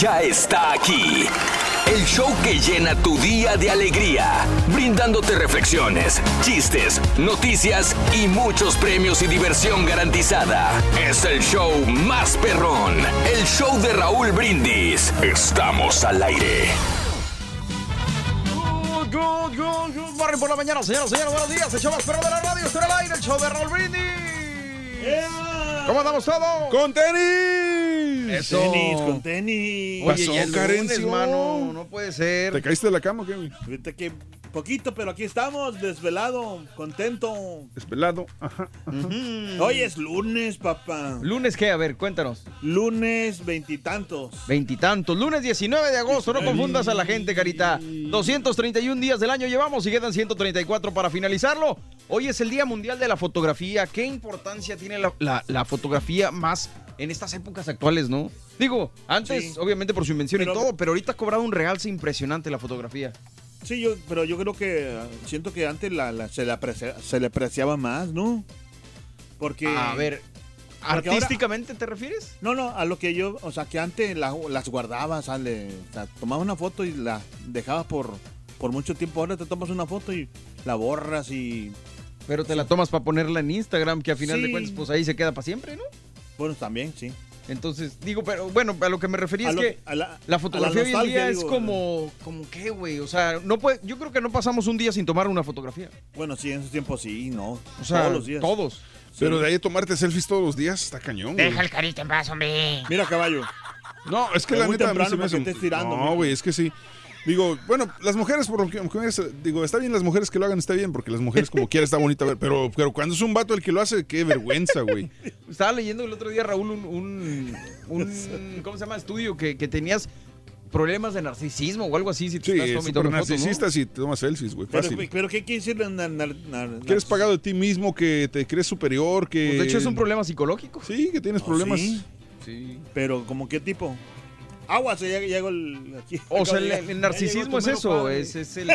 Ya está aquí. El show que llena tu día de alegría, brindándote reflexiones, chistes, noticias y muchos premios y diversión garantizada. Es el show más perrón, el show de Raúl Brindis. Estamos al aire. Good, good, good, good por la mañana, señoras, señores, buenos días. El show más perrón de la radio, está el aire, el show de Raúl Brindis. ¿Cómo andamos todos? ¡Con tenis! Eso. Tenis, con tenis. Oye, Pasó, ya es lunes, Carencio. mano, no puede ser. ¿Te caíste de la cama o qué? Ahorita que poquito, pero aquí estamos, desvelado, contento. Desvelado. Ajá. Hoy es lunes, papá. ¿Lunes qué? A ver, cuéntanos. Lunes veintitantos. Veintitantos. Lunes 19 de agosto. No confundas a la gente, carita. 231 días del año llevamos y quedan 134 para finalizarlo. Hoy es el Día Mundial de la Fotografía. ¿Qué importancia tiene la, la- la fotografía más en estas épocas actuales, no? Digo, antes, Sí. obviamente por su invención Pero- y todo, pero ahorita ha cobrado un realce impresionante la fotografía. Sí, yo, pero yo creo que siento que antes la, la- se, le aprecia- se le apreciaba más, ¿no? Porque. A ver, Porque ¿artísticamente te refieres? No, no, a lo que yo, o sea, que antes la- las guardabas, sale, o sea, tomabas una foto y la dejabas por, por mucho tiempo. Ahora te tomas una foto y la borras y, Pero te la tomas para ponerla en Instagram, que a final de cuentas, pues ahí se queda para siempre, ¿no? bueno, también, sí. Entonces, digo, pero bueno, a lo que me refería A es lo- que a la, la a fotografía hoy en día es como, como qué, güey. O sea, no puede, yo creo que no pasamos un día sin tomar una fotografía. Bueno, sí, en esos tiempos sí, no. O sea, todos los días. Todos. Sí. Pero de ahí a tomarte selfies todos los días está cañón, güey. Deja el carita en paz, hombre. Mira, caballo. No, es que Es la neta a mí se me hace... No, güey, es que sí. Digo, bueno, las mujeres, por lo que digo, está bien las mujeres que lo hagan, está bien, porque las mujeres como quiera está bonita ver, pero, pero cuando es un vato el que lo hace, qué vergüenza, güey. Estaba leyendo el otro día, Raúl, un, un, un- ¿cómo se llama? Estudio que, que tenías problemas de narcisismo o algo así. Si te Sí, estás es tomando si te tomas selfies, güey, Pero, fácil. pero ¿qué quiere decir? nar- nar- nar- Que eres pagado de ti mismo, que te crees superior, que... Pues de hecho es un problema psicológico. Sí, que tienes Oh, problemas. sí. Sí. Pero, ¿como qué tipo? Agua, se llega el... Aquí, O sea, el, narcisismo es Ya llegó eso, es, es, el-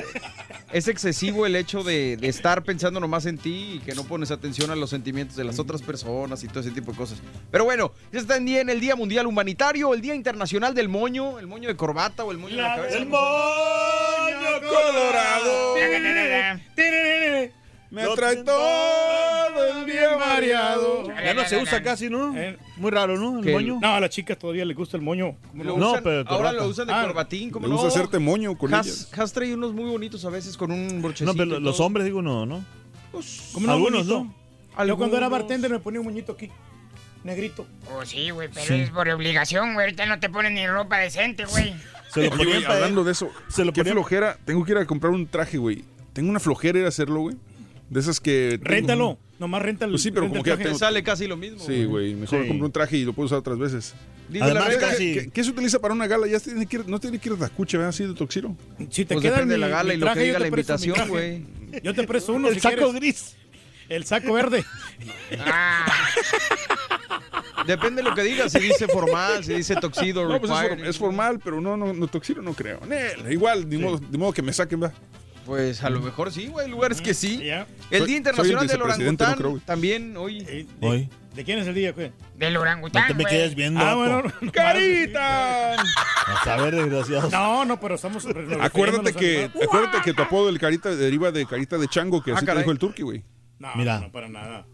es excesivo el hecho de, de estar pensando nomás en ti y que no pones atención a los sentimientos de las otras personas y todo ese tipo de cosas. Pero bueno, ya está en, día, en el Día Mundial Humanitario, el Día Internacional del Moño, el moño de corbata o el moño de la cabeza. ¡El moño colorado! Me trae todo el día mareado. Ya no se usa casi, ¿no? Eh, Muy raro, ¿no? El moño. No, a las chicas todavía les gusta el moño. ¿Cómo Lo no? Usan- pero de ahora lo usan de Ah, corbatín, como Me no. gusta hacerte moño con Has, ellas. Has trae unos muy bonitos a veces con un brochecito. No, pero los hombres, digo, no, ¿no? Pues, ¿Cómo no, Algunos, moñito? ¿no? Yo cuando era bartender me ponía un moñito aquí, negrito. Oh, sí, güey, pero es por obligación, güey. Ahorita no te ponen ni ropa decente, güey. Se lo Oye, hablando de eso, se lo qué flojera. Tengo que ir a comprar un traje, güey. Tengo una flojera ir a hacerlo, güey. De esas que... tengo- Réntalo, nomás réntalo. Pues sí, pero renta como el que tengo- Sale casi lo mismo. Sí, güey. Mejor Sí. compro un traje y lo puedo usar otras veces. Digo, Además, la ¿Qué, qué se utiliza para una gala? Ya tiene que ir, no tiene que ir tacuche, ¿verdad? Así de toxiro. Si te pues queda depende de mi- la gala y lo que yo diga te la invitación, güey. Yo te presto uno El si saco quieres. gris. El saco verde. Ah, Depende de lo que digas, si dice formal, si dice toxido, No, pues es, required. for- es formal, pero no, no, no toxino no creo. Nel, igual, de, modo, de modo que me saquen, va. Pues a lo mejor sí, güey, hay lugares que sí. Ya. El Día Internacional del no Orangután creo, güey. también hoy. Eh, ¿De, Hoy. ¿De quién es el día, güey? Del No orangután, te me güey. quedes viendo. Ah, bueno. no, ¡Carita! A saber, desgraciados. No, no, pero estamos. Acuérdate que, acuérdate que tu apodo del carita deriva de carita de chango, que Ah, así te dijo el turqui, güey. No, Mira. no, para nada.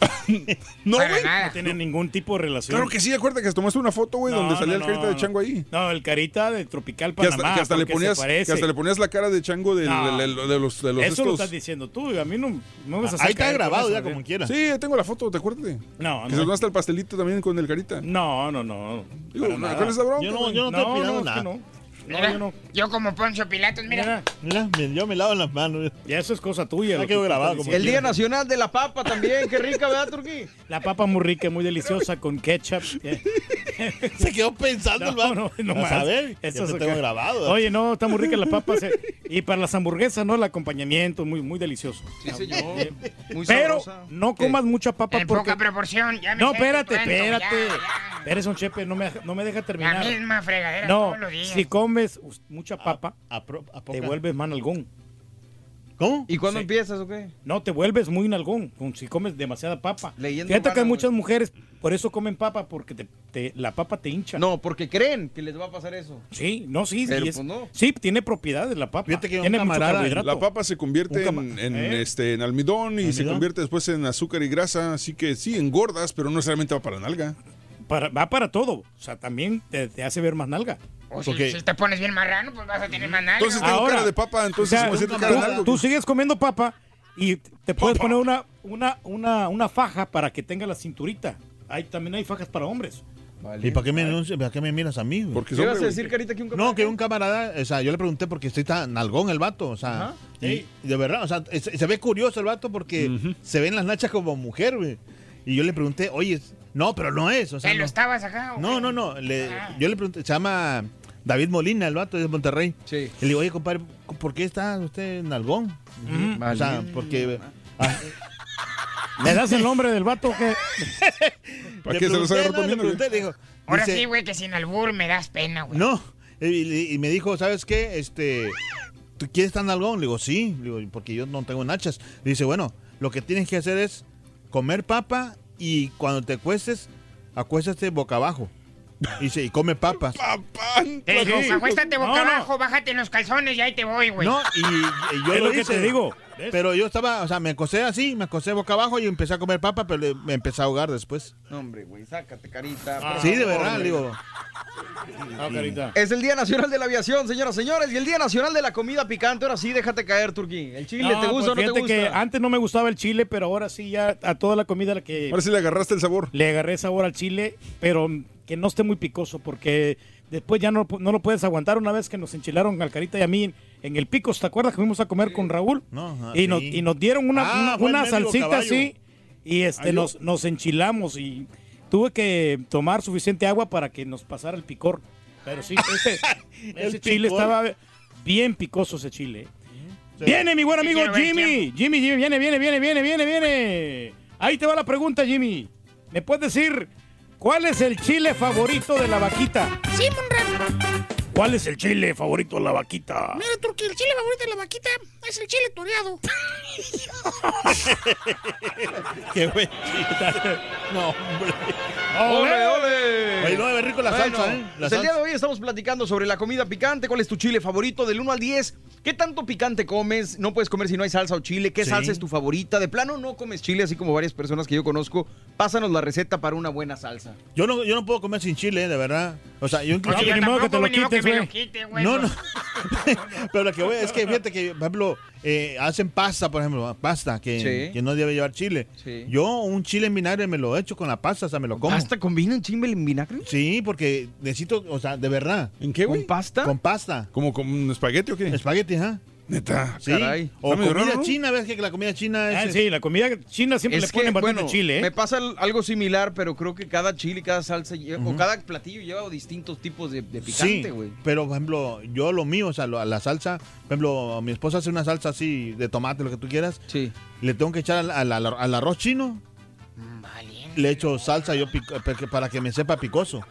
No, güey. No tiene ningún tipo de relación. Claro que sí, acuérdate que tomaste una foto, güey, No, donde salía no, el carita no, de chango ahí. No, el carita de Tropical Que hasta, Panamá. que hasta le ponías, parece. que hasta le ponías la cara de chango No. del- de los, de los Eso lo estás diciendo tú, y a mí no, no me vas a Ahí está grabado ya como quiera. Sí, tengo la foto, ¿te acuerdas? No, Que se no. tomaste el pastelito también con el carita. No, no, no. Digo. ¿cuál es la bronca? Yo no, yo no es que nada. No. No, Mira, yo no. yo como Poncio Pilatos, mira. Mira, Mira, yo me lavo las manos. ya eso es cosa tuya. Ya quedó grabado como El. Día Nacional de la Papa también, qué rica, ¿verdad, Turquí? La papa muy rica, muy deliciosa, con ketchup. Se quedó pensando el No, no, no A ya Eso te tengo acá. grabado. Oye, no, está muy rica la papa. se- Y para las hamburguesas, ¿no? El acompañamiento, muy, muy delicioso. Sí, señor. Muy Pero sabrosa. no ¿Qué? comas mucha papa En porque... poca proporción. Ya me No, espérate, cuento, espérate. ya, ya. Eres un chepe, no me, no me deja La terminar. misma fregadera No, todos los días. si comes mucha papa, A pro- a te vuelves más nalgón. ¿Cómo? ¿Y cuándo Sí. empiezas o qué? No, te vuelves muy nalgón si comes demasiada papa. Leyendo Fíjate que hay muchas mujeres, por eso comen papa, porque te- te- la papa te hincha. No, porque creen que les va a pasar eso. Sí, no, sí. Pero, es- pues, no. Sí, tiene propiedades la papa. Fíjate que tiene mucho camarada- carbohidrato. La papa se convierte Un cama- en, en, ¿Eh? este, en almidón y se convierte después en azúcar y grasa, así que sí, engordas, pero no necesariamente va para la nalga. Para- va para todo. O sea, también te, te hace ver más nalga. O si, Porque- si te pones bien marrano, pues vas a tener más nalga. Entonces tengo Ahora, cara de papa, entonces O sea, me siento tú, cara de algo. tú sigues comiendo papa y te puedes poner una, una, una, una faja para que tenga la cinturita. Hay, también hay fajas para hombres. ¿Y para qué me, anuncias- para qué me miras a mí? güey? Porque ¿Qué ibas a decir, Carita, que un No, que un camarada, o sea, yo le pregunté porque estoy tan nalgón el vato, o sea, y, Sí. de verdad, o sea, es- se, ve curioso el vato porque se ven las nachas como mujer, güey. Y yo le pregunté, oye, no, pero no es, o sea, ¿Te lo no, estabas acá? o no, no, no, le- Ah. yo le pregunté, se llama David Molina, el vato de Monterrey. Sí. Y le digo, oye, compadre, ¿por qué está usted nalgón? O sea, porque... ah, ¿Le das el nombre del vato que ¿Para le qué se los pregunté, agarra no, le comiendo, güey? pregunté, le digo, Ahora dice, sí, güey, que sin albur me das pena, güey. No, y, me dijo, ¿sabes qué? Este, ¿tú quieres estar nalgón? Le digo, sí, le digo, porque yo no tengo nachas. Le dice, bueno, lo que tienes que hacer es comer papa y cuando te acuestes, acuéstate boca abajo. Y dice, y come papas. Papá, Te digo, Sí. acuéstate boca No, no. abajo, bájate en los calzones y ahí te voy, güey. No, y, y yo es lo, lo que hice. te digo? ¿Ves? Pero yo estaba, o sea, me acosté así, me acosté boca abajo y empecé a comer papa, pero me empecé a ahogar después. No, hombre, güey, sácate, Carita. Ah. Sí, de verdad, digo. Ah, carita. Es el Día Nacional de la Aviación, señoras y señores, y el Día Nacional de la Comida Picante. Ahora sí, déjate caer, Turquí. ¿El chile No, te gusta o pues no te fíjate que gusta? antes no me gustaba el chile, pero ahora sí ya a toda la comida la que Ahora sí le agarraste el sabor. le agarré sabor al chile, pero que no esté muy picoso, porque después ya no, no lo puedes aguantar. Una vez que nos enchilaron al carita y a mí en, en el Picos, ¿te acuerdas que fuimos a comer con Raúl? No, ajá, y, nos, y nos dieron una, Ah, una- salsita caballo. así y este Ay, yo- nos, nos enchilamos y tuve que tomar suficiente agua para que nos pasara el picor. Pero sí, ese, ese chile picor. estaba bien picoso ese chile. Viene mi buen amigo Jimmy. Jimmy, Jimmy, viene, viene, viene, viene, viene, viene. Ahí te va la pregunta, Jimmy. ¿Me puedes decir cuál es el chile favorito de la vaquita? Sí, Monreal. ¿Cuál es el chile favorito de la vaquita? Mira, Turqui, el chile favorito de la vaquita es el chile toreado. Qué buen chiste. No, hombre. ¡Ole, ole! Oye, no, es rico la Bueno, salsa, ¿eh? La pues el día de hoy estamos platicando sobre la comida picante. ¿Cuál es tu chile favorito? Del 1 al 10. ¿Qué tanto picante comes? No puedes comer si no hay salsa o chile. ¿Qué Sí. salsa es tu favorita? De plano no comes chile, así como varias personas que yo conozco. Pásanos la receta para una buena salsa. Yo no, yo no puedo comer sin chile, de verdad. O sea, yo No, incluso... ni modo que te lo quites, que me güey. lo quite, güey. No, no. Pero lo que voy es que fíjate que, por ejemplo, eh, hacen pasta, por ejemplo, pasta que, Sí. que no debe llevar chile. Sí. Yo un chile en vinagre me lo echo con la pasta, o sea, me lo como. ¿Pasta combina en chimel en vinagre? Sí, porque necesito, o sea, de verdad. ¿En qué, güey? ¿Con pasta? Con pasta. ¿Como con un espagueti o qué? Espagueti, ¿ah? Neta. Sí. Caray. O comida raro, ¿no? china, ves que la comida china es... Ah, sí, la comida china siempre le ponen bastante bueno, chile, ¿eh? me pasa algo similar, pero creo que cada chile, cada salsa o cada platillo lleva distintos tipos de, de picante, Sí, güey. pero por ejemplo, yo lo mío, o sea, lo- la salsa, por ejemplo, mi esposa hace una salsa así de tomate, lo que tú quieras, Sí. le tengo que echar al, al- al- al arroz chino, Valiente. le echo salsa yo pico- porque- para que me sepa picoso.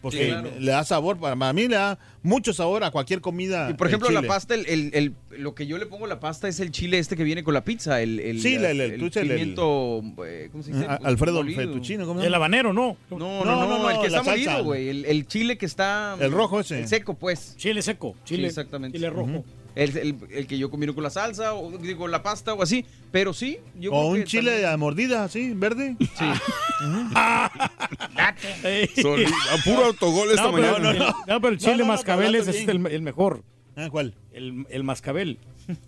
Porque Sí, claro. le da sabor, para, mí le da mucho sabor a cualquier comida. Y por el ejemplo, la chile. pasta, el, el- el- lo que yo le pongo a la pasta es el chile este que viene con la pizza, el, el, Sí, el- el- el- pimiento, eh, ¿cómo se dice? Ah, Alfredo Molido. Fettuccine, ¿cómo se El llama? habanero, no. No, No, no, no, no, no, el que está molido, güey, el, el chile que está... El rojo ese. el seco, pues. Chile seco. Chile, Sí, exactamente. Chile rojo. Ujú. El, el- el que yo combino con la salsa, o digo, la pasta o así, pero sí. Yo O creo un que chile también- a mordida, así, verde. Sí. Date. Soli- a puro autogol esta No, pero, mañana. no, pero el chile No, no, no, mascabel pero ese es hablando el, el mejor. Ah, ¿Cuál? El, el mascabel.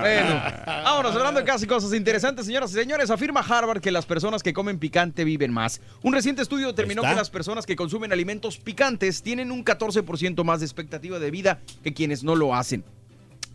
Bueno, vámonos hablando de casi cosas interesantes, señoras y señores. Afirma Harvard que las personas que comen picante viven más. Un reciente estudio determinó está. que las personas que consumen alimentos picantes tienen un 14% más de expectativa de vida que quienes no lo hacen.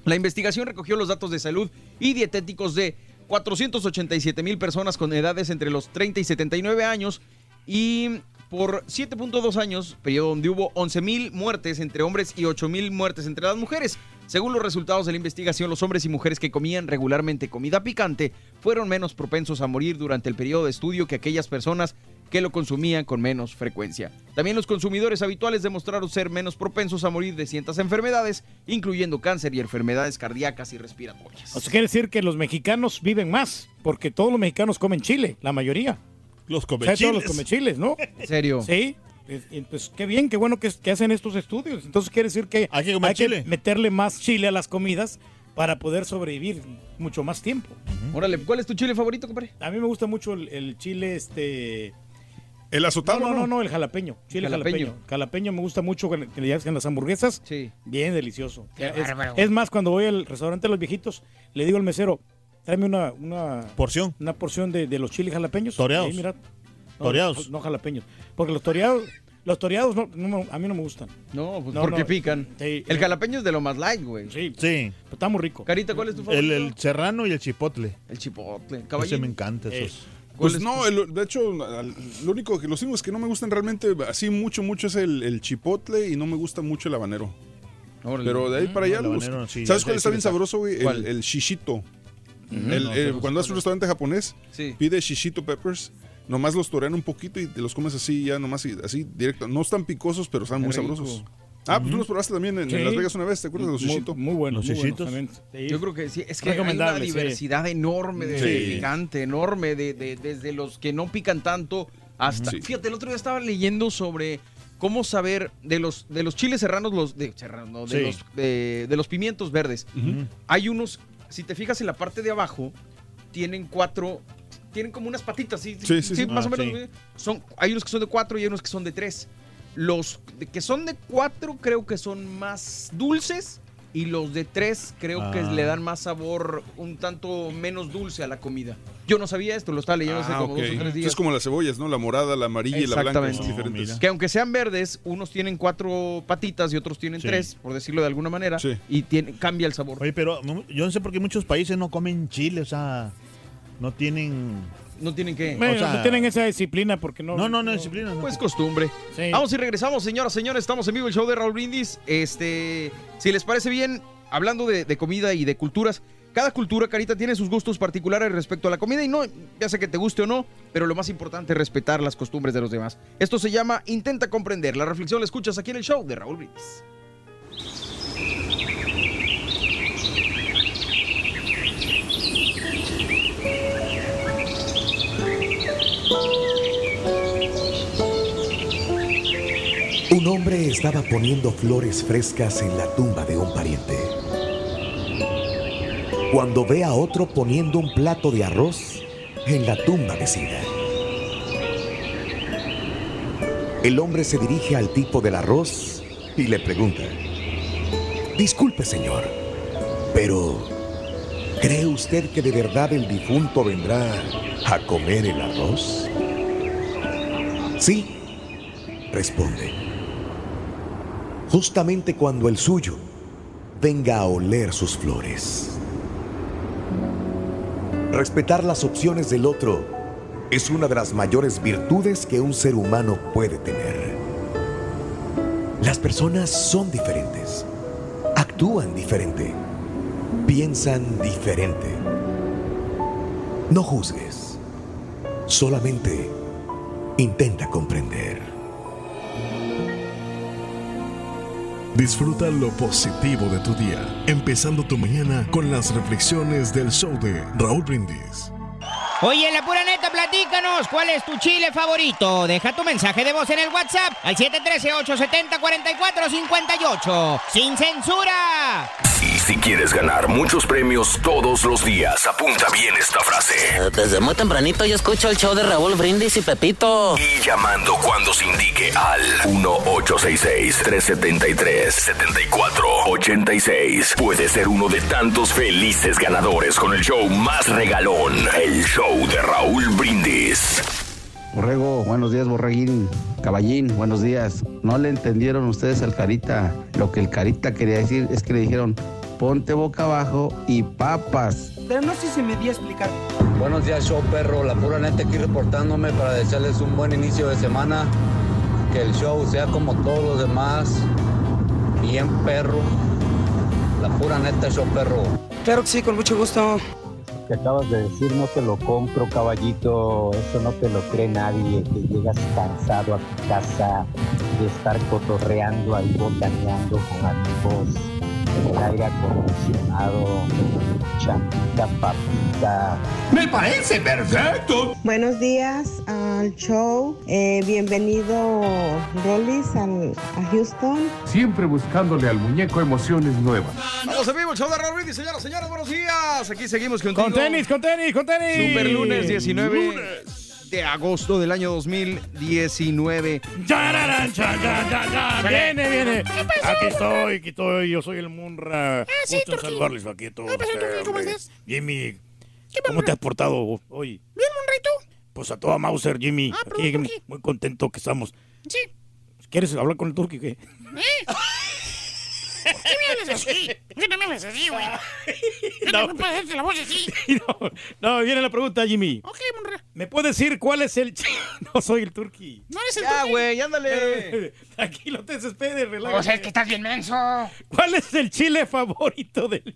La investigación recogió los datos de salud y dietéticos de 487 mil personas con edades entre los 30 y 79 años y por 7.2 años, periodo donde hubo 11 mil muertes entre hombres y 8 mil muertes entre las mujeres. Según los resultados de la investigación, los hombres y mujeres que comían regularmente comida picante fueron menos propensos a morir durante el periodo de estudio que aquellas personas que lo consumían con menos frecuencia. También los consumidores habituales demostraron ser menos propensos a morir de ciertas enfermedades, incluyendo cáncer y enfermedades cardíacas y respiratorias. O quiere decir que los mexicanos viven más, porque todos los mexicanos comen chile, la mayoría. Los sea, todos los comechiles. ¿no? ¿En serio? Sí. Pues qué bien, qué bueno que, que hacen estos estudios. Entonces quiere decir que Hay que comer chile. meterle más chile a las comidas para poder sobrevivir mucho más tiempo. Órale, ¿cuál es tu chile favorito, compadre? A mí me gusta mucho el, el chile, este... El azotado, no, ¿no? no, no, el jalapeño. Chile Jalapeño. jalapeño. Jalapeño me gusta mucho que que le hacen las hamburguesas. Sí. Bien delicioso. Es, es más, cuando voy al restaurante de los viejitos, le digo al mesero, tráeme una, una, Porción. una porción de, de los chiles jalapeños. Toreados. Ahí, mira. No, Toreados. No, jalapeños. Porque los toreados, los toreados no, no me- a mí no me gustan. No, pues No, porque no. pican. Sí. el jalapeño es de lo más light, güey. Sí, Sí. pero está muy rico. Carita, ¿cuál es tu El, favorito? el serrano y el chipotle. El chipotle. Ese Caballín. me encanta. Eh, Esos. ¿Cuál Pues es no, el- de hecho, al- lo único que los únicos que no me gustan realmente así mucho, mucho es el, el chipotle y no me gusta mucho el habanero. Órale. Pero de ahí para allá, el los- habanero, sí, ¿sabes cuál está bien sabroso, güey? El, el shishito. El- no el- sé, no sé cuando vas a un restaurante japonés, Sí. pide shishito peppers. Nomás los torean un poquito y te los comes así, ya nomás así directo. No están picosos, pero están Qué muy rico. sabrosos. Ah, pues tú los probaste también en, Sí. Las Vegas una vez, ¿te acuerdas de los muy, shishito? muy buenos, Los también. Sí. Yo creo que sí, es que hay una sí. diversidad enorme de Sí. picante, enorme, de, de- desde los que no pican tanto hasta... Sí. Fíjate, el otro día estaba leyendo sobre cómo saber de los, de los chiles serranos, los de, serranos, no, de, Sí. los, de, de los pimientos verdes. Hay unos, si te fijas en la parte de abajo, tienen cuatro, tienen como unas patitas, ¿sí? Sí, sí, sí. más Ah, o menos. sí. güey. Son, hay unos que son de cuatro y hay unos que son de tres. Los que son de cuatro creo que son más dulces y los de tres creo que Ah. le dan más sabor, un tanto menos dulce a la comida. Yo no sabía esto, lo estaba leyendo hace Ah, como dos o tres días. Es como las cebollas, ¿no? La morada, la amarilla y la blanca Exactamente. son No, diferentes. mira. Que aunque sean verdes, unos tienen cuatro patitas y otros tienen Sí. tres, por decirlo de alguna manera, Sí. y tiene, cambia el sabor. Oye, pero yo no sé por qué muchos países no comen chile, o sea, no tienen... No tienen que... Bueno, o sea- no tienen esa disciplina porque no. No, no, no, disciplina. no. Pues costumbre. Sí. Vamos y regresamos, señoras, señores. Estamos en vivo el show de Raúl Brindis. Este, si les parece bien, hablando de, de comida y de culturas, cada cultura, Carita, tiene sus gustos particulares respecto a la comida y no, ya sé que te guste o no, pero lo más importante es respetar las costumbres de los demás. Esto se llama Intenta comprender. La reflexión la escuchas aquí en el show de Raúl Brindis. Un hombre estaba poniendo flores frescas en la tumba de un pariente. Cuando ve a otro poniendo un plato de arroz en la tumba vecina. El hombre se dirige al tipo del arroz y le pregunta, Disculpe señor, pero ¿cree usted que de verdad el difunto vendrá a comer el arroz? Sí, responde. Justamente cuando el suyo venga a oler sus flores. Respetar las opciones del otro es una de las mayores virtudes que un ser humano puede tener. Las personas son diferentes, actúan diferente, piensan diferente. No juzgues, Solamente intenta comprender. Disfruta lo positivo de tu día, empezando tu mañana con las reflexiones del show de Raúl Brindis. Oye, la pura neta, platícanos, ¿cuál es tu chile favorito? Deja tu mensaje de voz en el WhatsApp al 713-870-4458. ¡Sin censura! Si quieres ganar muchos premios todos los días, apunta bien esta frase. Desde muy tempranito yo escucho el show de Raúl Brindis y Pepito. Y llamando cuando se indique al 1-866-373-7486. Puede ser uno de tantos felices ganadores con el show más regalón, el show de Raúl Brindis. Borrego, buenos días, Borreguín. Caballín, buenos días. No le entendieron ustedes al Carita. Lo que el Carita quería decir es que le dijeron, ponte boca abajo y papas. Pero no sé si me di a explicar. Buenos días, show perro. La pura neta aquí reportándome para desearles un buen inicio de semana. Que el show sea como todos los demás. Bien perro. La pura neta, show perro. Claro que sí, con mucho gusto. que acabas de decir no te lo compro, caballito. Eso no te lo cree nadie. Que llegas cansado a tu casa de estar cotorreando ahí, botaneando con amigos, el aire acondicionado, champita, papita. Me parece perfecto. Buenos días al show. Eh, bienvenido, Rollis, al- a Houston. Siempre buscándole al muñeco emociones nuevas. Vamos en vivo, el show de Brindis, señoras, señores, buenos días. Aquí seguimos contigo. Con tenis, con tenis, con tenis. Super lunes 19 de agosto del año 2019. Chararán, cha, ya, ya, ya. Viene, viene. Aquí estoy, aquí estoy. Yo soy el Munra. Ah, sí, Gusto en saludarles aquí a todos. ¿Qué pasó, ustedes, Turqui? ¿Cómo estás? Jimmy, ¿cómo te has portado hoy? Bien, Monrito. Pues a toda Mauser, Jimmy. Ah, Aquí muy contento que estamos. Sí. ¿Quieres hablar con el turqui? qué? ¿Eh? ¿Por qué me hablas así? ¿Por qué no me hablas así, güey? ¿Qué No. no. puedes hacerte la voz así? no, no, viene la pregunta, Jimmy. Ok, Monra. ¿Me puedes decir cuál es el... no soy el turqui. No eres el Ya, Turqui. güey, ándale. Tranquilo, te desesperes, relájate. O sea, es que estás bien menso. ¿Cuál es el chile favorito del...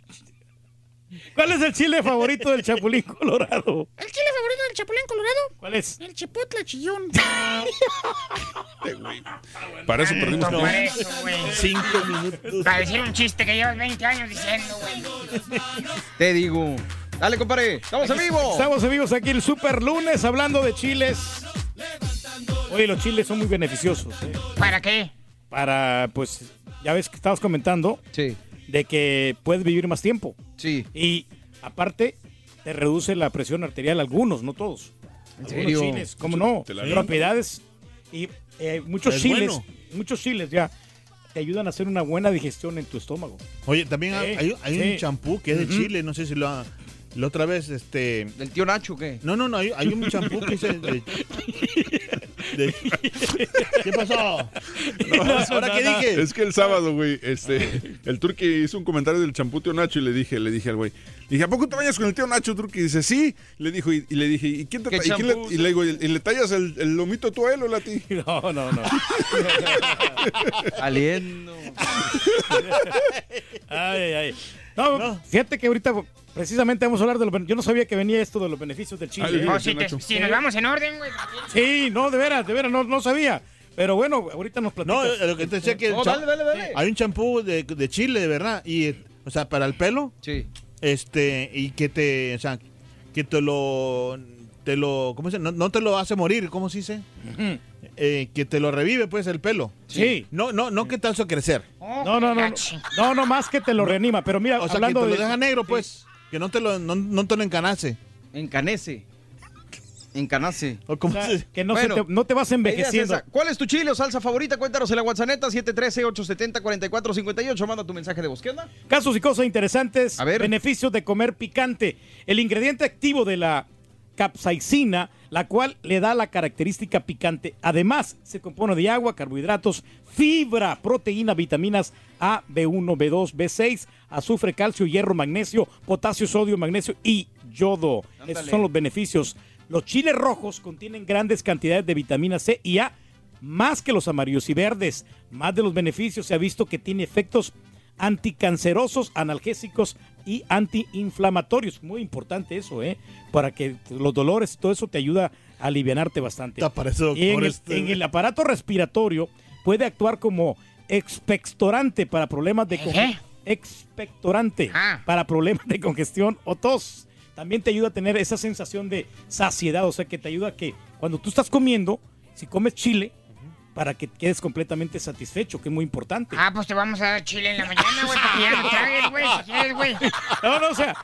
¿Cuál es el chile favorito del Chapulín Colorado? ¿El chile favorito del Chapulín Colorado? ¿Cuál es? El chipotle chillón. Para eso perdimos No, tiempo. para eso, güey. Cinco minutos. Para decir un chiste que llevas 20 años diciendo, güey. Te digo. Dale, compadre. Estamos en vivo. Estamos en vivos aquí el Super Lunes hablando de chiles. Oye, los chiles son muy beneficiosos. ¿eh? ¿Para qué? Para, pues, ya ves que estabas comentando Sí. de que puedes vivir más tiempo. Sí. Y aparte, te reduce la presión arterial, algunos, no todos. ¿En Algunos serio? chiles, ¿cómo no? Propiedades y eh, muchos Es chiles, bueno. muchos chiles ya te ayudan a hacer una buena digestión en tu estómago. Oye, también hay, hay- hay sí. un champú que es de. Chile, no sé si lo ha... La otra vez, este... ¿Del tío Nacho qué? No, no, no, hay, hay un champú que dice... de- de- ¿Qué pasó? ¿Ahora qué dije? Es que el sábado, güey, este, el turqui hizo un comentario del champú tío Nacho y le dije, le dije al güey, dije, ¿a poco te bañas con el tío Nacho, turqui? Y dice, sí. Le dijo, y, y le dije, ¿y quién te ¿Qué y quién le, y le digo, ¿y le tallas el, el lomito tú a él o a ti? No, no, no. Aliendo. Ay, ay, ay. No, fíjate que ahorita precisamente vamos a hablar de los Yo no sabía que venía esto de los beneficios del chile. Ay, ¿eh? No, si, te- si nos vamos en orden, güey. Sí, no, de veras, de veras, no, no sabía. Pero bueno, ahorita nos No, platicas. eh, lo que te decía que el No, cha- dale, dale, dale. hay un champú de, de Chile, de verdad, y, o sea, para el pelo, Sí. este, y que te, o sea, que te lo, te lo, ¿cómo se dice? No, no te lo hace morir, ¿cómo se dice? Eh, que te lo revive, pues, el pelo. Sí. No, no, no que te hace crecer. Oh, No, no, no. No, no, no más que te lo reanima. Pero mira, O sea, que hablando te lo de. deja negro, pues. Que no te lo, no, no te lo encanase. Encanece. Encanase. O como o sea, se- que no, Bueno, se te- no te vas es envejeciendo. ¿Cuál es tu chile o salsa favorita? Cuéntanos en la WhatsApp 713-870-4458. Manda tu mensaje de voz. ¿Qué onda? Casos y cosas interesantes. A ver. Beneficios de comer picante. El ingrediente activo de la capsaicina, la cual le da la característica picante. Además, se compone de agua, carbohidratos, fibra, proteína, vitaminas A, B1, B2, B6, azufre, calcio, hierro, magnesio, potasio, sodio, magnesio y yodo. Esos son los beneficios. Los chiles rojos contienen grandes cantidades de vitamina C y A, más que los amarillos y verdes. Más de los beneficios se ha visto que tiene efectos anticancerosos, analgésicos y antiinflamatorios. Muy importante eso, ¿eh? Para que los dolores, todo eso te ayuda a alivianarte bastante. parece Y en el, este. en el aparato respiratorio puede actuar como expectorante para problemas de ¿Qué? Expectorante Ah. para problemas de congestión o tos. También te ayuda a tener esa sensación de saciedad, o sea que te ayuda a que cuando tú estás comiendo, si comes chile, para que quedes completamente satisfecho, que es muy importante. Ah, pues te vamos a dar chile en la mañana, güey, para que ya no tragues, güey, si quieres, güey. No, no, o sea,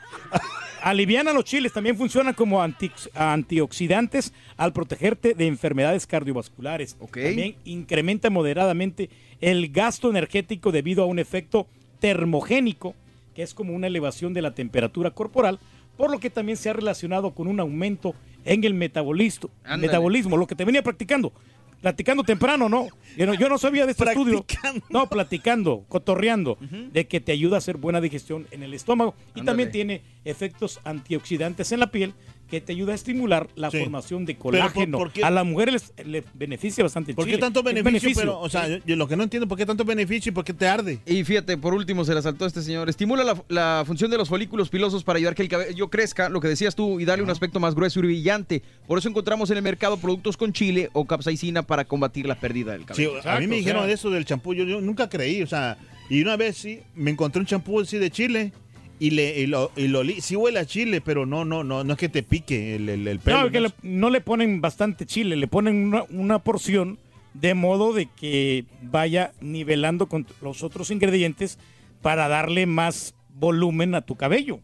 aliviana los chiles, también funcionan como anti- antioxidantes al protegerte de enfermedades cardiovasculares. También incrementa moderadamente el gasto energético debido a un efecto termogénico, que es como una elevación de la temperatura corporal, por lo que también se ha relacionado con un aumento en el metabolismo, metabolismo, lo que te venía practicando. Platicando temprano, ¿no? Yo no, yo no sabía de este estudio. No, platicando, cotorreando, de que te ayuda a hacer buena digestión en el estómago. Y Ándale. también tiene efectos antioxidantes en la piel que te ayuda a estimular la Sí. formación de ¿por- colágeno. por qué- A la mujer les- le beneficia bastante el ¿Por qué chile. tanto Es beneficio? Pero, o sea, yo, yo lo que no entiendo, ¿por qué tanto beneficio y por qué te arde? Y fíjate, por último se le saltó a este señor. Estimula la, la función de los folículos pilosos para ayudar que el cabello crezca, lo que decías tú, y darle un aspecto más grueso y brillante. Por eso encontramos en el mercado productos con chile o capsaicina para combatir la pérdida del Sí, cabello. a mí me dijeron de eso del champú, yo, yo nunca creí, o sea, y una vez sí, me encontré un champú así de chile y, le, y lo, y lo sí huele a chile, pero no, no, no, no es que te pique el, el, el pelo. No, que le- no le ponen bastante chile, le ponen una, una porción de modo de que vaya nivelando con los otros ingredientes para darle más volumen a tu cabello.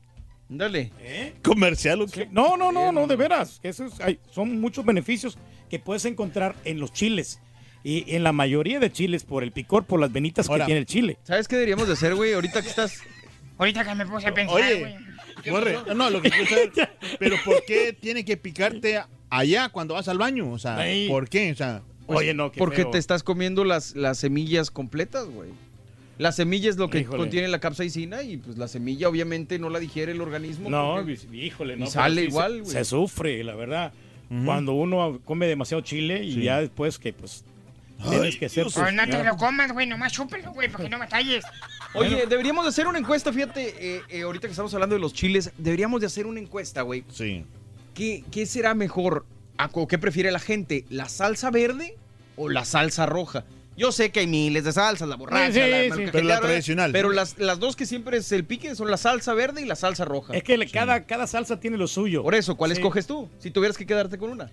Dale. ¿Comercial o qué? No, no, no, no, de veras. que eso es- hay- son muchos beneficios que puedes encontrar en los chiles. Y en la mayoría de chiles, por el picor, por las venitas Ahora, que tiene el chile. ¿Sabes qué deberíamos de hacer, güey? Ahorita que estás... Ahorita que me puse a pensar, Oye, güey. Borre, no, lo que quiero saber, pero ¿por qué tiene que picarte allá cuando vas al baño? O sea, Ahí. ¿por qué? O sea, Pues, Porque te estás comiendo las, las semillas completas, güey. La semilla es lo que Híjole. contiene la capsaicina y pues la semilla obviamente no la digiere el organismo. No, porque- híjole, no. sale sí igual, se, güey. se sufre, la verdad. Cuando uno come demasiado chile y Sí. ya después que pues tienes que hacer... Pues no te lo comas, güey, nomás chúpelo, güey, para que no me talles. Oye, deberíamos de hacer una encuesta, fíjate, eh, eh, ahorita que estamos hablando de los chiles, deberíamos de hacer una encuesta, güey. Sí. ¿Qué, qué será mejor? ¿A co- ¿Qué prefiere la gente? ¿La salsa verde o la salsa roja? Yo sé que hay miles de salsas, la borracha, Sí, sí, la sí. Pero la tradicional. Pero las, las dos que siempre es el pique son la salsa verde y la salsa roja. Es que le- cada, cada salsa tiene lo suyo. Por eso, ¿cuál Sí. escoges tú? Si tuvieras que quedarte con una.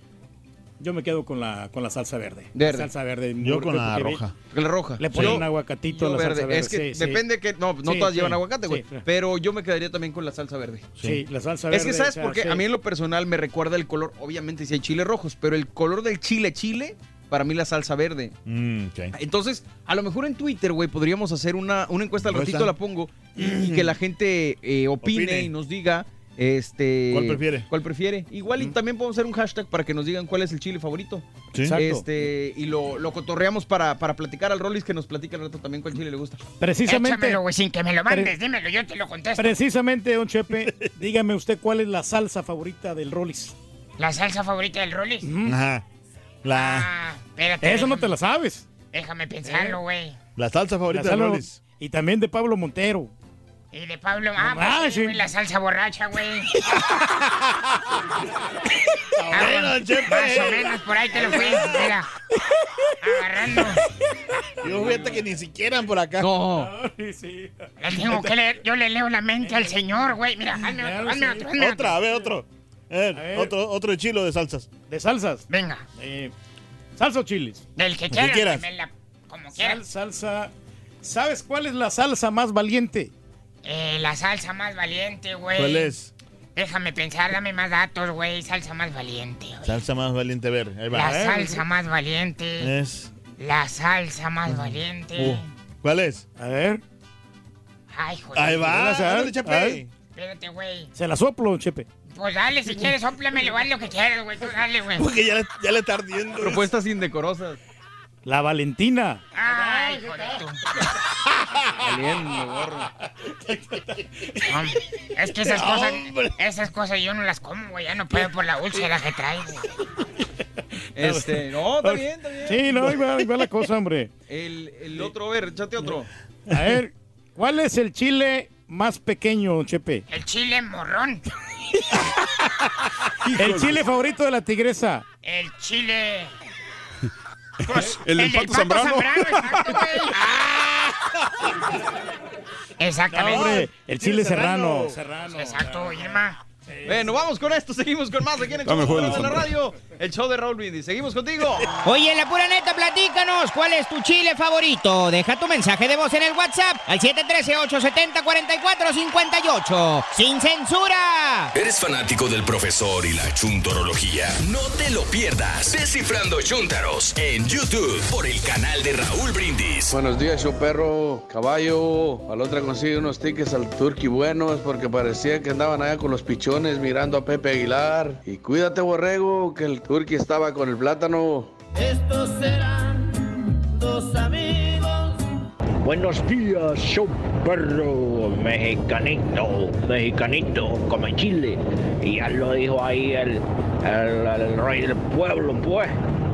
Yo me quedo con la, con la salsa verde. Verde. La salsa verde. Yo con la ve- roja. Con la roja. Le ponen un aguacatito a la salsa verde. Es que sí, sí. depende que. No, no Sí, todas sí. llevan aguacate, güey. Pero yo me quedaría también con la salsa verde. Sí, la salsa Es verde. que, ¿sabes o sea, por qué? sí. A mí en lo personal me recuerda el color. Obviamente, si hay chiles rojos, pero el color del chile chile, para mí la salsa verde. Mm, ok. Entonces, a lo mejor en Twitter, güey, podríamos hacer una, una encuesta al ratito, la pongo, y, y que la gente eh, opine, Opine. y nos diga. Este, ¿Cuál prefiere? ¿Cuál prefiere? Igual y también podemos hacer un hashtag para que nos digan cuál es el chile favorito. Sí. Exacto. Este, y lo, lo cotorreamos para, para platicar al Rollis que nos platique al rato también cuál chile le gusta. Precisamente. Échamelo, güey, sin que me lo mandes, dímelo, yo te lo contesto. Precisamente, don Chepe, dígame usted cuál es la salsa favorita del Rollis. ¿La salsa favorita del Rollis? Ajá. La, Ah, espérate. Eso no te la sabes. Déjame pensarlo, güey. la salsa favorita La de salsa- Rolis. Y también de Pablo Montero. Y de Pablo, ah, No pues sí, güey, la salsa borracha, güey. bueno, Ah, Chepe. Más o menos, por ahí te lo fui, mira. Agarrando. Yo fíjate que ni siquiera por acá. No. Sí, sí. Le tengo que leer, yo le leo la mente al señor, güey. Mira, hazme otro, hazme otro, hazme Otra, a ver, otro. A ver, A ver. Otro, otro de chilo de salsas. De salsas. Venga, Eh, salsa o chiles. del que que quieras. quieras. me la- como Sal- quieras. salsa. ¿Sabes cuál es la salsa más valiente? Eh, la salsa más valiente, güey. ¿Cuál es? Déjame pensar, dame más datos, güey. Salsa más valiente, güey. Salsa más valiente, a ver. Ahí va. La ver. salsa más valiente. Es. La salsa más valiente. Uh, ¿Cuál es? A ver. Ay, joder. Ahí va. Dale. Chepe. Espérate, güey. Se la soplo, Chepe. Pues dale, si quieres, sóplamelo, haz lo que quieras, güey. Tú dale, güey. Porque ya le, ya le está ardiendo. Propuestas indecorosas. La Valentina. Ay, es que esas cosas, esas cosas yo no las como, güey. Ya no puedo por la úlcera que traigo. Este, no, está bien, está bien. Sí, no, ahí va, ahí va la cosa, hombre. El, el otro, a ver, échate otro. A ver, ¿Cuál es el chile más pequeño, Chepe? El chile morrón. El chile favorito de la tigresa. El chile. El, el, Pato, Zambrano. Exactamente. El chile, serrano. Exacto, Irma. Sí. Bueno, vamos con esto, seguimos con más aquí en el de la radio el show de Raúl Brindis. Seguimos contigo. Oye, la pura neta, platícanos, ¿cuál es tu chile favorito? Deja tu mensaje de voz en el WhatsApp al 713-870-4458. ¡Sin censura! ¿Eres fanático del profesor y la chuntorología? No te lo pierdas. Descifrando Chuntaros en YouTube por el canal de Raúl Brindis. Buenos días, show perro, caballo. Al otra consigue unos tickets al Turqui buenos porque parecía que andaban allá con los pichones mirando a Pepe Aguilar. Y cuídate, borrego, que el Turqui estaba con el plátano. Estos serán dos amigos. Buenos días, show perro, mexicanito, mexicanito, come chile. Y ya lo dijo ahí el, el- el rey del pueblo, pues,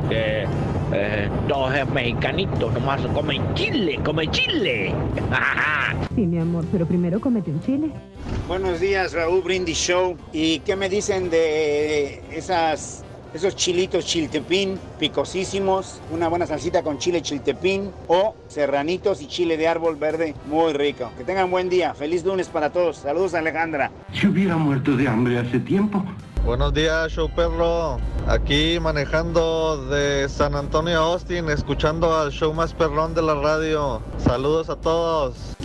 que eh, todos es mexicanito, nomás come chile, come chile. Sí, mi amor, pero primero comete un chile. Buenos días, Raúl Brindis Show. ¿Y qué me dicen de esas, esos chilitos chiltepín picosísimos? Una buena salsita con chile chiltepín o serranitos y chile de árbol verde muy rico. Que tengan buen día. Feliz lunes para todos. Saludos, Alejandra. Si hubiera muerto de hambre hace tiempo. Buenos días, show perro. Aquí manejando de San Antonio a Austin, escuchando al show más perrón de la radio. Saludos a todos.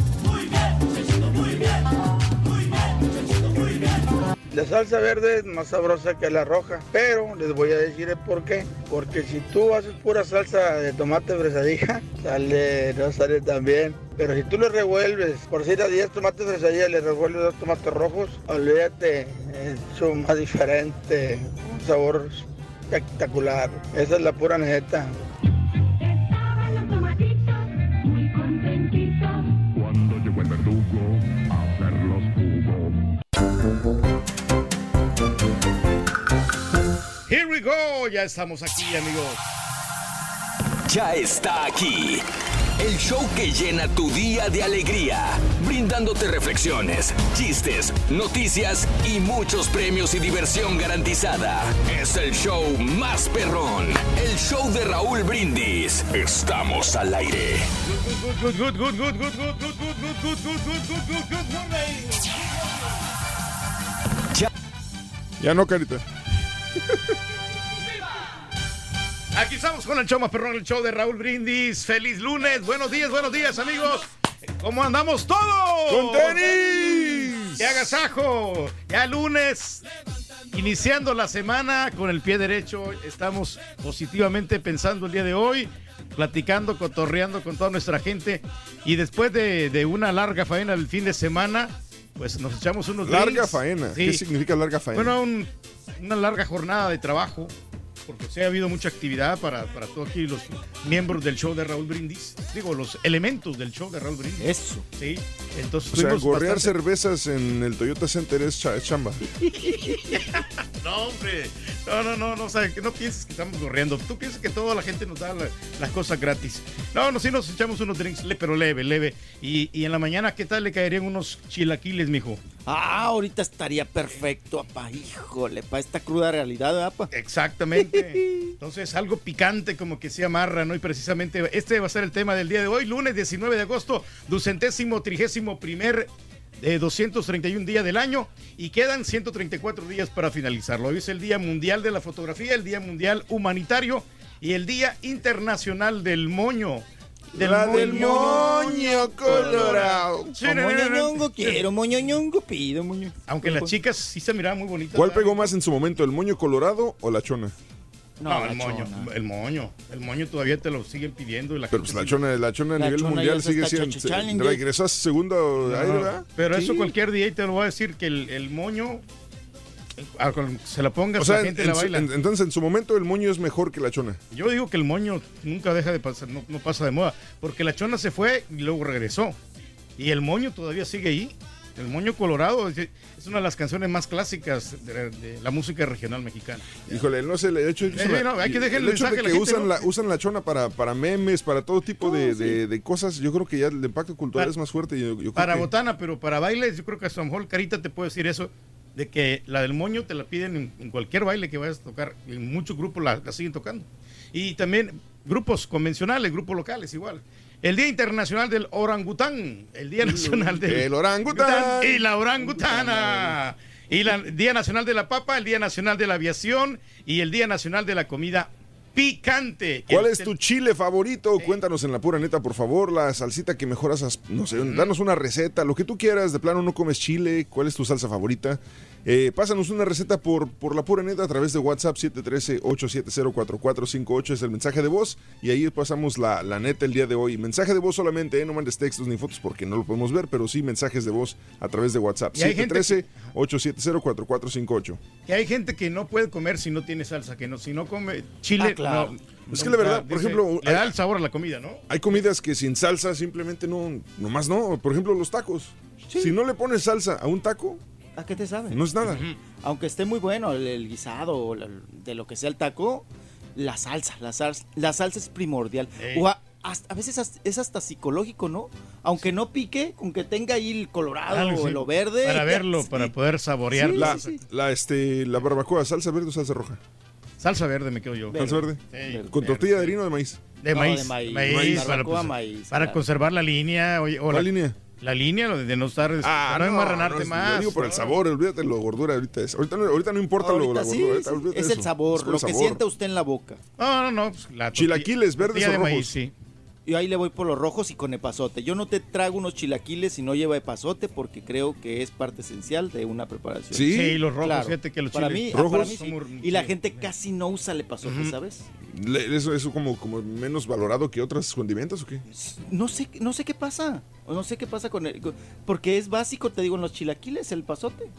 La salsa verde es más sabrosa que la roja, pero les voy a decir el por qué. Porque si tú haces pura salsa de tomate fresadilla, sale, no sale tan bien. Pero si tú le revuelves, por si a 10 tomates fresadilla, le revuelves dos tomates rojos, olvídate, es un más diferente, un sabor espectacular. Esa es la pura neta. Cuando llegó el verdugo a hacer los jugos. Here we go. Ya estamos aquí, amigos. Ya está aquí. El show que llena tu día de alegría, brindándote reflexiones, chistes, noticias y muchos premios y diversión garantizada. Es el show más perrón, el show de Raúl Brindis. Estamos al aire. Ya no, carita. Aquí estamos con el show más perrón, el show de Raúl Brindis. Feliz lunes, buenos días, buenos días, amigos. ¿Cómo andamos todos? ¡Con tenis! ¡Qué agasajo! Ya lunes, iniciando la semana con el pie derecho. Estamos positivamente pensando el día de hoy, platicando, cotorreando con toda nuestra gente. Y después de, de una larga faena el fin de semana, pues nos echamos unos Larga drinks. faena. Sí. ¿Qué significa larga faena? Bueno, un- una larga jornada de trabajo, porque sí ha habido mucha actividad para, para todos aquí los miembros del show de Raúl Brindis. Digo, los elementos del show de Raúl Brindis. Eso. Sí, entonces o sea, gorrear bastante- cervezas en el Toyota Center es cha- es chamba. No, hombre. No, no, no, no, o sea, que no pienses que estamos corriendo. Tú piensas que toda la gente nos da la- las cosas gratis. No, no, sí nos echamos unos drinks, le- pero leve, leve. Y, y en la mañana, ¿qué tal le caerían unos chilaquiles, mijo? Ah, ahorita estaría perfecto, apa. Híjole, para esta cruda realidad, ¿verdad, apa. Exactamente. Entonces, algo picante como que se amarra, ¿no? Y precisamente este va a ser el tema del día de hoy, lunes 19 de agosto, ducentésimo, trigésimo primer de 231 días del año y quedan 134 días para finalizarlo. Hoy es el Día Mundial de la Fotografía, el Día Mundial Humanitario y el Día Internacional del Moño. La del moño colorado. Sí, O no, no, no, no. moñoñongo, quiero moñoñongo, pido moño. Aunque las chicas sí se miraban muy bonitas. ¿Cuál pegó más en su momento, el moño colorado o la chona? No, No, el moño, chona. el moño. El moño todavía te lo siguen pidiendo. Y la Pero gente pues la chona, la chona a La nivel chona mundial sigue siendo. se- su segundo No, aire, ¿verdad? Pero eso cualquier día y te lo voy a decir que el, el moño, se la pongas, O sea, la en- gente en la baila. en- entonces en su momento el moño es mejor que la chona. Yo digo que el moño nunca deja de pasar, no, no pasa de moda, porque la chona se fue y luego regresó. Y el moño todavía sigue ahí. El moño colorado es, una de las canciones más clásicas de, de la música regional mexicana. Híjole, no sé, hecho de que, Eh, no, la- hay que dejar el el hecho de la que gente, usan, ¿no? la, usan la chona para, para memes, para todo tipo de, de- de cosas, yo creo que ya el impacto cultural Para- es más fuerte. Yo, yo creo Para que- botana, pero para bailes, yo creo que a lo mejor Carita te puede decir eso, de que la del moño te la piden en, en cualquier baile que vayas a tocar, en muchos grupos la, la siguen tocando. Y también grupos convencionales, grupos locales igual. El Día Internacional del Orangután, el Día Nacional del El orangután. y la orangutana. Y el Día Nacional de la Papa, el Día Nacional de la Aviación y el Día Nacional de la Comida Picante. ¿Cuál es tu chile favorito? Cuéntanos en la pura neta, por favor. La salsita que mejor haces, no sé, danos una receta, lo que tú quieras. De plano no comes chile. ¿Cuál es tu salsa favorita? Eh, pásanos una receta por, por la pura neta a través de WhatsApp 713-870-4458 es el mensaje de voz y ahí pasamos la, la neta el día de hoy. Mensaje de voz solamente, eh, no mandes textos ni fotos porque no lo podemos ver, pero sí mensajes de voz a través de WhatsApp. Y hay gente que- 713-870-4458. Que hay gente que no puede comer si no tiene salsa, que no, si no come chile, Ah, claro. no- Es que la verdad, no, por ejemplo, le da hay- el sabor a la comida, ¿no? Hay comidas que sin salsa simplemente no, nomás no. Por ejemplo, los tacos. Si no le pones salsa a un taco, ¿A qué te sabe? no es nada. Aunque esté muy bueno el, el guisado o la- de lo que sea el taco, la salsa, la salsa, la salsa es primordial. O a, hasta- a veces es hasta psicológico, ¿no? Aunque no pique, con que tenga ahí el colorado Algo o así, lo verde. Para verlo, sí. para poder saborear. la, la, este, la barbacoa, salsa verde o salsa roja. Salsa verde me quedo yo. Salsa verde. Sí. Con tortilla de harina o de maíz. De No, maíz. de maíz. maíz, para, Barbacoa, pues, maíz, para claro. conservar la línea. oye, o ¿Cuál la línea? La línea, lo de no estar. Ah, para no, enmarranarte es- más. Yo digo por el ¿no? sabor, olvídate lo gordura ahorita es. Ahorita no, ahorita no importa lo, la sí, gordura, sí, ahorita olvídate es el sabor, Es lo el que sienta usted en la boca. No, no, no. pues, la Chilaquiles, verdes o de rojos. maíz, sí. Yo ahí le voy por los rojos y con epazote. Yo no te trago unos chilaquiles si no lleva epazote porque creo que es parte esencial de una preparación. ¿Sí? Sí, los rojos, Claro. fíjate que los para chiles mí, ah, rojos para mí son sí. Y la gente casi no usa el epazote. ¿sabes? ¿Eso, eso como, como menos valorado que otros condimentos o qué? No sé, no sé qué pasa. O No sé qué pasa con el. con- Porque es básico, te digo, en los chilaquiles, el pasote.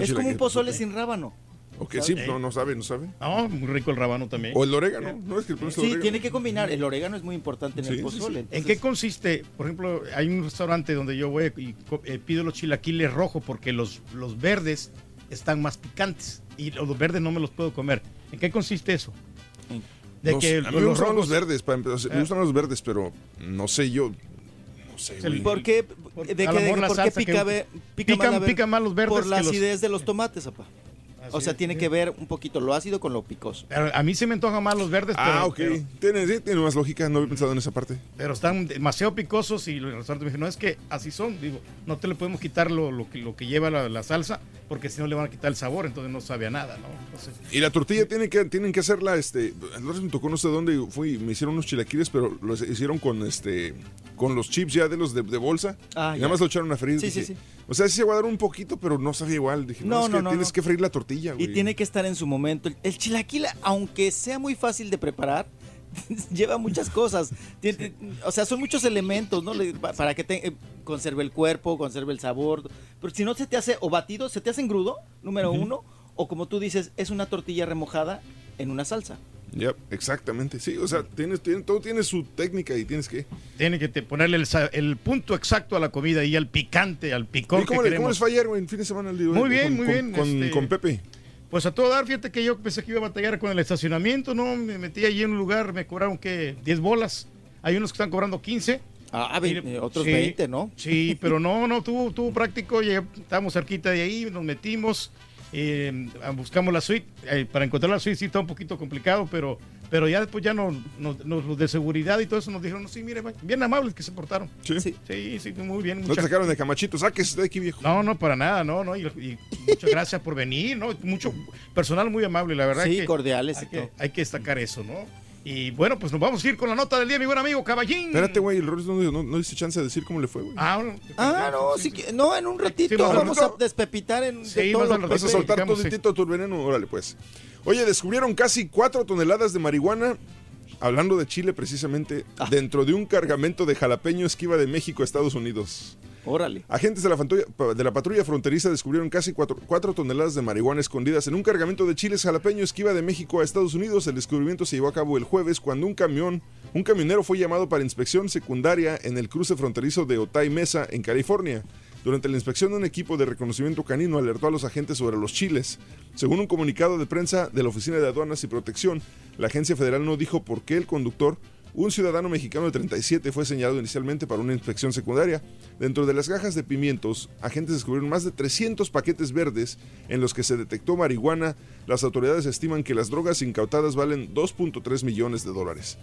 Es como un pozole sin rábano. Ok, sí, no, no sabe, no sabe. No, muy rico el rabano también. O el orégano, ¿no? Es que el Sí, orégano. tiene que combinar. El orégano es muy importante en Sí, el sí, pozole. ¿En qué consiste? Por ejemplo, hay un restaurante donde yo voy y eh, pido los chilaquiles rojos porque los, los verdes están más picantes y los verdes no me los puedo comer. ¿En qué consiste eso? De que a mí me los gustan los verdes, para empezar, me Ah. gustan los verdes, pero no sé yo, no sé, Es el- güey. ¿Por qué, de que- de- por qué salsa que- pica, pica, más los verdes Por la los- acidez de los tomates, papá. O sea, es, tiene sí. que ver un poquito lo ácido con lo picoso. Pero a mí se me antojan más los verdes, Ah, pero, ok. pero, Tiene, sí, tiene más lógica, no había pensado en esa parte. pero están demasiado picosos y el restaurante me dijo, no, es que así son. Digo, no te le podemos quitar lo, lo que, lo que lleva la, la salsa porque si no le van a quitar el sabor, entonces no sabe a nada, ¿no? Entonces, Y la tortilla tiene que, tienen que hacerla, este, vez me tocó no sé dónde fui, me hicieron unos chilaquiles, pero los hicieron con este, con los chips ya de los de, de bolsa. Ah, y ya. nada más lo echaron a freír. Sí, sí, sí. O sea, sí se guardaron un poquito, pero no sabía igual. Dije, no, No, es no, que no, tienes que freír la tortilla, Y güey. tiene que estar en su momento. El- El chilaquil, aunque sea muy fácil de preparar, lleva muchas cosas. Tiene- O sea, son muchos elementos, ¿no? Para que te, eh, conserve el cuerpo, conserve el sabor. Pero si no se te hace, o batido, se te hace engrudo, número uno, o como tú dices, es una tortilla remojada en una salsa. Yep, exactamente, sí, o sea, tienes, tiene- todo tiene su técnica y tienes que... tiene que te- ponerle el, sa- el punto exacto a la comida y al picante, al picor ¿Y cómo, que le- cómo queremos. les fue ayer, güey, en fin de semana? digo, Muy bien, con- muy bien, Con, este- con Pepe. Pues a todo dar, fíjate que yo pensé que iba a batallar con el estacionamiento, ¿no? Me metí allí en un lugar, me cobraron que 10 bolas. Hay unos que están cobrando 15. Ah, Y- ve- eh, otros sí, 20, ¿no? Sí, pero no, no, tuvo, tuvo práctico, llegué- estábamos cerquita de ahí, nos metimos, eh, buscamos la suite. Eh, para encontrar la suite sí está un poquito complicado, pero, pero ya después ya nos, nos- nos- los de seguridad y todo eso nos dijeron, no, sí, mire, bien amables que se portaron. Sí. Sí. Sí, sí, muy bien. No te sacaron de camachito, sáquese de aquí, viejo. no, no, para nada, no, no. Y, y muchas gracias por venir, ¿no? Mucho personal muy amable, la verdad. Sí, que cordiales Hay y que, todo. hay que destacar eso, ¿no? Y bueno, pues nos vamos a ir con la nota del día, mi buen amigo Caballín. Espérate, güey, el Rolis no, no, no dice chance de decir cómo le fue, güey. Ah, bueno, Ah, no, sí no, en un ratito vamos a despepitar en Sí, de todo lo Vas a soltar digamos, toditito tu veneno, órale pues. Oye, descubrieron casi 4 toneladas de marihuana, hablando de Chile precisamente, Ah. dentro de un cargamento de jalapeños que iba de México a Estados Unidos. Órale. Agentes de la, patrulla fronteriza descubrieron casi 4 toneladas de marihuana escondidas en un cargamento de chiles jalapeños que iba de México a Estados Unidos. El descubrimiento se llevó a cabo el jueves cuando un camión, un camionero fue llamado para inspección secundaria en el cruce fronterizo de Otay Mesa, en California. Durante la inspección, un equipo de reconocimiento canino alertó a los agentes sobre los chiles. Según un comunicado de prensa de la Oficina de Aduanas y Protección, la agencia federal no dijo por qué el conductor, un ciudadano mexicano de 37, fue señalado inicialmente para una inspección secundaria. Dentro de las cajas de pimientos, agentes descubrieron más de 300 paquetes verdes en los que se detectó marihuana. Las autoridades estiman que las drogas incautadas valen 2.3 millones de dólares.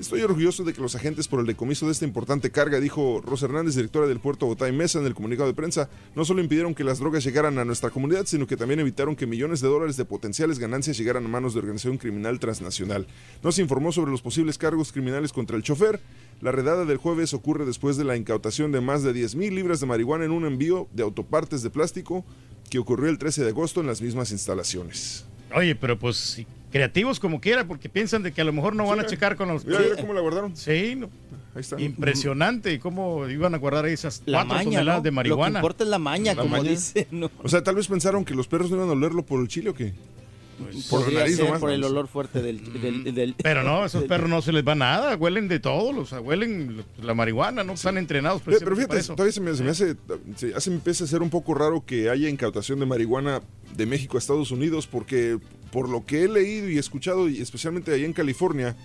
Estoy orgulloso de que los agentes por el decomiso de esta importante carga, dijo Rosa Hernández, directora del puerto Botay Mesa, en el comunicado de prensa, no solo impidieron que las drogas llegaran a nuestra comunidad, sino que también evitaron que millones de dólares de potenciales ganancias llegaran a manos de organización criminal transnacional. No se informó sobre los posibles cargos criminales contra el chofer. La redada del jueves ocurre después de la incautación de más de 10.000 libras de marihuana en un envío de autopartes de plástico que ocurrió el 13 de agosto en las mismas instalaciones. Oye, pero pues creativos como quiera, porque piensan de que a lo mejor no van a checar con los... Mira, mira cómo la guardaron. Sí, no. Ahí está. Impresionante cómo iban a guardar esas La cuatro maña, toneladas ¿no? de Lo que marihuana. importa es la maña, La como maña. dice. ¿no? O sea, tal vez pensaron que los perros no iban a olerlo por el chile o qué. por la Podría nariz ser nomás. por el olor fuerte del... del- del- Pero no, esos perros no se les va nada, huelen de todo, o sea, huelen la marihuana, no están entrenados Pero, pero fíjate, para todavía se me, se me hace, se hace me empieza a ser un poco raro que haya incautación de marihuana de México a Estados Unidos, porque por lo que he leído y escuchado, y especialmente allá en California,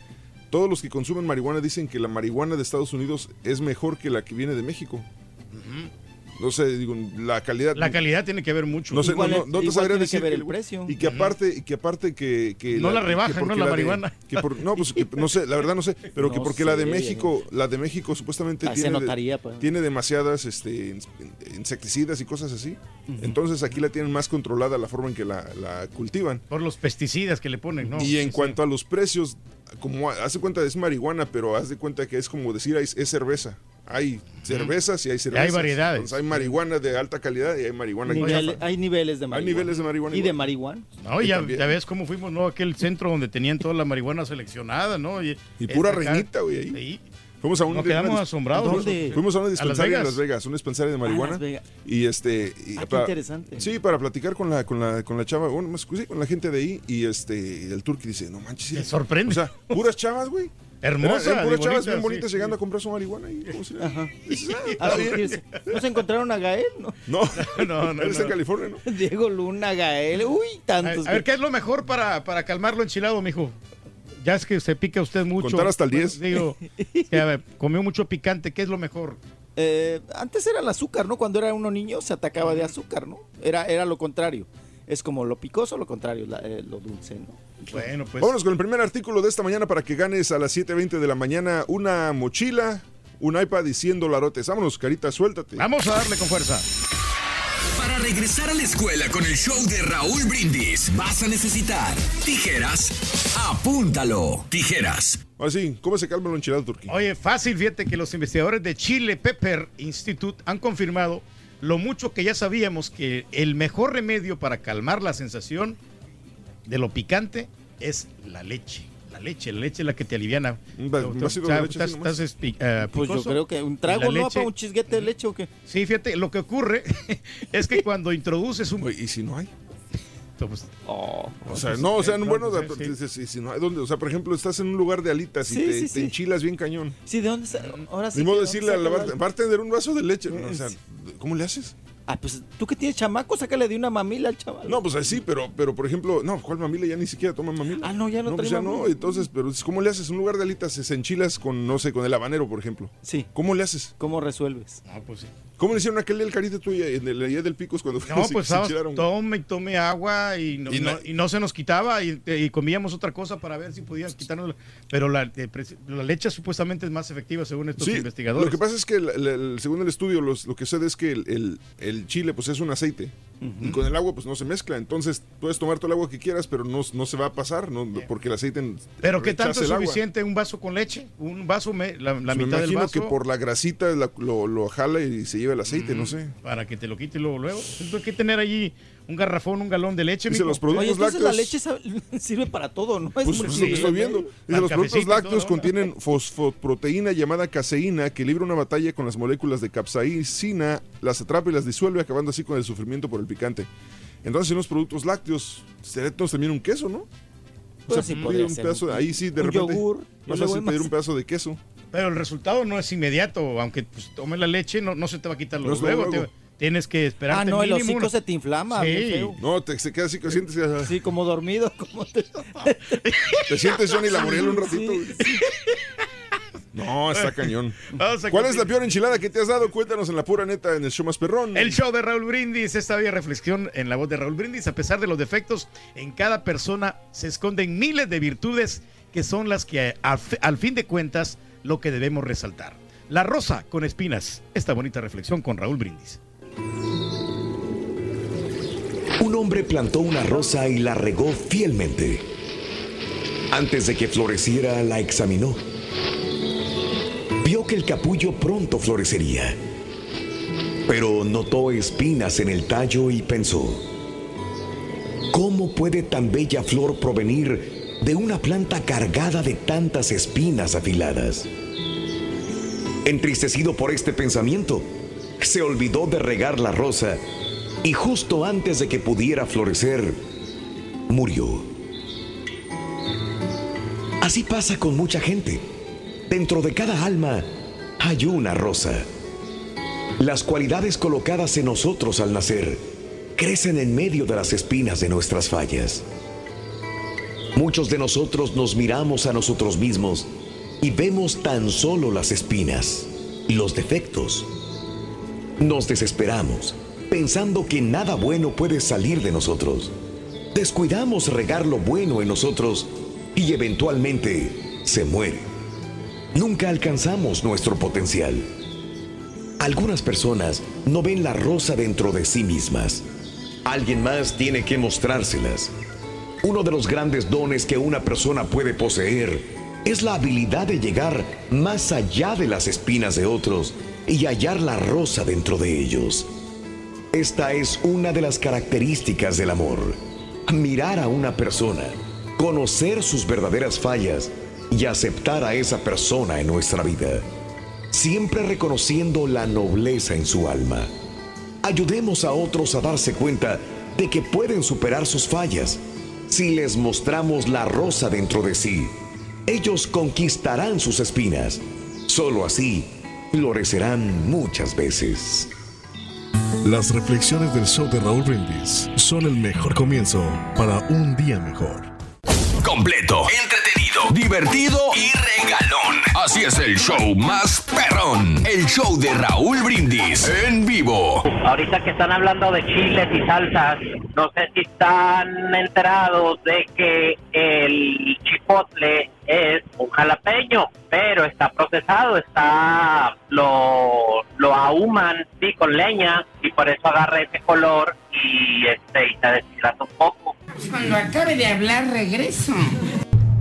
todos los que consumen marihuana dicen que la marihuana de Estados Unidos es mejor que la que viene de México. No sé, digo, la calidad. La calidad tiene que ver mucho. No sé, Igual no, no, no te sabría tiene que decir ver el precio. Y que aparte, y que aparte que, que No la rebajan, que ¿no? La de- marihuana. que por- no, pues que no sé, la verdad no sé, pero que porque la de. México, la de México supuestamente Ah, se tiene, notaría, pues. tiene demasiadas este, ins- insecticidas y cosas así. Entonces aquí la tienen más controlada la forma en que la, la cultivan. Por los pesticidas que le ponen, ¿no? y en Sí, cuanto a los precios, como ha- hace cuenta es marihuana, pero haz de cuenta que es como decir es, es cerveza. Hay cervezas y hay cervezas. variedades. Entonces, hay marihuana de alta calidad y hay marihuana Nivel- chafa. hay niveles de marihuana. niveles de marihuana Y de marihuana. No, Y ya, ya ves cómo fuimos, ¿no? Aquel centro donde tenían toda la marihuana seleccionada, ¿no? Y, Y pura acá- reinita, güey, ahí. Sí. Fuimos a un Nos quedamos asombrados. ¿Dónde? Fuimos a una Las dispensaria en. Las Vegas, una dispensaria de Ah, marihuana. Las Vegas. Y este. y Ah, qué interesante. Sí, para platicar con la, con la, con la chava, bueno, más- sí, con la gente de ahí. Y este, el turqui dice, no manches. sí". Te sorprende. O sea, puras chavas, güey. Eran- y chavas bien bonitas sí. llegando a comprar su marihuana. Y, como si- Dices, ah. ¿No se encontraron a Gael? No. No, No, no, él está en no. California, ¿no? Diego Luna, Gael. Uy, A, tantos. a ver, ¿qué es lo mejor para, para calmarlo enchilado, mijo? Ya es que se pica usted mucho. Contar hasta el 10. Digo, que, a ver, comió mucho picante, ¿qué es lo mejor? Eh, antes era el azúcar, ¿no? Cuando era uno niño se atacaba de azúcar, ¿no? Era, era lo contrario. Es como lo picoso, lo contrario, la- eh, lo dulce, ¿no? Bueno, pues. Vámonos con el primer artículo de esta mañana para que ganes a las 7.20 de la mañana una mochila, un iPad y 100 dolarotes. Vámonos, carita, suéltate. Vamos a darle con fuerza. Para regresar a la escuela con el show de Raúl Brindis, vas a necesitar tijeras. Apúntalo. Tijeras. Ahora sí, ¿cómo se calma el enchilado turquí? Oye, fácil, fíjate que los investigadores de Chile Pepper Institute han confirmado lo mucho que ya sabíamos que el mejor remedio para calmar la sensación de lo picante es la leche. La leche, la leche es la que te aliviana. Un vasito de leche estás- estás espi- eh, Pues yo picoso, creo que un trago, ¿no? Para un chisguete de leche o qué. Sí, fíjate, lo que ocurre es que cuando introduces un... ¿Y si no hay? Oh. O sea, pues, no, o sea, eh, no, bueno, pues, si- sí. si, si no hay dónde, o sea, por ejemplo, estás en un lugar de alitas y Sí, te, sí, te sí. enchilas bien cañón. Sí, ¿de dónde Ahora sí. Ni modo decirle a la bartender un vaso de leche. ¿no? O sea, ¿cómo le haces? Ah, pues tú que tienes chamaco, sácale de una mamila al chaval. No, pues así, pero, pero por ejemplo, no, ¿cuál mamila? Ya ni siquiera toma mamila. Ah, no, ya no pues trae ya no, entonces, pero ¿cómo le haces? Un lugar de alitas se enchilas con, no sé, con el habanero, por ejemplo. Sí. ¿Cómo le haces? ¿Cómo resuelves? No, pues sí. ¿Cómo le hicieron aquel del carita tuya en el allá del Picos cuando No, fuimos y pues enchilaron? tome tome agua y no, Y no- no, y no se nos quitaba y, y comíamos otra cosa para ver si podíamos quitarnos. la- Pero la, leche supuestamente es más efectiva según estos Sí, investigadores. lo que pasa es que el- el- el- según el estudio, los- lo que sucede es que el, el- el chile pues es un aceite y con el agua pues no se mezcla. Entonces puedes tomar todo el agua que quieras, pero no, no se va a pasar, ¿no? porque el aceite Pero ¿qué tanto es agua. suficiente un vaso con leche? Un vaso, me- la, la Pues me mitad del imagino vaso. que por la grasita la- lo, lo jala y se lleva el aceite, no sé. Para que te lo quite luego, luego. Entonces hay que tener allí un garrafón, un galón de leche. Dice, mijo. los productos Oye, entonces la lácteos- leche sirve para todo, ¿no? Es Pues muy es lo que estoy viendo. Dice, los productos lácteos todo. contienen fosfoproteína llamada caseína que libra una batalla con las moléculas de capsaicina, las atrapa y las disuelve, acabando así con el sufrimiento por el picante. Entonces, en los productos lácteos, entonces también un queso, ¿no? O Pues sea, sí, pedir podría un ser pedazo, un- ahí sí, de repente, yogur, yo más fácil pedir más. un pedazo de queso. Pero el resultado no es inmediato, aunque pues, tomes la leche, no, no se te va a quitar No luego, luego, te, luego. Tienes que esperar. Ah, no, el hocico se te inflama. Sí. feo. No, te, se queda así que sientes. Sí, como dormido. Como te... Te sientes Johnny Laboriel un ratito. No, está cañón. Vamos a ¿Cuál es la peor enchilada que te has dado? Cuéntanos en la pura neta en el show más perrón. El show de Raúl Brindis, esta bella reflexión en la voz de Raúl Brindis. A pesar de los defectos, en cada persona se esconden miles de virtudes que son las que al fin de cuentas lo que debemos resaltar. La rosa con espinas. Esta bonita reflexión con Raúl Brindis. Un hombre plantó una rosa y la regó fielmente. Antes de que floreciera, la examinó. Vio que el capullo pronto florecería. Pero notó espinas en el tallo y pensó, ¿cómo puede tan bella flor provenir de una planta cargada de tantas espinas afiladas? Entristecido por este pensamiento, se olvidó de regar la rosa y justo antes de que pudiera florecer, murió. Así pasa con mucha gente. Dentro de cada alma hay una rosa. Las cualidades colocadas en nosotros al nacer crecen en medio de las espinas de nuestras fallas. Muchos de nosotros nos miramos a nosotros mismos y vemos tan solo las espinas, los defectos. Nos desesperamos, pensando que nada bueno puede salir de nosotros. Descuidamos regar lo bueno en nosotros y eventualmente se muere. Nunca alcanzamos nuestro potencial. Algunas personas no ven la rosa dentro de sí mismas. Alguien más tiene que mostrárselas. Uno de los grandes dones que una persona puede poseer es la habilidad de llegar más allá de las espinas de otros y hallar la rosa dentro de ellos. Esta es una de las características del amor. Mirar a una persona, conocer sus verdaderas fallas y aceptar a esa persona en nuestra vida, siempre reconociendo la nobleza en su alma. Ayudemos a otros a darse cuenta de que pueden superar sus fallas. Si les mostramos la rosa dentro de sí, ellos conquistarán sus espinas. Solo así florecerán muchas veces. Las reflexiones del show de Raúl Brindis son el mejor comienzo para un día mejor. Completo, entretenido, divertido y regalón. Así es el show más perrón. El show de Raúl Brindis en vivo. Ahorita que están hablando de chiles y salsas, no sé si están enterados de que el chipotle es un jalapeño, pero está procesado, está lo, lo ahuman sí con leña y por eso agarra ese color y este y se deshidrata un poco. Cuando acabe de hablar, regreso.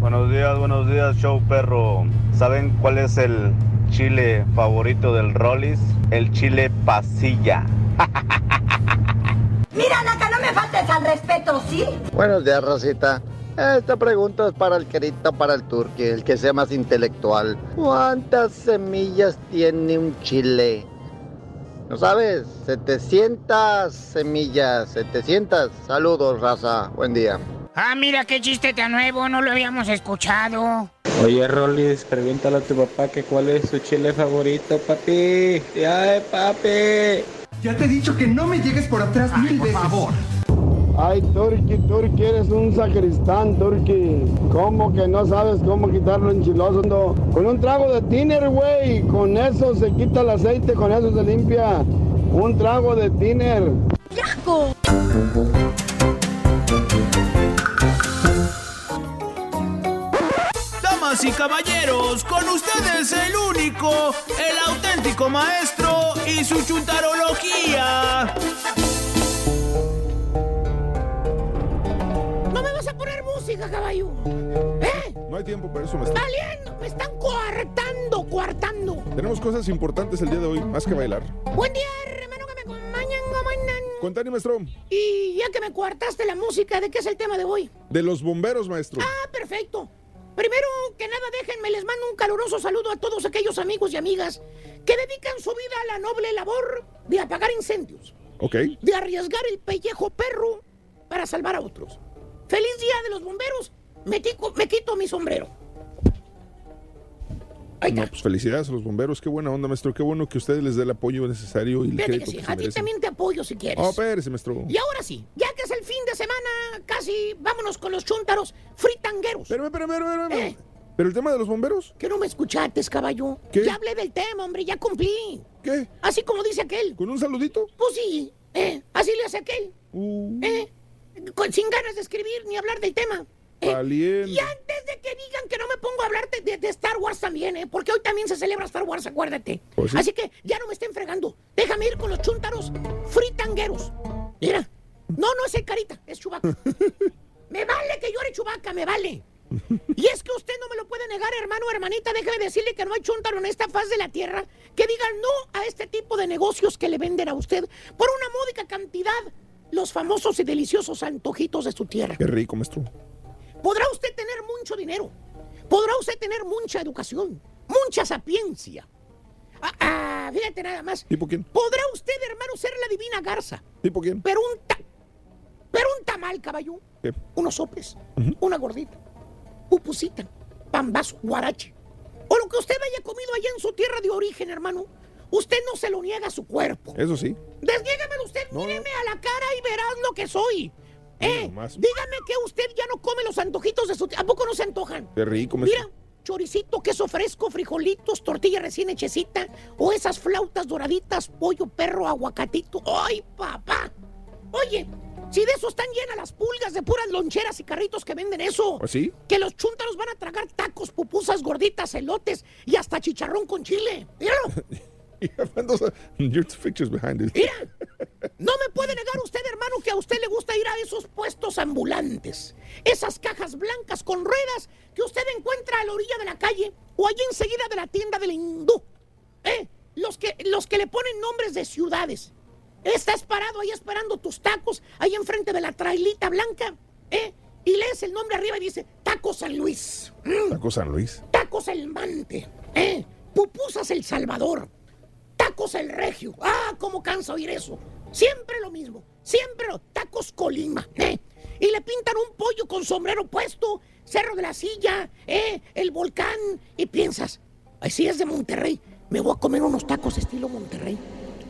Buenos días, buenos días, show perro. ¿Saben cuál es el chile favorito del Rollis? El chile pasilla. Mira, Naka, no me faltes al respeto, ¿sí? Buenos días, Rosita. Esta pregunta es para el querido, para el turqui, el que sea más intelectual. ¿Cuántas semillas tiene un chile? ¿No sabes? 700 semillas, 700. Saludos, raza. Buen día. Ah, mira qué chiste tan nuevo, no lo habíamos escuchado. Oye, Rolis, pregúntale a tu papá que cuál es su chile favorito, papi. Ay, papi. Ya te he dicho que no me llegues por atrás mil veces. Por favor. Ay, Turki, Turki, eres un sacristán, Turki. ¿Cómo que no sabes cómo quitarlo enchiloso? No, Con un trago de tiner, güey. Con eso se quita el aceite, con eso se limpia. Un trago de tiner. ¡Yaco! Damas y caballeros, con ustedes el único, el auténtico maestro y su chuntarología. Música, caballo? ¿Eh? No hay tiempo para eso, maestro. Valiendo, me están coartando, coartando. Tenemos cosas importantes el día de hoy, más que bailar. Buen día, hermano, que me acompañan, acompañan. Contani, maestro. Y ya que me coartaste la música, ¿de qué es el tema de hoy? De los bomberos, maestro. Ah, perfecto. Primero que nada, déjenme, les mando un caluroso saludo a todos aquellos amigos y amigas que dedican su vida a la noble labor de apagar incendios, Ok. de arriesgar el pellejo perro para salvar a otros. ¡Feliz día de los bomberos! Me, tico- me quito mi sombrero. No, pues felicidades a los bomberos. Qué buena onda, maestro. Qué bueno que ustedes les dé el apoyo necesario y el que crédito sí. que se A ti también te apoyo si quieres. Oh, espérese, maestro. Y ahora sí, ya que es el fin de semana, casi vámonos con los chúntaros fritangueros. Pero, pero, pero, pero, ¿Eh? ¿Pero el tema de los bomberos? Que no me escuchaste, caballo. Ya hablé del tema, hombre, ya cumplí. ¿Qué? Así como dice aquel. ¿Con un saludito? Pues sí, eh, así le hace aquel. Uh. Eh, con- sin ganas de escribir ni hablar del tema. Eh, Valiente. Y antes de que digan que no me pongo a hablar de, Star Wars también, ¿eh? Porque hoy también se celebra Star Wars, acuérdate. Pues sí. Así que ya no me estén fregando. Déjame ir con los chúntaros fritangueros. Mira. No, no es el carita, es Chubaca. me vale que llore Chubaca, me vale. Y es que usted no me lo puede negar, hermano o hermanita. Déjeme decirle que no hay chúntaro en esta faz de la tierra que diga no a este tipo de negocios que le venden a usted por una módica cantidad los famosos y deliciosos antojitos de su tierra. Qué rico, maestro. Podrá usted tener mucho dinero, podrá usted tener mucha educación, mucha sapiencia. Ah, ah, fíjate nada más. ¿Tipo quién? Podrá usted, hermano, ser la divina garza, ¿Tipo quién? pero un, ta- pero un tamal, caballo, ¿Qué? unos sopes, una gordita, pupusita, pambazo, guarache. O lo que usted haya comido allá en su tierra de origen, hermano. Usted no se lo niega a su cuerpo. Eso sí. Desniégamelo usted, míreme a la cara y verás lo que soy. Eh, dígame que usted ya no come los antojitos de su tierra. ¿A poco no se antojan? Qué rico. Mira, choricito, queso fresco, frijolitos, tortilla recién hechecita, o esas flautas doraditas, pollo, perro, aguacatito. ¡Ay, papá! Oye, si de eso están llenas las pulgas de puras loncheras y carritos que venden eso. ¿Ah, sí? Que los chúntaros van a tragar tacos, pupusas, gorditas, elotes y hasta chicharrón con chile. Míralo. Your pictures behind it. Mira, no me puede negar usted, hermano, que a usted le gusta ir a esos puestos ambulantes. Esas cajas blancas con ruedas que usted encuentra a la orilla de la calle o allí enseguida de la tienda del hindú. ¿Eh? Los que, los que le ponen nombres de ciudades. Estás parado ahí esperando tus tacos, ahí enfrente de la trailita blanca. ¿Eh? Y lees el nombre arriba y dice Taco San Luis. Mm. Taco San Luis. Tacos El Mante. ¿eh? Pupusas El Salvador. Tacos El Regio. Ah, cómo cansa oír eso. Siempre lo mismo. Siempre lo. Tacos Colima. ¿eh? Y le pintan un pollo con sombrero puesto, Cerro de la Silla, ¿eh? el volcán. Y piensas, así es de Monterrey. Me voy a comer unos tacos estilo Monterrey.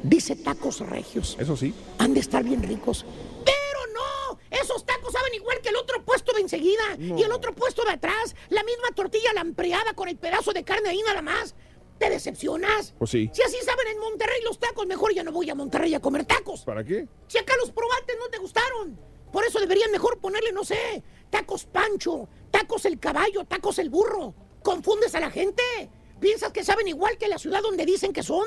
Dice tacos regios. Eso sí. Han de estar bien ricos. Pero no, esos tacos saben igual que el otro puesto de enseguida y el otro puesto de atrás. La misma tortilla lampreada con el pedazo de carne ahí nada más. ¿Te decepcionas? Pues sí. Si así saben en Monterrey los tacos, mejor ya no voy a Monterrey a comer tacos. ¿Para qué? Si acá los probaste no te gustaron. Por eso deberían mejor ponerle, no sé, tacos Pancho, tacos el caballo, tacos el burro. Confundes a la gente. Piensas que saben igual que la ciudad donde dicen que son.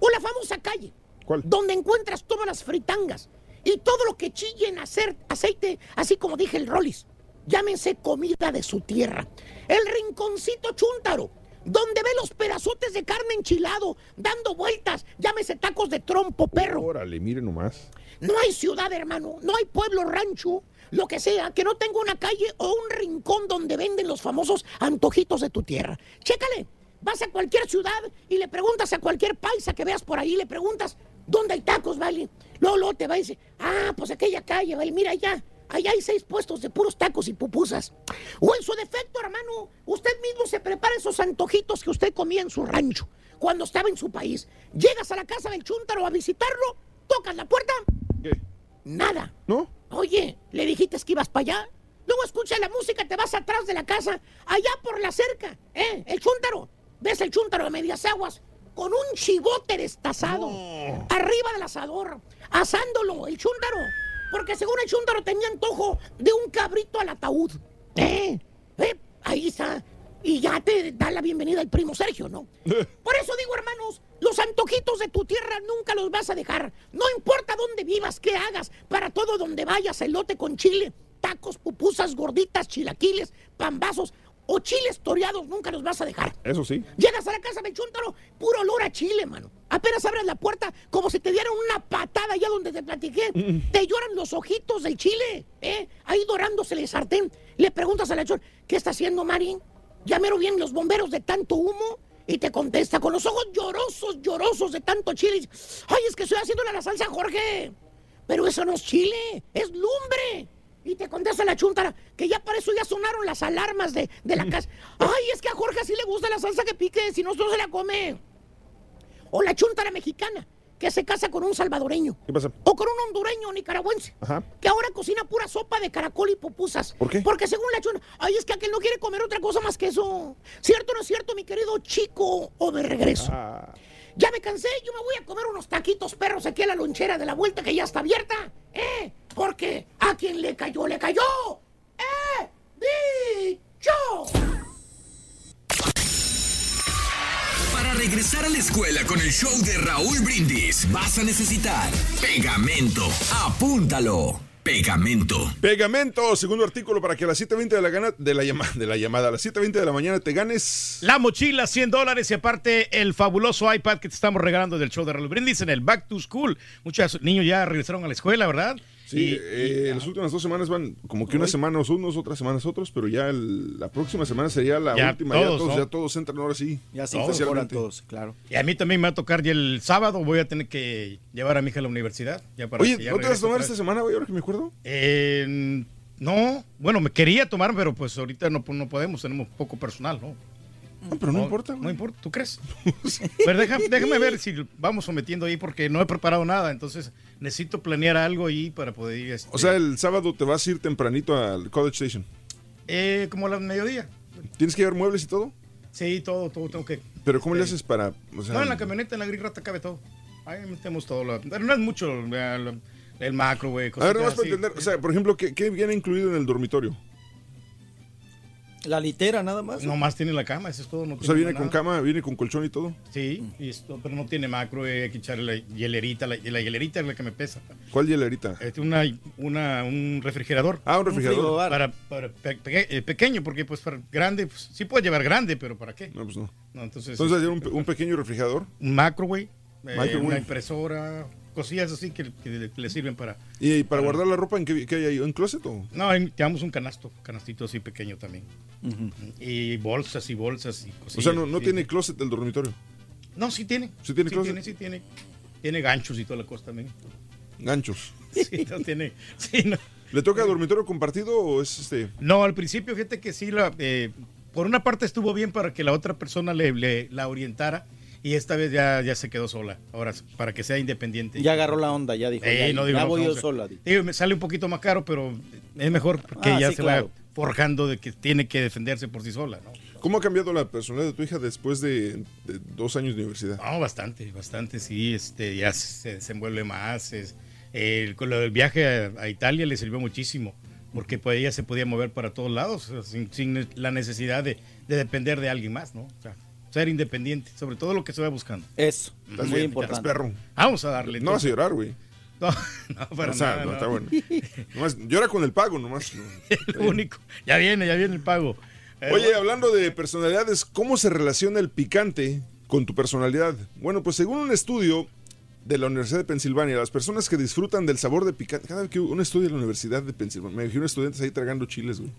O la famosa calle. ¿Cuál? Donde encuentras todas las fritangas y todo lo que chille en hacer aceite, así como dije el Rollis. Llámense comida de su tierra. El rinconcito chúntaro, donde ve los pedazotes de carne enchilado, dando vueltas. Llámese tacos de trompo, perro. Órale, mire nomás. No hay ciudad, hermano. No hay pueblo, rancho, lo que sea, que no tenga una calle o un rincón donde venden los famosos antojitos de tu tierra. Chécale. Vas a cualquier ciudad y le preguntas a cualquier paisa que veas por ahí, le preguntas, ¿dónde hay tacos, vale? Luego, luego te va y dice, ah, pues aquella calle, vale, mira allá. Allá hay seis puestos de puros tacos y pupusas. O en su defecto, hermano, usted mismo se prepara esos antojitos que usted comía en su rancho, cuando estaba en su país. Llegas a la casa del chúntaro a visitarlo, tocas la puerta. Nada. ¿No? Oye, ¿le dijiste que ibas para allá? Luego escucha la música, te vas atrás de la casa, allá por la cerca, ¿eh? El chúntaro. ¿Ves el chúntaro de medias aguas? Con un chivote destazado. Arriba del asador. Asándolo, el chúntaro. Porque según el chúntaro tenía antojo de un cabrito al ataúd. ¿Eh? ¿Eh? Ahí está. Y ya te da la bienvenida el primo Sergio, ¿no? Por eso digo, hermanos, los antojitos de tu tierra nunca los vas a dejar. No importa dónde vivas, qué hagas, para todo donde vayas, elote con chile, tacos, pupusas, gorditas, chilaquiles, pambazos o chiles toreados, nunca los vas a dejar. Eso sí. Llegas a la casa del chúntaro, puro olor a chile, mano. Apenas abres la puerta, como si te dieran una patada allá donde te platiqué. Te lloran los ojitos del chile, ¿eh? Ahí dorándose el sartén. Le preguntas a la chor, ¿qué está haciendo, Mari? Ya mero bien los bomberos de tanto humo. Y te contesta con los ojos llorosos, llorosos de tanto chile. Ay, es que estoy haciéndole la salsa, Jorge. Pero eso no es chile, es lumbre. Y te contesta la chuntara que ya para eso ya sonaron las alarmas de, de la casa. Ay, es que a Jorge así le gusta la salsa que pique, si no, no se la come. O la chuntara mexicana, que se casa con un salvadoreño. ¿Qué pasa? O con un hondureño nicaragüense. Ajá. Que ahora cocina pura sopa de caracol y pupusas. ¿Por qué? Porque según la chuna, ay, es que aquel no quiere comer otra cosa más que eso. ¿Cierto o no es cierto, mi querido chico? O de regreso. Ah. Ya me cansé, yo me voy a comer unos taquitos perros aquí a la lonchera de la vuelta que ya está abierta. ¿Eh? Porque a quien le cayó, le cayó. ¡Eh! ¡Dicho! Para regresar a la escuela con el show de Raúl Brindis, vas a necesitar pegamento. Apúntalo. Pegamento. Pegamento, segundo artículo para que a las 7.20 de la, gana, de, la llama- de la llamada, a las 7.20 de la mañana te ganes. La mochila, 100 dólares y aparte el fabuloso iPad que te estamos regalando del show de Raúl Brindis en el Back to School. Muchos niños ya regresaron a la escuela, ¿verdad? Sí, Y- eh, las últimas dos semanas van como que unas semanas unos, otras semanas otros, pero ya el- la próxima semana sería la Ya última. todos, ya, todos, ¿no? ya todos entran ahora sí. Ya se Oficialmente. incorporan todos, claro. Y a mí también me va a tocar ya el sábado, voy a tener que llevar a mi hija a la universidad. Ya para Oye, que ya ¿no te vas a tomar esta semana, güey, ahora que me acuerdo? Eh, no, bueno, me quería tomar, pero pues ahorita no, no podemos, tenemos poco personal, ¿no? No, pero no, importa, No importa, ¿tú crees? pero deja- déjame ver si vamos sometiendo ahí porque no he preparado nada, entonces necesito planear algo ahí para poder ir. este, O sea, el sábado te vas a ir tempranito al College Station. eh, como a las mediodía. ¿Tienes que llevar muebles y todo? Sí, todo, todo tengo que. Pero ¿cómo le Sí. haces para...? O sea, no, en la camioneta, en la gris rata cabe todo. Ahí metemos todo. lo- pero no es mucho eh, el macro, güey. a ver, nomás para entender, o sea, por ejemplo, ¿qué, qué viene incluido en el dormitorio? La litera nada más. Nomás tiene la cama, eso es todo. No O sea, viene nada. con cama, viene con colchón y todo. Sí, y esto, pero no tiene macro, eh, hay que echarle la hielerita. La, la hielerita es la que me pesa. ¿Cuál hielerita? Este, una, una, un refrigerador. Ah, un refrigerador. Para, para pe- eh, pequeño, porque pues para grande, pues, sí puede llevar grande, pero ¿para qué? No, pues no. No, entonces, Entonces, este, un, un pequeño refrigerador. un macro, güey. eh, una impresora, cosillas así que, que le- que le sirven para... ¿Y para guardar la ropa en qué, qué hay ahí? ¿En closet o...? No, en- llevamos un canasto, canastito así pequeño también. Y bolsas y bolsas y cosillas. O sea, no, no sí. tiene closet el dormitorio. No, sí tiene. ¿Sí tiene sí closet? tiene, sí tiene. Tiene ganchos y toda la cosa también. Ganchos. Sí, no tiene... Sí, no. ¿Le toca dormitorio compartido o es este...? No, al principio, fíjate que sí, la, eh, por una parte estuvo bien para que la otra persona le, le- la orientara y esta vez ya, ya se quedó sola. Ahora, para que sea independiente. Ya agarró la onda, ya dijo. Eh, ya, no digo, ya no, voy no, yo sola. digo, me sale un poquito más caro, pero es mejor que Ah, ya sí, se claro. vaya forjando de que tiene que defenderse por sí sola, ¿no? ¿Cómo ha cambiado la personalidad de tu hija después de, de dos años de universidad? No, bastante, bastante, sí, este, ya se desenvuelve más. es- el- con lo del viaje a, a Italia le sirvió muchísimo, porque pues ella se podía mover para todos lados, sin, sin la necesidad de, de depender de alguien más, ¿no? O sea, ser independiente, sobre todo lo que se va buscando. Eso, Estás muy bien, importante. estás perro. Vamos a darle. No vas a llorar, güey. No, no, para O sea, nada, no, no. está bueno. Nomás, llora con el pago, nomás. El único. Ya viene, ya viene el pago. Eh, Oye, hablando de personalidades, ¿cómo se relaciona el picante con tu personalidad? Bueno, pues según un estudio de la Universidad de Pensilvania, las personas que disfrutan del sabor de picante, cada vez que un estudio de la Universidad de Pensilvania, me imagino estudiantes ahí tragando chiles, güey.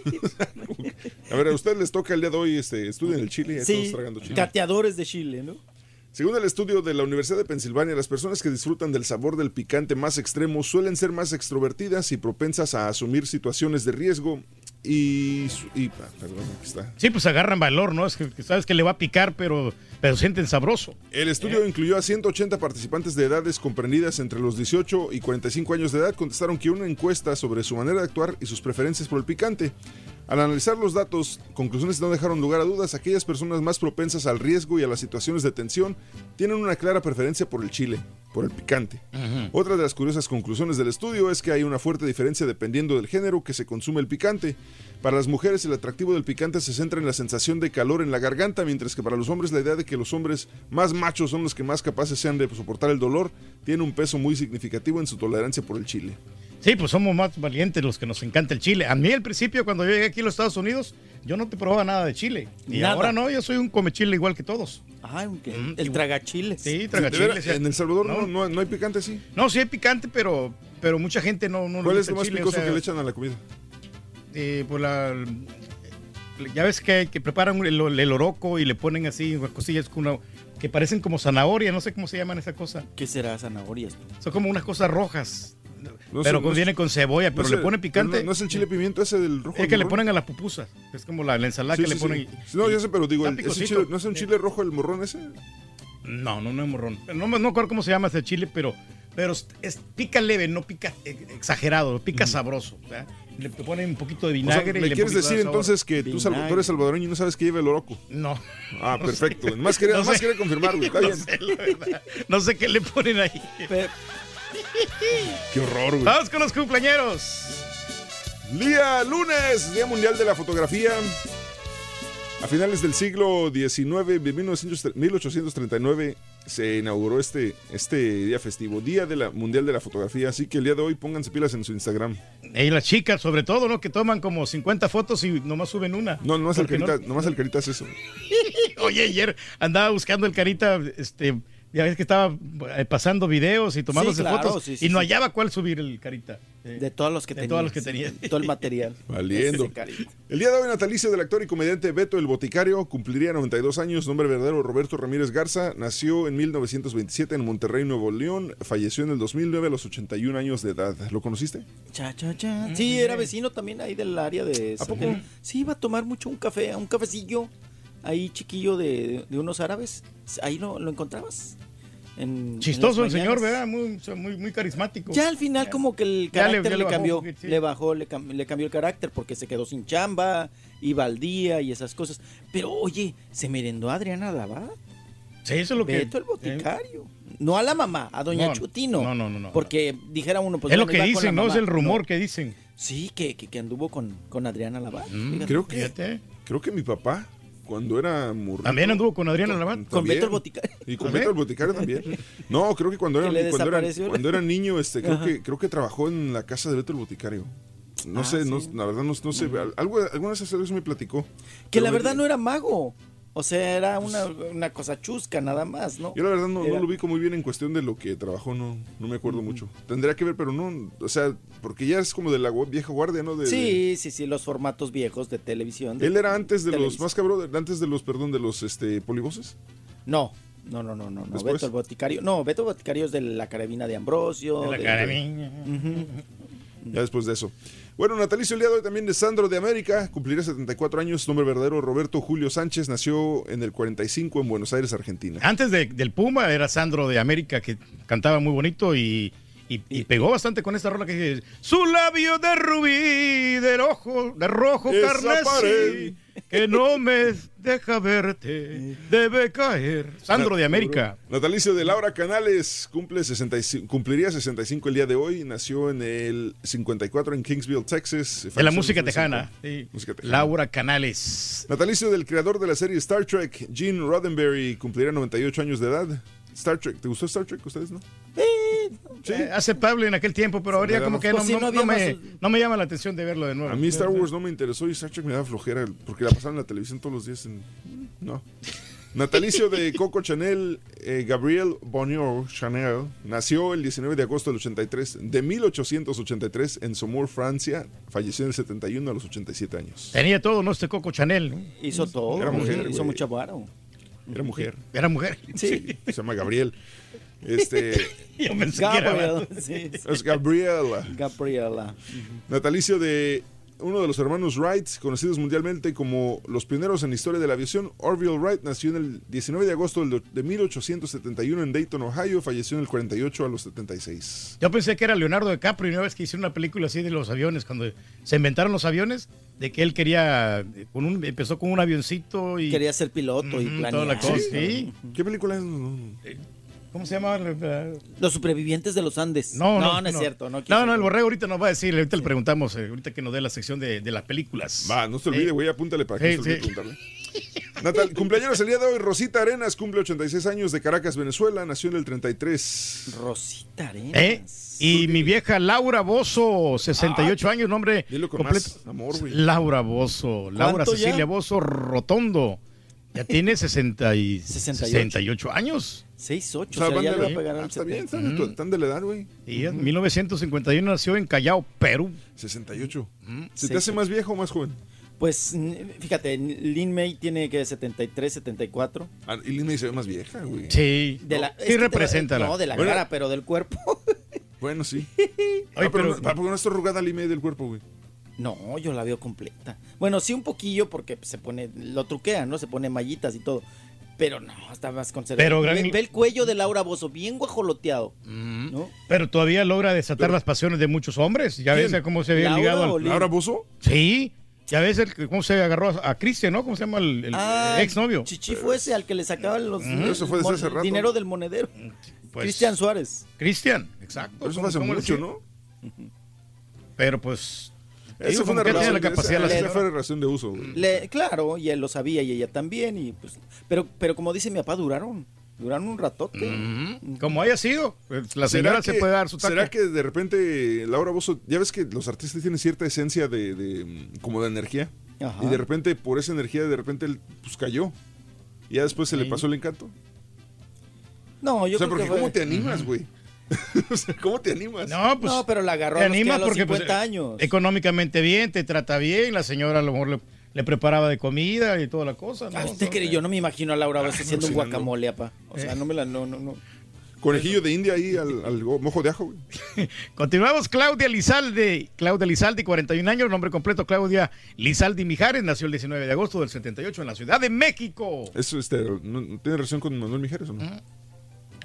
a ver, a ustedes les toca el día de hoy, este, estudien el chile y ahí Sí, todos tragando chile. cateadores de Chile, ¿no? Según el estudio de la Universidad de Pensilvania, las personas que disfrutan del sabor del picante más extremo suelen ser más extrovertidas y propensas a asumir situaciones de riesgo y... y ah, perdón, aquí está. Sí, pues agarran valor, ¿no? Es que sabes que le va a picar, pero, pero sienten sabroso. El estudio incluyó a 180 participantes de edades comprendidas entre los 18 y 45 años de edad. Contestaron que una encuesta sobre su manera de actuar y sus preferencias por el picante. Al analizar los datos, conclusiones no dejaron lugar a dudas. Aquellas personas más propensas al riesgo y a las situaciones de tensión tienen una clara preferencia por el chile, por el picante. Otra de las curiosas conclusiones del estudio es que hay una fuerte diferencia dependiendo del género que se consume el picante. Para las mujeres el atractivo del picante se centra en la sensación de calor en la garganta, mientras que para los hombres la idea de que los hombres más machos son los que más capaces sean de soportar el dolor tiene un peso muy significativo en su tolerancia por el chile. Sí, pues somos más valientes los que nos encanta el chile. A mí al principio, cuando yo llegué aquí a los Estados Unidos, yo no te probaba nada de chile. Y Nada. ahora no, yo soy un come chile igual que todos. Ah, ok. Mm, el igual. tragachiles. Sí, veras, en El Salvador no, no, no hay picante así. No, sí hay picante, pero, pero mucha gente no, no ¿Cuál es lo el más chile, o picoso sea, que le echan a la comida? eh, pues la, ya ves que, que preparan el, el oroco y le ponen así cosillas con una- que parecen como zanahoria, no sé cómo se llaman esa cosa. ¿Qué será zanahorias? Son como unas cosas rojas. No pero no viene con cebolla, pero No le pone picante. No, no es el chile pimiento ese del rojo. es que le ponen a la pupusa. Es como la, la ensalada Sí, que sí, le sí. ponen. Sí, No, ya sé, pero digo, Está el- ese picosito. chile- ¿no es un chile rojo el morrón ese? No, no, no es morrón. No me no acuerdo cómo se llama ese chile, pero, pero es, es- pica leve, no pica eh, exagerado, pica sabroso. ¿verdad? Le ponen un poquito de O sea, vinagre. y ¿Me le quieres de decir sabor. entonces que tú, tú eres salvadoreño y no sabes que lleva el oroco? No. Ah, No perfecto. sé. Más quería, No más sé. quería confirmar, güey. Está No bien. sé. No sé qué le ponen ahí. Qué horror, güey. Vamos con los cumpleañeros. Día lunes, Día Mundial de la Fotografía. A finales del siglo XIX, de 1900 1839, se inauguró este, este día festivo, Día de la Mundial de la Fotografía. Así que el día de hoy pónganse pilas en su Instagram. Y las chicas, sobre todo, ¿no? Que toman como 50 fotos y nomás suben una. No, no es el carita, nomás el carita es eso. Oye, ayer andaba buscando el carita, este, ya ves que estaba eh, pasando videos y tomándose Sí, claro, fotos sí, sí, y no sí. hallaba cuál subir el carita. Eh, De todos los que de tenía. todos los que tenía. Todo el material. Valiendo. El día de hoy, natalicio del actor y comediante Beto el Boticario cumpliría 92 años. Nombre verdadero Roberto Ramírez Garza. Nació en 1927 en Monterrey, Nuevo León. Falleció en el 2009 a los 81 años de edad. ¿Lo conociste? Cha, cha, cha. Sí, era vecino también ahí del área de... ¿A poco? Sí, iba a tomar mucho un café, un cafecillo ahí chiquillo de, de unos árabes. Ahí lo, lo encontrabas. En- en Chistoso el señor. ¿verdad? Muy, carismático. Ya al final como que el Ya le- carácter ya le, cambió, un poquito, sí. le bajó, le, cam- le cambió el carácter porque se quedó sin chamba, iba al día y esas cosas. Pero oye, se merendó a Adriana Labat. Sí, eso es lo que... Beto el boticario. No a la mamá, a doña No, Chutino. no, no, no, no. Porque dijera uno, pues es lo que dicen, ¿no? Es el rumor que dicen. Sí, que, que, que anduvo con, con Adriana Labat. fíjate. Creo que, Fíjate. creo que mi papá, cuando era morrito... También anduvo con Adriana Labat. Con. Beto el boticario. Y con ¿También? Beto el Boticario también. No, creo que cuando era, Que cuando era, cuando era niño, este, creo Ajá. que, creo que trabajó en la casa de Beto el Boticario. No Ah, sé, no, la verdad no, no sé. Algo, alguna vez eso me platicó. Que la me- verdad no era mago. O sea, era una, una cosa chusca nada más, ¿no? Yo la verdad no, lo ubico muy bien en cuestión de lo que trabajó, no, no me acuerdo mucho. Tendría que ver, pero no, o sea, porque ya es como de la vieja guardia, ¿no? De, Sí, sí, sí, los formatos viejos de televisión. de- él era antes de los más cabrón, antes de los, perdón, de los este polivoces. No, no, no, no, no, no. Después. Beto el Boticario. No, Beto el Boticario es de la carabina de Ambrosio. De la de- carabina. Ya después de eso. Bueno, natalicio el día de hoy también de Sandro de América, cumplirá 74 años, nombre verdadero Roberto Julio Sánchez, nació en el 45 en Buenos Aires, Argentina. Antes de- del Puma era Sandro de América que cantaba muy bonito y, y- y pegó bastante con esta rola que dice Su labio de rubí, de rojo, de rojo carmesí. Que no me deja verte, debe caer. Sandro de América. Natalicio de Laura Canales, cumple 65, cumpliría 65 el día de hoy, nació en el 54 en Kingsville, Texas. De la música 2005. tejana. sí. Música tejana. Laura Canales. Natalicio del creador de la serie Star Trek, Gene Roddenberry, cumplirá 98 años de edad. Star Trek, ¿te gustó Star Trek? ¿Ustedes no? Sí. Eh, aceptable en aquel tiempo, pero ahora como que no, Pues me, más- no me llama la atención de verlo de nuevo. A mí Star Wars no me interesó y Star Trek me daba flojera porque la pasaban en la televisión todos los días. en- No. Natalicio de Coco Chanel, eh, Gabriel Bonjour Chanel, nació el 19 de agosto del 83, de 1883 en Saumur, Francia, falleció en el 71 a los 87 años. Tenía todo, ¿no? Este Coco Chanel. ¿no? Hizo todo. Era mujer, Hizo mucha varo. Era mujer. Era mujer. Sí. Se llama Gabriel. Este, Yo pensé que era- Gabriel. Sí, sí. es Gabriela. Gabriela. Natalicio de uno de los hermanos Wright, conocidos mundialmente como los pioneros en la historia de la aviación. Orville Wright nació en el 19 de agosto de 1871 en Dayton, Ohio. Falleció en el 48 a los 76. Yo pensé que era Leonardo DiCaprio y una vez que hicieron una película así de los aviones, cuando se inventaron los aviones, de que él quería, eh, con un, empezó con un avioncito y... Quería ser piloto y planear. toda la cosa, sí. ¿Qué película es? No. ¿Cómo se llama? La- Los supervivientes de los Andes. No, no, no, es no. cierto. No, No, el borrego ahorita nos va a decir, ahorita le preguntamos, eh, ahorita que nos dé la sección de, de las películas. Va, no se olvide, Eh, güey, apúntale para que no se olvide sí. preguntarle. Natal, cumpleaños el día de hoy, Rosita Arenas, cumple 86 años de Caracas, Venezuela, nació en el 33. Rosita Arenas. ¿Eh? Y mi vieja Laura Bozo, 68 años, nombre Dilo con completo. más amor, güey. Laura Bozo, Laura. Cecilia Bozo Rotondo. Ya tiene 60 y 68. 68 años. 6-8. O O sea, sea, van ya de le va la- a pegar Ah, al está bien, 70. están, están de la edad, güey. Y en 1951 nació en Callao, Perú. 68. ¿Se Sí, te hace más viejo o más joven? Pues fíjate, Lin May tiene que 73, 74. Ah, y Lin May se ve más vieja, güey. Sí. De la, sí representa. No, de la Bueno. cara, pero del cuerpo. Bueno, sí. Ah, pero, ¿para por qué no está arrugada la y media del cuerpo, güey? No, yo la veo completa. Bueno, sí un poquillo porque se pone, lo truquean, ¿no? Se pone mallitas y todo. Pero no, está más conservado. Pero, gran- ve, ve el cuello de Laura Bozo, bien guajoloteado. ¿no? Pero todavía logra desatar las pasiones de muchos hombres. Ya ¿Quién? ves cómo se ve ¿Laura ligado al. ¿Laura Bozo? Sí. Ya ves el- cómo se agarró a, a Cristian, ¿no? ¿Cómo se llama el, el Ah, exnovio? Chichi fue ese al que le sacaban los Ujú. Eso fue desde mon- hace rato. dinero del monedero. Pues- Cristian Suárez. Cristian, exacto. Pero eso ¿Cómo- fue hace mucho? ¿no? Pero pues. Digo, fue una relación, la capacidad esa- la esa señora. fue relación de uso. Le- claro, y él lo sabía y ella también. Y pues, pero, pero como dice mi papá, duraron. Duraron un ratote. Como haya sido, pues, la ¿Será señora se puede dar su taco. ¿Será que de repente Laura Bozo, ya ves que los artistas tienen cierta esencia de, de, mm, como de energía? Ajá. Y de repente, por esa energía, de repente él pues cayó. Y ya después se le pasó el encanto. No, yo o sea, creo porque que fue- ¿cómo te animas, güey? o sea, ¿cómo te animas? No, pues. No, pero la agarró te a los, que anima a los porque, pues, 50 años. Económicamente bien, te trata bien, la señora a lo mejor le, le preparaba de comida y toda la cosa. ¿no? Ah, ¿Usted cree? Yo no me imagino a Laura Bozo haciendo un guacamole, apa. O sea, Eh. no me la. No, no, no. Conejillo de India ahí al, mojo de ajo. Continuamos, Claudia Lizalde. Claudia Lizalde, 41 años, nombre completo Claudia Lizalde Mijares, nació el 19 de agosto del 78 en la Ciudad de México. Eso este, ¿no, no tiene relación con Manuel Mijares o no?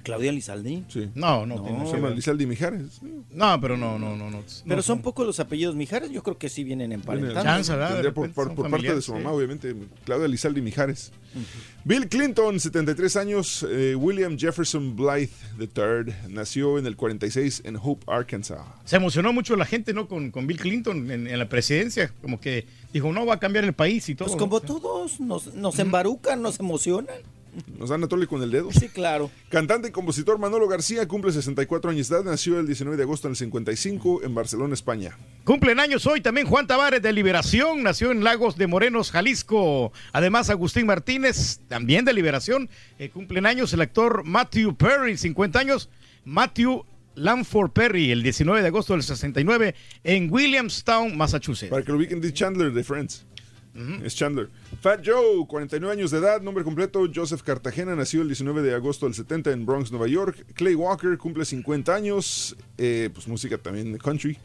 Claudia Lizalde. Sí. No, no, No, tiene Se que llama ver. Lizalde Mijares. No, pero no, no, no. no Pero no, son pocos los apellidos Mijares, yo creo que sí vienen emparentados. Chance, ¿verdad? Por, por- parte de su sí. mamá, obviamente, Claudia Lizalde Mijares. Bill Clinton, 73 años. eh, William Jefferson Blythe III nació en el 46 en Hope, Arkansas. Se emocionó mucho la gente, ¿no? Con, con Bill Clinton en, en la presidencia. Como que dijo, no, va a cambiar el país y todo. Pues ¿no? como todos, nos, nos embarucan, nos emocionan. Nos dan a tole con el dedo. Sí, claro. Cantante y compositor Manolo García cumple 64 años de edad. Nació el 19 de agosto del 55 en Barcelona, España. Cumplen años hoy también Juan Tavares de Liberación, nació en Lagos de Morenos, Jalisco. Además, Agustín Martínez, también de Liberación. Eh, cumplen años el actor Matthew Perry, 50 años. Matthew Lamford Perry, el 19 de agosto del 69, en Williamstown, Massachusetts. Para que lo ubiquen, de Chandler de Friends. Es Chandler. Fat Joe, 49 años de edad, nombre completo, Joseph Cartagena, nació el 19 de agosto del 70 en Bronx, Nueva York. Clay Walker cumple 50 años, eh, pues música también de country.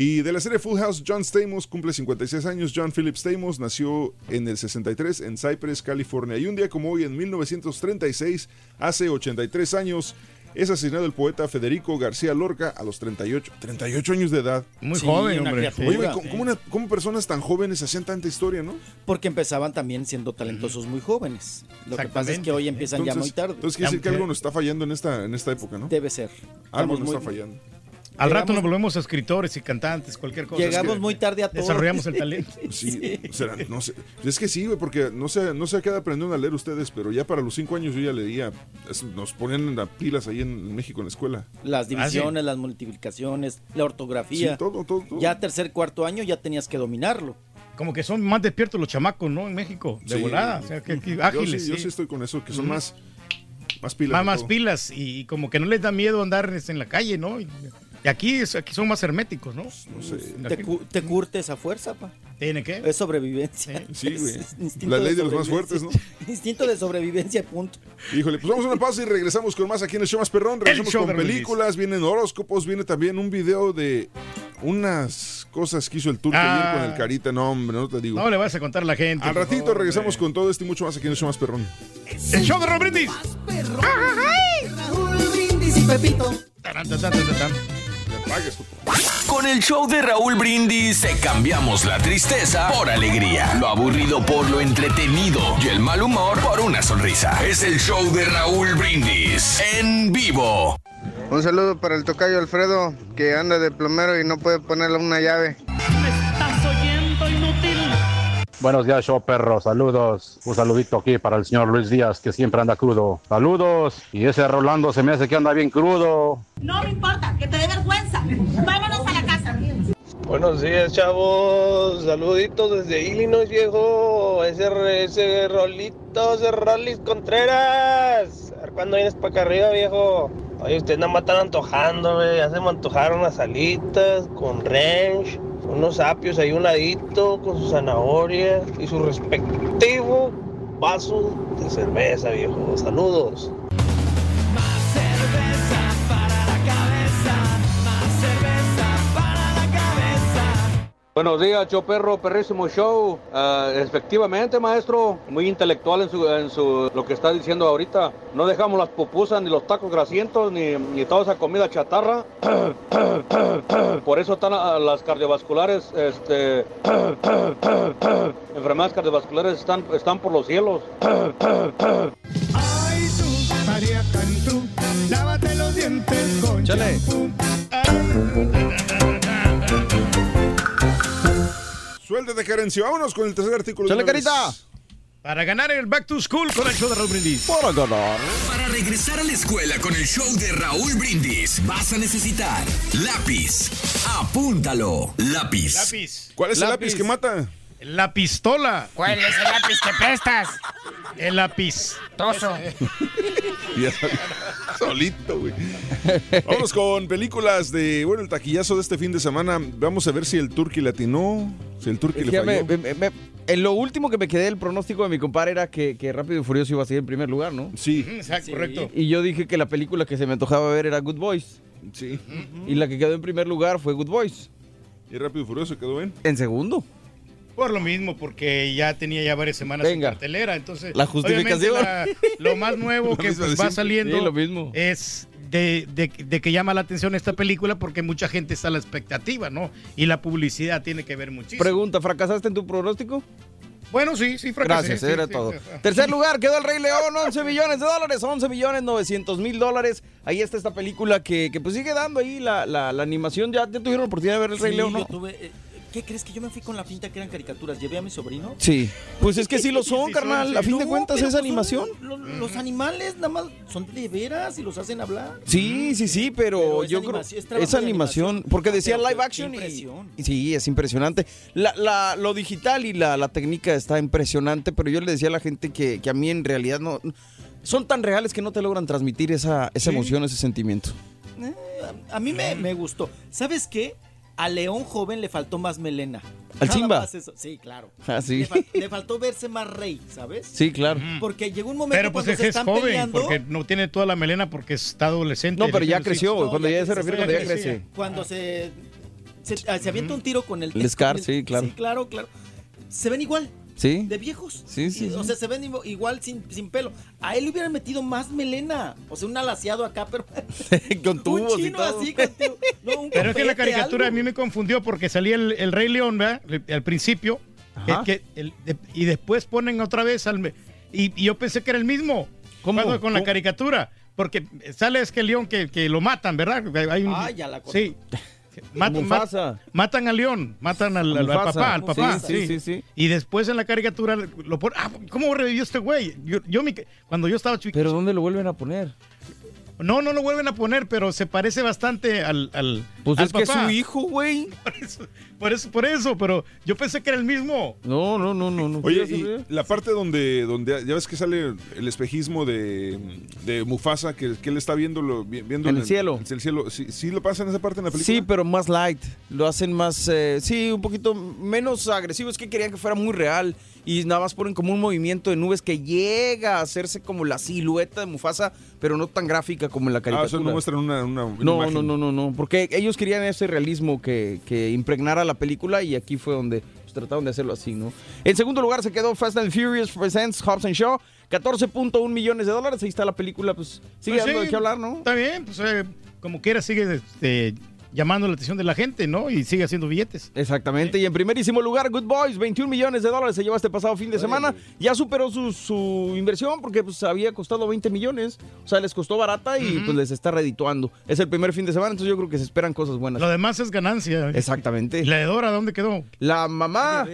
Y de la serie Full House, John Stamos cumple 56 años. John Philip Stamos nació en el 63 en Cypress, California. Y un día como hoy, en 1936, hace 83 años, es asesinado el poeta Federico García Lorca a los 38, 38 años de edad. Muy Sí, joven, hombre. criatura. Oye, ¿cómo, cómo una- cómo personas tan jóvenes hacían tanta historia, no? Porque empezaban también siendo talentosos muy jóvenes. Lo que pasa es que hoy empiezan ya muy tarde. Entonces quiere decir que algo nos está fallando en esta, en esta época, ¿no? Debe ser. Algo nos muy- está fallando. Al rato nos volvemos escritores y cantantes, cualquier cosa. Llegamos Es que muy tarde a todo. Desarrollamos el talento. Sí, será- no sé. Es que sí, güey, porque no sé, no sé a qué edad aprendieron a leer ustedes, pero ya para los cinco años yo ya leía. Es- nos ponían las pilas ahí en México en la escuela. Las Ah, divisiones, las multiplicaciones, la ortografía. Sí, todo, todo, todo. Ya tercer, cuarto año ya tenías que dominarlo. Como que son más despiertos los chamacos, ¿no? En México, de Sí. volada. O sea, que, que Yo ágiles. sí, yo sí. sí estoy con eso, que son más, más pilas. más, pilas y, como que no les da miedo andar este, en la calle, ¿no? Y, y aquí, es- aquí son más herméticos, ¿no? No sé. Te, cu- te curtes a fuerza, pa. ¿Tiene que? Es sobrevivencia. Sí, güey. Es instinto La ley de los más fuertes. ¿no? Instinto de sobrevivencia, punto. Híjole, pues vamos a una pausa y regresamos con más aquí en el show más perrón. Regresamos con películas, vienen horóscopos, viene también un video de unas cosas que hizo el turco Ah. ayer con el carita. No, hombre, no te digo. No le vas a contar a la gente. Al ratito favor, regresamos hombre. con todo esto y mucho más aquí en el show más perrón. El show de Raúl Brindis. Raúl Brindis y Pepito. Tarán, tarán, tarán, Con el show de Raúl Brindis te cambiamos la tristeza por alegría, lo aburrido por lo entretenido y el mal humor por una sonrisa. Es el show de Raúl Brindis en vivo. Un saludo para el tocayo Alfredo, que anda de plomero y no puede ponerle una llave. Buenos días, show perro. Saludos. Un saludito aquí para el señor Luis Díaz, que siempre anda crudo. Saludos. Y ese Rolando se me hace que anda bien crudo. No me importa, que te dé vergüenza. Vámonos a la casa. Buenos días, chavos. Saluditos desde Illinois, viejo. Ese, ese rolito, ese Rolis Contreras. A ver cuándo vienes para acá arriba, viejo. Oye, ustedes nada más están antojando, güey. Ya se me antojaron las alitas con ranch, unos apios ahí un ladito, con su zanahoria y su respectivo vaso de cerveza, viejo. Saludos. Buenos días, yo perro, perrísimo show. Ah, efectivamente, maestro, muy intelectual en su, en su lo que está diciendo ahorita. No dejamos las pupusas ni los tacos grasientos ni, ni toda esa comida chatarra. Por eso están ah, las cardiovasculares, este, enfermedades cardiovasculares están, están por los cielos. Ay, tú, María Cantú, lávate los dientes con Chale. Suéltate, Carencio. Vámonos con el tercer artículo. de vez. carita. Para ganar el Back to School con el show de Raúl Brindis. Para ganar. Para regresar a la escuela con el show de Raúl Brindis, vas a necesitar lápiz. Apúntalo. Lápiz. Lápiz. ¿Cuál es el lápiz que mata? La pistola. ¿Cuál es el lápiz que prestas? El lápiz. Toso. Solito, güey. Vamos con películas de, bueno, el taquillazo de este fin de semana. Vamos a ver si el Turqui latinó, si el Turqui le falló. me- me- me- en lo último que me quedé, el pronóstico de mi compadre era que, que Rápido y Furioso iba a seguir en primer lugar, ¿no? Sí. Exacto, correcto. Y yo dije que la película que se me antojaba ver era Good Boys. Sí. Y la que quedó en primer lugar fue Good Boys. ¿Y Rápido y Furioso quedó bien? En segundo. Por lo mismo, porque ya tenía ya varias semanas Venga. en cartelera, entonces... La justificación. la- lo más nuevo Lo que pues, va saliendo Sí, lo mismo. es de, de- de que llama la atención esta película porque mucha gente está a la expectativa, ¿no? Y la publicidad tiene que ver muchísimo. Pregunta, ¿fracasaste en tu pronóstico? Bueno, sí, sí, fracasé. Gracias, sí, era sí. todo. Tercer lugar quedó el Rey León, 11 millones de dólares, 11 millones 900 mil dólares. Ahí está esta película que, que pues sigue dando ahí la, la- la animación. ¿Ya, ¿Ya tuvieron la oportunidad de ver el Rey Sí, León, yo no? tuve, eh, ¿Qué crees que yo me fui con la finta que eran caricaturas? Llevé a mi sobrino. Sí. Pues es que sí lo son, carnal. A fin de cuentas es pues animación. los animales nada más son de veras y los hacen hablar. Sí, sí, sí, pero, yo creo es animación, animación. porque decía pero live action y, sí, es impresionante. La, la- lo digital y la, la técnica está impresionante, pero yo le decía a la gente que, que a mí en realidad no son tan reales que no te logran transmitir esa, esa Sí. emoción, ese sentimiento. Eh, a a mí me, me gustó. ¿Sabes qué? A León joven le faltó más melena. ¿Al Simba? Sí, claro. Ah, sí. Le, fal- le faltó verse más rey, ¿sabes? Sí, claro. Porque llegó un momento Pero pues cuando es se que es están joven, peleando. porque no tiene toda la melena porque está adolescente. No, pero ya creció, cuando ya se refiere cuando ya crece. Cuando se, se, se avienta un tiro con el... El Scar, el- sí, claro. Sí, claro, claro. Se ven igual. Sí. De viejos. Sí, sí, Y, O sea, se ven igual- sin, sin pelo. A él le hubieran metido más melena. O sea, un alaciado acá, pero... con un tubos y chino todo. así. No, un Pero es que la caricatura a mí me confundió porque salía el, el Rey León, ¿verdad? Al principio. que- el- de- y después ponen otra vez al... me- Y, y yo pensé que era el mismo. ¿Cómo? Cuando- con la caricatura. Porque sale es que el león que, que lo matan, ¿verdad? Hay un- Ah, ya la corté. Sí. Mat- Mufasa. mat- matan al león, matan al, al- al Mufasa. papá, al papá. Sí, sí, sí, sí. Y después en la caricatura lo ponen. Ah, ¿cómo revivió este güey? Yo, yo mi- cuando yo estaba chico. Pero ¿dónde lo vuelven a poner? No, no lo vuelven a poner, pero se parece bastante al. al Pues al es que es papá. su hijo, güey. Por eso, por eso, por eso, pero yo pensé que era el mismo. No, no, no, no. no. Oye, y la parte donde, donde ya ves que sale el espejismo de, de Mufasa, que, que él está viendo, lo, vi- viendo En el cielo. en el cielo. ¿Sí, sí lo pasa en esa parte en la película? Sí, pero más light. Lo hacen más, eh, sí, un poquito menos agresivo. Es que querían que fuera muy real. Y nada más ponen como un movimiento de nubes que llega a hacerse como la silueta de Mufasa, pero no tan gráfica como en la Ah, caricatura. eso no muestran una, una, una no, imagen. no, no, no, no. Porque ellos querían ese realismo que, que impregnara la película y aquí fue donde pues, trataron de hacerlo así, ¿no? En segundo lugar se quedó Fast and Furious Presents Hobbs and Shaw. 14.1 millones de dólares. Ahí está la película, pues sigue Pues dando sí, de qué hablar, ¿no? Está bien, pues eh, como quiera sigue este, llamando la atención de la gente, ¿no? Y sigue haciendo billetes. Exactamente, y en primerísimo lugar, Good Boys, 21 millones de dólares se llevó este pasado fin de semana. Ya superó su, su inversión porque pues había costado 20 millones. O sea, les costó barata y pues les está redituando. Es el primer fin de semana, entonces yo creo que se esperan cosas buenas. Lo demás es ganancia. Exactamente. ¿Y la de Dora dónde quedó? La mamá,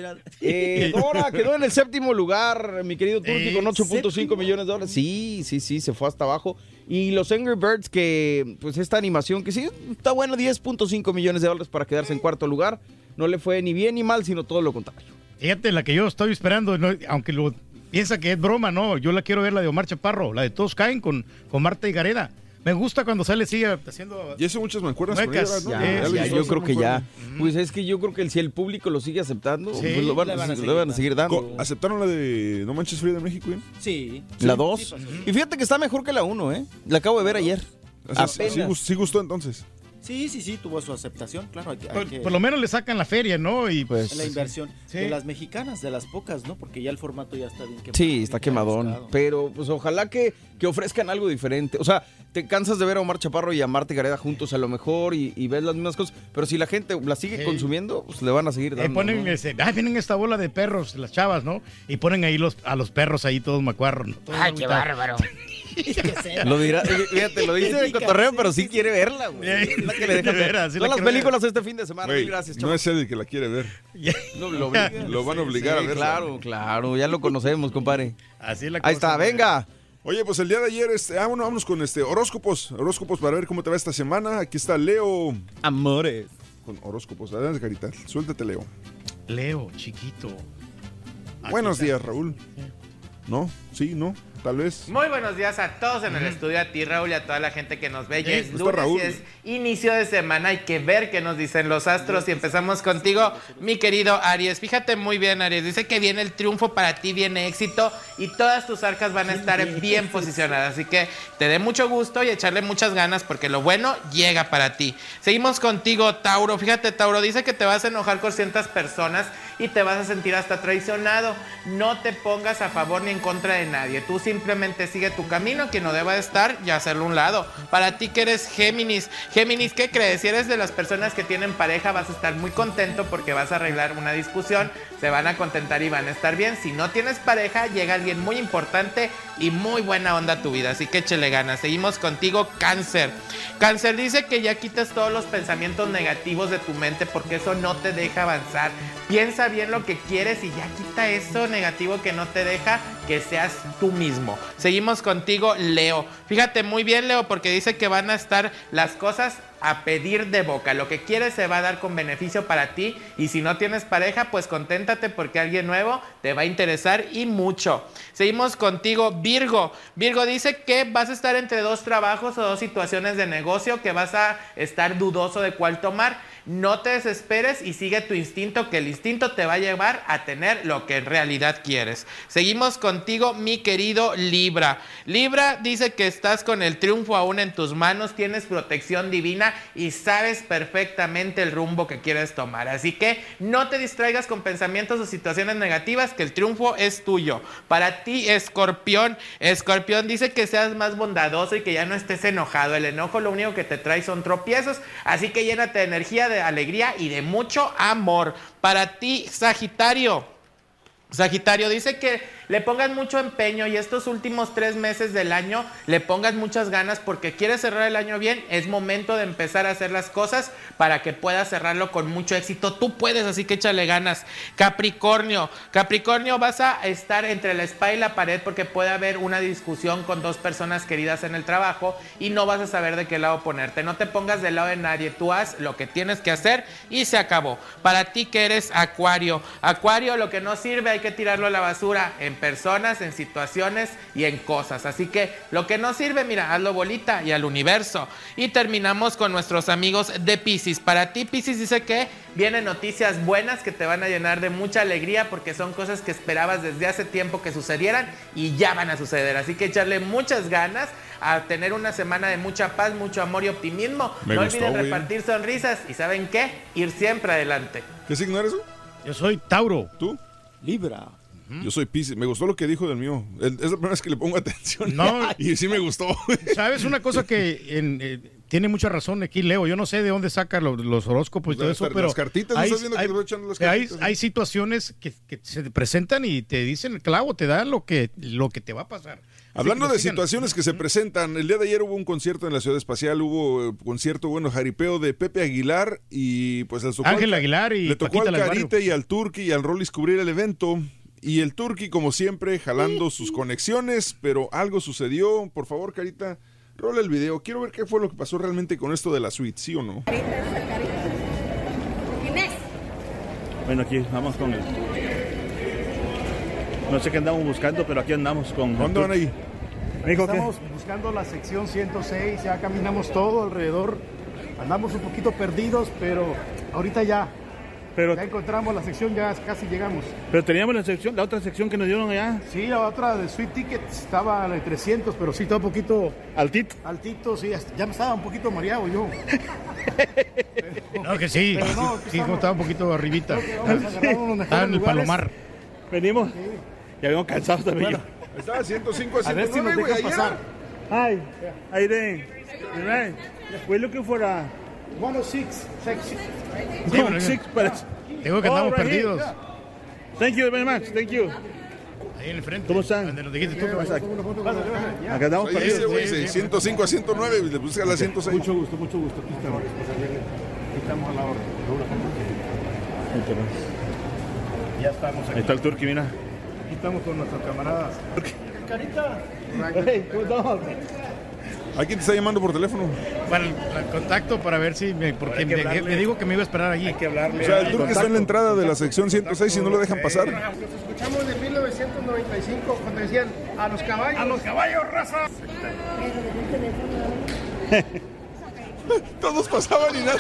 eh, Dora, quedó en el séptimo lugar, mi querido Turki, Eh, con 8.5 ¿séptimo? millones de dólares. Sí, sí, sí, se fue hasta abajo. Y los Angry Birds, que pues esta animación, que sí, está buena, 10.5 millones de dólares para quedarse en cuarto lugar. No le fue ni bien ni mal, sino todo lo contrario. Fíjate, la que yo estoy esperando, aunque lo piensa que es broma, no, yo la quiero ver, la de Omar Chaparro, la de Todos Caen con, con Marta y Gareda. Me gusta cuando sale, sigue haciendo... Y hace muchas mancuernas con ella, ¿no? Ya, yo creo que ya. Pues es que yo creo que si el público lo sigue aceptando, Sí, pues lo van, a lo seguir van a seguir dando. ¿Aceptaron la de No Manches Frida en México? ¿eh? Sí. La Sí, 2. sí pasó. y fíjate que está mejor que la 1, ¿eh? La acabo de ver ayer. O sea, sí, sí gustó entonces. Sí, sí, sí, tuvo su aceptación, claro. Hay que, hay Por, que- por lo menos le sacan la feria, ¿no? Y pues. la inversión Sí. de las mexicanas, de las pocas, ¿no? Porque ya el formato ya está bien quemado. Sí, está quemadón. Pero pues ojalá que, que ofrezcan algo diferente. O sea, te cansas de ver a Omar Chaparro y a Marta Gareda juntos a lo mejor y, y ves las mismas cosas. Pero si la gente la sigue Sí. consumiendo, pues le van a seguir Eh, dando. ponen ¿no? ese, ah, vienen esta bola de perros, las chavas, ¿no? Y ponen ahí los, a los perros ahí todos macuarros. ¿no? Todos Ay, qué bárbaro. Lo dirá, eh, fíjate, lo dice de cotorreo, pero sí quiere verla, güey. Es la que le deja De veras, sí Todas la las ver. películas este fin de semana. Güey, gracias, no es el que la quiere ver. No, lo. Lo van a obligar Sí, a verla. Claro, claro, ya lo conocemos, compadre. Así es la Ahí cosa, está, güey. venga. Oye, pues el día de ayer, este, ah, bueno, vámonos con este horóscopos, horóscopos para ver cómo te va esta semana. Aquí está Leo. Amores. Con horóscopos, adelante, Carita. Suéltate, Leo. Leo, chiquito. Buenos días, Raúl. ¿No? Sí, no, tal vez. Muy buenos días a todos en el estudio, a ti Raúl y a toda la gente que nos ve. Ya Sí, es está lunes Raúl. y es inicio de semana, hay que ver qué nos dicen los astros y empezamos contigo, mi querido Aries. Fíjate muy bien, Aries, dice que viene el triunfo para ti, viene éxito y todas tus arcas van a estar bien posicionadas. Así que te dé mucho gusto y echarle muchas ganas porque lo bueno llega para ti. Seguimos contigo, Tauro. Fíjate, Tauro, dice que te vas a enojar con ciertas personas y te vas a sentir hasta traicionado. No te pongas a favor ni en contra de nadie. Tú simplemente sigue tu camino, quien no deba de estar y hacerlo a un lado. Para ti que eres Géminis, Géminis, ¿qué crees? Si eres de las personas que tienen pareja, vas a estar muy contento porque vas a arreglar una discusión, se van a contentar y van a estar bien. Si no tienes pareja, llega alguien muy importante y muy buena onda a tu vida. Así que échele ganas. Seguimos contigo, Cáncer. Cáncer dice que ya quitas todos los pensamientos negativos de tu mente porque eso no te deja avanzar. Piensa bien lo que quieres y ya quita eso negativo que no te deja que seas tú mismo. Seguimos contigo, Leo. Fíjate muy bien, Leo, porque dice que van a estar las cosas a pedir de boca. Lo que quieres se va a dar con beneficio para ti y si no tienes pareja, pues conténtate porque alguien nuevo te va a interesar y mucho. Seguimos contigo, Virgo. Virgo dice que vas a estar entre dos trabajos o dos situaciones de negocio que vas a estar dudoso de cuál tomar. No te desesperes y sigue tu instinto, que el instinto te va a llevar a tener lo que en realidad quieres. Seguimos contigo, mi querido Libra. Libra dice que estás con el triunfo aún en tus manos, tienes protección divina y sabes perfectamente el rumbo que quieres tomar. Así que no te distraigas con pensamientos o situaciones negativas, que el triunfo es tuyo. Para ti, Escorpión, Escorpión dice que seas más bondadoso y que ya no estés enojado. El enojo lo único que te trae son tropiezos, así que llénate de energía, alegría y de mucho amor. Para ti, Sagitario. Sagitario dice que le pongas mucho empeño y estos últimos tres meses del año le pongas muchas ganas porque quieres cerrar el año bien. Es momento de empezar a hacer las cosas para que puedas cerrarlo con mucho éxito. Tú puedes, así que échale ganas. Capricornio, Capricornio vas a estar entre la espada y la pared porque puede haber una discusión con dos personas queridas en el trabajo y no vas a saber de qué lado ponerte. No te pongas del lado de nadie. Tú haz lo que tienes que hacer y se acabó. Para ti que eres Acuario, Acuario lo que no sirve hay que tirarlo a la basura en personas, en situaciones y en cosas. Así que lo que no sirve, mira, hazlo bolita y al universo. Y terminamos con nuestros amigos de Pisces. Para ti, Pisces dice que vienen noticias buenas que te van a llenar de mucha alegría porque son cosas que esperabas desde hace tiempo que sucedieran y ya van a suceder. Así que echarle muchas ganas a tener una semana de mucha paz, mucho amor y optimismo. Me no gustó, olviden güey. repartir sonrisas y ¿saben qué? Ir siempre adelante. ¿Qué signo eres tú? Yo soy Tauro. ¿Tú? Libra. Yo soy Pisces. Me gustó lo que dijo del mío. El- Es la primera vez que le pongo atención. No. y sí me gustó. ¿Sabes una cosa que en, eh, tiene mucha razón aquí, Leo? Yo no sé de dónde saca lo- los horóscopos y todo Las eso, pero. las cartitas, ¿no hay, estás viendo hay- echando las cartitas? hay situaciones que, que se presentan y te dicen el clavo, te dan lo que, lo que te va a pasar. Hablando de situaciones que se presentan, el día de ayer hubo un concierto en la Ciudad Espacial, hubo eh, concierto, bueno, jaripeo de Pepe Aguilar y pues tocó Ángel al- Aguilar y le tocó Paquita al. Carite y al Turqui y al Rollis cubrir el evento. Y el Turqui, como siempre, jalando sus conexiones, pero algo sucedió. Por favor, Carita, rola el video. Quiero ver qué fue lo que pasó realmente con esto de la suite, ¿sí o no? Bueno, aquí vamos con el. No sé qué andamos buscando, pero aquí andamos con. ¿Dónde van ahí? Estamos buscando la sección 106, ya caminamos todo alrededor. Andamos un poquito perdidos, pero ahorita ya, Pero ya encontramos la sección, ya casi llegamos. Pero teníamos la sección, la otra sección que nos dieron allá. Sí, la otra de Sweet Tickets estaba de 300, pero sí estaba un poquito altito. Altito, sí, ya me estaba un poquito mareado yo. No, que sí. Pero no, sí, como estaba un poquito arribita. Estaba en el palomar. Venimos. Ya venimos cansados también. Bueno, Estaba 105 a A ver si nos 109, güey. pasar. Hi? You right? We're looking for a 106 section. Sí, no, pero- six, but Digo que Oh, andamos right here. perdidos. Thank you very much. Thank you. Ahí en el frente. ¿Cómo están? Donde nos dijiste tú que vas a- Acá dice, perdidos. güey, de 105 a 109, y le puse a la 106. Mucho gusto, mucho gusto. Aquí estamos. Aquí estamos a la hora. Ya estamos Ahí aquí. está el turqui, mira. Aquí estamos con nuestros camaradas. Carita. Hey, ¿cómo estamos? ¿A quién te está llamando por teléfono? Para el, el contacto para ver si me, porque me, dijo que me iba a esperar allí. Hay que hablarle. O sea, el turco está en la entrada de la sección 106 y no lo dejan pasar. Los escuchamos de 1995 cuando decían a los caballos. A los caballos, raza. Todos pasaban y nada.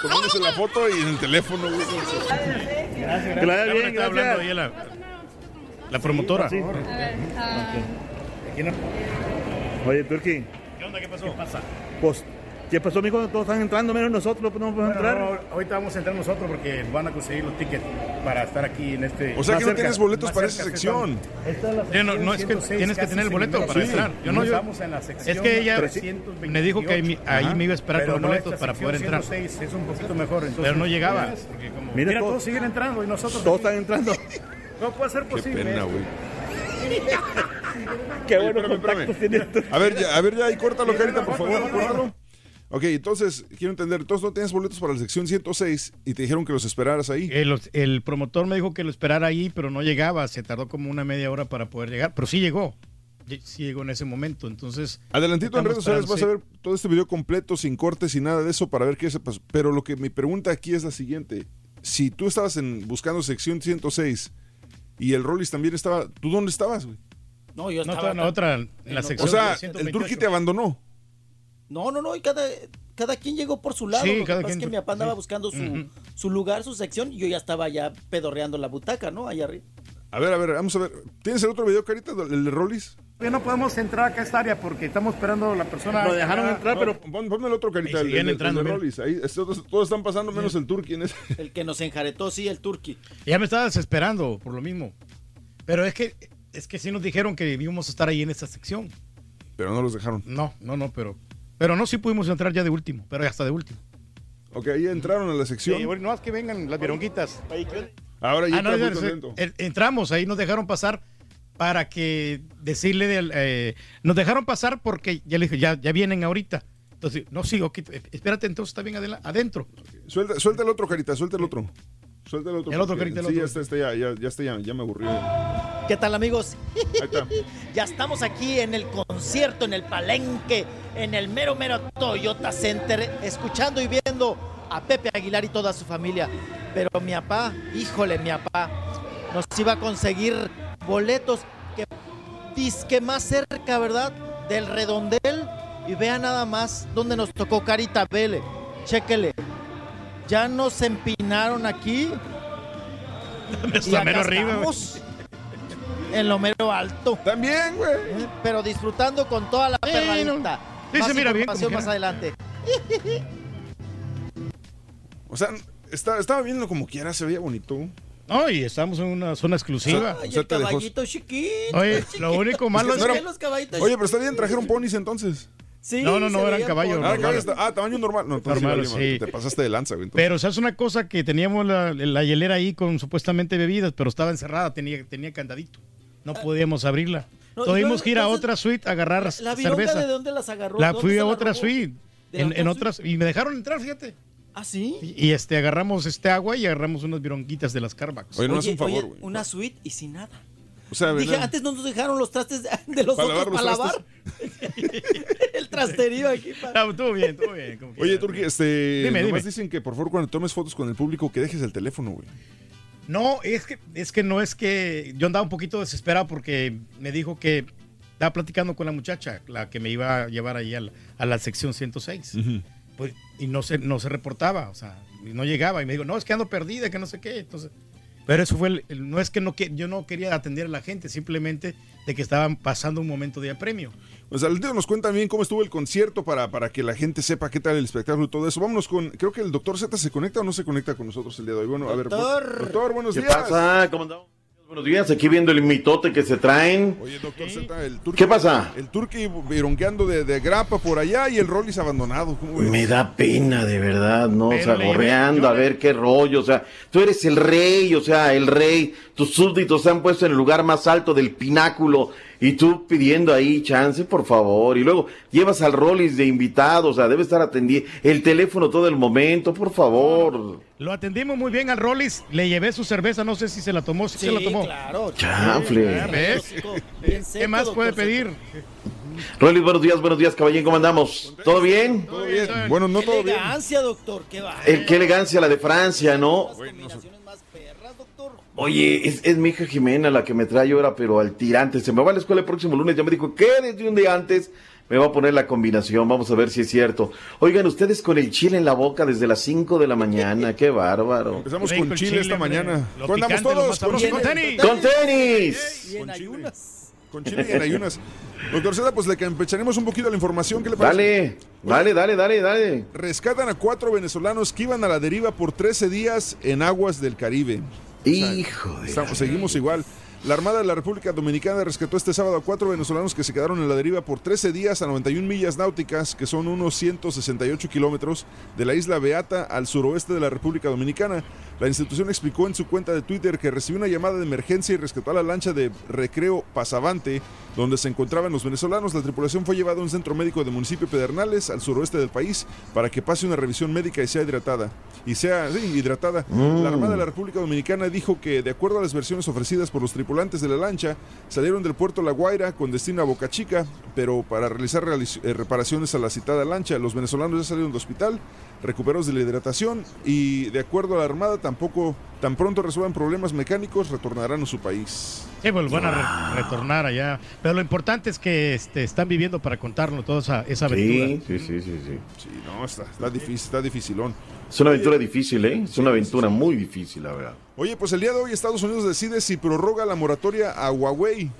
Tomándose la foto y en el teléfono, güey. Que la vaya bien, Está hablando ahí gracias. la, la promotora. Sí. Oye, Turki, ¿Qué onda? ¿Qué pasó? ¿Qué pasa? pues, ¿qué pasó, mijo? Todos están entrando, menos nosotros no podemos entrar. ahorita vamos a entrar nosotros porque van a conseguir los tickets para estar aquí en este. O sea que no cerca, tienes boletos para cerca, esa sección. Esta es la Sí, no, no es que 106, tienes que tener el boleto para sin entrar. Yo no, yo- Estamos en la sección es que ella 328. me dijo que ahí, ahí me iba a esperar Pero con los no, boletos para poder sección entrar. 106 es un poquito mejor. entonces- Pero no llegaba. porque como- Mira, Mira, todos- todos siguen entrando y nosotros. Todos aquí. están entrando. No puede ser Qué posible. pena, güey. Qué Oye, buenos espérame, Turki. A ver, ya, a ver, ya, y córtalo, Carita, por favor, córtalo. Ok, entonces, quiero entender, entonces no tienes boletos para la sección 106 y te dijeron que los esperaras ahí. El, el promotor me dijo que lo esperara ahí, pero no llegaba. Se tardó como una media hora para poder llegar. Pero sí llegó. Lle- Sí llegó en ese momento. Entonces. Adelantito en redes sociales vas a ver todo este video completo, sin cortes y nada de eso, para ver qué se pasó. Pero lo que mi pregunta aquí es la siguiente. Si tú estabas en, buscando sección 106 y el Rollis también estaba, ¿tú dónde estabas, güey? No, yo No, estaba. estaba en la otra, en la sección. O sea, el 128. Turqui te abandonó. No, no, no, y cada, cada quien llegó por su lado. Sí, Lo que cada pasa es quien- que mi papá andaba sí. buscando su, su lugar, su sección, y yo ya estaba ya pedorreando la butaca, ¿no? Allá arriba. A ver, a ver, vamos a ver. ¿Tienes el otro video, Carita, el de Rollis? Ya no podemos entrar acá a esta área porque estamos esperando a la persona. Lo dejaron entrar, No, pero pon- ponme el otro, Carita, el, siguen el- el entrando. Rollis. Ahí, es- todos, todos están pasando menos el Turqui en ese. El que nos enjaretó, sí, el turqui. Ya me estaba desesperando por lo mismo. Pero es que es que sí nos dijeron que íbamos a estar ahí en esta sección. Pero no los dejaron. No, no, no, pero pero no sí pudimos entrar ya de último, pero ya hasta de último. Ok, ahí entraron a la sección. Sí, bueno, no más que vengan las vironguitas. Ahora ya Ah, no, eh, entramos, ahí nos dejaron pasar para que decirle del, eh, nos dejaron pasar porque ya le dije, ya, ya vienen ahorita. Entonces, no sigo, ok, espérate, entonces está bien adentro. Suelta, suelta el otro, Carita, suelta el otro. Suelta el otro. El otro, porque- Carita, el sí, otro. ya está, está, ya, ya, ya está, ya, ya me aburrió. ¿Qué tal, amigos? está. Ya estamos aquí en el concierto, en el palenque, en el mero mero Toyota Center, escuchando y viendo a Pepe Aguilar y toda su familia. Pero mi papá, híjole, mi papá, nos iba a conseguir boletos que disque más cerca, ¿verdad? Del redondel. Y vea nada más dónde nos tocó Carita Vele. Chéquele. Ya nos empinaron aquí. y Está acá mero arriba, güey. estamos en lo mero alto. También, güey. Eh, Pero disfrutando con toda la Sí, perradita. Sí, Más se mira bien, más quiera. adelante. O sea, está- estaba viendo como quiera, se veía bonito. No, y estamos en una zona exclusiva. Ay, o sea, el te dejó- caballito chiquito. Oye, chiquito. lo único malo Es que no que... era- los caballitos Oye, pero está bien, trajeron ponis entonces. Sí, No, no, no, eran caballos, Ah, Normal. caballo está- ah, tamaño normal. No, entonces Normal, vale, sí. te pasaste de lanza, güey. entonces. Pero, ¿sabes una cosa? Que teníamos la, la hielera ahí con supuestamente bebidas, pero estaba encerrada, tenía, tenía candadito. No podíamos abrirla. No, Tuvimos que ir a otra suite a agarrar ¿La vironga cerveza. de dónde las agarró? La ¿Dónde fui a la otra suite. ¿De En, en otras, y me dejaron entrar, fíjate. ¿Ah, sí? Y, y, este agarramos este agua y agarramos unas vironguitas de las Carbax. Oye, no hace un favor, oye, güey. una suite y sin nada. O sea, Dije, ¿verdad? antes no nos dejaron los trastes de, los ¿Para otros lavar para lavar. El trasterío aquí. pa- Ah, estuvo bien, estuvo bien. como Oye. Turki, este. Dime, nomás dime. dicen que por favor, cuando tomes fotos con el público, que dejes el teléfono, güey. No, es que, es que no es que yo andaba un poquito desesperado porque me dijo que estaba platicando con la muchacha, la que me iba a llevar ahí a la, a la sección 106. Pues, y no se, no se reportaba, o sea, y no llegaba. Y me dijo, no, es que ando perdida, que no sé qué. Entonces, pero eso fue, el- el- no es que no que yo no quería atender a la gente, simplemente de que estaban pasando un momento de apremio. Pues al nos cuenta bien cómo estuvo el concierto para, para que la gente sepa qué tal el espectáculo y todo eso. Vámonos con, creo que el doctor Z se conecta o no se conecta con nosotros el día de hoy. Bueno, a ver, Doctor. doctor, buenos ¿Qué días. pasa? ¿Cómo andamos? Buenos días, aquí viendo el mitote que se traen. Oye, doctor Z, el turqui, ¿Qué pasa? El turqui vironqueando de, de grapa por allá y el Rollis abandonado. Me da pena, de verdad, ¿no? Pero o sea, gorreando, a ver qué rollo, o sea, tú eres el rey, o sea, el rey, tus súbditos se han puesto en el lugar más alto del pináculo y tú pidiendo ahí chance, por favor, y luego llevas al Rollis de invitado, o sea, debe estar atendiendo el teléfono todo el momento, por favor. Lo atendimos muy bien al Rollis, le llevé su cerveza, no sé si se la tomó, si se la Sí, tomó. claro. Chanfle. ¿Ves? ¿Qué más puede pedir? Rollis, buenos días, buenos días, caballín, ¿cómo andamos? ¿Todo bien? Todo bien. Bueno, no Qué todo bien. elegancia, doctor, qué va. Qué elegancia la de Francia, ¿no? Oye, es, es mi hija Jimena la que me trae ahora, pero al tirante. Se me va a la escuela el próximo lunes. Ya me dijo que desde un día antes me va a poner la combinación. Vamos a ver si es cierto. Oigan, ustedes con el chile en la boca desde las 5 de la mañana. Qué bárbaro. Empezamos con Chile, esta mañana. Lo ¿Cómo andamos picante, todos? sabroso, con tenis. ¡Con tenis! Y en ayunas. Con Chile y en ayunas. Doctor Seda, pues le campecharemos un poquito la información. ¿Qué le parece? Dale, dale, dale, dale, dale. Rescatan a cuatro venezolanos que iban a la deriva por 13 días en aguas del Caribe. Hijo de Estamos- seguimos igual. La Armada de la República Dominicana rescató este sábado a cuatro venezolanos que se quedaron en la deriva por 13 días a 91 millas náuticas, que son unos 168 kilómetros, de la isla Beata al suroeste de la República Dominicana. La institución explicó en su cuenta de Twitter que recibió una llamada de emergencia y rescató a la lancha de recreo Pasavante, donde se encontraban los venezolanos. La tripulación fue llevada a un centro médico del municipio Pedernales, al suroeste del país, para que pase una revisión médica y sea hidratada. Y sea sí, hidratada. Mm. La Armada de la República Dominicana dijo que, de acuerdo a las versiones ofrecidas por los de la lancha, salieron del puerto La Guaira con destino a Boca Chica, pero para realizar realiz- eh, reparaciones a la citada lancha, los venezolanos ya salieron del hospital, recuperados de la hidratación y, de acuerdo a la Armada, tampoco tan pronto resuelvan problemas mecánicos, retornarán a su país. Sí, pues van a re- retornar allá. Pero lo importante es que este, están viviendo para contarnos toda esa, esa aventura. Sí, sí, sí, sí, sí. Sí, no, está, está difícil, está dificilón. Es una aventura difícil, ¿eh? Es una aventura muy difícil, la verdad. Oye, pues el día de hoy Estados Unidos decide si prorroga la moratoria a Huawei.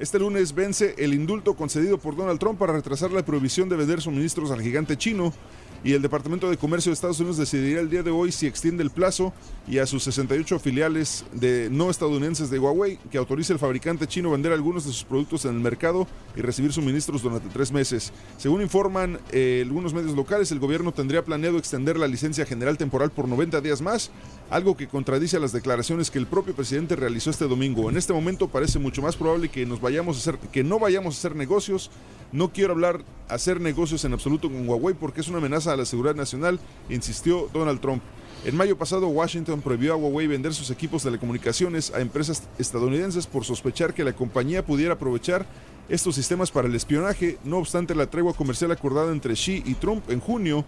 Este lunes vence el indulto concedido por Donald Trump para retrasar la prohibición de vender suministros al gigante chino. Y el Departamento de Comercio de Estados Unidos decidirá el día de hoy si extiende el plazo y a sus 68 filiales de no estadounidenses de Huawei que autorice al fabricante chino vender algunos de sus productos en el mercado y recibir suministros durante tres meses. Según informan eh, algunos medios locales, el gobierno tendría planeado extender la licencia general temporal por 90 días más, algo que contradice a las declaraciones que el propio presidente realizó este domingo. En este momento parece mucho más probable que nos vayamos a hacer, que no vayamos a hacer negocios. No quiero hablar hacer negocios en absoluto con Huawei porque es una amenaza a la seguridad nacional, insistió Donald Trump. En mayo pasado, Washington prohibió a Huawei vender sus equipos de telecomunicaciones a empresas estadounidenses por sospechar que la compañía pudiera aprovechar estos sistemas para el espionaje. No obstante, la tregua comercial acordada entre Xi y Trump en junio,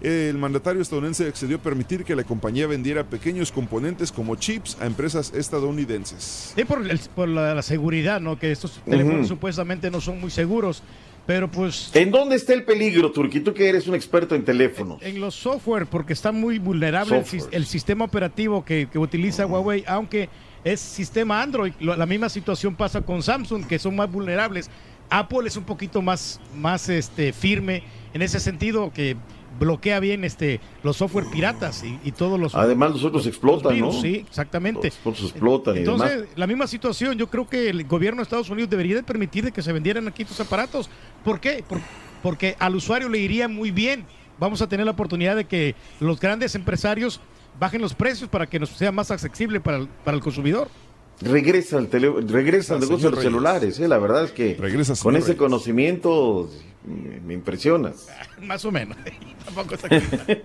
el mandatario estadounidense accedió a permitir que la compañía vendiera pequeños componentes como chips a empresas estadounidenses. Sí, por, el- por la, la seguridad, ¿no? Que estos teléfonos supuestamente no son muy seguros. Pero pues ¿En dónde está el peligro, Turki? Tú que eres un experto en teléfonos. en los software, porque está muy vulnerable el, sistema operativo que, que utiliza Huawei, aunque es sistema Android. La misma situación pasa con Samsung, que son más vulnerables. Apple es un poquito más, más este, firme en ese sentido, que bloquea bien este, los software piratas y, y todos los... Además, los otros explotan, virus, ¿no? Sí, exactamente. Los otros explotan y Entonces, demás. la misma situación, yo creo que el gobierno de Estados Unidos debería de permitir de que se vendieran aquí estos aparatos. ¿Por qué? Por- porque al usuario le iría muy bien. Vamos a tener la oportunidad de que los grandes empresarios bajen los precios para que nos sea más accesible para el, para el consumidor. Regresa al, tele, regresa al Ah, negocio de los Reyes. celulares, ¿eh? La verdad es que Regresa, con ese Reyes. conocimiento me, impresionas. Más o menos. Tampoco está-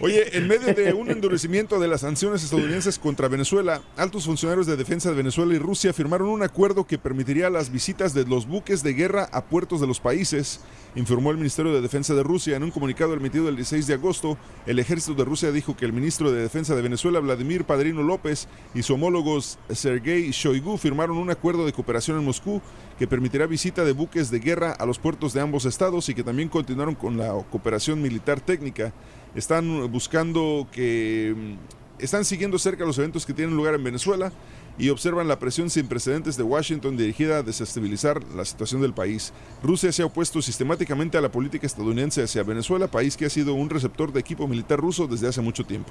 Oye, en medio de un endurecimiento de las sanciones estadounidenses contra Venezuela, altos funcionarios de defensa de Venezuela y Rusia firmaron un acuerdo que permitiría las visitas de los buques de guerra a puertos de los países, informó el Ministerio de Defensa de Rusia en un comunicado emitido el 16 de agosto. El ejército de Rusia dijo que el ministro de Defensa de Venezuela, Vladimir Padrino López, y su homólogo Sergei Shoigu firmaron un acuerdo de cooperación en Moscú que permitirá visita de buques de guerra a los puertos de ambos estados y que también continuaron con la cooperación militar técnica. Están buscando que mm, están siguiendo cerca los eventos que tienen lugar en Venezuela y observan la presión sin precedentes de Washington dirigida a desestabilizar la situación del país. Rusia se ha opuesto sistemáticamente a la política estadounidense hacia Venezuela, país que ha sido un receptor de equipo militar ruso desde hace mucho tiempo.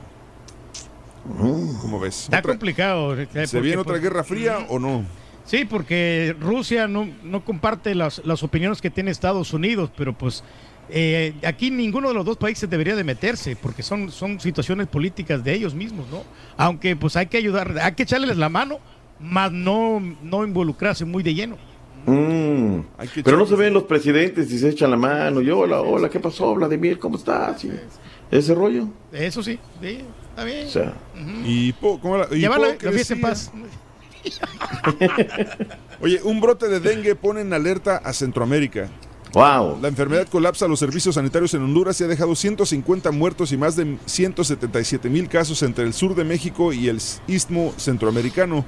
¿Cómo ves? Está Otra- complicado. eh, ¿Se porque, viene otra pues, guerra fría o no? Sí, porque Rusia no, no comparte las, las opiniones que tiene Estados Unidos, pero pues eh, aquí ninguno de los dos países debería de meterse, porque son, son situaciones políticas de ellos mismos, ¿no? Aunque pues hay que ayudar, hay que echarles la mano, más no, no involucrarse muy de lleno. Mm, Pero no se ven los presidentes y se echan la mano. Yo, hola, hola, ¿qué pasó, Vladimir? ¿Cómo estás? Y ese rollo. Eso sí, sí, está bien. O sea, Y, po- ¿cómo la, fiesta en paz. Oye, un brote de dengue pone en alerta a Centroamérica. Wow. La enfermedad colapsa los servicios sanitarios en Honduras y ha dejado 150 muertos y más de 177 mil casos entre el sur de México y el istmo centroamericano.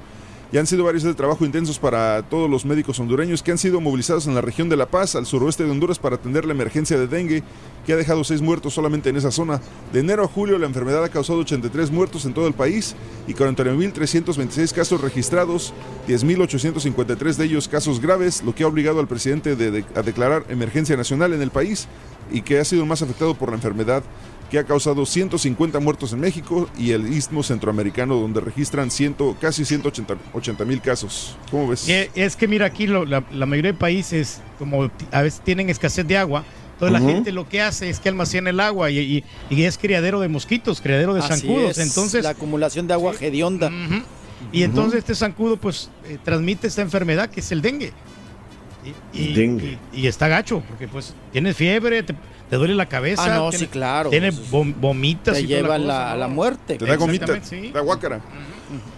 Y han sido varios de trabajo intensos para todos los médicos hondureños que han sido movilizados en la región de La Paz, al suroeste de Honduras, para atender la emergencia de dengue, que ha dejado seis muertos solamente en esa zona. De enero a julio, la enfermedad ha causado 83 muertos en todo el país y 49.326 casos registrados, 10.853 de ellos casos graves, lo que ha obligado al presidente de- de- a declarar emergencia nacional en el país y que ha sido más afectado por la enfermedad que ha causado 150 muertos en México y el istmo centroamericano donde registran 100, casi 180 mil casos. ¿Cómo ves? Y Es que mira, aquí lo- la, la mayoría de países, como a veces tienen escasez de agua, entonces Ujú. la gente lo que hace es que almacena el agua y, y- y es criadero de mosquitos, criadero de Así zancudos. es, Entonces, la acumulación de agua hedionda. y entonces este zancudo pues eh, transmite esta enfermedad que es el dengue. Y, y- Dengue. y- y está gacho, porque pues tienes fiebre, te, te duele la cabeza. Ah, no, tiene- sí, claro. Tiene vom- vomitas te y lleva cosa, la- ¿no? la muerte. Te da gomita, sí. da guácara.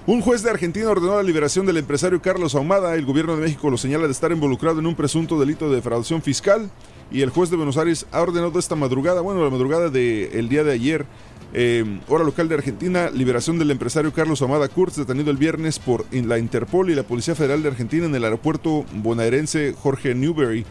Un juez de Argentina ordenó la liberación del empresario Carlos Ahumada. El gobierno de México lo señala de estar involucrado en un presunto delito de defraudación fiscal. Y el juez de Buenos Aires ha ordenado esta madrugada, bueno, la madrugada del día de ayer, eh, hora local de Argentina, liberación del empresario Carlos Ahumada Kurz, detenido el viernes por la Interpol y la Policía Federal de Argentina en el aeropuerto bonaerense Jorge Newbery.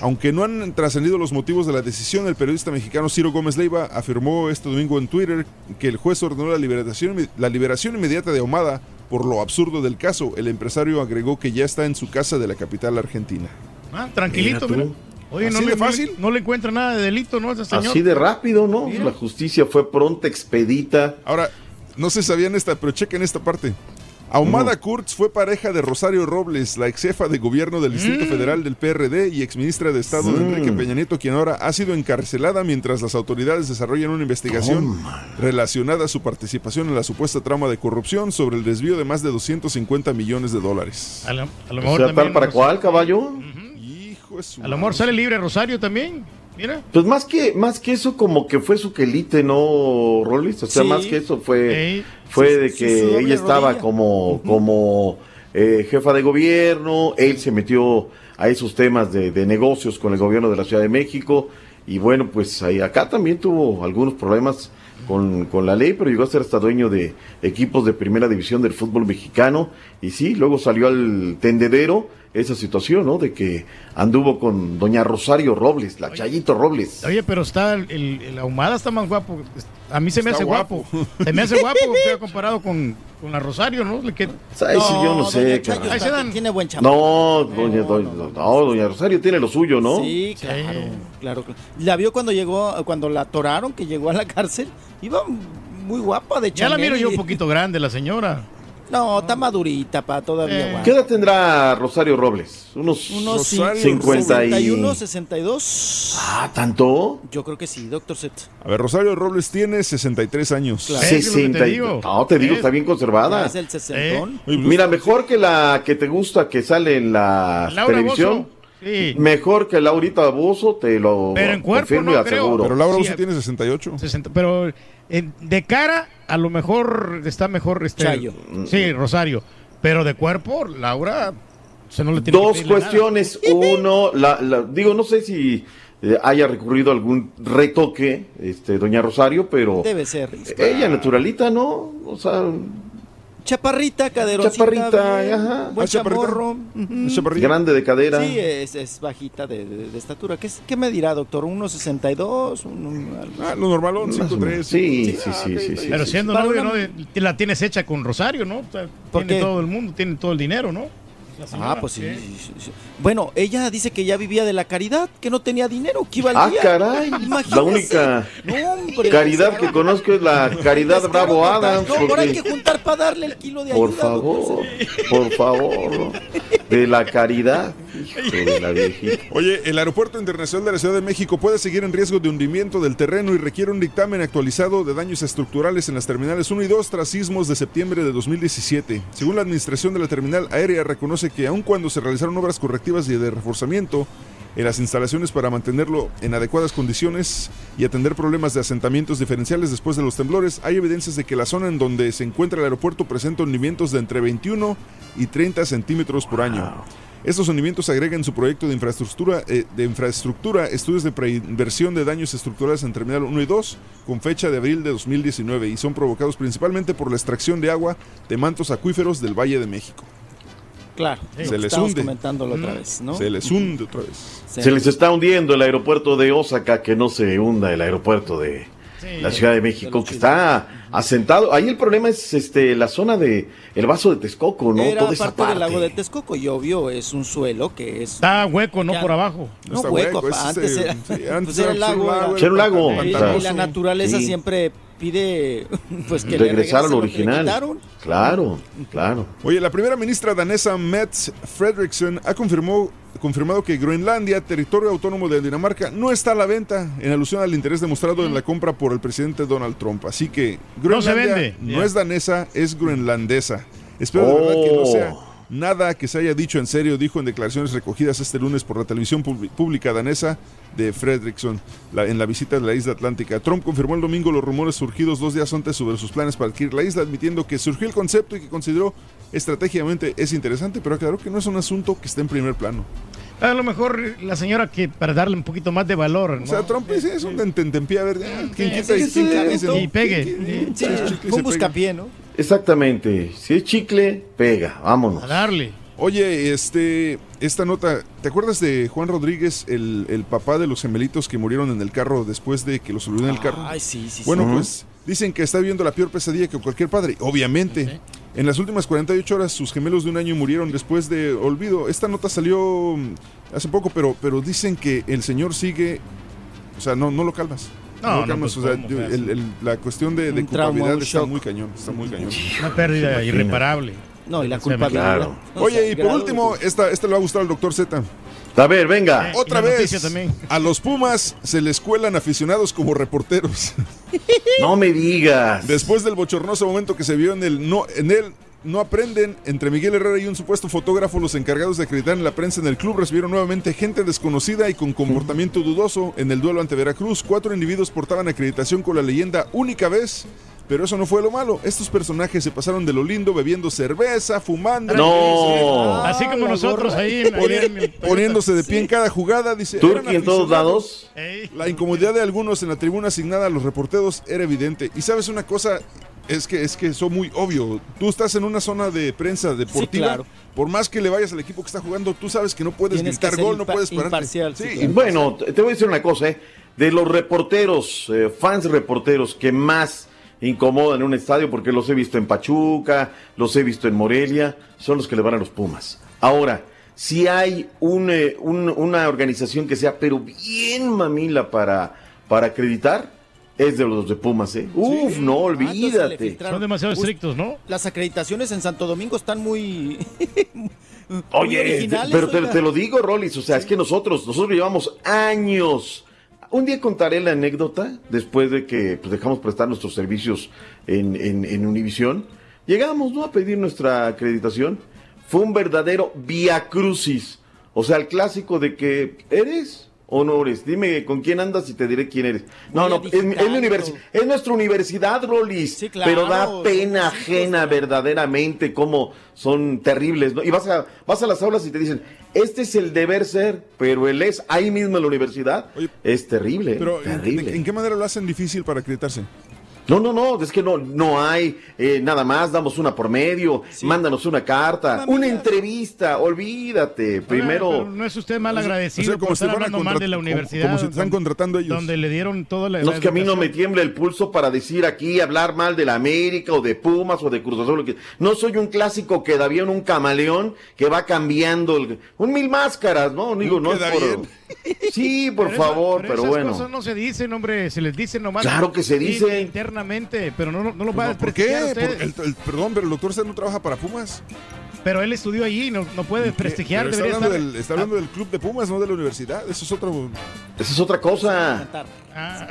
Aunque no han trascendido los motivos de la decisión, el periodista mexicano Ciro Gómez Leiva afirmó este domingo en Twitter que el juez ordenó la liberación, la liberación inmediata de Ahumada por lo absurdo del caso. El empresario agregó que ya está en su casa de la capital argentina. Ah, tranquilito, Mira. Oye, no ¿Así le, de no le- fácil? No le, encuentra nada de delito, ¿no? Ese señor. Así de rápido, ¿no? La justicia fue pronta, expedita. Ahora, no se sabían esta, pero chequen esta parte. Ahumada Kurtz fue pareja de Rosario Robles, la ex jefa de gobierno del Distrito Mm. Federal del PRD y exministra de Estado de Mm. Enrique Peña Nieto, quien ahora ha sido encarcelada mientras las autoridades desarrollan una investigación relacionada a su participación en la supuesta trama de corrupción sobre el desvío de más de 250 millones de dólares. A lo, a lo O mejor sea, también tal para cual, caballo. Hijo de su A lo mejor sale libre Rosario también. Mira. Pues más que, más que eso, como que fue su quelite, ¿no, Rolis? O sea, Sí. más que eso fue, fue de que ella estaba como, como eh, jefa de gobierno, él se metió a esos temas de, de negocios con el gobierno de la Ciudad de México, y bueno, pues ahí, acá también tuvo algunos problemas con, con la ley, pero llegó a ser hasta dueño de equipos de primera división del fútbol mexicano, y sí, luego salió al tendedero esa situación, ¿no? De que anduvo con doña Rosario Robles, la Chayito Robles. Oye, pero está el, el, el ahumada está más guapo. A mí se me Está hace guapo. Se me hace guapo o sea, comparado con, con la Rosario, ¿no? Que- sí yo no sé, Ahí se dan. tiene buen chamaco. No, doña, doña, no, doña Rosario tiene lo suyo, ¿no? Sí, claro, claro, claro. La vio cuando llegó, cuando la atoraron, que llegó a la cárcel. Iba muy guapa de Ya la Chanel miro yo y- un poquito grande, la señora. No, está madurita para todavía. Eh. ¿Qué edad tendrá Rosario Robles? Unos, Unos Rosario 50 y... 61, 62. Ah, ¿tanto? Yo creo que sí, doctor Set. A ver, Rosario Robles tiene 63 años. Claro. Es lo que te 60 y... digo. No, te digo, Es- está bien conservada. Es el sesentón. Oye, pues, Mira, mejor que la que te gusta que sale en la Laura televisión. Bozzo, sí. Mejor que Laurita Bozo, te lo Pero en cuerpo confirmo y no creo. aseguro. Pero Laura Sí, Bozzo a- tiene 68. 60, pero eh, de cara, a lo mejor está mejor este. Chayo. Sí, Rosario. Pero de cuerpo, Laura. Se no le tiene que Dos nada. cuestiones. Uno, la, la- digo, no sé si eh, haya recurrido a algún retoque, este, doña Rosario, pero Debe ser. ella naturalita, ¿no? O sea, Chaparrita, caderoncita. Chaparrita, bien, ajá. Buen Ah, chaparrita. chamorro. ujú. Grande de cadera. Sí, es, es bajita de, de- de estatura. ¿Qué, ¿Qué me dirá, doctor? ¿1.62? Un, un- Ah, lo normalón, Más o 5'3". menos. Sí, sí, ah, sí, sí, sí. Pero siendo novio, una- ¿no? La tienes hecha con Rosario, ¿no? O sea, ¿Por tiene qué? todo el mundo, tiene todo el dinero, ¿no? Ah, pues sí, sí, sí, sí. Bueno, ella dice que ya vivía de la caridad, que no tenía dinero, que iba al Ah, día. caray. Imagínese. La única No, hombre, caridad que conozco es la Caridad Pescado Bravo. Adams. No, ahora hay porque- que juntar para darle el kilo de Por ayuda. doctor. favor, por favor. De la caridad. Hijo de la viejita. Oye, el Aeropuerto Internacional de la Ciudad de México puede seguir en riesgo de hundimiento del terreno y requiere un dictamen actualizado de daños estructurales en las terminales 1 y 2 tras sismos de septiembre de 2017. Según la administración de la terminal aérea, reconoce que aun cuando se realizaron obras correctivas y de reforzamiento en las instalaciones para mantenerlo en adecuadas condiciones y atender problemas de asentamientos diferenciales después de los temblores, hay evidencias de que la zona en donde se encuentra el aeropuerto presenta hundimientos de entre 21 y 30 centímetros por año. Estos hundimientos agregan en su proyecto de infraestructura, eh, de infraestructura estudios de preinversión de daños estructurales en Terminal 1 y 2 con fecha de abril de 2019 y son provocados principalmente por la extracción de agua de mantos acuíferos del Valle de México. Claro, Se les hunde. comentándolo otra vez, ¿no? Se les hunde otra vez. Se les está hundiendo el aeropuerto de Osaka, que no se hunda el aeropuerto de la Ciudad de México, que está asentado. Ahí el problema es este la zona de el vaso de Texcoco, ¿no? Era Toda esa parte, del lago de Texcoco y obvio es un suelo que es... Está hueco, no Ya- por abajo. No hueco, pa, antes era, pues era el lago. Era un lago, Y- la naturaleza sí. siempre pide pues que le Regresar a regresen lo lo que le original. Claro, claro. Oye, la primera ministra danesa Mets Frederiksen ha confirmó, confirmado que Groenlandia, territorio autónomo de Dinamarca, no está a la venta en alusión al interés demostrado en la compra por el presidente Donald Trump. Así que No se vende. no es danesa, es groenlandesa. Espero de verdad que no Oh. sea nada que se haya dicho en serio, dijo en declaraciones recogidas este lunes por la televisión pública danesa de Fredrickson la- en la visita de la isla Atlántica. Trump confirmó el domingo los rumores surgidos dos días antes sobre sus planes para adquirir la isla, admitiendo que surgió el concepto y que consideró estratégicamente es interesante, pero aclaró que no es un asunto que esté en primer plano. A lo mejor la señora que para darle un poquito más de valor. ¿no? O sea, Trump dice, es un tentempié, a ver, ah, ¿quién quita y sí, sí, pegue. ¿Quién- Sí, quién- quién- quién fue un buscapié, ¿no? Exactamente. Si es chicle, pega. Vámonos. A darle. Oye, este, esta nota, ¿te acuerdas de Juan Rodríguez, el, el papá de los gemelitos que murieron en el carro después de que los olvidó en el carro? Ay, sí, sí, sí. Bueno, pues dicen que está viviendo la peor pesadilla que cualquier padre, obviamente. En las últimas 48 horas, sus gemelos de un año murieron después de olvido. Esta nota salió mm, hace poco, pero, pero dicen que el señor sigue, o sea, no, no lo calmas. No, pues, o sea, ¿cómo? yo- el- el- la cuestión de, de culpabilidad está muy cañón, está muy cañón. Una pérdida irreparable. No, y la culpabilidad. Claro. Oye, y por último, esta, esta le va a gustar al doctor Z. A ver, venga. Otra la vez, también. a los Pumas se les cuelan aficionados como reporteros. No me digas. Después del bochornoso momento que se vio en el no en el no aprenden entre Miguel Herrera y un supuesto fotógrafo, los encargados de acreditar en la prensa en el club recibieron nuevamente gente desconocida y con comportamiento dudoso en el duelo ante Veracruz. Cuatro individuos portaban acreditación con la leyenda única vez. Pero eso no fue lo malo. Estos personajes se pasaron de lo lindo bebiendo cerveza, fumando. No. Así como nosotros gorra. ahí. Poniéndose de pie en cada jugada, dice. Turki "Eran en todos aficionados". lados. La incomodidad de algunos en la tribuna asignada a los reporteros era evidente. Y sabes una cosa, es que es que eso muy obvio. Tú estás en una zona de prensa deportiva, claro. por más que le vayas al equipo que está jugando, tú sabes que no puedes Tienes gritar gol, no puedes sí, claro. Bueno, te te voy a decir una cosa, ¿eh? De los reporteros, eh, fans reporteros que más incomodan en un estadio, porque los he visto en Pachuca, los he visto en Morelia, son los que le van a los Pumas. Ahora, si hay un, eh, un- una organización que sea, pero bien mamila para, para acreditar, es de los de Pumas, ¿eh? Uf, no, Ah, olvídate. Son demasiado Us- estrictos, ¿no? Las acreditaciones en Santo Domingo están muy. muy Oye, pero te, te lo digo, Rolis, o sea, es que nosotros, nosotros llevamos años. Un día contaré la anécdota, después de que pues, dejamos prestar nuestros servicios en, en, en Univisión. Llegamos, ¿no? A pedir nuestra acreditación. Fue un verdadero via crucis. O sea, el clásico de que eres o no eres. Dime con quién andas y te diré quién eres. No, no, es, es mi es nuestra universidad, Rolis. Sí, claro, pero da pena ajena verdaderamente cómo son terribles, ¿no? Y vas a, vas a las aulas y te dicen, este es el deber ser, pero él es ahí mismo en la universidad. Oye, es terrible, Pero ¿en, terrible. en qué manera lo hacen difícil para acreditarse? No, no, no, es que no, no hay eh, nada más, damos una por medio, mándanos una carta, una entrevista, olvídate, primero... Pero no es usted mal O agradecido sea, como por si estar hablando mal de la como- universidad. como si te están donde- contratando ellos. Donde le dieron toda la. No es que a mí no me tiembla el pulso para decir aquí, hablar mal de la América o de Pumas o de Cruz Azul. No soy un clásico que da bien un camaleón que va cambiando, el- un mil máscaras, ¿no? Digo, no es queda por... bien. Sí, por Pero esa- favor, pero, esas bueno. cosas no se dicen, hombre, se les dice nomás. Claro que se dicen. Internamente, pero no, no lo va a ¿Por qué? usted. Por- el- el- perdón, pero el doctor Seth no trabaja para Pumas. Pero él estudió allí, no, no puede prestigiar. Está debería hablando, estar- del, está hablando del club de Pumas, no de la universidad. Eso es otro... Esa es otra cosa. Ah,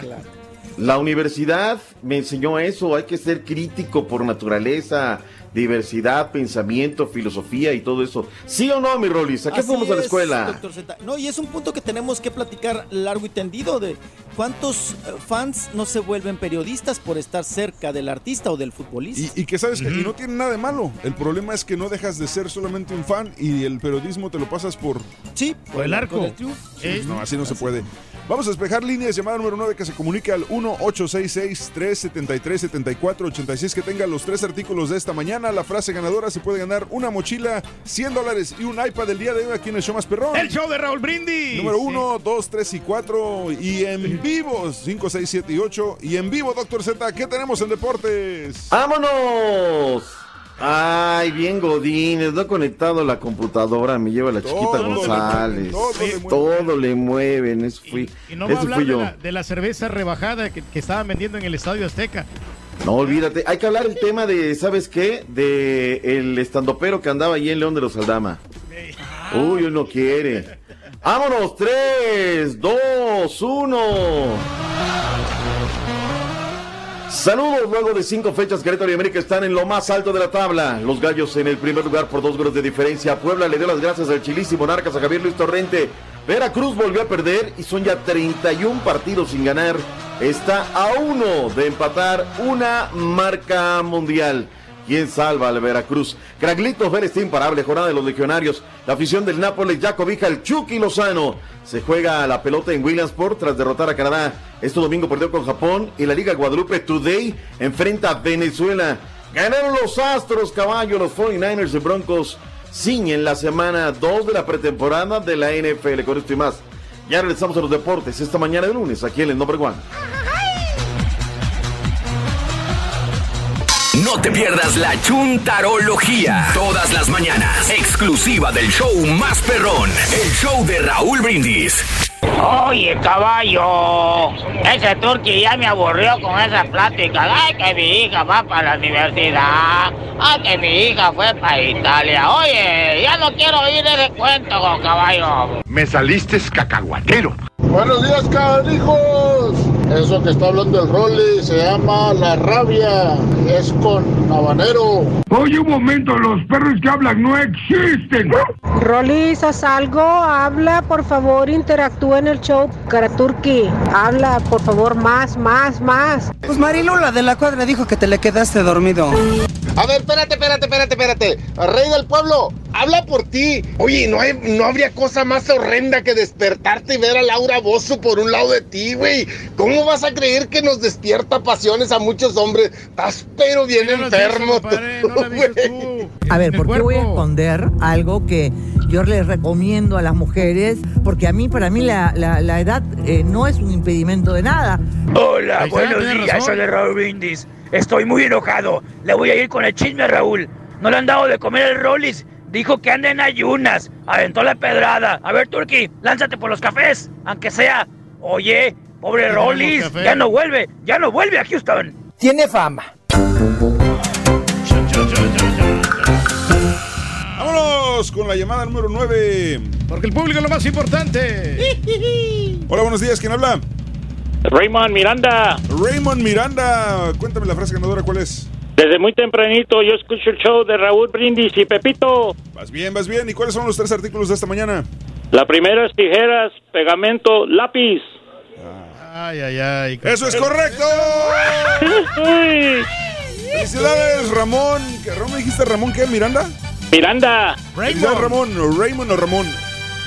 La universidad me enseñó eso, hay que ser crítico por naturaleza, diversidad, pensamiento, filosofía y todo eso. ¿Sí o no, mi Rolis? ¿A qué Así fuimos a la es, escuela? No, y es un punto que tenemos que platicar largo y tendido de cuántos eh, fans no se vuelven periodistas por estar cerca del artista o del futbolista. Y, y que sabes que no tiene nada de malo. El problema es que no dejas de ser solamente un fan y el periodismo te lo pasas por... Sí, por el arco. Sí, no, así no se puede. Vamos a despejar líneas. Llamada número 9 que se comunique al 1-866-373-7486. Que tenga los tres artículos de esta mañana. La frase ganadora se puede ganar una mochila, 100 dólares y un iPad del día de hoy aquí en el show más perrón. El show de Raúl Brindis. Número 1, 2, 3 y 4. Y en vivo 5, 6, 7 y 8. Y en vivo, Doctor Z, ¿qué tenemos en deportes? ¡Vámonos! Ay, bien Godínez, no he conectado la computadora, me lleva la chiquita Todo le González. mueven, todo, le mueven, eso fui, Y no va a eso hablar fui de yo. la, de la cerveza rebajada que, que estaban vendiendo en el Estadio Azteca. No olvídate, hay que hablar el tema de, ¿sabes qué? De el estandopero que andaba allí en León de los Aldama. Uy, él no quiere. Vámonos, 3, 2, 1. Saludos, luego de cinco fechas, Querétaro y América están en lo más alto de la tabla. Los gallos en el primer lugar por dos goles de diferencia. Puebla le dio las gracias al chilísimo Monarcas a Javier Luis Torrente. Veracruz volvió a perder y son ya 31 partidos sin ganar. Está a uno de empatar una marca mundial. ¿Quién salva al Veracruz? Craglito Vélez imparable, jornada de los legionarios. La afición del Nápoles ya cobija el Chucky Lozano. Se juega la pelota en Williamsport tras derrotar a Canadá. Este domingo perdió con Japón y la Liga Guadalupe Today enfrenta a Venezuela. Ganaron los Astros, caballo, los 49ers y Broncos. Ciñen la semana 2 de la pretemporada de la NFL. Con esto y más. Ya regresamos a los deportes esta mañana de lunes aquí en el Number One. No te pierdas la chuntarología. Todas las mañanas. Exclusiva del show más perrón. El show de Raúl Brindis. Oye, caballo, ese turqui ya me aburrió con esa plática. Ay, que mi hija va para la universidad. Ay, que mi hija fue para Italia. Oye, ya no quiero oír ese cuento, caballo. Me saliste cacahuatero. Buenos días, hijos. Eso que está hablando el Rolly se llama la rabia. Es con habanero. Oye, un momento, los perros que hablan no existen. Rolis, haz algo, habla, por favor, interactúa en el show. Karaturki, habla, por favor, más, más, más. Pues Marilu, la de la cuadra, dijo que te le quedaste dormido. A ver, espérate, espérate, espérate, espérate. Rey del pueblo, habla por ti. Oye, ¿no, hay- no habría cosa más horrenda que despertarte y ver a Laura Bozo por un lado de ti, güey. ¿Cómo vas a creer que nos despierta pasiones a muchos hombres? Estás pero bien enfermo. tú. A ver, ¿por qué voy a esconder algo que yo les recomiendo a las mujeres? Porque a mí, para mí, la, la- la edad eh, no es un impedimento de nada. Hola, buenos días, soy de Raúl Brindis. Estoy muy enojado. Le voy a ir con el chisme a Raúl. No le han dado de comer el Rollis. Dijo que anda en ayunas. Aventó la pedrada. A ver, Turki, lánzate por los cafés. Aunque sea. Oye, pobre Rollis. Ya no vuelve. Ya no vuelve a Houston. Tiene fama. Vámonos con la llamada número 9. Porque el público es lo más importante. Hola, buenos días. ¿Quién habla? Raymond Miranda. Raymond Miranda. Cuéntame la frase ganadora, ¿cuál es? Desde muy tempranito yo escucho el show de Raúl Brindis y Pepito. Vas bien, vas bien. ¿Y cuáles son los tres artículos de esta mañana? La primera es tijeras, pegamento, lápiz. Ay, ay, ay. ¡Eso es correcto! Felicidades, Ramón. ¿Qué, Ramón dijiste Ramón qué? ¿Miranda? Miranda. Felicidades, Ramón. Raymond o Ramón.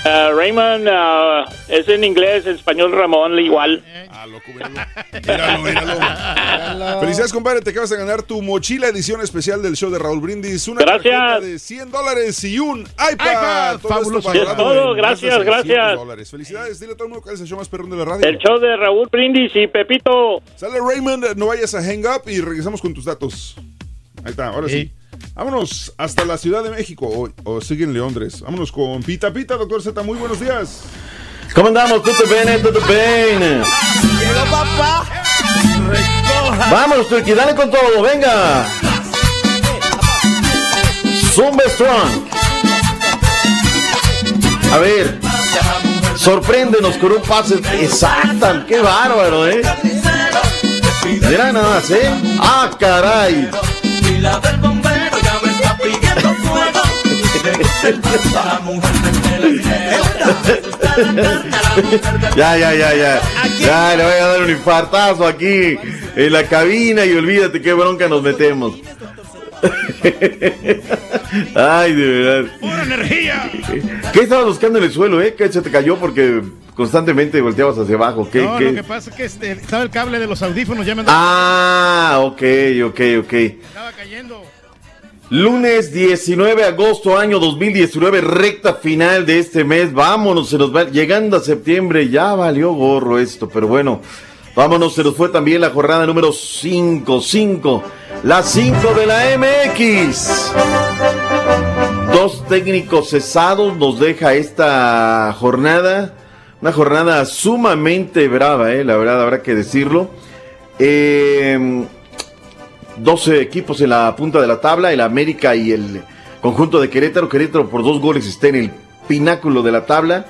Ah, Raymond ah, es en inglés, en español Ramón, igual. Ah, loco, míralo, míralo. Felicidades, compadre. Te acabas de ganar tu mochila edición especial del show de Raúl Brindis. Una Gracias. de 100 dólares y un iPad. iPad, Todo fabuloso. esto gracias, 600 gracias. dólares. Felicidades. Dile a todo el mundo cuál es el show más perrón de la radio. El show de Raúl Brindis y Pepito. Sale Raymond, no vayas a hang up y regresamos con tus datos. Ahí está, ahora sí. Vámonos hasta la Ciudad de México o, o sigue en Londres. Vámonos con Pita Pita, doctor Z. Muy buenos días. ¿Cómo andamos? ¿Todo bien? ¿Todo bien? Llegó papá. Vámonos, Turki, dale con todo, venga. Zumba Strong. A ver, sorpréndenos con un pase exacto. Qué bárbaro, ¿eh? Mira nada más, ¿eh? ¡Ah, caray! Ya, ya, ya, ya. Ya, le voy a dar un infartazo aquí en la cabina y olvídate qué bronca nos metemos. Ay, de verdad. ¡Pura energía! ¿Qué estabas buscando en el suelo, eh? ¿Qué se te cayó porque constantemente volteabas hacia abajo? ¿Qué, no, qué? lo que pasa es que este, estaba el cable de los audífonos, ya me andaba- Ah, ok, ok, ok. estaba cayendo. Lunes 19 de agosto, año 2019, recta final de este mes. Vámonos, se nos va llegando a septiembre. Ya valió gorro esto, pero bueno, vámonos. Se nos fue también la jornada número 5, 5, la 5 de la MX. Dos técnicos cesados nos deja esta jornada. Una jornada sumamente brava, eh, la verdad, habrá que decirlo. Eh, 12 equipos en la punta de la tabla, el América y el conjunto de Querétaro. Querétaro por dos goles está en el pináculo de la tabla.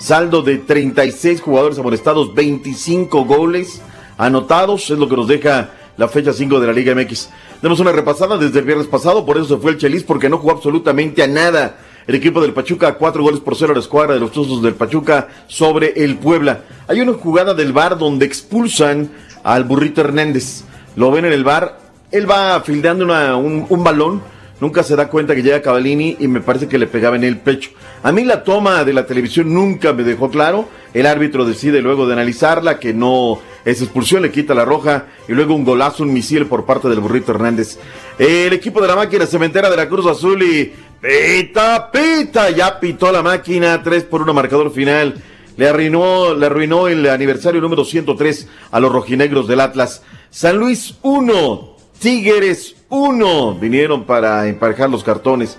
Saldo de 36 jugadores amonestados, 25 goles anotados, es lo que nos deja la fecha 5 de la Liga MX. Demos una repasada desde el viernes pasado, por eso se fue el Chelis, porque no jugó absolutamente a nada. El equipo del Pachuca, cuatro goles por cero a la escuadra de los Tuzos del Pachuca sobre el Puebla. Hay una jugada del bar donde expulsan al burrito Hernández. Lo ven en el bar, él va fildeando una- un, balón, nunca se da cuenta que llega Cavallini y me parece que le pegaba en el pecho. A mí la toma de la televisión nunca me dejó claro. El árbitro decide luego de analizarla que no es expulsión, le quita la roja y luego un golazo, un misil por parte del burrito Hernández. El equipo de la máquina cementera de la Cruz Azul y pita, pita, ya pitó la máquina, 3 por 1 marcador final. Le arruinó, le arruinó el aniversario número 103 a los rojinegros del Atlas. San Luis 1, Tigres 1. Vinieron para emparejar los cartones.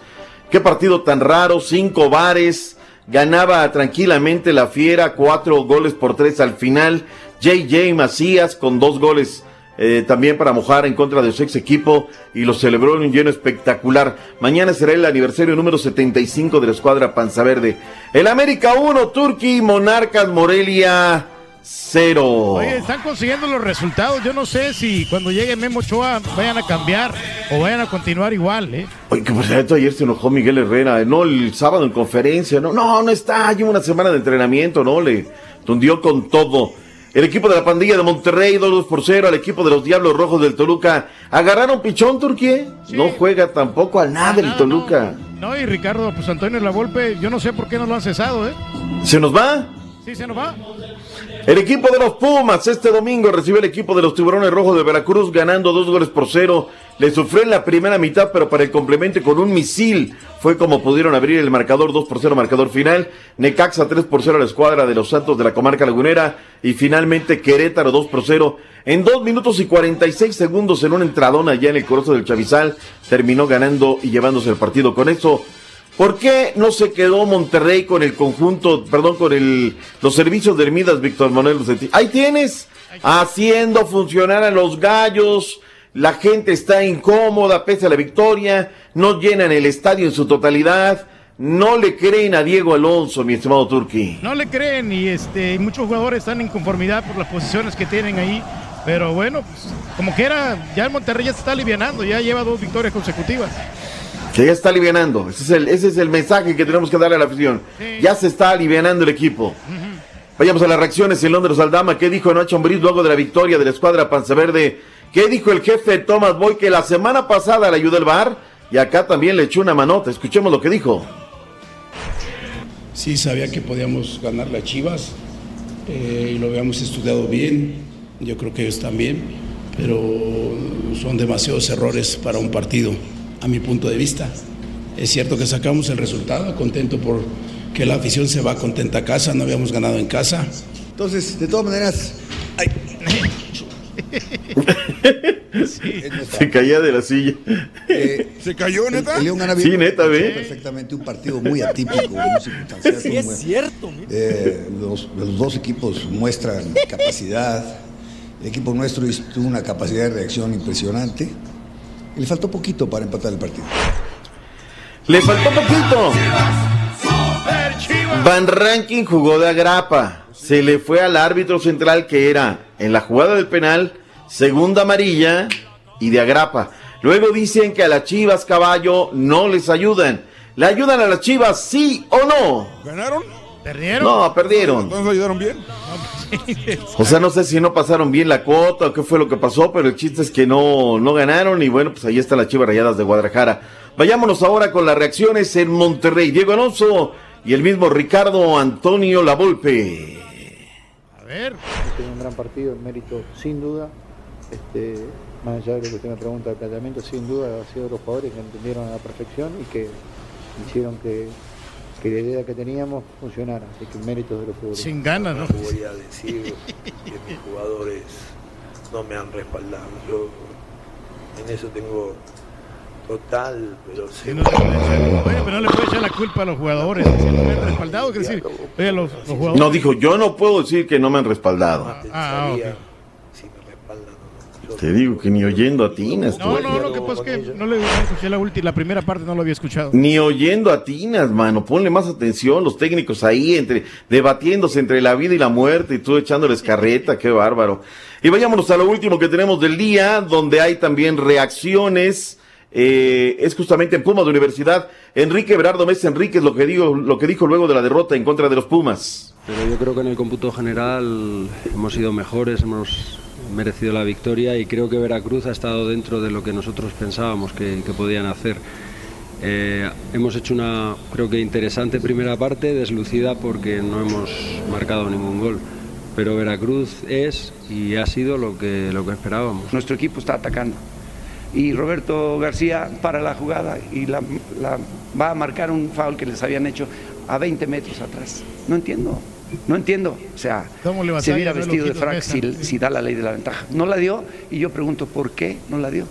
Qué partido tan raro, cinco bares. Ganaba tranquilamente la Fiera, cuatro goles por tres al final. JJ Macías con dos goles eh, también para mojar en contra de su ex equipo y lo celebró en un lleno espectacular. Mañana será el aniversario número 75 de la escuadra Panza Verde. El América 1, Turquía, Monarcas, Morelia 0. Oye, están consiguiendo los resultados. Yo no sé si cuando llegue Memo Ochoa vayan a cambiar o vayan a continuar igual, ¿eh? Oye, que por cierto, ayer se enojó Miguel Herrera, no el sábado en conferencia, no, no, no está, lleva una semana de entrenamiento, no, le tundió con todo. El equipo de la pandilla de Monterrey, 2 por 0 al equipo de los Diablos Rojos del Toluca. ¿Agarraron pichón, Turquía? No juega tampoco al nada el Toluca. No, y Ricardo, pues Antonio La Volpe, yo no sé por qué no lo han cesado, ¿eh? ¿Se nos va? Sí, se nos va. El equipo de los Pumas este domingo recibe el equipo de los Tiburones Rojos de Veracruz ganando dos goles por cero. Le sufrió en la primera mitad, pero para el complemento con un misil fue como pudieron abrir el marcador 2 por 0 marcador final. Necaxa 3 por 0 a la escuadra de los Santos de la comarca lagunera. Y finalmente Querétaro 2 por 0. En 2 minutos y 46 segundos en un entradón allá en el Corozo del Chavizal terminó ganando y llevándose el partido. Con eso ¿Por qué no se quedó Monterrey con el conjunto, perdón, con los servicios de Hermidas, Víctor Manuel Lucetti? Ahí tienes, haciendo funcionar a los gallos, la gente está incómoda pese a la victoria, no llenan el estadio en su totalidad, no le creen a Diego Alonso, mi estimado Turqui. No le creen y este muchos jugadores están en conformidad por las posiciones que tienen ahí. Pero bueno, pues, como que era, ya el Monterrey ya se está alivianando, ya lleva dos victorias consecutivas. Que ya está alivianando, ese es el, ese es el mensaje que tenemos que darle a la afición. Ya se está alivianando el equipo. Vayamos a las reacciones en Londres Aldama. ¿Qué dijo Nacho Ambriz luego de la victoria de la escuadra Panza Verde? ¿Qué dijo el jefe Thomas Boy que la semana pasada le ayudó el bar? Y acá también le echó una manota. Escuchemos lo que dijo. Sí, sabía que podíamos ganar las Chivas eh, y lo habíamos estudiado bien. Yo creo que ellos también, pero son demasiados errores para un partido, a mi punto de vista. Es cierto que sacamos el resultado, contento por que la afición se va contenta a casa, no habíamos ganado en casa. Entonces, de todas maneras, Se caía de la silla. ¿Se cayó, neta? el León gana Sí, neta, ve. perfectamente un partido muy atípico. muy Sí, muy- es cierto. mira. Eh, los, los dos equipos muestran capacidad. El equipo nuestro tuvo una capacidad de reacción impresionante. Le faltó poquito para empatar el partido. Le faltó poquito. Van Ranking jugó de agrapa. Se le fue al árbitro central que era en la jugada del penal, segunda amarilla y de agrapa. Luego dicen que a las Chivas Caballo no les ayudan. ¿Le ayudan a las Chivas sí o no? ¿Ganaron? ¿Perdieron? No, perdieron. ¿Entonces lo ayudaron bien? O sea, no sé si no pasaron bien la cuota o qué fue lo que pasó, pero el chiste es que no, no ganaron y bueno, pues ahí están las Chivas Rayadas de Guadalajara. Vayámonos ahora con las reacciones en Monterrey. Diego Alonso y el mismo Ricardo Antonio Lavolpe. A ver. Tiene un gran partido, el mérito sin duda. Este, más allá de lo que usted me pregunta de planteamiento, sin duda ha sido los jugadores que entendieron a la perfección y que hicieron que, que la idea que teníamos funcionara. Así que el mérito es de los jugadores. Sin ganas, ¿no? voy a decir que mis jugadores no me han respaldado. Yo en eso tengo total, pero Sí, no le puede echar- Oye, pero no le puede echar la culpa a los jugadores. Si no me han respaldado, decir, oye, los, los jugadores. No, dijo, yo no puedo decir que no me han respaldado. Ah, ok. Te digo que ni oyendo atinas. tú. No, no, lo que pasa es que no le escuché la última, la primera parte no lo había escuchado. Ni oyendo atinas, mano. Ponle más atención. Los técnicos ahí entre debatiéndose entre la vida y la muerte y tú echándoles carreta. Qué bárbaro. Y vayámonos a lo último que tenemos del día, donde hay también reacciones. Eh, es justamente en Pumas de Universidad. Enrique Berardo Mesa Enríquez lo que, digo, lo que dijo luego de la derrota en contra de los Pumas. Pero yo creo que en el cómputo general hemos sido mejores, hemos merecido la victoria y creo que Veracruz ha estado dentro de lo que nosotros pensábamos que, podían hacer. Eh, hemos hecho una, creo que interesante primera parte, deslucida porque no hemos marcado ningún gol. Pero Veracruz es y ha sido lo que, lo que esperábamos. Nuestro equipo está atacando. Y Roberto García para la jugada y la- va a marcar un foul que les habían hecho a 20 metros atrás. No entiendo, no entiendo. O sea, ¿Cómo le se no, vestido de frac si, da la ley de la ventaja. No la dio y yo pregunto, ¿por qué no la dio?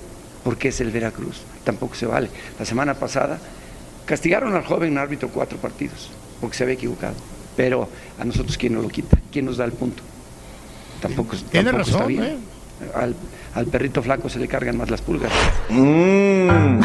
Porque es el Veracruz. Tampoco se vale. La semana pasada castigaron al joven árbitro cuatro partidos porque se había equivocado. Pero a nosotros, ¿quién nos lo quita? ¿Quién nos da el punto? Tampoco, Tiene tampoco está razón, bien. ¿eh? Al, al perrito flaco se le cargan más las pulgas. Mm.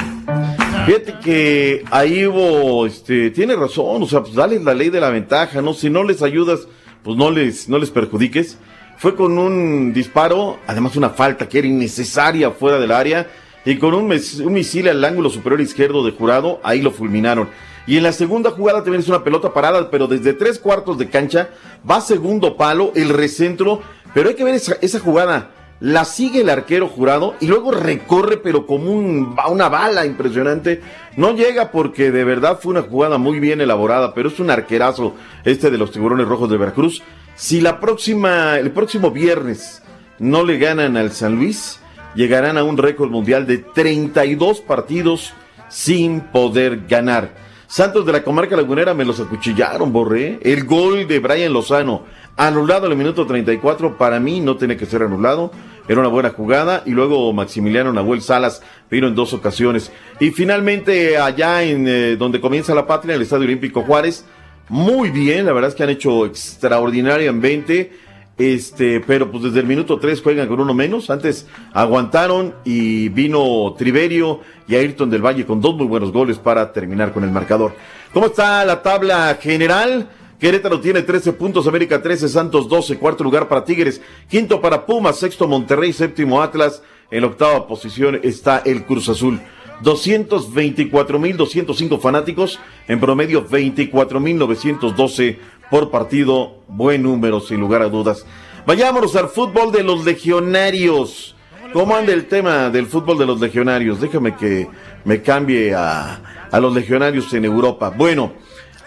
Fíjate que ahí hubo, este, tiene razón, o sea, pues dale la ley de la ventaja, ¿no? Si no les ayudas, pues no les, no les perjudiques. Fue con un disparo, además una falta que era innecesaria fuera del área, y con un, mes- misil al ángulo superior izquierdo de jurado, ahí lo fulminaron. Y en la segunda jugada también es una pelota parada, pero desde tres cuartos de cancha, va segundo palo, el recentro, pero hay que ver esa jugada la sigue el arquero jurado y luego recorre, pero como un- una bala impresionante. No llega porque de verdad fue una jugada muy bien elaborada, pero es un arquerazo este de los tiburones rojos de Veracruz. Si la próxima, el próximo viernes no le ganan al San Luis, llegarán a un récord mundial de 32 partidos sin poder ganar. Santos de la comarca lagunera me los acuchillaron, borré. El gol de Brian Lozano, anulado en el minuto 34, para mí no tiene que ser anulado. Era una buena jugada. Y luego Maximiliano Nahuel Salas vino en dos ocasiones. Y finalmente, allá en eh, donde comienza la patria, en el Estadio Olímpico Juárez, muy bien, la verdad es que han hecho extraordinariamente. Este, pero pues desde el minuto 3 juegan con uno menos. Antes aguantaron y vino Triverio y Ayrton del Valle con dos muy buenos goles para terminar con el marcador. ¿Cómo está la tabla general? Querétaro tiene 13 puntos, América 13, Santos 12, cuarto lugar para Tigres, quinto para Pumas, sexto Monterrey, séptimo Atlas, en octava posición está el Cruz Azul. 224.205 fanáticos, en promedio 24.912 por partido, buen número sin lugar a dudas. Vayámonos al fútbol de los legionarios. ¿Cómo anda el tema del fútbol de los legionarios? Déjame que me cambie a, a los legionarios en Europa. Bueno,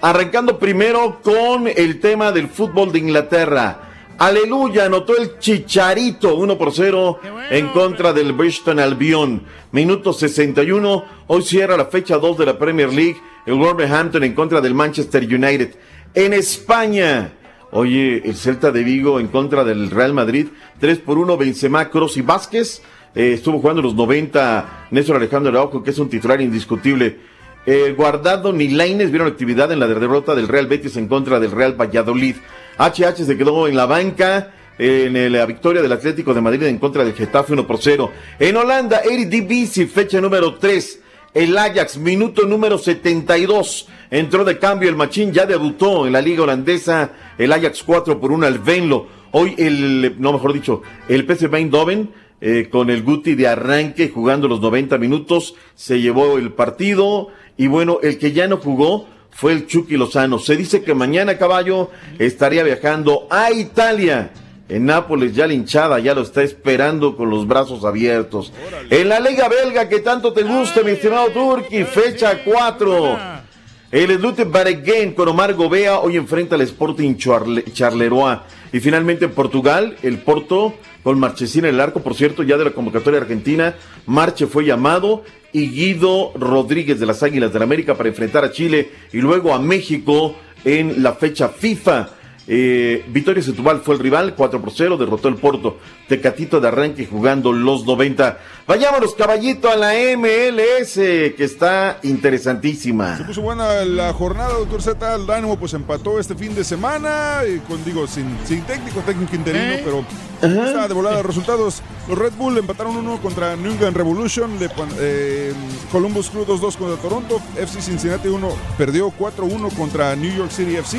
Arrancando primero con el tema del fútbol de Inglaterra. Aleluya, anotó el Chicharito 1 por 0 en contra del Bristol Albion. Minuto 61. Hoy cierra la fecha 2 de la Premier League. El Wolverhampton en contra del Manchester United. En España. Oye, el Celta de Vigo en contra del Real Madrid. 3 por 1. Benzema, Kroos y Vázquez. Eh, estuvo jugando los 90 Néstor Alejandro Araujo, que es un titular indiscutible. Eh, Guardado ni Laines vieron actividad en la derrota del Real Betis en contra del Real Valladolid. HH se quedó en la banca en la victoria del Atlético de Madrid en contra del Getafe 1 por 0. En Holanda, Eredivisie, fecha número 3. El Ajax, minuto número 72. Entró de cambio el Machín, ya debutó en la liga holandesa. El Ajax 4 por 1 al Venlo. Hoy el, no mejor dicho, el PSV Eindhoven eh, con el Guti de arranque jugando los 90 minutos, se llevó el partido y bueno, el que ya no jugó fue el Chucky Lozano. Se dice que mañana Caballo estaría viajando a Italia. En Nápoles ya la hinchada ya lo está esperando con los brazos abiertos. En la Liga Belga que tanto te gusta, mi estimado Turki, fecha 4. El Slute Bareguen con Omar Gobea hoy enfrenta al Sporting Charle- Charleroi. Y finalmente en Portugal, el Porto con Marchesín en el arco, por cierto, ya de la convocatoria argentina. Marche fue llamado y Guido Rodríguez de las Águilas del América para enfrentar a Chile y luego a México en la fecha FIFA. Eh, Vitoria Setúbal fue el rival, 4 por 0, derrotó el Porto. Tecatito de arranque jugando los 90. Vayámonos, caballito, a la MLS, que está interesantísima. Se puso buena la jornada, doctor Z. El Dynamo pues empató este fin de semana, y con, digo, sin, sin técnico, técnico interino, ¿Eh? pero está de volada los resultados. Los Red Bull empataron 1 contra New England Revolution, le eh, Columbus Crew 2-2 contra Toronto, FC Cincinnati 1 perdió 4-1 contra New York City FC.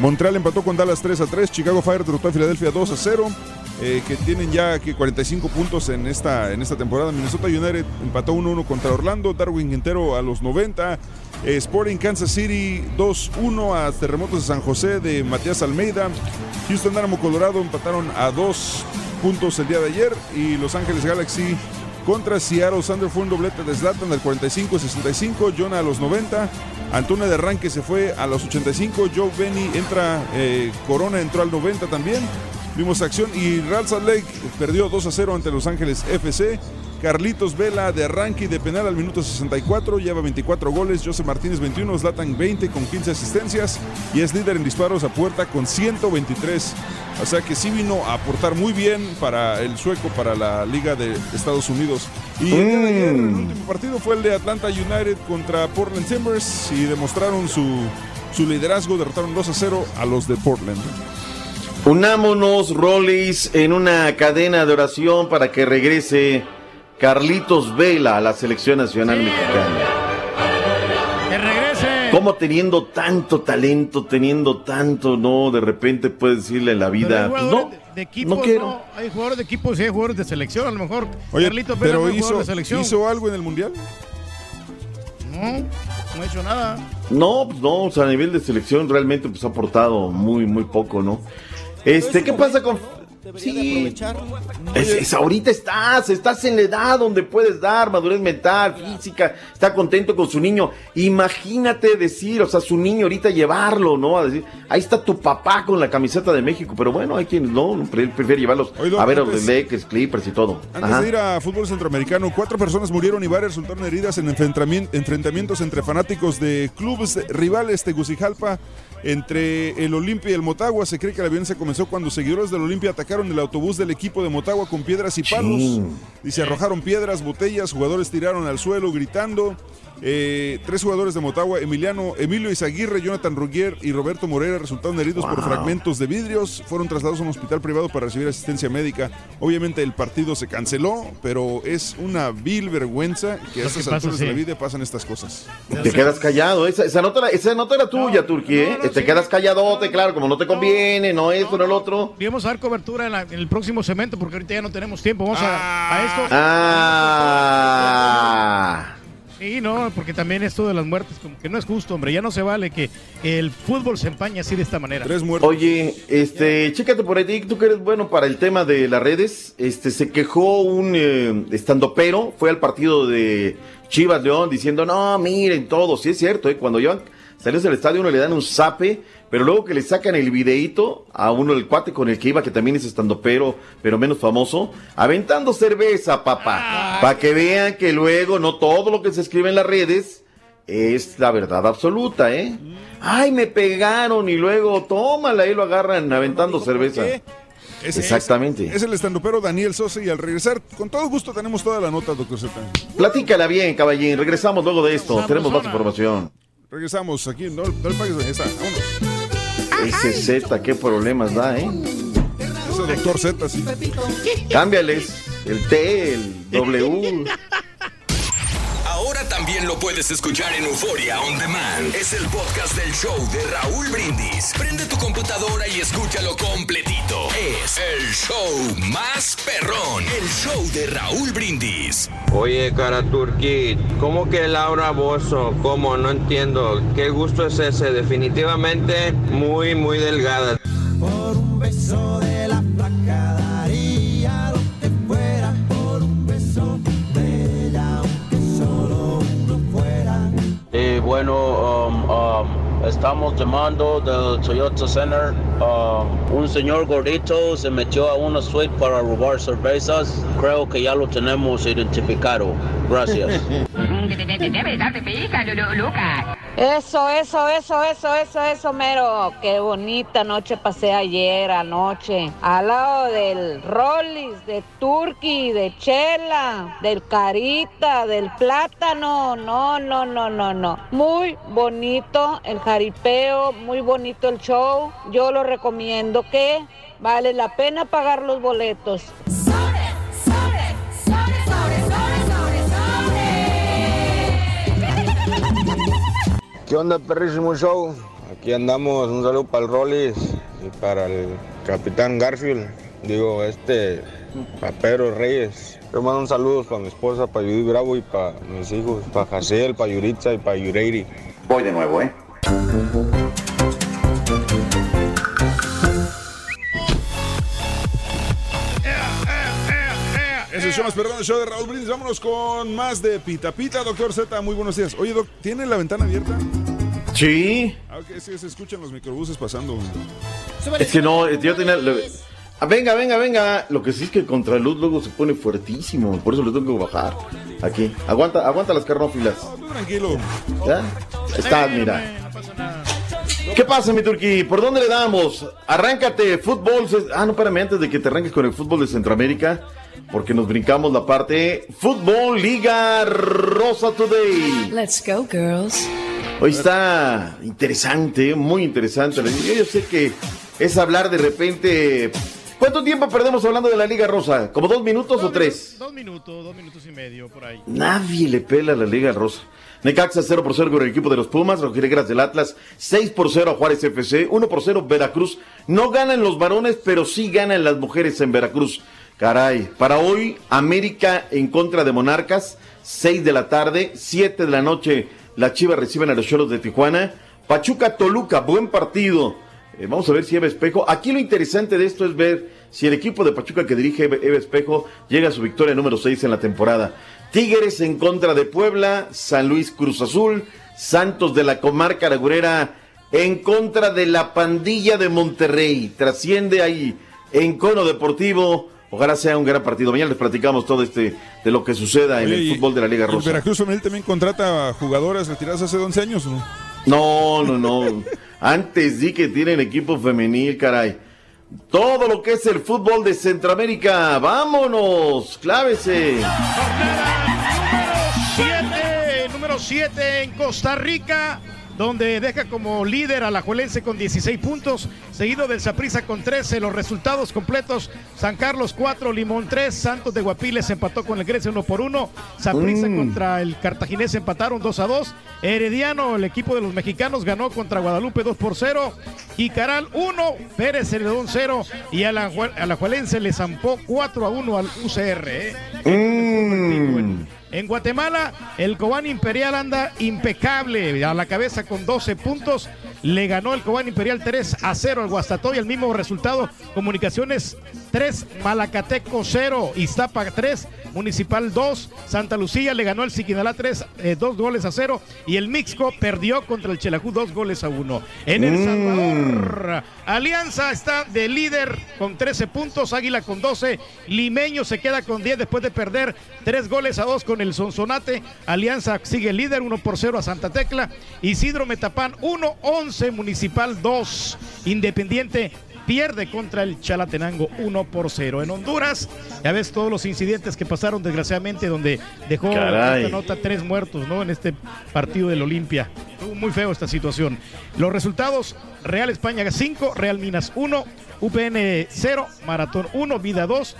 Montreal empató con Dallas 3 a 3, Chicago Fire derrotó a Filadelfia 2 a 0, eh, que tienen ya que 45 puntos en esta, temporada. Minnesota United empató 1-1 contra Orlando, Darwin Quintero a los 90, eh, Sporting Kansas City 2-1 a Terremotos de San José de Matías Almeida, Houston Dynamo Colorado empataron a 2 puntos el día de ayer y Los Ángeles Galaxy contra Seattle Sander fue un doblete de Zlatan al 45-65, Jonah a los 90, Antuna de arranque se fue a los 85, Joe Benny entra, eh, Corona entró al 90 también, vimos acción y Real Salt Lake perdió 2 a 0 ante Los Ángeles FC, Carlitos Vela de arranque y de penal al minuto 64, lleva 24 goles, José Martínez 21, Zlatan 20 con 15 asistencias y es líder en disparos a puerta con 123. O sea que sí vino a aportar muy bien para el sueco, para la Liga de Estados Unidos. Y el día de ayer, el último partido fue el de Atlanta United contra Portland Timbers y demostraron su, su liderazgo, derrotaron 2 a 0 a los de Portland. Unámonos, Rollis, en una cadena de oración para que regrese Carlitos Vela a la selección nacional mexicana. Que regrese. Como teniendo tanto talento, teniendo tanto, no, de repente puedes decirle en la vida, pues no, de, de equipos, no quiero. ¿no? Hay jugadores de equipos y hay jugadores de selección. A lo mejor Oye, Carlitos Vela pero no hizo, jugador de selección. hizo algo en el Mundial. No, no ha hecho nada. No, pues no, o sea, a nivel de selección realmente pues ha aportado muy, muy poco, ¿no? Este, ¿qué pasa con...? Sí, es, es- ahorita estás, estás en la edad donde puedes dar madurez mental, física, está contento con su niño. Imagínate decir, o sea, su niño ahorita llevarlo, ¿no? A decir, ahí está tu papá con la camiseta de México, pero bueno, hay quienes no, no, pre- prefiere llevarlos Oye, a ver a los Lakers, Clippers y todo. Antes Ajá. de ir a fútbol centroamericano, cuatro personas murieron y varias resultaron heridas en enfrentamien- enfrentamientos entre fanáticos de clubes de- rivales Tegucigalpa. Entre el Olimpia y el Motagua, se cree que la violencia comenzó cuando seguidores del Olimpia atacaron el autobús del equipo de Motagua con piedras y palos. Chin. Y se arrojaron piedras, botellas, jugadores tiraron al suelo gritando. Eh, tres jugadores de Motagua, Emiliano, Emilio Izaguirre, Jonathan Rugier y Roberto Moreira resultaron heridos por fragmentos de vidrios. Fueron trasladados a un hospital privado para recibir asistencia médica. Obviamente el partido se canceló, pero es una vil vergüenza que a Lo estas pasa, alturas de la vida pasan estas cosas. Te quedas callado, esa, esa nota, era- esa nota era tuya, Turquía, ¿eh? Te quedas calladote, claro, como no te conviene, no esto, no, el otro. Y vamos a dar cobertura en, la- en el próximo segmento porque ahorita ya no tenemos tiempo. Vamos a, a esto. Ah. Sí, no, porque también esto de las muertes, como que no es justo, hombre. Ya no se vale que el fútbol se empañe así de esta manera. Tres muertos. Oye, este, chécate por ahí, tú que eres bueno para el tema de las redes, este, se quejó un eh, estandopero, fue al partido de Chivas León diciendo, no, miren todo, sí es cierto, eh, cuando llevan salió del estadio, uno le dan un zape, pero luego que le sacan el videíto a uno del cuate con el que iba, que también es estando pero, pero menos famoso, aventando cerveza, papá, para que vean que luego no todo lo que se escribe en las redes es la verdad absoluta, ¿eh? Ay, me pegaron y luego tómala y lo agarran aventando cerveza. Es- Exactamente. Es, es el estandopero Daniel Sosa y al regresar, con todo gusto tenemos toda la nota, doctor Z. Platícala bien, caballín. Regresamos luego de esto. Tenemos más información. Regresamos aquí, no, no le pagues, ahí está, vámonos. Ese Z, qué problemas da, ¿eh? Ese doctor Z, sí. Cámbiales el T, el W. También lo puedes escuchar en Euforia On Demand. Es el podcast del show de Raúl Brindis. Prende tu computadora y escúchalo completito. Es el show más perrón. El show de Raúl Brindis. Oye, cara turquí, ¿cómo que Laura Bozo? ¿Cómo? No entiendo. ¿Qué gusto es ese? Definitivamente muy, muy delgada. Por un beso de la flaca daría Y bueno, um, um, estamos llamando del Toyota Center. Um, un señor gordito se metió a una suite para robar cervezas. Creo que ya lo tenemos identificado. Gracias. Eso, eso, eso, eso, eso, eso, mero. Qué bonita noche pasé ayer anoche. Al lado del Rollis, de Turkey, de Chela, del Carita, del Plátano. No, no, no, no, no. Muy bonito el jaripeo, muy bonito el show. Yo lo recomiendo que vale la pena pagar los boletos. ¿Qué onda, perrísimo show? Aquí andamos. Un saludo para el Rollis y para el Capitán Garfield. Digo, este, para Pedro Reyes. Yo mando un saludo para mi esposa, para Judy Bravo y para mis hijos, para Jaciel, para Yuritza y para Yureiri. Voy de nuevo, ¿eh? Show más perrón, el show de Raúl Brindis. Vámonos con más de Pita Pita, doctor Z. Muy buenos días. Oye, doc, ¿tiene la ventana abierta? Sí. Ah, ok, sí, se escuchan los microbuses pasando. Es que no, yo tenía. lo- Ah, venga, venga, venga. Lo que sí es que el contraluz luego se pone fuertísimo. Por eso le tengo que bajar. Aquí. Aguanta, aguanta las carnófilas. Tranquilo. ¿Ya? Está, mira. ¿Qué pasa, mi turquí? ¿Por dónde le damos? Arráncate, fútbol. Ah, no, espérame, antes de que te arranques con el fútbol de Centroamérica, porque nos brincamos la parte Fútbol Liga Rosa Today. Let's go, girls. Hoy está interesante, muy interesante. Yo, yo sé que es hablar de repente. ¿Cuánto tiempo perdemos hablando de la Liga Rosa? ¿Como dos minutos o tres? Dos minutos, dos minutos y medio por ahí. Nadie le pela a la Liga Rosa. Necaxa 0 por 0 con el equipo de los Pumas, Rojinegras del Atlas 6 por 0 a Juárez FC, 1 por 0 Veracruz. No ganan los varones, pero sí ganan las mujeres en Veracruz. Caray, para hoy América en contra de Monarcas, 6 de la tarde, 7 de la noche la Chivas reciben a los Cholos de Tijuana. Pachuca Toluca, buen partido. Eh, vamos a ver si Eva Espejo. Aquí lo interesante de esto es ver si el equipo de Pachuca que dirige Eva Espejo llega a su victoria número 6 en la temporada. Tigres en contra de Puebla, San Luis Cruz Azul, Santos de la comarca Aragurera en contra de la pandilla de Monterrey. Trasciende ahí en cono deportivo. Ojalá sea un gran partido. Mañana les platicamos todo este de lo que suceda en Oye, el y- fútbol de la Liga El Rosa. Veracruz Femenil también contrata jugadoras retiradas hace 11 años, ¿no? No, no, no. Antes di que tienen equipo femenil, caray. Todo lo que es el fútbol de Centroamérica. Vámonos, clávese. Número 7 en Costa Rica, donde deja como líder a la Juelense con 16 puntos, seguido del Saprissa con 13. Los resultados completos: San Carlos 4, Limón 3, Santos de Guapiles empató con el Grecia 1 por 1, Saprissa Mm. contra el Cartaginés empataron 2 a 2, Herediano, el equipo de los mexicanos, ganó contra Guadalupe 2 por 0, Jicaral 1, Pérez Celedón 0 y a la, a la Juelense le zampó 4 a 1 al UCR. ¿eh? Mm. En Guatemala, el Cobán Imperial anda impecable, a la cabeza con 12 puntos. le ganó el Cobán Imperial 3 a 0 al Guastatoya, el mismo resultado, Comunicaciones 3, Malacateco 0, Iztapa 3, Municipal 2, Santa Lucía le ganó el Siquinalá 3, 2 goles a 0 y el Mixco perdió contra el Chelajú 2 goles a 1. En El Mm. Alianza está de líder con 13 puntos, Águila con 12, Limeño se queda con 10 después de perder 3 goles a 2 con el Sonsonate, Alianza sigue líder 1 por 0 a Santa Tecla, Isidro Metapán 1, 11, Municipal 2, Independiente pierde contra el Chalatenango 1 por 0. En Honduras, ya ves todos los incidentes que pasaron desgraciadamente donde dejó esta nota tres muertos, ¿no? En este partido del Olimpia. Estuvo muy feo esta situación. Los resultados, Real España 5, Real Minas 1, UPN 0, Maratón 1, Vida 2,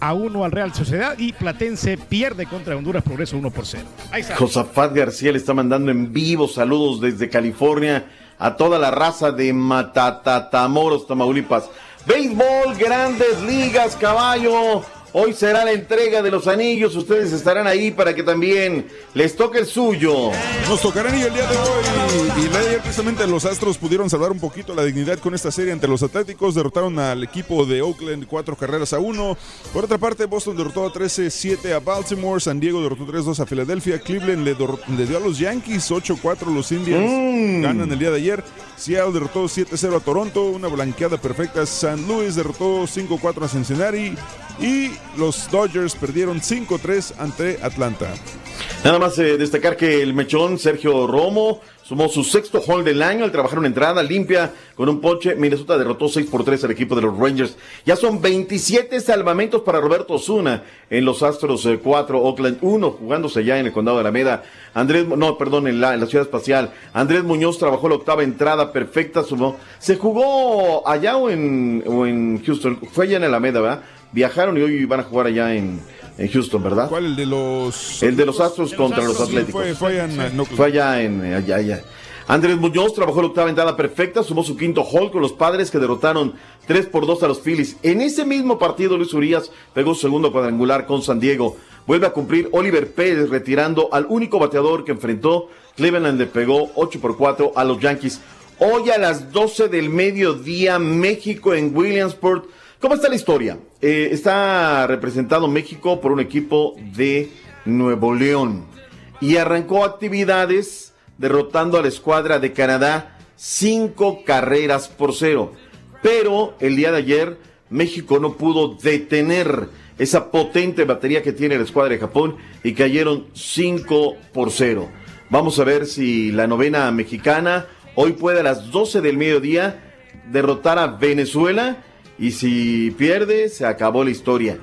a 1 al Real Sociedad y Platense pierde contra Honduras Progreso 1 por 0. Ahí está. Josafat García le está mandando en vivo saludos desde California a toda la raza de Matatatamoros, Tamaulipas. Béisbol, grandes ligas, caballo. Hoy será la entrega de los anillos. Ustedes estarán ahí para que también les toque el suyo. Nos tocará anillo el día de hoy. Y de ayer precisamente los Astros pudieron salvar un poquito la dignidad con esta serie ante los Atléticos. Derrotaron al equipo de Oakland cuatro carreras a uno. Por otra parte, Boston derrotó a 13-7 a Baltimore. San Diego derrotó 3-2 a Filadelfia. Cleveland le dio a los Yankees 8-4. Los Indians Mm. ganan el día de ayer. Seattle derrotó 7-0 a Toronto. Una blanqueada perfecta. San Luis derrotó 5-4 a Cincinnati. Y los Dodgers perdieron 5-3 ante Atlanta. Nada más eh, destacar que el mechón Sergio Romo sumó su sexto hall del año al trabajar una entrada limpia con un ponche. Minnesota derrotó 6 por 3 al equipo de los Rangers. Ya son 27 salvamentos para Roberto Osuna en los Astros eh, 4, Oakland 1, jugándose ya en el condado de Alameda. Andrés, no, perdón, en la, en la ciudad espacial. Andrés Muñoz trabajó la octava entrada perfecta, sumó. Se jugó allá o en, o en Houston. Fue allá en Alameda, ¿verdad? Viajaron y hoy van a jugar allá en, en Houston, ¿verdad? ¿Cuál? El de los. El de los Astros De los contra los sí, Atléticos. fue- fue allá en, en Oakland. Fue allá en eh, allá, allá. Andrés Muñoz trabajó la octava entrada perfecta, sumó su quinto hall con los padres que derrotaron 3 por 2 a los Phillies. En ese mismo partido, Luis Urias pegó su segundo cuadrangular con San Diego. Vuelve a cumplir Oliver Pérez retirando al único bateador que enfrentó. Cleveland le pegó 8 por 4 a los Yankees. Hoy a las 12 del mediodía, México en Williamsport. ¿Cómo está la historia? Eh, está representado México por un equipo de Nuevo León y arrancó actividades derrotando a la escuadra de Canadá cinco carreras por cero. Pero el día de ayer México no pudo detener esa potente batería que tiene la escuadra de Japón y cayeron 5 por 0. Vamos a ver si la novena mexicana hoy puede a las 12 del mediodía derrotar a Venezuela y si pierde se acabó la historia.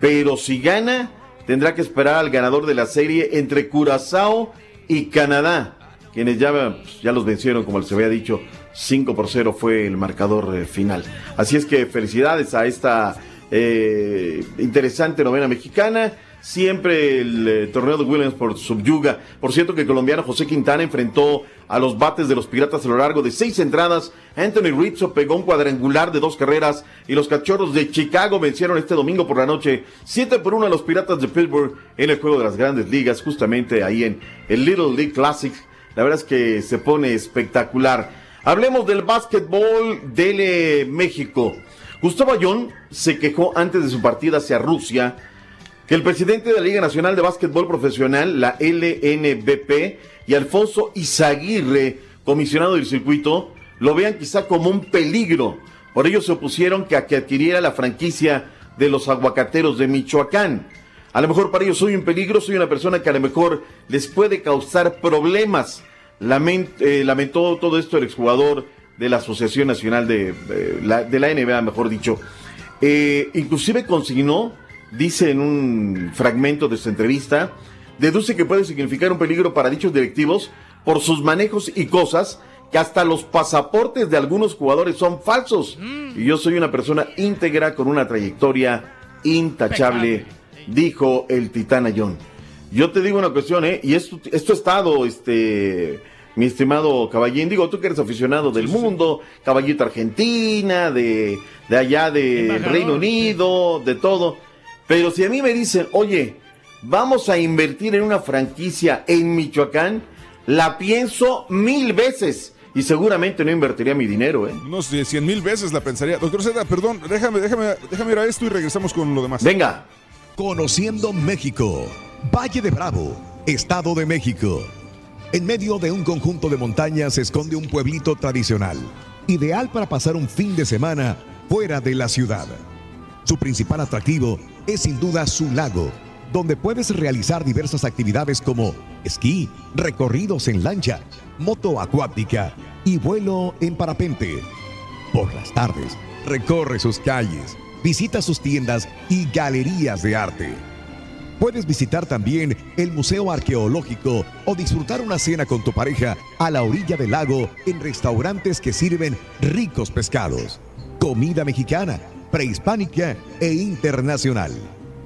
Pero si gana tendrá que esperar al ganador de la serie entre Curazao y Canadá, quienes ya, pues, ya los vencieron, como les había dicho, 5 por 0 fue el marcador eh, final. Así es que felicidades a esta eh, interesante novena mexicana. Siempre el eh, torneo de Williamsport subyuga. Por cierto que el colombiano José Quintana enfrentó a los bates de los Piratas a lo largo de seis entradas. Anthony Rizzo pegó un cuadrangular de dos carreras y los Cachorros de Chicago vencieron este domingo por la noche 7 por 1 a los Piratas de Pittsburgh en el juego de las grandes ligas, justamente ahí en el Little League Classic. La verdad es que se pone espectacular. Hablemos del básquetbol eh, México. Gustavo Ayón se quejó antes de su partida hacia Rusia que el presidente de la Liga Nacional de Básquetbol Profesional, la LNBP, y Alfonso Izaguirre, comisionado del circuito, lo vean quizá como un peligro. Por ello se opusieron que a que adquiriera la franquicia de los aguacateros de Michoacán. A lo mejor para ellos soy un peligro, soy una persona que a lo mejor les puede causar problemas. Eh, lamentó todo esto el exjugador de la Asociación Nacional de, eh, la NBA, mejor dicho. Eh, inclusive consignó, dice en un fragmento de su entrevista, deduce que puede significar un peligro para dichos directivos por sus manejos y cosas que hasta los pasaportes de algunos jugadores son falsos. Y yo soy una persona íntegra con una trayectoria intachable, dijo el titán Ayón. Yo te digo una cuestión, ¿eh? Y esto, esto ha estado, este, mi estimado Caballín, digo, tú que eres aficionado del mundo, caballito Argentina, de, de allá de Embajador, Reino Unido, de todo. Pero si a mí me dicen, oye, vamos a invertir en una franquicia en Michoacán, la pienso mil veces. y seguramente no invertiría mi dinero, ¿eh? Unos 100 mil veces la pensaría. Doctor Z, perdón, déjame, déjame, déjame ir a esto y regresamos con lo demás. Venga. Conociendo México. Valle de Bravo, Estado de México. En medio de un conjunto de montañas se esconde un pueblito tradicional, ideal para pasar un fin de semana fuera de la ciudad. Su principal atractivo es sin duda su lago, donde puedes realizar diversas actividades como esquí, recorridos en lancha, moto acuática y vuelo en parapente. Por las tardes, recorre sus calles, visita sus tiendas y galerías de arte. Puedes visitar también el Museo Arqueológico o disfrutar una cena con tu pareja a la orilla del lago en restaurantes que sirven ricos pescados, comida mexicana, prehispánica e internacional.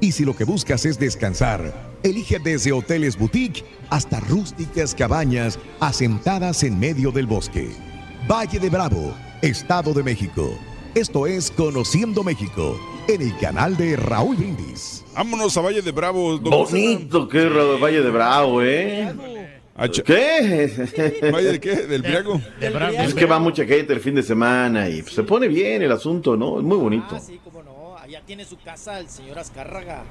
Y si lo que buscas es descansar, elige desde hoteles boutique hasta rústicas cabañas asentadas en medio del bosque. Valle de Bravo, Estado de México. Esto es Conociendo México en el canal de Raúl Brindis. Vámonos a Valle de Bravo. Bonito que es Valle de Bravo, ¿eh? ¿Qué? ¿Valle de qué? ¿Del Briago? Es que va mucha gente el fin de semana y pues, se pone bien el asunto, ¿no? Es muy bonito. Ah, sí, cómo no. Allá tiene su casa el señor Azcárraga.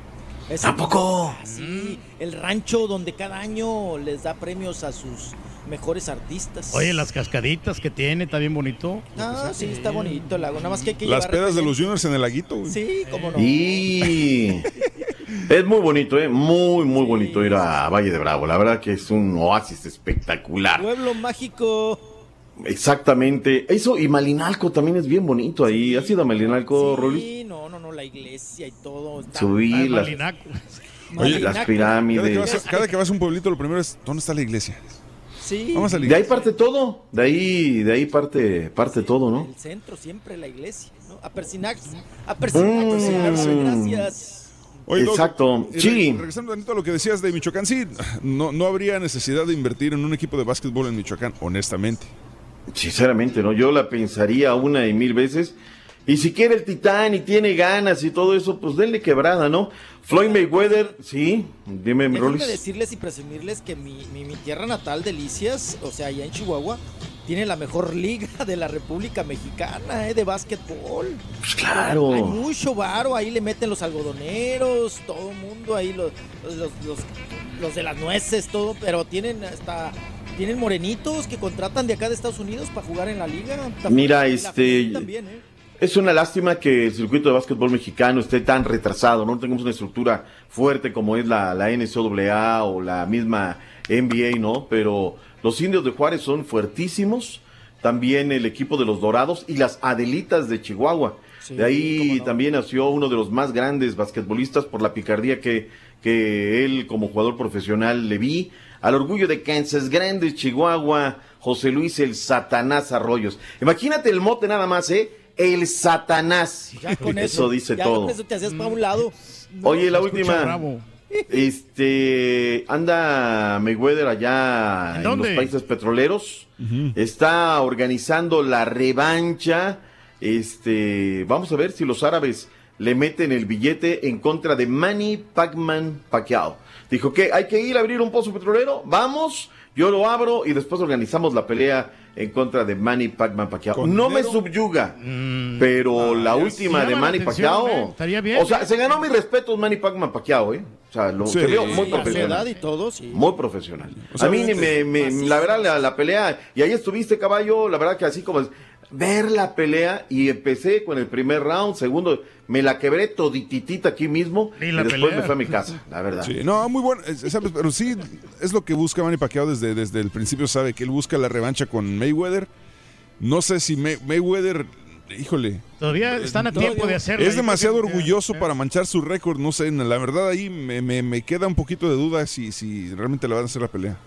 ¿A poco? Ah, Sí, el rancho donde cada año les da premios a sus mejores artistas. Oye, las cascaditas que tiene, está bien bonito. Ah, sí, está bonito el lago. Nada más que hay que Las llevar pedas de los juniors en el laguito. güey. Sí, cómo no. Y es muy bonito, ¿eh? Muy, muy bonito ir a Valle de Bravo. La verdad que es un oasis espectacular. Pueblo mágico. Exactamente. Eso, y Malinalco también es bien bonito ahí. ¿Has ido a Malinalco, Rolis? Sí, no, no, no, la iglesia y todo. está- Subir las, Oye, las Cada que, pirámides. vas cada que vas a un pueblito, lo primero es, ¿dónde está la iglesia? Sí. Vamos a la De ahí parte todo. De ahí, de ahí parte, parte todo, ¿no? El centro, siempre la iglesia, ¿no? A persinarse. A persinarse, Mm. gracias. Oye, Exacto. Sí. Regresando a lo que decías de Michoacán, sí, no, no habría necesidad de invertir en un equipo de básquetbol en Michoacán, honestamente. Sinceramente, ¿no? Yo la pensaría una y mil veces. Y si quiere el titán y tiene ganas y todo eso, pues denle quebrada, ¿no? Floyd Mayweather, sí, dime, Déjenme Rolis. decirles y presumirles que mi, mi, mi tierra natal, Delicias, o sea, allá en Chihuahua, tiene la mejor liga de la República Mexicana, ¿eh? De básquetbol. Pues claro. Hay mucho varo, ahí le meten los algodoneros, todo el mundo, ahí los, los, los, los de las nueces, todo, pero tienen hasta... Tienen morenitos que contratan de acá de Estados Unidos para jugar en la liga. Mira, este, también, ¿eh? Es una lástima que el circuito de básquetbol mexicano esté tan retrasado, no tengamos una estructura fuerte como es la, la NCAA o la misma NBA, ¿no? Pero los indios de Juárez son fuertísimos, también el equipo de los Dorados y las Adelitas de Chihuahua. Sí, de ahí también nació uno de los más grandes basquetbolistas por la picardía que, que él como jugador profesional le vi. Al orgullo de Kansas Grandes, Chihuahua, José Luis el Satanás Arroyos. Imagínate el mote nada más, ¿eh? El Satanás. Ya con eso, eso, dice ya todo. con eso te hacías para un lado. Oye, la última. bravo. Este anda Mayweather allá ¿En los países petroleros. Está organizando la revancha. Este, vamos a ver si los árabes le meten el billete en contra de Manny Pacman Pacquiao. Dijo que hay que ir a abrir un pozo petrolero. Vamos, yo lo abro y después organizamos la pelea en contra de Manny Pacman Pacquiao. ¿Con No me subyuga, pero la última de Manny atención, Pacquiao. ¿eh? Estaría bien, O sea, ¿eh? se ganó mi respeto Manny Pacman Pacquiao, ¿eh? O sea, lo, Sí. se vio muy profesional. edad y todo, sí. Muy profesional. O sea, a mí ni me, me- la verdad, la, la pelea, y ahí estuviste, caballo, la verdad que así como es, ver la pelea, y empecé con el primer round, segundo, me la quebré todititita aquí mismo, y la después pelea. me fue a mi casa, la verdad. Sí, no, muy bueno, eh, ¿sabes? Pero sí, es lo que busca Manny Pacquiao desde, desde el principio, sabe que él busca la revancha con Mayweather. No sé si May- Mayweather, híjole, Todavía están a tiempo de hacerlo. es Ahí demasiado orgulloso para manchar su récord, no sé, la verdad ahí me, me- me queda un poquito de duda si, si realmente le van a hacer la pelea.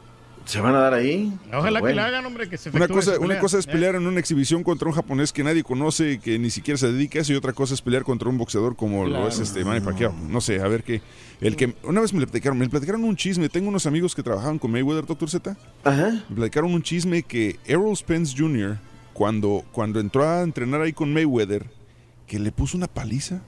¿Se van a dar ahí? Ojalá que la hagan, hombre, que se Una cosa, una cosa es pelear en una exhibición contra un japonés que nadie conoce, que ni siquiera se dedica a eso, y otra cosa es pelear contra un boxeador como lo es este Manny Pacquiao. No sé, a ver qué. El que una vez me le platicaron, me platicaron un chisme. Tengo unos amigos que trabajaban con Mayweather, Doctor Z. Ajá. Me platicaron un chisme que Errol Spence Jr., cuando, cuando entró a entrenar ahí con Mayweather, que le puso una paliza.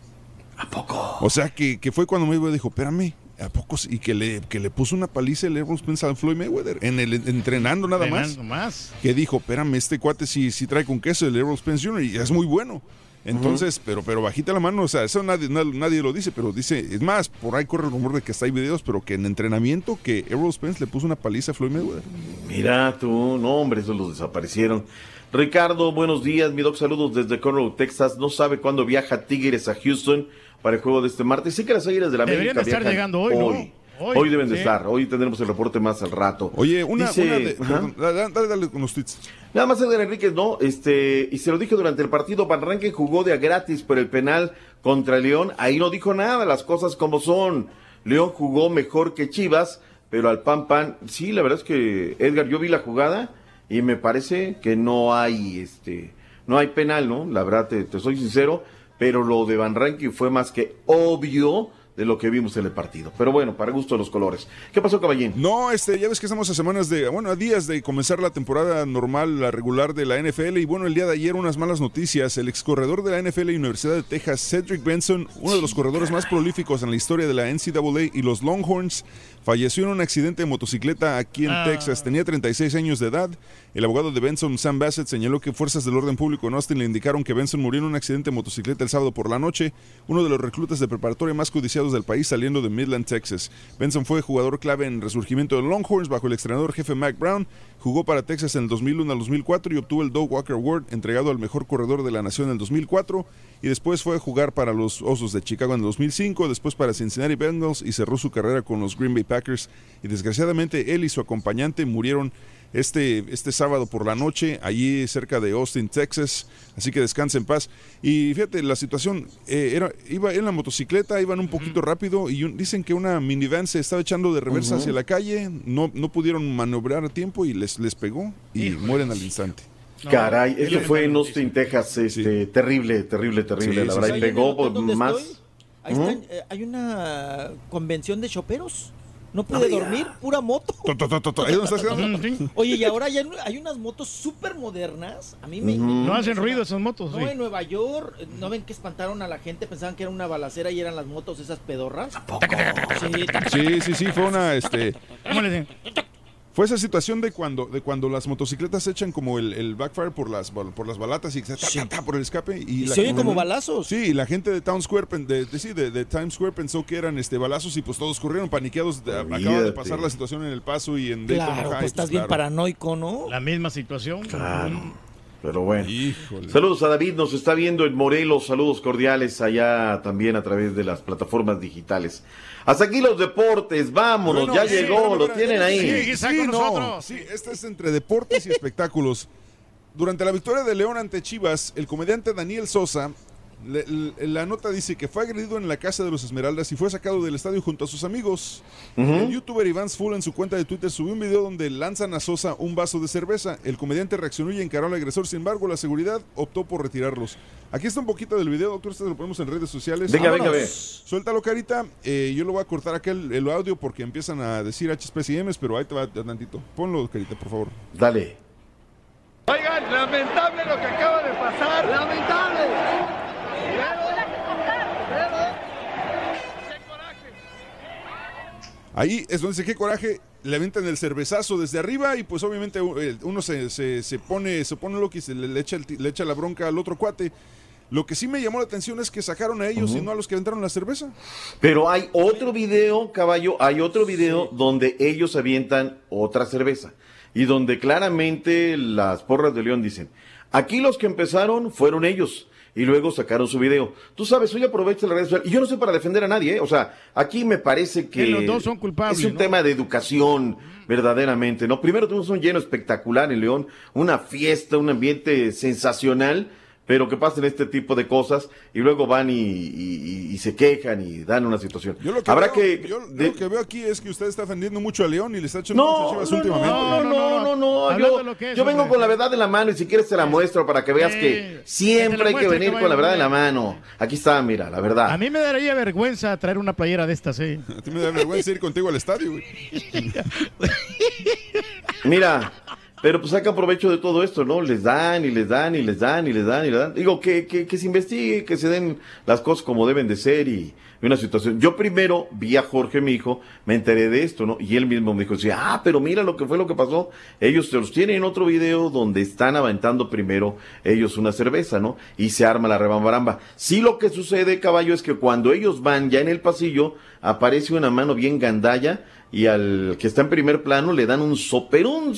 ¿A poco? O sea, que, que fue cuando Mayweather dijo, espérame, ¿A poco? Y que le, que le puso una paliza el Errol Spence al Floyd Mayweather, en el, entrenando nada más. Entrenando más. Que dijo, espérame, este cuate sí, sí trae con queso el Errol Spence Jr. y es muy bueno. Entonces, pero, pero bajita la mano, o sea, eso nadie, na- nadie lo dice, pero dice, es más, por ahí corre el rumor de que hasta hay videos, pero que en entrenamiento que Errol Spence le puso una paliza a Floyd Mayweather. Mira tú, no hombre, esos los desaparecieron. Ricardo, buenos días, mi doc, saludos desde Conroe, Texas. No sabe cuándo viaja Tigres a Houston para el juego de este martes. Sí que las Águilas de la Deberían América de estar llegando hoy, ¿no? Hoy, Hoy, deben de sí. estar, hoy tendremos el reporte más al rato. Oye, una, Dice- una de, Ajá. perdón, dale, dale, dale con los tweets. Nada más Edgar Enríquez, no, este, y se lo dije durante el partido, Van Rankin jugó de a gratis por el penal contra León, ahí no dijo nada, las cosas como son. León jugó mejor que Chivas, pero al pan pan, sí, la verdad es que Edgar, yo vi la jugada y me parece que no hay, este, no hay penal, ¿no? La verdad, te, te soy sincero, pero lo de Van Rankin fue más que obvio de lo que vimos en el partido. Pero bueno, para gusto de los colores. ¿Qué pasó, caballín? No, este, ya ves que estamos a semanas de, bueno, a días de comenzar la temporada normal, la regular de la NFL. Y bueno, el día de ayer unas malas noticias. El excorredor de la NFL y Universidad de Texas, Cedric Benson, uno de los corredores más prolíficos en la historia de la NCAA y los Longhorns, falleció en un accidente de motocicleta aquí en Ah. Texas. Tenía 36 años de edad. El abogado de Benson, Sam Bassett, señaló que fuerzas del orden público en Austin le indicaron que Benson murió en un accidente de motocicleta el sábado por la noche, uno de los reclutas de preparatoria más codiciados del país saliendo de Midland, Texas. Benson fue jugador clave en el resurgimiento de Longhorns bajo el entrenador jefe Mac Brown. Jugó para Texas en el 2001 al 2004 y obtuvo el Doug Walker Award, entregado al mejor corredor de la nación en el 2004. Y después fue a jugar para los Osos de Chicago en el 2005, después para Cincinnati Bengals y cerró su carrera con los Green Bay Packers. Y desgraciadamente él y su acompañante murieron este, este sábado por la noche, allí cerca de Austin, Texas. Así que descansa en paz. Y fíjate, la situación eh, era, iba en la motocicleta, iban un poquito rápido y un- dicen que una minivan se estaba echando de reversa hacia la calle, no, no pudieron maniobrar a tiempo y les, les pegó y mueren al instante. Caray, eso fue en Austin, Texas, este, terrible, terrible, terrible, Sí, la sí, verdad, sí. y pegó ¿En el hotel donde más. estoy? Ahí están, eh, hay una convención de choperos. No pude dormir, pura moto. Oye, y ahora ya hay unas motos súper modernas. A mí me. No hacen ruido esas motos, No, sí. en Nueva York, eh, ¿no ven que espantaron a la gente? Pensaban que era una balacera y eran las motos esas pedorras. Sí, Sí, sí, sí, fue una, este... Fue esa situación de cuando, de cuando las motocicletas echan como el, el backfire por las, bal- por las balatas y ta, ta, ta, por el escape. Y, Y la se oyen gente- como balazos. Sí, y la gente de Town Square, de, de- de, de Times Square pensó que eran este balazos y pues todos corrieron paniqueados. de- acaba de pasar la situación en el paso y en Daytona Claro, High, pues estás pues, bien claro. paranoico, ¿no? La misma situación. Claro. Pero bueno. Híjole. Saludos a David, nos está viendo en Morelos, saludos cordiales allá también a través de las plataformas digitales. Hasta aquí los deportes, vámonos, Bueno, ya sí, llegó, lo tienen ahí. Sí, está con no, nosotros. Sí, este es entre deportes y espectáculos. Durante la victoria de León ante Chivas, el comediante Daniel Sosa, le- le- la nota dice que fue agredido en la casa de los Esmeraldas y fue sacado del estadio junto a sus amigos. Ujú. El youtuber Iván Full en su cuenta de Twitter subió un video donde lanzan a Sosa un vaso de cerveza. El comediante reaccionó y encaró al agresor, sin embargo, la seguridad optó por retirarlos. Aquí está un poquito del video, doctor, este lo ponemos en redes sociales. Venga, venga, Vámonos. ve. Suéltalo, Carita. Eh, yo lo voy a cortar acá el, el audio porque empiezan a decir HPs y Ms, pero ahí te va tantito. Ponlo, Carita, por favor. Dale. Oigan, lamentable lo que acaba de pasar. Lamentable. Ahí es donde dice qué coraje, le aventan el cervezazo desde arriba y pues obviamente uno se, se- se pone se pone loco y se le, le echa el le echa la bronca al otro cuate. Lo que sí me llamó la atención es que sacaron a ellos y no a los que aventaron la cerveza. Pero hay otro video, caballo, hay otro video donde ellos avientan otra cerveza y donde claramente las porras de León dicen, aquí los que empezaron fueron ellos y luego sacaron su video. Tú sabes, hoy aprovecha la red social y yo no soy para defender a nadie, ¿eh? o sea, aquí me parece que los dos son culpables, es un ¿no? tema de educación verdaderamente, ¿no? Primero tuvimos un lleno espectacular en León, una fiesta, un ambiente sensacional. Pero que pasen este tipo de cosas y luego van y, y- y- y se quejan y dan una situación. Yo lo que, Habrá veo, que yo de- lo que veo aquí es que usted está defendiendo mucho a León y le está echando No, mucho a Chivas no, últimamente. no, no, no, no, Yo, de lo que es, yo vengo hombre. con la verdad en la mano y si quieres te la muestro para que veas que siempre hay que venir que con la verdad en la mano. Aquí está, mira, la verdad. A mí me daría vergüenza traer una playera de estas, ¿eh? A ti me da vergüenza ir contigo al estadio, güey. Mira, Pero pues saca provecho de todo esto, ¿no? Les dan y les dan y les dan y les dan y les dan. Digo, que, que, que se investigue, que se den las cosas como deben de ser y, y una situación. Yo primero vi a Jorge, mi hijo, me enteré de esto, ¿no? Y él mismo me dijo, decía, ah, pero mira lo que fue lo que pasó. Ellos se los tienen en otro video donde están aventando primero ellos una cerveza, ¿no? Y se arma la rebambaramba. Sí lo que sucede, caballo, es que cuando ellos van ya en el pasillo, aparece una mano bien gandalla y al que está en primer plano le dan un soperón,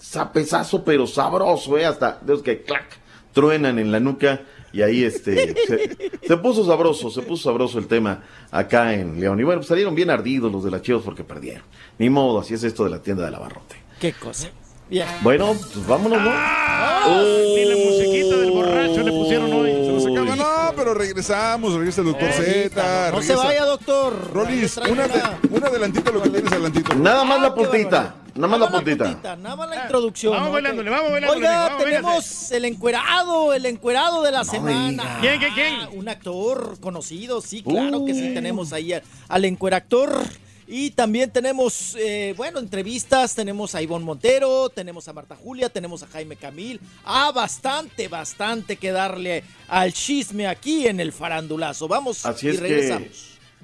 zapezazo, pero sabroso, ¿eh? Hasta, de los que clac, truenan en la nuca y ahí este se, se puso sabroso, se puso sabroso el tema acá en León. Y bueno, pues salieron bien ardidos los de las Chivas porque perdieron. Ni modo, así es esto de la tienda de la Barrote. Qué cosa. Bien. Bueno, pues vámonos, ¿no? Ni la musiquita del borracho le pusieron hoy. Se nos acaba, no, pero regresamos, regresa el doctor Z. No se vaya, doctor. Rolis, un, ade- un adelantito lo que tienes adelantito. Nada más la puntita, nada más la puntita. Nada más la introducción. Vamos bailándole, vamos bailándole, Oiga, tenemos el encuerado, el encuerado de la semana. ¿Quién, quién, quién? Ah, Un actor conocido, sí, claro que sí, tenemos ahí al encueractor. Y también tenemos, eh, bueno, entrevistas, tenemos a Ivonne Montero, tenemos a Marta Julia, tenemos a Jaime Camil. Ah, bastante, bastante que darle al chisme aquí en el farandulazo. Vamos Así y es regresamos.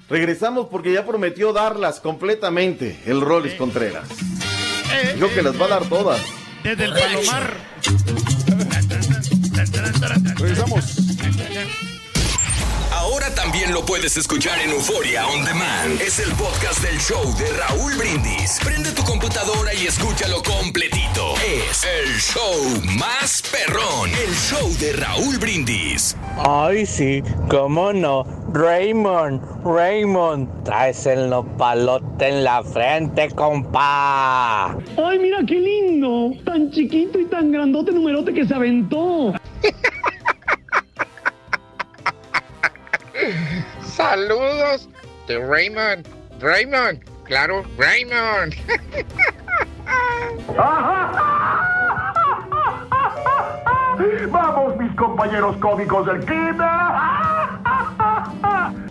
que regresamos porque ya prometió darlas completamente el Rollis Contreras. Dijo que las va a dar todas. Desde el Palomar. Regresamos. También lo puedes escuchar en Euforia On Demand. Es el podcast del show de Raúl Brindis. Prende tu computadora y escúchalo completito. Es el show más perrón. El show de Raúl Brindis. Ay, sí, cómo no. Raymond, Raymond, traes el nopalote en la frente, compa. Ay, mira qué lindo. Tan chiquito y tan grandote numerote que se aventó. Saludos de Raymond. Raymond, claro, Raymond. Vamos, mis compañeros cómicos del kinder.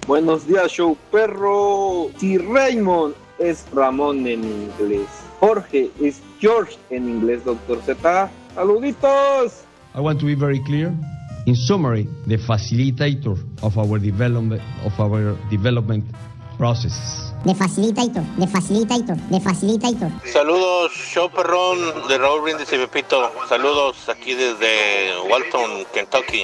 Buenos días, show perro. Si Raymond es Ramón en inglés, Jorge es George en inglés, doctor Z. Saluditos. I want to be very clear. In summary, the facilitator of our development of our development process. De facilitator, de facilitator, de facilitator. Saludos, show perrón de Raúl Brindis y Pepito. Saludos aquí desde Walton, Kentucky.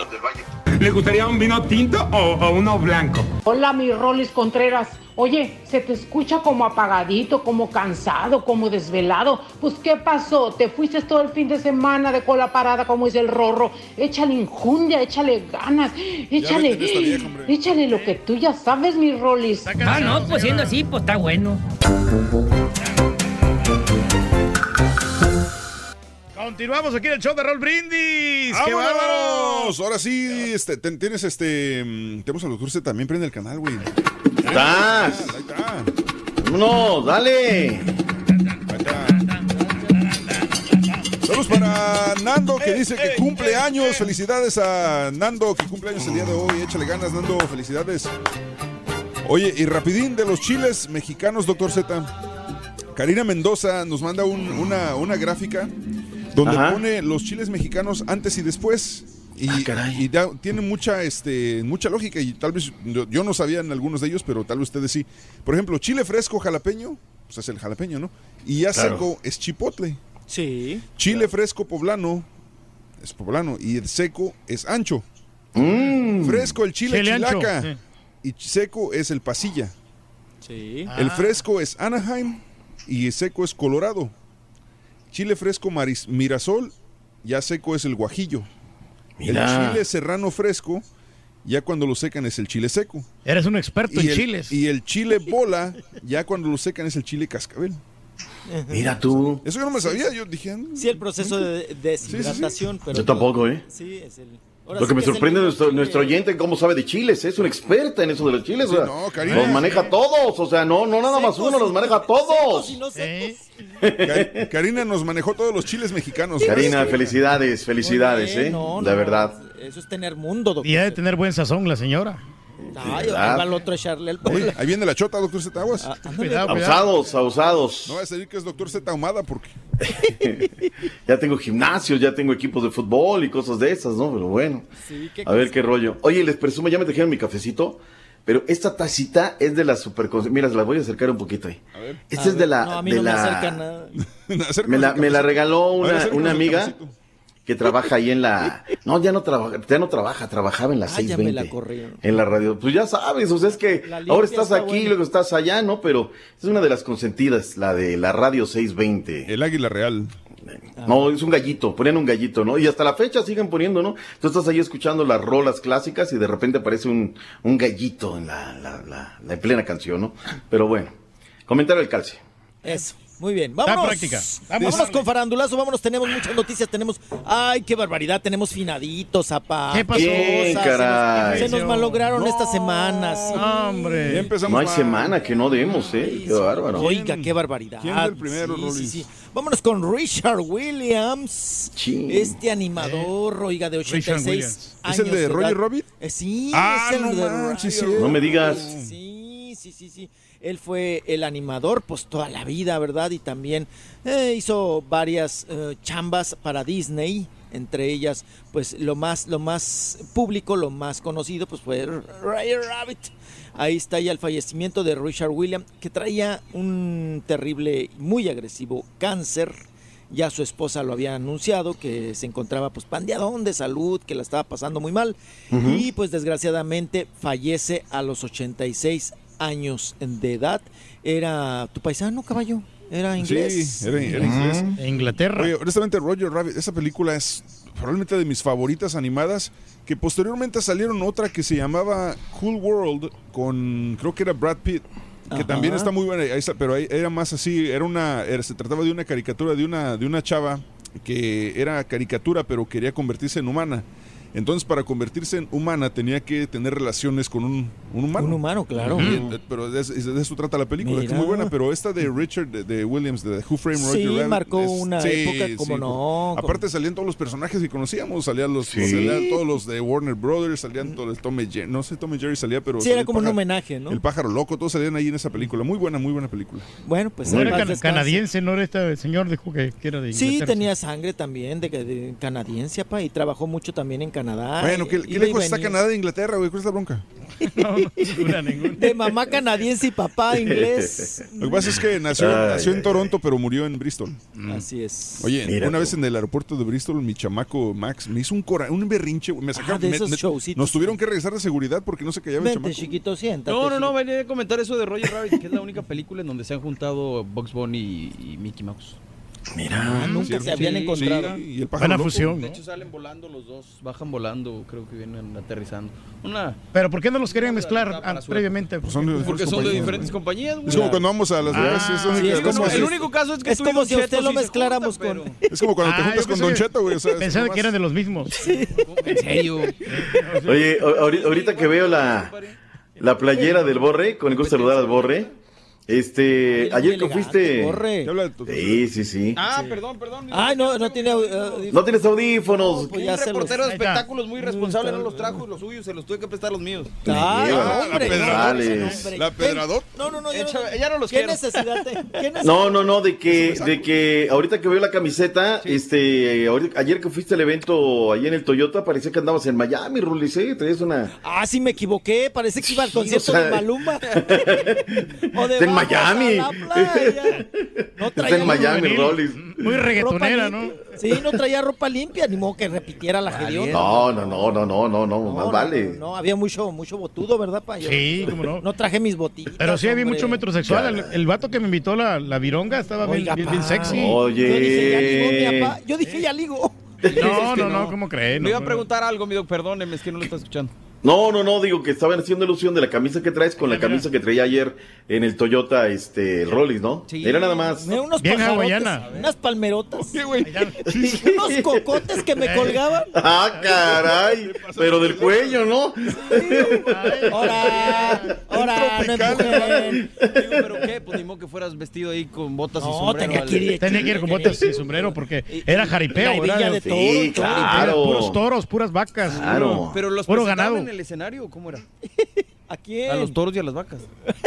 ¿Le gustaría un vino tinto o, o uno blanco? Hola, mi Rolis Contreras. Oye, se te escucha como apagadito, como cansado, como desvelado. Pues, ¿qué pasó? ¿Te fuiste todo el fin de semana de cola parada, como dice el rorro? Échale injundia, échale ganas, échale, vieja, échale lo que tú ya sabes, mi Rolis. Ah, no, pues siendo así, pues está bueno. Continuamos aquí en el show de Raúl Brindis. ¡Qué! ¡Vámonos! Ahora sí, este, ten- tienes este. mm, Tenemos al doctor Z también, prende el canal, güey. ¡Estás! Ahí está. ¡Vámonos, dale! Saludos para Nando que dice que cumple años. Felicidades a Nando que cumple años el día de hoy. Échale ganas, Nando. Felicidades. Oye, y rapidín de los chiles mexicanos, doctor Z. Karina Mendoza nos manda un- una, una gráfica donde Ajá. pone los chiles mexicanos antes y después. Y, y da- tiene mucha, este, mucha lógica y tal vez yo, yo no sabía en algunos de ellos, pero tal vez ustedes sí. Por ejemplo, chile fresco jalapeño, pues es el jalapeño, ¿no? Y ya Claro. seco es chipotle. Sí. Chile fresco poblano es poblano y el seco es ancho. Mm. Fresco el chile, chilaca sí. y seco es el pasilla. Sí. El fresco es Anaheim y el seco es Colorado. Chile fresco maris- Mirasol, ya seco es el guajillo. Mira. El chile serrano fresco, ya cuando lo secan es el chile seco. Eres un experto Y en el, chiles. y el chile bola, ya cuando lo secan es el chile cascabel. Mira tú. Eso yo no me sabía, yo dije... "Ah, Sí, el proceso de deshidratación, pero... Yo tampoco, ¿eh? Sí, es el... ahora Lo que sí me sorprende es nuestro, chile- nuestro oyente cómo sabe de chiles, es una experta en eso de los chiles. Sí, o sea, no, Karina. los maneja todos, o sea, no, no nada más uno, los maneja todos. secos y no secos. Ka- Karina nos manejó todos los chiles mexicanos. Karina, felicidades, felicidades, bien, ¿eh? no, de no, verdad. Eso es tener mundo, doctor. Y ha de tener buen sazón la señora. Ay, ahí ¿Verdad? va el otro a echarle el Oye, ahí viene la chota, doctor Z Aguas. Ah, Abusados, abusados. No va a decir que es doctor Z Ahumada porque Ya tengo gimnasios, ya tengo equipos de fútbol y cosas de esas, ¿no? Pero bueno. Sí, qué A ver qué rollo. Oye, les presumo, ya me trajeron mi cafecito, pero esta tacita es de la super... Mira, se la voy a acercar un poquito ahí. Esta A es de ver, la... No, a mí de no me la- acerca nada. me la, me la regaló ver, una, una amiga cafecito. Que trabaja ahí en la... No, ya no trabaja, ya no trabaja, trabajaba en la Ah, ya me 620. la corrieron. En la radio. Pues ya sabes, o sea, es que ahora estás está aquí, buena. luego estás allá, ¿no? Pero es una de las consentidas, la de la radio 620. el águila real. No, es un gallito, ponían un gallito, ¿no? Y hasta la fecha siguen poniendo, ¿no? Tú estás ahí escuchando las rolas clásicas y de repente aparece un, un gallito en la, la, la- la en plena canción, ¿no? Pero bueno, comentario del calce. Eso. Muy bien, vámonos. práctica. Vamos. Vámonos con farandulazo, vámonos, tenemos muchas noticias, tenemos, ay, qué barbaridad, tenemos finaditos, zapá. ¿Qué pasó? Se nos-. Se nos, malograron esta semana. sí. Hombre. Ya empezamos No hay mal. semana que no demos, ¿eh? Qué bárbaro. Oiga, qué barbaridad. ¿Quién es el primero, sí, Rolis? sí, sí. Vámonos con Richard Williams. Chin. Este animador, oiga, de 86 Williams. años. ¿Es el de Roger. Rabbit? Eh, sí, Ah, es el no de manches, Roger sí. No me digas. Sí, sí, sí, sí. Él fue el animador, pues toda la vida, ¿verdad? Y también eh, hizo varias eh, chambas para Disney. Entre ellas, pues lo más, lo más público, lo más conocido, pues fue Roger Rabbit. Ahí está ya el fallecimiento de Richard Williams, que traía un terrible, muy agresivo cáncer. Ya su esposa lo había anunciado, que se encontraba pues pandeadón de salud, que la estaba pasando muy mal. Y pues desgraciadamente fallece a los 86 años de edad. Era tu paisano, caballo. Era inglés. Sí, era, era inglés. Inglaterra. Oye, honestamente, Roger Rabbit, esa película es probablemente de mis favoritas animadas, que posteriormente salieron otra que se llamaba Cool World con, creo que era Brad Pitt, que Ajá. también está muy buena, ahí está, pero ahí era más así, era una, era- se trataba de una caricatura de una, de una chava que era caricatura, pero quería convertirse en humana. Entonces, para convertirse en humana tenía que tener relaciones con un, un humano. Un humano, claro. Y, pero de, eso- de eso trata la película, que es muy buena. Pero esta de Richard de, de Williams, de Who Framed Roger Sí, Rabbit, marcó es- una época, como no, como- Aparte salían todos los personajes que conocíamos, salían los, Sí. salían todos los de Warner Brothers, salían todos el Tom Jerry, no sé Tom Jerry salía, pero Sí, era el como un pájaro- homenaje, ¿no? El pájaro loco, todos salían ahí en esa película. Muy buena, muy buena película. Bueno, pues No era paz can- descanse. canadiense, no era este señor dijo que, que era de Sí, Inglaterra. tenía sangre también de, de canadiense, pa, y trabajó mucho también en Canadá. bueno, ¿qué, qué está venía. Canadá de Inglaterra, güey? ¿Cuál es la bronca? No, no figura ninguna. De mamá canadiense y papá inglés. Lo que pasa es que nació, Ay, nació en ay, Toronto, pero murió en Bristol. Así es. Oye, Mira una tú. vez en el aeropuerto de Bristol, mi chamaco Max me hizo un, cora- un berrinche. güey, Me sacaron, Ah, de me- esos me- showcitos. nos tuvieron que regresar de seguridad porque no se callaba el Vente, chamaco. chiquito, siéntate. No, no, no, venía a comentar eso de Roger Rabbit, que es la única película en donde se han juntado Bugs Bunny y, y Mickey Mouse. Ah, nunca Cierto. se habían Sí, encontrado. Sí, y el Buena loco. fusión, De ¿no? hecho salen volando los dos, bajan volando, creo que vienen aterrizando. Una Pero ¿por qué no los querían mezclar previamente? Pues son de porque son de diferentes compañías, güey. Es como cuando vamos a Las Vegas. Ah, es sí, como el único caso es que Es como si usted lo mezcláramos con- pero- es como cuando te Ah, juntas con Don Cheto, güey. Pensaba que eran de los mismos. En serio. Oye, ahorita que veo la, la playera del Borre, con el gusto de saludar al Borre. Este, Ay, ayer que fuiste. Borre. ¿Qué habla de tu- Sí, sí, sí. Ah, perdón, perdón. Ay, no, no tiene. uh, No tienes audífonos. pues un ya se los- reportero de está. espectáculos muy responsable no los trajo y los suyos se los tuve que prestar los míos. Ay, hombre, la Pedradot. No, no, no. yo Echa- ya no los ¿Qué quiero. necesidad? te- ¿Qué necesidad? No, no, no, de que, de que ahorita que veo la camiseta, este, ahorita- ayer que fuiste al evento allí en el Toyota, parecía que andabas en Miami, Rulis, ¿eh? Traías una... Ah, sí me equivoqué. Parece que iba al concierto o sea- de Maluma. o de Miami. a la playa. No Está traía en Miami. Rolis. Muy reggaetonera, ropa ¿no? limpia. Sí, no traía ropa limpia, ni modo que repitiera la hedionda. No, no, no, no, no, no, no, No, más vale. No, había mucho, mucho botudo, ¿verdad, pa? Yo- Sí, cómo no. No traje mis botitas. Pero sí había mucho metrosexual. El, el vato que me invitó la, la vironga estaba bien, Oiga, bien, sexy. Oye. Yo dije, ya ligó mi papá. Yo dije, ya ligo. No, no, no, ¿cómo creen? Me iba a preguntar algo, mi doc, perdóneme, es que no lo está escuchando. No, no, no, digo que estaban haciendo ilusión de la camisa que traes con la camisa que traía ayer en el Toyota, este, el Rollis, ¿no? Sí. Era nada más. Me unos Bien pajarotes, hawaiana. unas palmerotas, ¿Qué, güey? unos cocotes que me colgaban. Ah, caray, pero del cuello, ¿no? Ahora, ahora, no empujen. Digo, ¿pero qué? Pues ni modo que fueras vestido ahí con botas y No, sombrero. tenía que ir. Tenía que ir con botas y sombrero porque era jaripeo, ¿verdad? de Sí, todo, todo. claro. Puros toros, puras vacas. Claro. puro- ¿Pero los puro ganado. En el escenario o cómo era? ¿A quién? A los toros y a las vacas.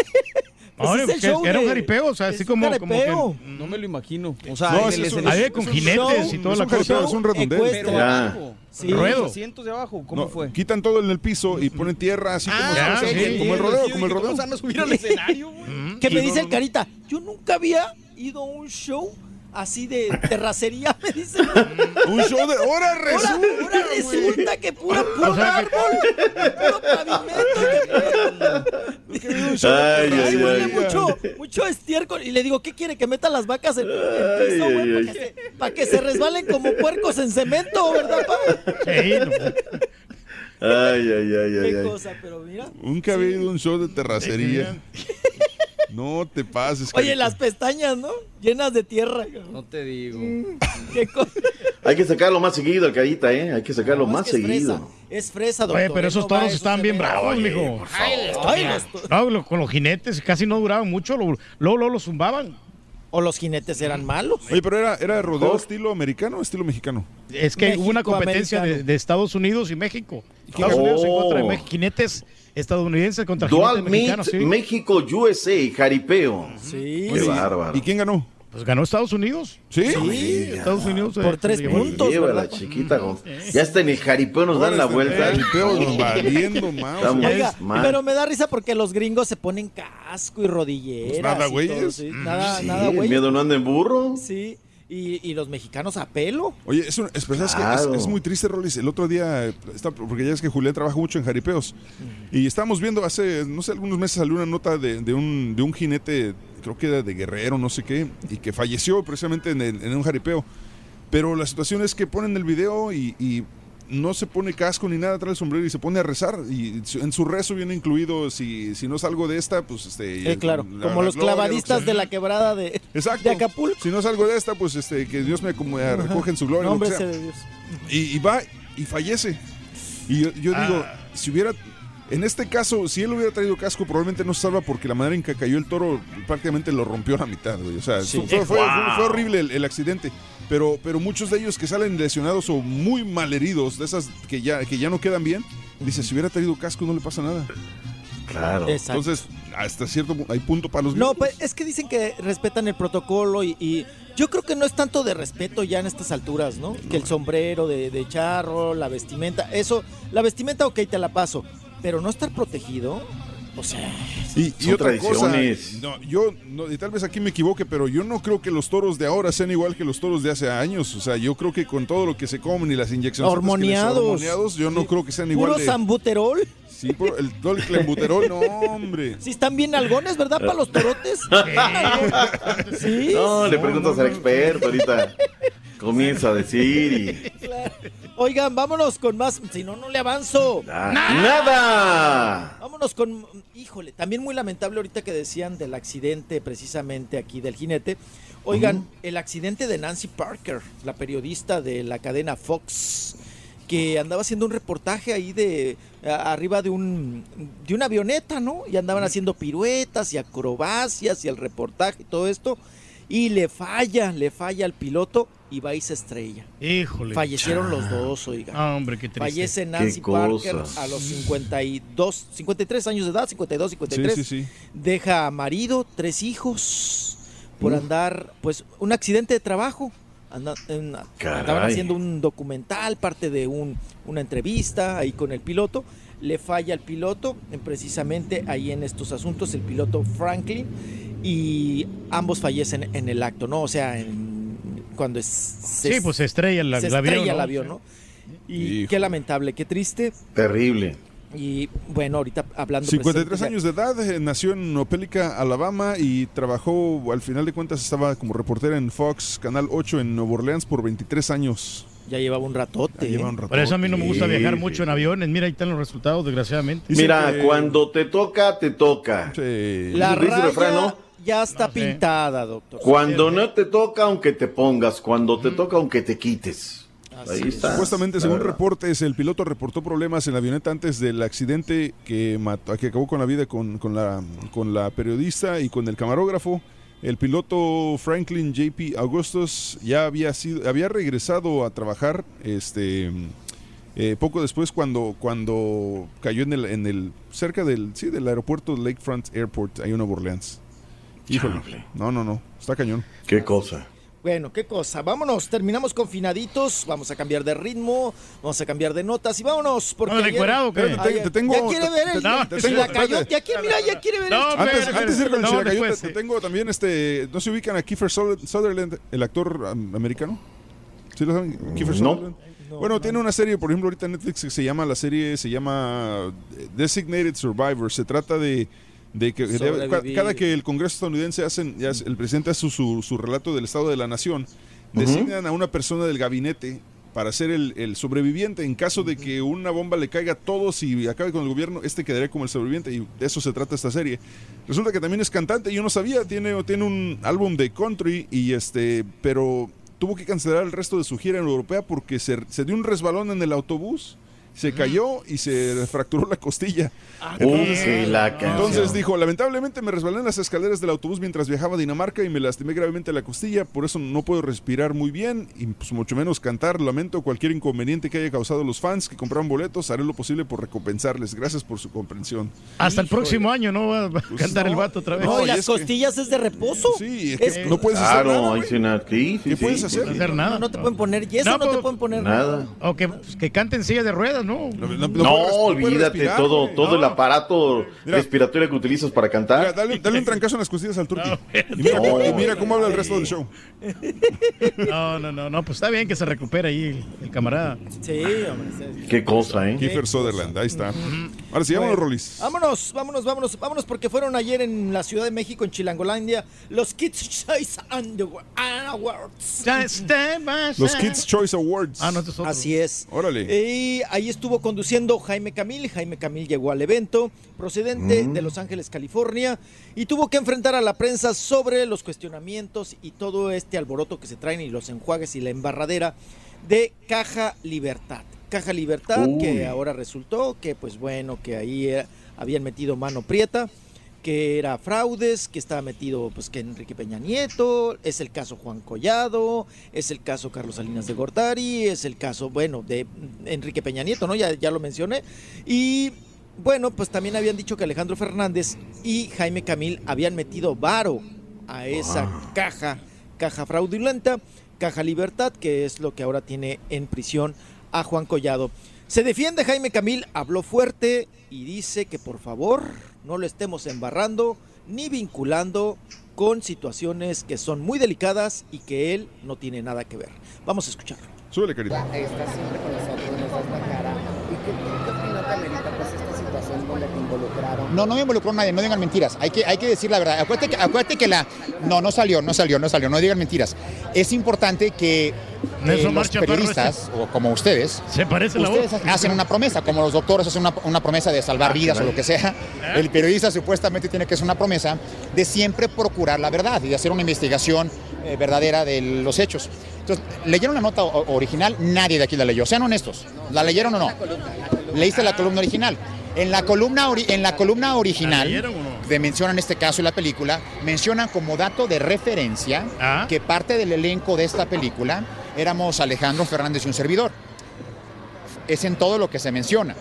Pues es el show era un de- jaripeo, o sea, es así un como, como que jaripeo. No me lo imagino. O sea, No, en ese el es un- escenario- Había con es un jinetes show, y toda la un cosa. es un redondel. Pero Ya. abajo. Sí. Los Ruedo. asientos de abajo, ¿cómo No, fue? quitan todo en el piso y ponen tierra así como, Ah, como- ok, como el rodeo, como el rodeo. ¿Cómo se van a subir al escenario, güey? Que Sí, me dice el. Carita, yo nunca había ido a un show así de terracería, me dice. Un show de... ¡Ahora resulta! ahora resulta que pura, puro O sea, que- árbol, puro pavimento. Ay, Ay, ay, huele ay. mucho, mucho estiércol. Y le digo, ¿qué quiere? Que meta las vacas en el piso, Ay, güey, ay, para que, se- pa' que se resbalen como puercos en cemento, ¿verdad, pa? Sí, no. Ay, ay, ay, ay, Qué ay. cosa, pero mira. Nunca había ido a un show de terracería. No te pases. Oye, Carita. las pestañas, ¿no? Llenas de tierra. No te digo. Qué cosa. Hay que sacarlo más seguido, el carita, ¿eh? Hay que sacarlo No, más es que es seguido. fresa. Es fresa, doctor. Oye, pero él esos no toros esos estaban bien bravos, mijo. Ay, No, lo- con los jinetes casi no duraban mucho, lo- luego, luego los zumbaban. O los jinetes eran malos. Oye, pero era, era rodeo estilo americano o estilo mexicano. Es que hubo una competencia de Estados Unidos y México. Estados ganó? Unidos en contra de Oh. México. Jinetes estadounidenses contra Dual jinetes Meet mexicanos, sí. México USA, jaripeo. Sí. Qué bárbaro. ¿Y quién ganó? Pues ganó Estados Unidos. ¿Sí? Sí. Estados Unidos. Por eh, tres llevó el- puntos. Lleva la chiquita. Ya está en el jaripeo, nos dan la vuelta. Jaripeo, valiendo más. Oiga, mal. pero me da risa porque los gringos se ponen casco y rodilleras. Pues nada, y güeyes. sí. Nada, Sí, nada, el güeyes. miedo no anda en burro. Sí. Y, y los mexicanos a pelo. Oye, es, un- es- pero ¿sabes qué? Claro. Es- es muy triste, Rolis. El otro día, está- porque ya es que Julián trabaja mucho en jaripeos. Y estábamos viendo hace, no sé, algunos meses salió una nota de, de un, de un jinete, creo que era de guerrero, no sé qué, y que falleció precisamente en, el- en un jaripeo. Pero la situación es que ponen el video y, y no se pone casco ni nada, trae el sombrero y se pone a rezar. Y su- en su rezo viene incluido, si, si no salgo de esta, pues este... Eh, claro, la- como la los gloria, clavadistas de la quebrada de, Exacto. de Acapulco. Si no salgo de esta, pues este, que Dios me recoge en su gloria. lo que Nombre sea. sea de Dios. Y, y va y fallece. Y yo, yo digo, Ah. si hubiera. En este caso, si él hubiera traído casco, probablemente no se salva porque la manera en que cayó el toro prácticamente lo rompió a la mitad, güey. O sea, Sí. fue, fue- Wow. fue- fue horrible el, el accidente. Pero, pero muchos de ellos que salen lesionados o muy malheridos, de esas que ya, que ya no quedan bien, dice, si hubiera traído casco no le pasa nada. Claro. Exacto. Entonces, hasta cierto hay punto para los No, pues es que dicen que respetan el protocolo y, y yo creo que no es tanto de respeto ya en estas alturas, ¿no? Que el sombrero de, de charro, la vestimenta, eso, la vestimenta ok, te la paso, pero no estar protegido, o sea, Y, y Son otra cosa, tradiciones. no, yo, no, y tal vez aquí me equivoque, pero yo no creo que los toros de ahora sean igual que los toros de hace años. O sea, yo creo que con todo lo que se comen y las inyecciones Hormoniados. hormoniados, yo no Sí. creo que sean igual puro de... sambuterol. Sí, puro- el, todo el clenbuterol, no, hombre. Si están bien algones, ¿verdad? Para los torotes. Sí. No, le sí. preguntas al experto ahorita. Comienza a decir y. Oigan, vámonos con más, si no, no le avanzo. ¡Nada! Vámonos con, híjole, también muy lamentable ahorita que decían del accidente precisamente aquí del jinete. Oigan, el accidente de Nancy Parker, la periodista de la cadena Fox, que andaba haciendo un reportaje ahí de a- arriba de un de una avioneta, ¿no? Y andaban haciendo piruetas y acrobacias y el reportaje y todo esto y le falla, le falla al piloto y va y se estrella. Híjole. Fallecieron los dos, oiga. Ah, hombre, qué triste. Fallece Nancy Parker a los 52, 53 años de edad, 52, 53. Sí, sí, sí. Deja marido, tres hijos, por andar, pues, un accidente de trabajo. Anda- en- andaban haciendo un documental, parte de un, una entrevista ahí con el piloto. Le falla el piloto, precisamente ahí en estos asuntos, el piloto Franklin, y ambos fallecen en el acto, ¿no? O sea, en- cuando es, se, Sí, pues se estrella el, se el avión. estrella el ¿no? avión, ¿no? Y Hijo. qué lamentable, qué triste. Terrible. Y bueno, ahorita hablando 53 precisamente- años de edad, eh, nació en Opélica, Alabama y trabajó, al final de cuentas estaba como reportera en Fox, Canal 8 en Nueva Orleans por 23 años. Ya llevaba un ratote. Lleva ¿eh? un Por ratote. eso a mí no me gusta Sí, viajar sí, mucho en aviones. Mira, ahí están los resultados, desgraciadamente. Mira, que- cuando te toca, te toca. Sí. La el raya refrán, ¿no? Ya está No sé. pintada, doctor. Cuando no te toca, aunque te pongas. Cuando te toca, aunque te quites. Así Ahí es. está. Supuestamente, según verdad. reportes, el piloto reportó problemas en la avioneta antes del accidente que, mató, que acabó con la vida con, con la, con la periodista y con el camarógrafo. El piloto Franklin JP Augustus ya había sido había regresado a trabajar este Eh, poco después, cuando, cuando cayó en el, en el cerca del, sí, del aeropuerto Lakefront Airport, ahí en Nueva Orleans. Híjole. No, no, no. Está cañón. Qué cosa. Bueno, qué cosa. Vámonos, terminamos confinaditos, vamos a cambiar de ritmo, vamos a cambiar de notas y vámonos. Porque ¿Vamos de ayer- encuerado o qué? Ayer- Te- te tengo- ya quiere ver el, te- el te tengo- chilacayote, aquí, mira, ya quiere ver el No, Antes, antes de ir con el no, después, te sí. tengo también este. ¿No se ubican a Kiefer Suther- Sutherland, el actor am, americano? ¿Sí lo saben? Kiefer No. Sutherland. bueno, tiene una serie, por ejemplo, ahorita en Netflix que se llama, la serie se llama Designated Survivor. Se trata de, de que de- cada que el Congreso estadounidense hacen, el presidente hace su, su, su relato del estado de la nación, designan a una persona del gabinete para ser el, el sobreviviente. En caso de que una bomba le caiga a todos y acabe con el gobierno, este quedaría como el sobreviviente. Y de eso se trata esta serie. Resulta que también es cantante, yo no sabía, tiene, tiene un álbum de country y este, pero tuvo que cancelar el resto de su gira en europea porque se, se dio un resbalón en el autobús. Se cayó y se fracturó la costilla. La canción. Entonces dijo, lamentablemente me resbalé en las escaleras del autobús mientras viajaba a Dinamarca y me lastimé gravemente la costilla, por eso no puedo respirar muy bien y pues mucho menos cantar. Lamento cualquier inconveniente que haya causado a los fans que compraron boletos, haré lo posible por recompensarles. Gracias por su comprensión. Hasta el próximo año no va a cantar el vato otra vez. No, y y las es que- costillas es de reposo. Sí, es que Es- no puedes hacer Claro, nada. ahí güey. sí, na- sí, sí, ¿Qué sí, puedes pues, hacer? No hacer nada. No te pueden poner yeso, No, no, te pero- pueden poner Nada. O que, pues, que canten silla de ruedas, ¿no? No, no- no No, puedes- no puedes olvídate respirar, todo, todo el aparato Mira. respiratorio que utilizas para Mira, cantar. dale, dale un trancazo en las costillas al turqui. No, y, mira, no. cómo- y mira cómo habla el resto del show. No, no, no, no, pues está bien que se recupere ahí el, el camarada. Sí, hombre. sí. Qué cosa, ¿eh? Kiefer Sutherland, ahí está. Ahora sí, vámonos, Rolis. Vámonos, vámonos, vámonos, vámonos, porque fueron ayer en la Ciudad de México, en Chilangolandia, los Kids Choice Awards. Los Kids Choice Awards. Ah, no, este es otro. Así es. Órale. Y ahí estuvo conduciendo Jaime Camil. Jaime Camil llegó al evento, procedente de Los Ángeles, California, y tuvo que enfrentar a la prensa sobre los cuestionamientos y todo este alboroto que se traen y los enjuagues y la embarradera de Caja Libertad. Caja Libertad, Uy. que ahora resultó que, pues bueno, que ahí eh, habían metido mano prieta que era fraudes, que estaba metido pues que Enrique Peña Nieto, es el caso Juan Collado, es el caso Carlos Salinas de Gortari, es el caso, bueno, de Enrique Peña Nieto, ¿no? Ya, ya lo mencioné. Y bueno, pues también habían dicho que Alejandro Fernández y Jaime Camil habían metido varo a esa caja, caja fraudulenta, caja libertad, que es lo que ahora tiene en prisión a Juan Collado. Se defiende Jaime Camil, habló fuerte y dice que por favor no lo estemos embarrando ni vinculando con situaciones que son muy delicadas y que él no tiene nada que ver. Vamos a escucharlo. Súbele, carita. Está siempre con nosotros, nos das la cara. ¿Y qué, qué opinión te amerita pues esta situación donde No, no me involucró nadie, no digan mentiras. Hay que, hay que decir la verdad. Acuérdate que, acuérdate que la. No, no salió, no salió, no salió, no digan mentiras. Es importante que eh, los periodistas, o como ustedes, Se parece la ustedes voz. hacen una promesa, como los doctores hacen una, una promesa de salvar vidas o lo que sea. El periodista supuestamente tiene que hacer una promesa de siempre procurar la verdad y de hacer una investigación eh, verdadera de los hechos. Entonces, ¿leyeron la nota original? Nadie de aquí la leyó. Sean honestos. ¿La leyeron o no? Leíste la columna original. En la columna, ori- en la columna ¿La original, no? de mencionan este caso y la película, mencionan como dato de referencia Ah. que parte del elenco de esta película éramos Alejandro Fernández y un servidor. Es en todo lo que se menciona.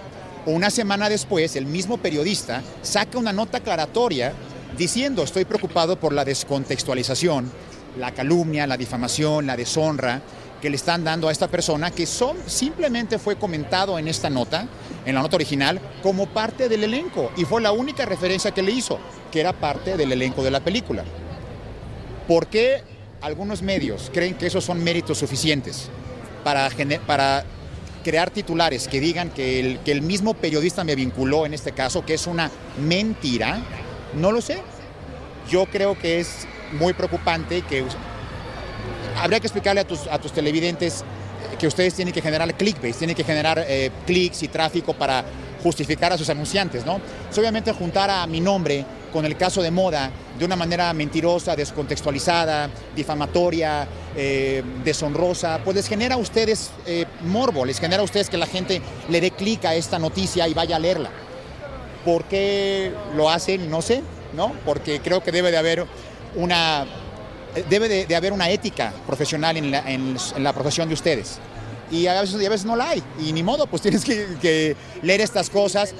Una semana después, el mismo periodista saca una nota aclaratoria diciendo estoy preocupado por la descontextualización, la calumnia, la difamación, la deshonra que le están dando a esta persona que son, simplemente fue comentado en esta nota, en la nota original, como parte del elenco. Y fue la única referencia que le hizo, que era parte del elenco de la película. ¿Por qué algunos medios creen que esos son méritos suficientes para, para crear titulares que digan que el, que el mismo periodista me vinculó en este caso, que es una mentira? No lo sé. Yo creo que es muy preocupante que habría que explicarle a tus, a tus televidentes que ustedes tienen que generar clickbait, tienen que generar eh, clics y tráfico para justificar a sus anunciantes, ¿no? Obviamente juntar a mi nombre con el caso de moda de una manera mentirosa, descontextualizada, difamatoria, eh, deshonrosa, pues les genera a ustedes eh, morbo, les genera a ustedes que la gente le dé clic a esta noticia y vaya a leerla. ¿Por qué lo hacen? No sé, ¿no? Porque creo que debe de haber una, debe de, haber una ética profesional en la, en- la profesión de ustedes. y a veces, a veces no la hay. Y ni modo, pues tienes que, que leer estas cosas.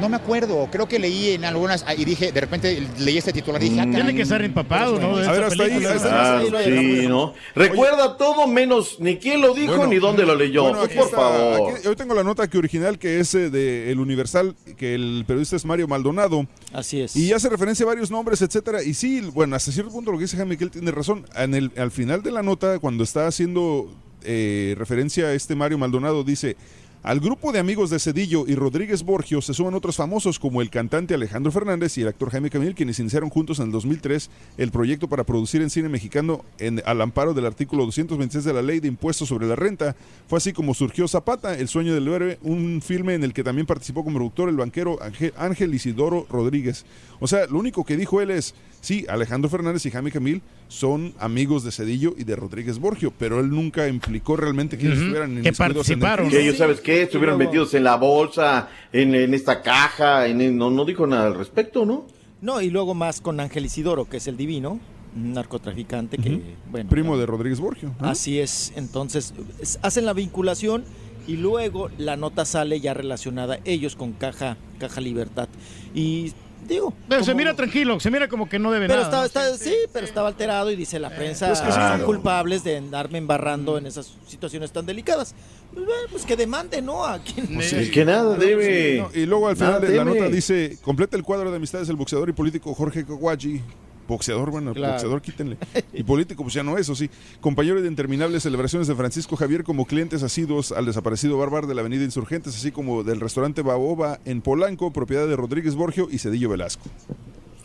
No me acuerdo, creo que leí en algunas ah, y dije, de repente leí este titular y dije, ah, Tiene caray. que estar empapado, ¿no? De A ver, hasta ahí, hasta Ah, sí, ¿no? Recuerda todo menos ni quién lo dijo Bueno, ni dónde lo leyó. bueno, Pues, aquí por está, favor. aquí- hoy tengo la nota que original que es eh, de El Universal, que el periodista es Mario Maldonado. Así es. Y hace referencia a varios nombres, etcétera. Y sí, bueno, hasta cierto punto lo que dice Jaime Miquel tiene razón. En el, al final de la nota, cuando está haciendo eh, referencia a este Mario Maldonado, dice. Al grupo de amigos de Cedillo y Rodríguez Borgio se suman otros famosos como el cantante Alejandro Fernández y el actor Jaime Camil, quienes iniciaron juntos en el 2003 el proyecto para producir en cine mexicano en, al amparo del artículo 226 de la Ley de Impuestos sobre la Renta. Fue así como surgió Zapata, El sueño del héroe, un filme en el que también participó como productor el banquero Ángel, Ángel Isidoro Rodríguez. O sea, lo único que dijo él es, sí, Alejandro Fernández y Jaime Camil son amigos de Cedillo y de Rodríguez Borgio, pero él nunca implicó realmente que ellos Ujú, estuvieran que inmiscuidos en el participaron. Que ellos, ¿sabes qué? Estuvieron metidos en la bolsa, en, en esta caja, en, no, no dijo nada al respecto, ¿no? No, y luego más con Ángel Isidoro, que es el divino, un narcotraficante que, bueno. Primo de Rodríguez Borgio. ¿no? Así es, entonces es- hacen la vinculación y luego la nota sale ya relacionada ellos con Caja, Caja Libertad. Y digo... Pero se mira tranquilo, se mira como que no debe Pero nada. estaba, ¿no? está- sí, pero estaba alterado y dice la prensa Es que son culpables de andarme embarrando en esas situaciones tan delicadas. Pues, bueno, pues que demande, ¿no? A quien- Es que nada debe. No, y luego al final Nada de la nota dice, completa el cuadro de amistades el boxeador y político Jorge Kawaji. Boxeador, bueno, Claro. boxeador quítenle. Y político, pues ya no es, o sí. Compañero de interminables celebraciones de Francisco Javier como clientes asiduos al desaparecido Barbar de la Avenida Insurgentes, así como del restaurante Baoba en Polanco, propiedad de Rodríguez Borgio y Cedillo Velasco.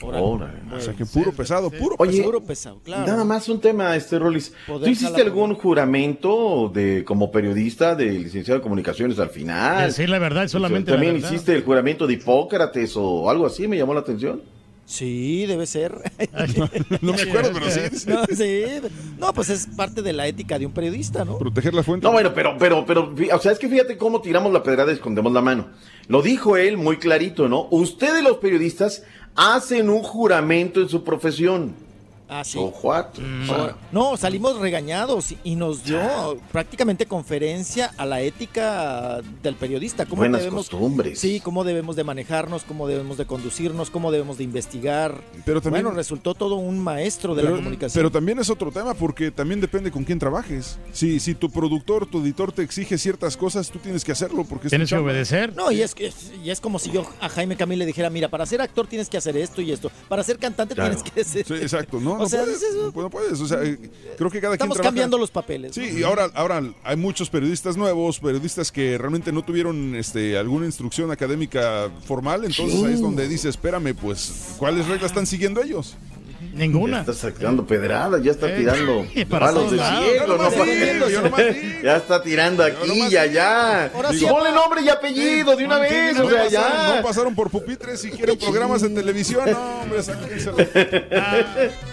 Órale. O sea que puro pesado, puro Oye, pesado. Puro pesado, claro. Nada más un tema, este Rolis. ¿Tú hiciste algún juramento de como periodista de licenciado de comunicaciones al final? Decir la verdad, solamente la ¿También verdad. hiciste el juramento de Hipócrates o algo así? Me llamó la atención. Sí, debe ser. No me acuerdo, pero sí. no, sí. No, pues es parte de la ética de un periodista, ¿no? Proteger la fuente. No, bueno, pero, pero, pero, o sea, es que fíjate cómo tiramos la pedrada y escondemos la mano. Lo dijo él muy clarito, ¿no? Ustedes los periodistas hacen un juramento en su profesión. Ah, sí. O? O sea, no, salimos regañados y- nos dio prácticamente conferencia a la ética del periodista. ¿Cómo Buenas debemos, costumbres. Sí, cómo debemos de manejarnos, cómo debemos de conducirnos, cómo debemos de investigar. Pero también- bueno, resultó todo un maestro de la Pero, comunicación. pero también es otro tema porque también depende con quién trabajes. Si, si tu productor, tu editor te exige ciertas cosas, tú tienes que hacerlo porque es Tienes que obedecer. No, y es que y es como si yo a Jaime Camil le dijera, mira, para ser actor tienes que hacer esto y esto, para ser cantante Claro. tienes que hacer. Sí, exacto, no, O sea, puedes, dices, no, no puedes, o sea, eh, creo que cada Estamos quien trabaja- cambiando los papeles. Sí, ¿no? y ahora, ahora hay muchos periodistas nuevos, periodistas que realmente no tuvieron este, alguna instrucción académica formal, entonces ahí es donde dice, espérame, pues, ¿cuáles reglas están siguiendo ellos? Ya Ninguna. está sacando pedradas, ya está Eh, tirando para palos de Yo ¿no? digo. Ya está tirando aquí y allá. Ahora sí, Ponle nombre y apellido de una vez, no o sea, pasaron, ya. no pasaron por pupitres y quieren programas en televisión, no, hombre, sáquenselo.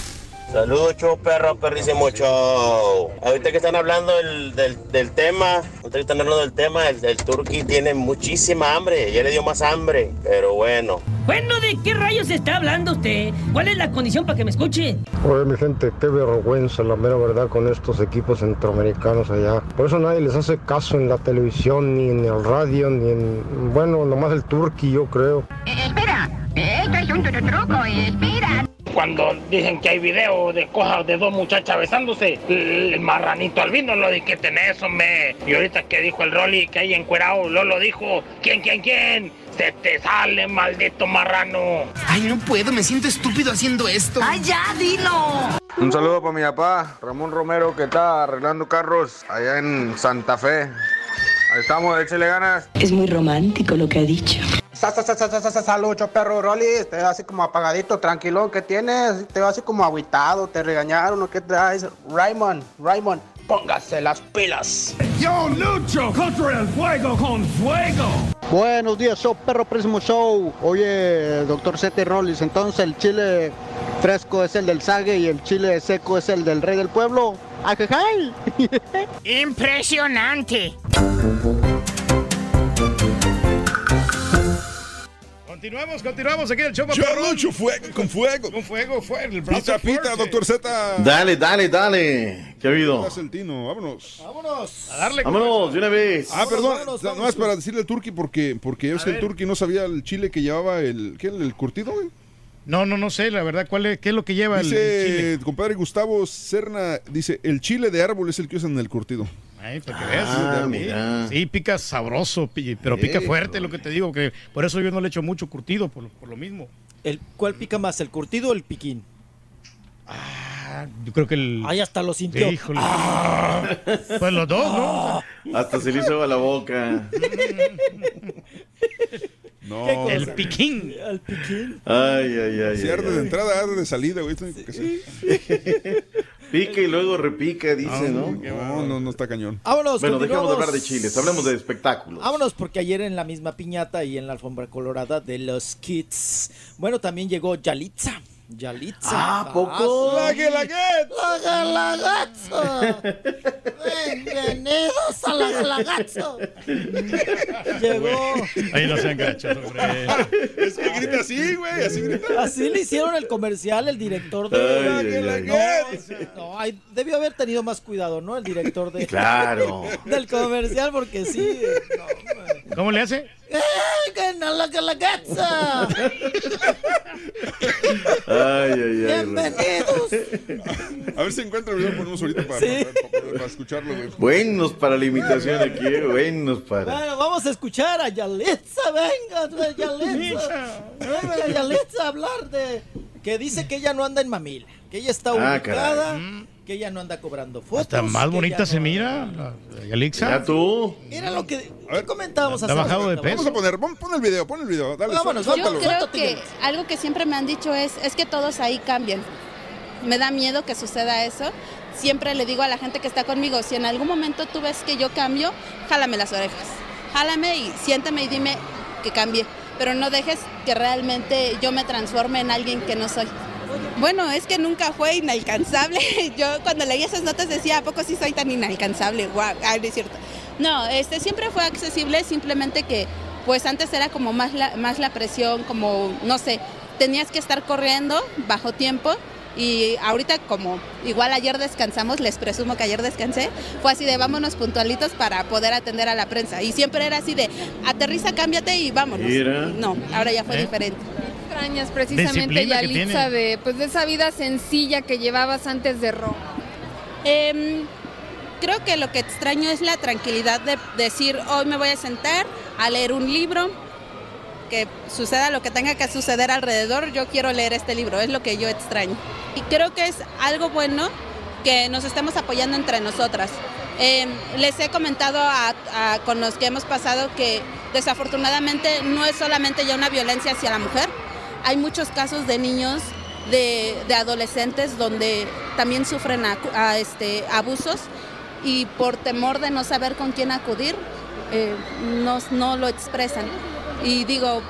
Saludos, show perro, perrísimo show. Ahorita que están hablando del, del, del tema, ahorita que están hablando del tema, el, el turqui tiene muchísima hambre, ya le dio más hambre, pero bueno. Bueno, ¿de qué rayos está hablando usted? ¿Cuál es la condición para que me escuche? Oye, mi gente, qué vergüenza, la mera verdad, con estos equipos centroamericanos allá. Por eso nadie les hace caso en la televisión, ni en el radio, ni en. Bueno, nomás el turqui, yo creo. espera, esto es un truco, espera. Cuando dicen que hay video de cosas de dos muchachas besándose, el marranito albino lo de que tenés, hombre. Y ahorita que dijo el Rolly que hay encuerado, Lolo dijo, ¿quién, quién, quién? Se te sale, maldito marrano. Ay, no puedo, me siento estúpido haciendo esto. ¡Ay, ya, dilo! Un saludo para mi papá, Ramón Romero, que está arreglando carros allá en Santa Fe. Ahí estamos, échale ganas. Es muy romántico lo que ha dicho. Salud, perro Rolly. Te veo así como apagadito, tranquilo. ¿Qué tienes? Te veo así como agüitado, te regañaron o qué traes. Raymond, Raymond, póngase las pilas. Yo lucho contra el fuego con fuego. Buenos días, show perro próximo show. Oye, doctor Sete Rollis, entonces el chile fresco es el del Sague y el chile seco es el del rey del pueblo. ¡Ajajay! Impresionante. Continuamos, continuamos aquí en el show Yo perrón. mucho fuego, con fuego. Con fuego, fuego. El Pita, brazo pita, fuerte. doctor Z. Dale, dale, dale. ¿Qué ha habido? El tino, vámonos. Vámonos. A darle Vámonos, de una vez. Ah, perdón, vámonos, nada más para decirle al Turqui porque, porque es que el. Turqui no sabía el chile que llevaba el, ¿qué, el curtido, güey. No, no, no sé, la verdad, ¿cuál es, ¿qué es lo que lleva el Dice, chile? compadre Gustavo Serna, dice, el chile de árbol es el que usan en el curtido. Ah, Sí, mira. Sí, pica sabroso, pero pica Eso. fuerte, lo que te digo, que por eso yo no le echo mucho curtido, por, lo- por lo mismo. El, ¿Cuál pica más, el curtido o el piquín? Ah, yo creo que el... Ay, hasta lo sintió. Híjole. Pues los dos, ¿no? Hasta se le hizo agua la boca. No. El piquín. El piquín. Ay, ay, ay. si arde de entrada, arde de salida, güey. ser. Pica y luego repica, dice, ¿no? No, no, no está cañón. Vámonos, Bueno, dejamos de hablar de chiles, hablemos de espectáculos. Vámonos, porque ayer en la misma piñata y en la alfombra colorada de los Kids, bueno, también llegó Yalitza. Yalitza. Ah, ¿a poco? Ah, ¡La sí. que la que! ¡La Galagazo! ¡Bienvenidos a la Galagazo! Llegó. Ahí no sean gachos, hombre. Es que grita así, güey, así grita. Así le hicieron el comercial el director de. Ay, La que- No, ay, debió haber tenido más cuidado, ¿no? El director de. Claro. Del comercial, porque sí. no, hombre. ¿Cómo le hace? ¡Eh, que no la Galagazo! Ay, ay, ay. ¡Bienvenidos! A ver si encuentra el video, ponemos ahorita para, Sí. para- para- para escucharlo, güey. Buenos para la imitación aquí, eh, buenos para. Bueno, vamos a escuchar a Yalitza, venga, Yalitza. Venga, Yalitza a hablar de que dice que ella no anda en mamila, que ella está Ah, ubicada, que ella no anda cobrando fotos. Hasta más bonita se no- mira, la- Yalixa. Ya tú. Mira lo que ¿qué comentábamos ¿Ha bajado de peso? Vamos a poner, pon, pon el video, pon el video. Dale, Vámonos, Yo suéltalo. creo que algo que siempre me han dicho es, es que todos ahí cambian. Me da miedo que suceda eso. Siempre le digo a la gente que está conmigo, si en algún momento tú ves que yo cambio, jálame las orejas. Jálame y siénteme y dime que cambie. Pero no dejes que realmente yo me transforme en alguien que no soy. Bueno, es que nunca fue inalcanzable. Yo cuando leí esas notas decía, ¿a poco sí soy tan inalcanzable? Guau, ah, no es cierto. No, este siempre fue accesible, simplemente que pues antes era como más la, más la presión, como, no sé, tenías que estar corriendo bajo tiempo y ahorita como igual ayer descansamos, les presumo que ayer descansé, fue así de vámonos puntualitos para poder atender a la prensa. Y siempre era así de aterriza, cámbiate y vámonos. Mira. No, ahora ya fue ¿Eh? diferente. Extrañas precisamente, Yalitza, de, pues, de esa vida sencilla que llevabas antes de Roma? Em, creo que lo que extraño es la tranquilidad de decir, hoy me voy a sentar a leer un libro, que suceda lo que tenga que suceder alrededor, yo quiero leer este libro, es lo que yo extraño. Y creo que es algo bueno que nos estemos apoyando entre nosotras. Em, les he comentado a- a- con los que hemos pasado que desafortunadamente no es solamente ya una violencia hacia la mujer, hay muchos casos de niños, de, de adolescentes donde también sufren a, este, abusos y por temor de no saber con quién acudir, eh, no, no lo expresan. Y digo,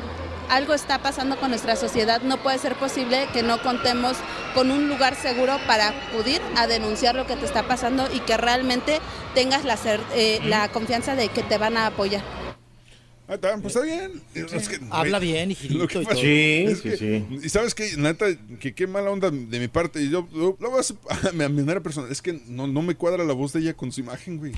algo está pasando con nuestra sociedad, no puede ser posible que no contemos con un lugar seguro para acudir a denunciar lo que te está pasando y que realmente tengas la, eh, la confianza de que te van a apoyar. Ah, está, pues está bien. Es que, Habla güey, bien, hijito, que y todo. Sí, es sí, que- sí. Y sabes que, neta, que qué mala onda de mi parte. Y yo, yo lo voy a hacer a mi manera personal. Es que no, no me cuadra la voz de ella con su imagen, güey.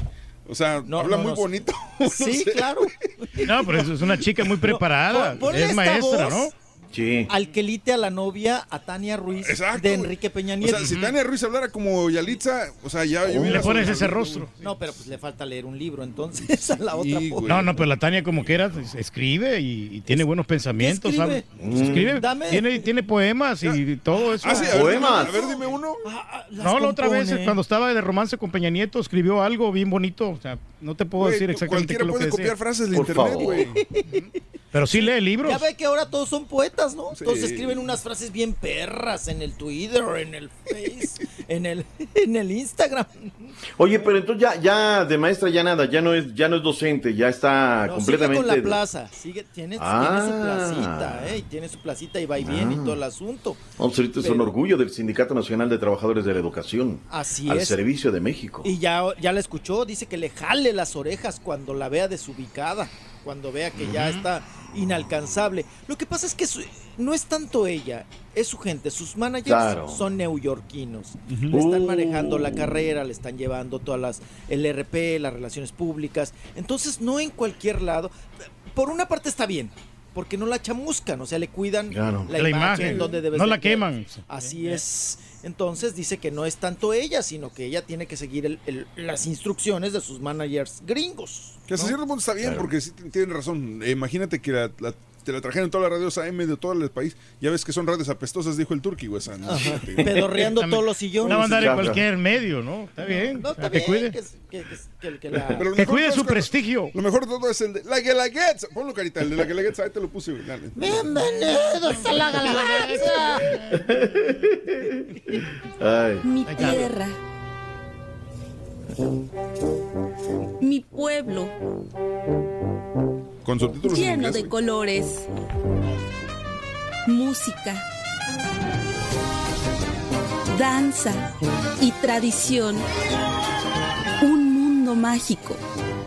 O sea, No, habla no, muy no. bonito. Sí, No sé. claro. No, pero eso es una chica muy preparada. es esta maestra, voz. ¿no? Sí. Al que lite a la novia, a Tania Ruiz, Exacto, de. Enrique Peña O Nieto. sea, si Tania Ruiz hablara como Yalitza, o sea, ya yo Le hubiera pones ese rostro. No, pero pues le falta leer un libro, entonces a la otra Sí. No, no, pero la Tania como que era, pues, escribe y, y tiene buenos pensamientos. ¿Qué ¿sabe? escribe? Pues, escribe, Dame. tiene, tiene poemas y todo eso. Ah, sí, a ver, Poemas. a ver, dime uno. Ah, ah, No, la otra vez cuando estaba de romance con Peña Nieto escribió algo bien bonito, o sea, no te puedo decir exactamente qué es lo que puede copiar frases de Por internet, favor. güey. Pero sí lee libros. Ya ve que ahora todos son poetas, ¿no? Sí. Todos escriben unas frases bien perras en el Twitter, en el Face, en el, en el Instagram. Oye, pero entonces ya, ya de maestra ya nada, ya no es, ya no es docente, ya está No, completamente. sigue con la plaza, sigue, tiene, Ah. tiene su placita, ¿eh? Y tiene su placita y va y viene y todo el asunto. Vamos, ahorita es un Pero- orgullo del Sindicato Nacional de Trabajadores de la Educación. Así al es. servicio de México. Y ya, ya la escuchó, dice que le jale las orejas cuando la vea desubicada, cuando vea que ya está inalcanzable. Lo que pasa es que su- no es tanto ella, es su gente, sus managers Claro. son neoyorquinos. Le están Uh. manejando la carrera, le están llevando todas las, el RP, las relaciones públicas. Entonces, no en cualquier lado. Por una parte está bien. Porque no la chamuscan, o sea, le cuidan Claro. la, La imagen, imagen. donde debe No ser la que- queman. Así es. Entonces dice que no es tanto ella, sino que ella tiene que seguir el- el- las instrucciones de sus managers gringos. Que hasta ¿no? cierto punto está bien, porque sí tienen razón. Eh, imagínate que la, la- te la trajeron todas las radios AM de todo el país. Ya ves que son radios apestosas, dijo el turqui, güey. Pedorreando todos los sillones. No va a andar en cualquier medio, ¿no? Está bien. No, está que bien, cuide. que, que- que- que la- Pero lo Que mejor cuide su prestigio. Lo mejor de todo es el de la Guelaguetza. Ponlo, carita, el de la Guelaguetza. Ahí te lo puse, güey. dale. Bienvenidos a la. Ay. Mi tierra. Mi pueblo, Con subtítulos en lleno inglés, de güey. colores. Música. Danza y tradición. Un mundo mágico,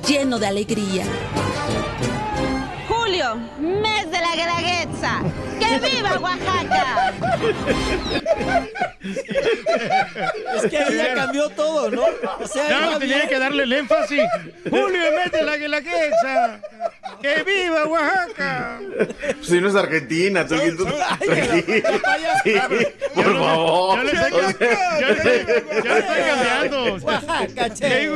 lleno de alegría. Julio, mes de la Guelaguetza. ¡Que viva Oaxaca! Es que ahí ya cambió todo, ¿no? O sea, Ya iba tenía bien. que darle el énfasis. Julio, mete la guelaguetza. ¡Que viva Oaxaca! Si no es Argentina, tú tú- tranquilo. Sí, por favor. yo le estoy cambiando. Oaxaca, ¿Qué che.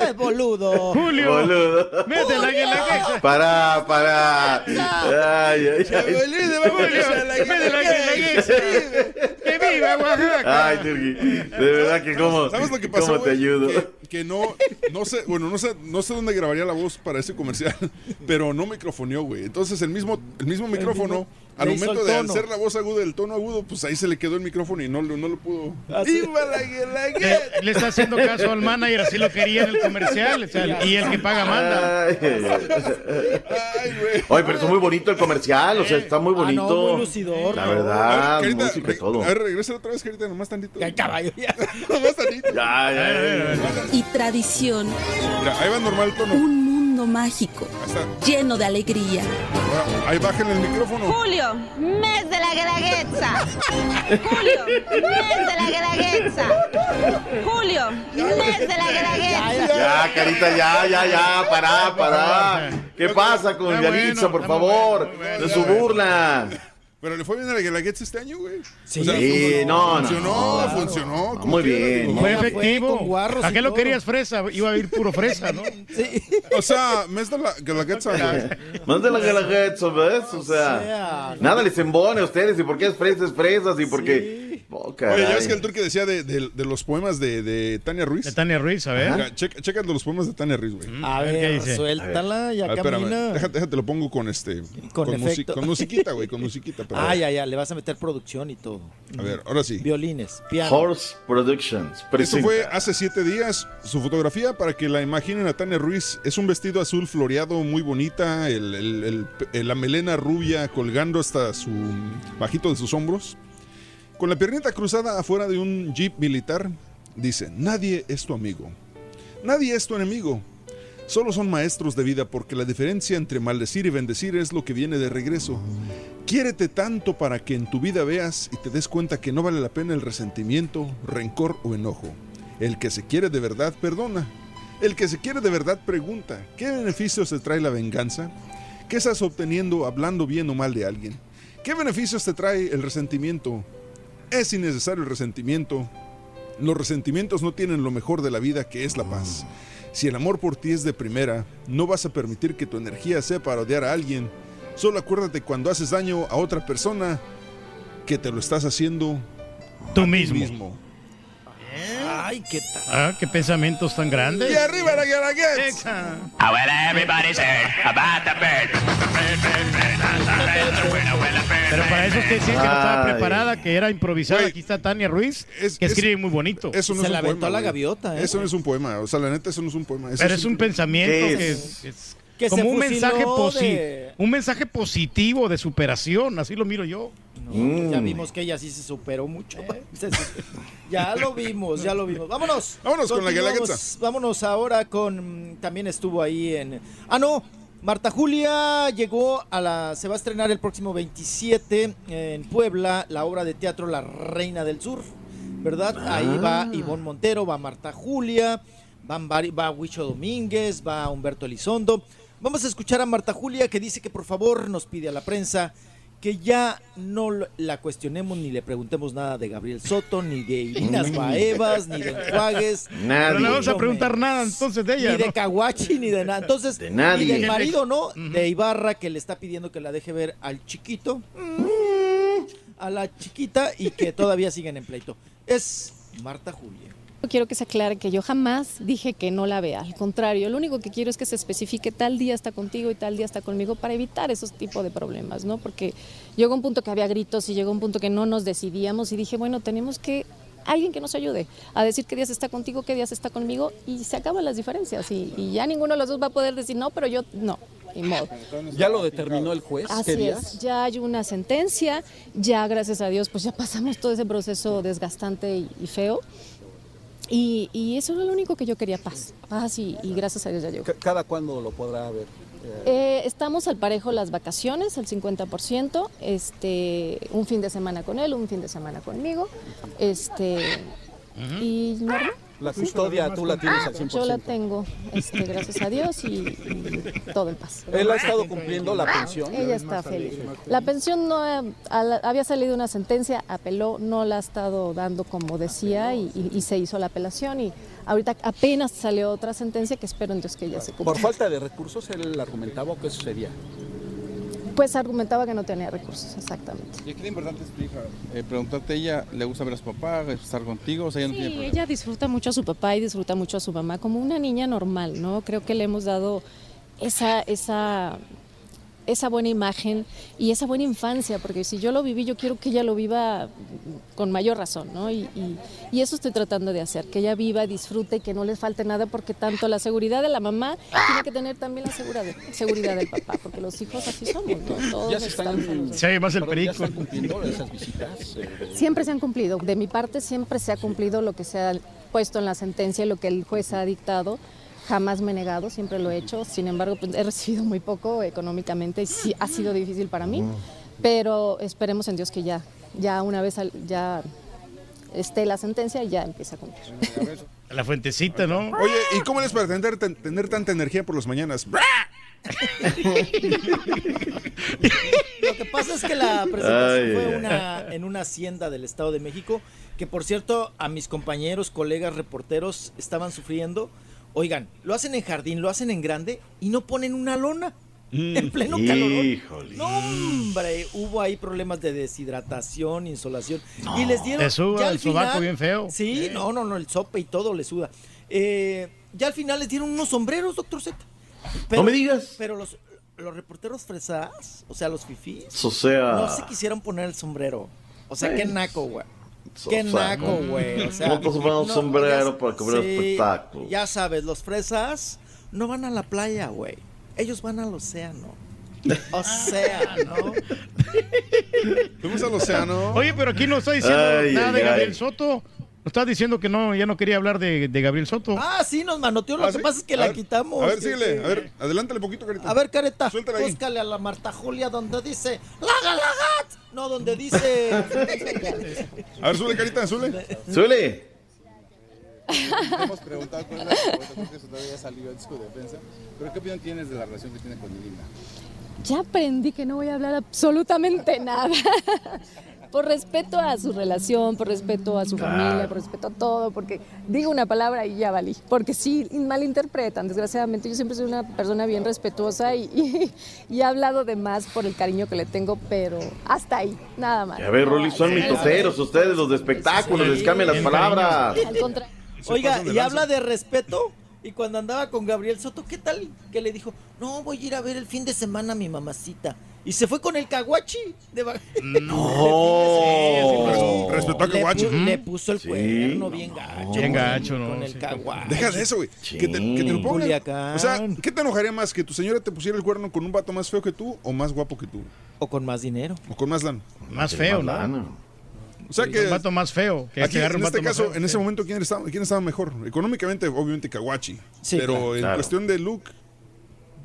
Es boludo. Julio, Boludo. mete la guelaguetza. Para, para. Ay, ay, ay. Julio, mete la guelaguetza. ¡Que viva Oaxaca! Ay, Turki. De verdad que cómo, ¿Sabes lo que pasó, cómo te ayudo. Que, que no, no sé, bueno, no sé, no sé dónde grabaría la voz para ese comercial, pero no microfoneó, güey. Entonces el mismo, el mismo micrófono, al momento de hacer la voz aguda, el tono agudo, pues ahí se le quedó el micrófono y no, lo- no lo pudo. Así. ¡Viva la Le, le está haciendo caso al manager, así lo quería en el comercial. o sea, y el que paga manda. Ay, Ay, güey. Oye, pero está muy bonito el comercial, o sea, está muy Ah, bonito. no, muy lucidor. La verdad, Carita, música y todo. A ver, regresa otra vez, Carita, nomás tantito. Ya, caballo, ya. nomás tantito. Ya, ya, ya, ya. Y tradición. Mira, ahí va normal el tono. Un mundo mágico, lleno de alegría. Ahora, ahí bajen el micrófono. Julio, mes de la Guelaguetza. Julio, mes de la Guelaguetza. Julio, mes de la Guelaguetza. Ya, carita, ya, ya, ya, pará, pará. ¿Qué pasa con Yalitza, por favor? De su burla. Pero le fue bien a la Guelaguetza este año, güey. Sí. Sí, no, no, funcionó, no. funcionó. Ah, como muy quiera, bien. digo. Fue fue, efectivo. guarros ¿A qué lo querías fresa? Iba a ir puro fresa, ¿no? Sí. O sea, mes de la Guelaguetza, güey. Más de la Guelaguetza, ¿ves? O sea, sea, nada les embone a ustedes. ¿Y por qué es fresas, fresas? ¿Y por qué? Oh, Oye, ya ves que el turque decía de, de- de los poemas de, de Tania Ruiz. De Tania Ruiz, a ver. Mira, checa, checa los poemas de Tania Ruiz, güey. A A ver, ¿qué dice? suéltala, ya camina. déjate, déjate, lo pongo con este. Con musi- efecto. con musiquita, güey, con musiquita. pero- Ah, ya, ya, le vas a meter producción y todo. A ver, ahora sí. Violines, piano. Horse Productions. Esto presenta. fue hace siete días. Su fotografía, para que la imaginen a Tania Ruiz, es un vestido azul floreado, muy bonita, el- el- el- el- la melena rubia colgando hasta su bajito de sus hombros. Con la piernita cruzada afuera de un jeep militar, dice, nadie es tu amigo. Nadie es tu enemigo. Solo son maestros de vida porque la diferencia entre maldecir y bendecir es lo que viene de regreso. Quiérete tanto para que en tu vida veas y te des cuenta que no vale la pena el resentimiento, rencor o enojo. El que se quiere de verdad perdona. El que se quiere de verdad pregunta, ¿qué beneficios te trae la venganza? ¿Qué estás obteniendo hablando bien o mal de alguien? ¿Qué beneficios te trae el resentimiento? Es innecesario el resentimiento. Los resentimientos no tienen lo mejor de la vida que es la paz. Si el amor por ti es de primera, no vas a permitir que tu energía sea para odiar a alguien. Solo acuérdate cuando haces daño a otra persona que te lo estás haciendo Tú ti mismo. Ay, qué tal. Ah, qué pensamientos tan grandes. Y arriba la Guelaguetz. Ah, well, everybody's heard about the bird. Pero para esos que decían que no estaba preparada, que era improvisada, aquí está Tania Ruiz, que escribe muy bonito. Eso no Se es la un aventó poema. a la gaviota, ¿eh? Eso no es un poema. O sea, la neta, eso no es un poema. Eso Pero es un pensamiento ¿Qué que es? Que como se un mensaje, de- un mensaje positivo de superación, así lo miro yo. No, Ya vimos que ella sí se superó mucho. Ya lo vimos, ya lo vimos. Vámonos. Vámonos con la. Guelaguetza. Vámonos ahora con. También estuvo ahí en. Ah, no. Marta Julia llegó a la. Se va a estrenar el próximo 27 en Puebla la obra de teatro La Reina del Sur. ¿Verdad? Ahí va Ah. Ivonne Montero, va Marta Julia, van va Huicho Domínguez, va Humberto Elizondo. Vamos a escuchar a Marta Julia que dice que por favor nos pide a la prensa que ya no la cuestionemos ni le preguntemos nada de Gabriel Soto, ni de Irinas Mm. Baevas, ni de Enjuagues. Nadie. No le vamos a preguntar nada entonces de ella. Ni de. Caguachi, ni de nada. Entonces, De nadie. y del marido, ¿no? De Ibarra que le está pidiendo que la deje ver al chiquito. A la chiquita y que todavía siguen en pleito. Es Marta Julia. Quiero que se aclare que yo jamás dije que no la vea. Al contrario, lo único que quiero es que se especifique tal día está contigo y tal día está conmigo para evitar esos tipos de problemas, ¿no? Porque llegó un punto que había gritos y llegó un punto que no nos decidíamos y dije, bueno, tenemos que alguien que nos ayude a decir qué días está contigo, qué días está conmigo y se acaban las diferencias y, y ya ninguno de los dos va a poder decir no, pero yo no. Modo. ¿Ya lo determinó el juez? Así es, ya hay una sentencia, ya gracias a Dios pues ya pasamos todo ese proceso desgastante y, y feo. Y, y eso era lo único que yo quería, paz. Paz y, y gracias a Dios ya llegó. ¿Cada cuándo lo podrá ver? Eh, estamos al parejo las vacaciones, el 50%, este, un fin de semana con él, un fin de semana conmigo, este, y normal. La custodia tú la tienes al 100%. Yo la tengo, este, gracias a Dios y, y todo en paz. ¿Él ha estado cumpliendo la pensión? Ella está feliz. La pensión no la- había salido una sentencia, apeló, no la ha estado dando como decía y, y- y se hizo la apelación y ahorita apenas salió otra sentencia que espero en Dios que ya se cumpla. Por falta de recursos, él argumentaba o qué sucedía. Pues argumentaba que no tenía recursos, exactamente. Y aquí lo importante es tu hija. Eh, preguntarte ella, ¿le gusta ver a su papá, estar contigo? O sea, ella no tiene Sí, ella disfruta mucho a su papá y disfruta mucho a su mamá como una niña normal, ¿no? Creo que le hemos dado esa, esa, esa buena imagen y esa buena infancia, porque si yo lo viví, yo quiero que ella lo viva con mayor razón, ¿no? Y, y- y eso estoy tratando de hacer, que ella viva, disfrute y que no le falte nada, porque tanto la seguridad de la mamá tiene que tener también la seguridad, seguridad del papá, porque los hijos así somos, ¿no? Todos Ya se están, oye más el ¿ya perico. están cumpliendo esas visitas. eh, Siempre se han cumplido. De mi parte siempre se ha cumplido lo que se ha puesto en la sentencia, lo que el juez ha dictado. Jamás me he negado, siempre lo he hecho. Sin embargo, pues, he recibido muy poco económicamente y sí ha sido difícil para mí. Pero esperemos en Dios que ya, ya una vez al- ya esté la sentencia y ya empiece a cumplir. La fuentecita, ¿no? Oye, ¿y cómo es para tener, ten- tener tanta energía por las mañanas? Lo que pasa es que la presentación Ay, fue una, en una hacienda del Estado de México, que por cierto a mis compañeros, colegas, reporteros estaban sufriendo. Oigan, lo hacen en jardín, lo hacen en grande y no ponen una lona. En pleno calorón. Híjole. No, hombre, hubo ahí problemas de deshidratación, insolación. y les dieron. le suda ya al el sobaco final- bien feo. Sí, no, no, no, el sope y todo le suda. Eh, ya al final les dieron unos sombreros, doctor Z. No me digas. Pero los, los reporteros fresas, o sea, los fifís, O sea. no se quisieron poner el sombrero. O sea, qué Bueno. naco, güey. Qué o sea, naco, güey. O sea, un sombrero ya- para cubrir el espectáculo. Ya sabes, los fresas no van a la playa, güey. Ellos van al océano. Océano. Fuimos al océano. Oye, pero aquí no está diciendo Ay, nada de Gabriel ay. Soto. Nos está diciendo que no, ya no quería hablar de, de Gabriel Soto. Ah, sí, nos manoteó. Lo ¿Ah, que sí? pasa es que A la ver, quitamos. A ver, síguele. que- A ver, adelántale poquito, carita. A ver, careta, Suéltala ahí. búscale a la Marta Julia donde dice ¡Laga, lagat! No, donde dice. A ver, sube, carita, sube. Suele. Te hemos preguntado cuál es la respuesta, creo que eso todavía salió en su defensa. Pero ¿qué opinión tienes de la relación que tiene con Irina? Ya aprendí que no voy a hablar absolutamente nada. por respeto a su relación, por respeto a su familia, por respeto a todo, porque digo una palabra y ya valí. Porque sí, malinterpretan, desgraciadamente. Yo siempre soy una persona bien respetuosa y, y- y he hablado de más por el cariño que le tengo, pero hasta ahí, nada más. A ver, Rolly, son mitoteros ustedes, los de espectáculos, les cambian las palabras. Al contrario. Se Oiga, y lanza. habla de respeto. Y cuando andaba con Gabriel Soto, ¿qué tal? Que le dijo, no, voy a ir a ver el fin de semana a mi mamacita. Y se fue con el caguachi. De No. Respetó a Le pu- Le puso el cuerno bien gacho. Bien gacho, ¿no? Con el Sí. caguachi. Deja de eso, güey. Que, te, que te lo pongan. O sea, ¿qué te enojaría más? ¿Que tu señora te pusiera el cuerno con un vato más feo que tú o más guapo que tú? O con más dinero. O con más lana. Más feo, ¿no? O sea que. Un vato más feo. Que Aquí, en un este caso, feo. en ese momento, ¿quién estaba, ¿quién estaba mejor? Económicamente, obviamente, Kawachi. Sí, pero claro. en Claro. cuestión de look,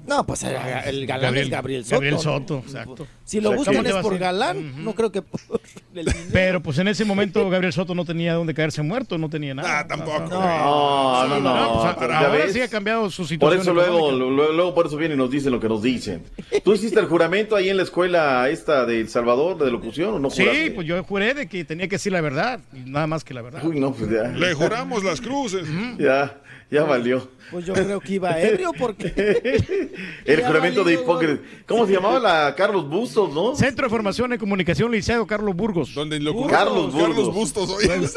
No, pues el, el galán es Gabriel Soto. Gabriel ¿no? Soto, exacto. Si lo Exacto. buscan ¿Cómo te es por galán, no creo que por el. Pero pues en ese momento Gabriel Soto no tenía dónde caerse muerto, no tenía nada. Ah, tampoco. No, no, no. pues, pero ahora sí ha cambiado su Por situación. eso luego, luego, luego por eso vienen y nos dicen lo que nos dicen. ¿Tú hiciste el juramento ahí en la escuela esta de El Salvador de locución o no Sí, pues yo juré de que tenía que decir la verdad, y nada más que la verdad. Uy, no, pues ya. le juramos las cruces. Ya, ya valió. Pues yo creo que iba ebrio porque. El juramento de hipócrita. ¿Cómo se llamaba la Carlos Bustos, no? Centro de Formación en Comunicación Liceo Carlos Burgos. Donde lo Carlos Burgos. Carlos Bustos, oye.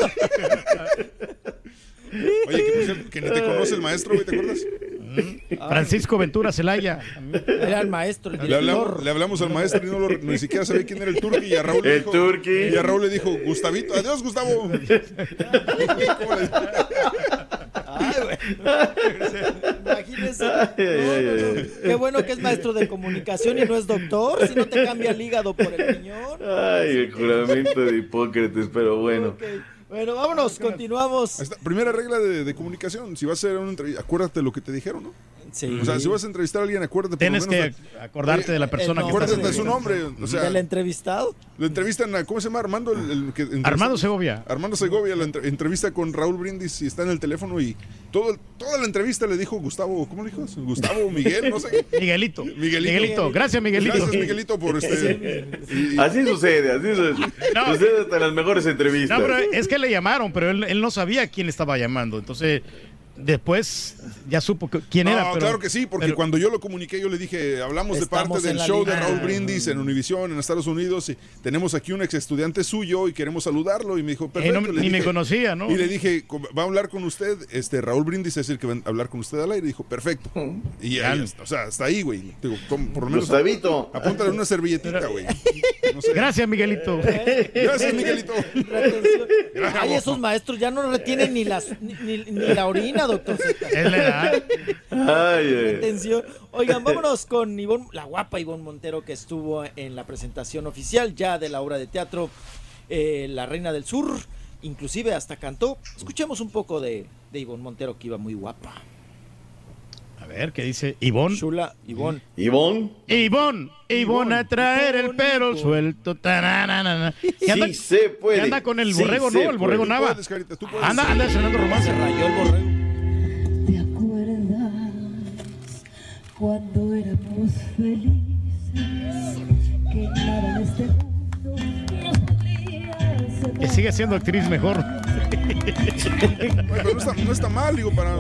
Oye, que, por cierto, que ni te conoce el maestro, güey, ¿te acuerdas? Francisco Ventura Celaya. Era el maestro, el Le hablamos, le hablamos al maestro y no lo- ni siquiera sabía quién era el turqui y a Raúl le El dijo, Turqui. Y a Raúl le dijo, Gustavito, adiós, Gustavo. Ay, güey. Imagínese. No. Qué bueno que es maestro de comunicación y no es doctor, si no te cambia el hígado por el riñón. Ay, el juramento de Hipócrates, pero bueno. Bueno, vámonos, continuamos. Primera regla de, de comunicación, si vas a hacer una entrevista, acuérdate lo que te dijeron, ¿no? Sí. O sea, si vas a entrevistar a alguien, acuérdate por Tienes lo menos que acordarte de la persona que Acuérdate de su nombre. O sea, ¿Del entrevistado? lo entrevistan a, ¿cómo se llama? Armando. El, el que entrevista- Armando Segovia. Armando Segovia, la entre- entrevista con Raúl Brindis y está en el teléfono y todo, toda la entrevista le dijo Gustavo, ¿cómo le dijo? Gustavo, Miguel, no sé. Miguelito. Miguelito. Miguelito. Gracias, Miguelito. Gracias, Miguelito, por este. y- Así sucede, así sucede. No. Sucede hasta las mejores entrevistas. No, pero es que le llamaron, pero él, él no sabía quién estaba llamando. Entonces, después ya supo que- quién No, era. Pero, claro que sí, porque pero- cuando yo lo comuniqué, yo le dije, hablamos de parte del show de. Raúl Brindis en Univision, en Estados Unidos, y tenemos aquí un ex estudiante suyo y queremos saludarlo. Y me dijo, Eh, perfecto. no- Le ni me conocía, ¿no? Y le dije, va a hablar con usted, este Raúl Brindis es el que va a hablar con usted al aire. Y dijo, perfecto. Y ahí, está, o sea, hasta ahí, güey. Digo, por lo menos. Gustavito. Apúntale una servilletita, güey. No sé. Gracias, Miguelito. Gracias, Miguelito. Ay, esos maestros ya no retienen ni, las, ni, ni- ni la orina, doctor. Z. Es la edad. Ay, ay. Atención. Oigan, vámonos con Ivonne, la guapa Ivonne Montero que estuvo en la presentación oficial ya de la obra de teatro eh, La Reina del Sur. Inclusive hasta cantó. Escuchemos un poco de, de Ivonne Montero que iba muy guapa. A ver, ¿qué dice Ivón? Chula, Ivonne. Ivón. Ivón, Ivón a traer el pelo suelto. tananana. Y anda, Sí se puede. y anda con el Sí borrego, se ¿no? El borrego puede. Nava. Puedes, Carita, tú puedes. Anda, anda estrenando romance. Se rayó el borrego. Cuando éramos felices? Que nada en este mundo nos podría sigue siendo actriz mejor. Ay, pero no está, no está mal, digo, para.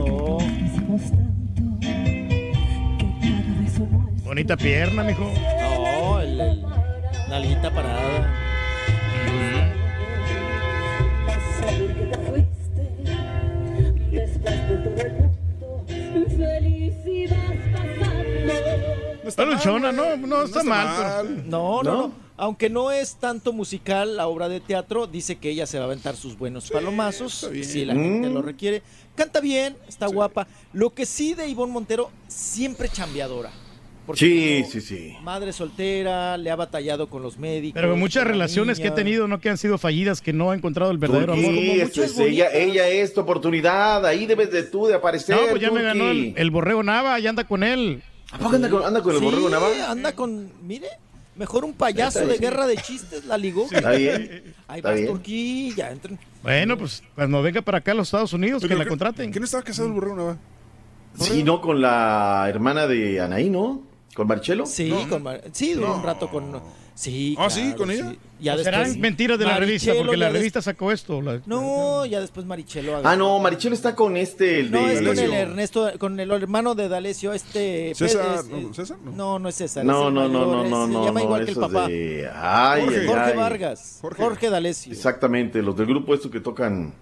Bonita pierna, mijo. No, el, el nalguita parada. saber está Está luchona, mal, no, no está mal, pero- No, no, ¿No? no. Aunque no es tanto musical la obra de teatro, dice que ella se va a aventar sus buenos palomazos, está bien. si la gente Mm. lo requiere. Canta bien, está guapa. Lo que sí de Ivonne Montero, siempre chambeadora. Porque Sí, sí, sí. Madre soltera, le ha batallado con los médicos. Pero muchas relaciones que ha niña. tenido no que han sido fallidas, que no ha encontrado el verdadero Turqui, amor. como muchas es ella, ella es tu oportunidad. Ahí debes de tú de aparecer. No, pues ya me Turqui. ganó el, el borrego Nava, ya anda con él. ¿A poco anda con, anda con el Sí, borrego Nava? anda con, mire, mejor un payaso de guerra de chistes, la ligó. Está bien. Ahí bien. Turquía, entren. Bueno, pues cuando venga para acá a los Estados Unidos, que la ¿qué- contraten. ¿Quién estaba casado el borrego Nava? Sí, no, con la hermana de Anaí, ¿no? ¿Con Marcelo? Sí, con Mar- sí, duró un rato con. Sí, Ah, sí, ¿con ella? Ya ¿O después, Serán mentiras de la revista, porque la ya des- revista sacó esto. la- No, ya después Marichelo. Ah, no, Marichelo está con este, el No, de... es con el D'Alessio. Ernesto, con el hermano de D'Alessio, este. César, Pérez, no, eh, ¿César? No. No, no es César. No, es no, no, mayor, no, es- no, Se no, llama no, igual que el papá. de- Ay, Jorge, ay, Jorge ay. Vargas. Jorge. Jorge, D'Alessio. Exactamente, los del grupo estos que tocan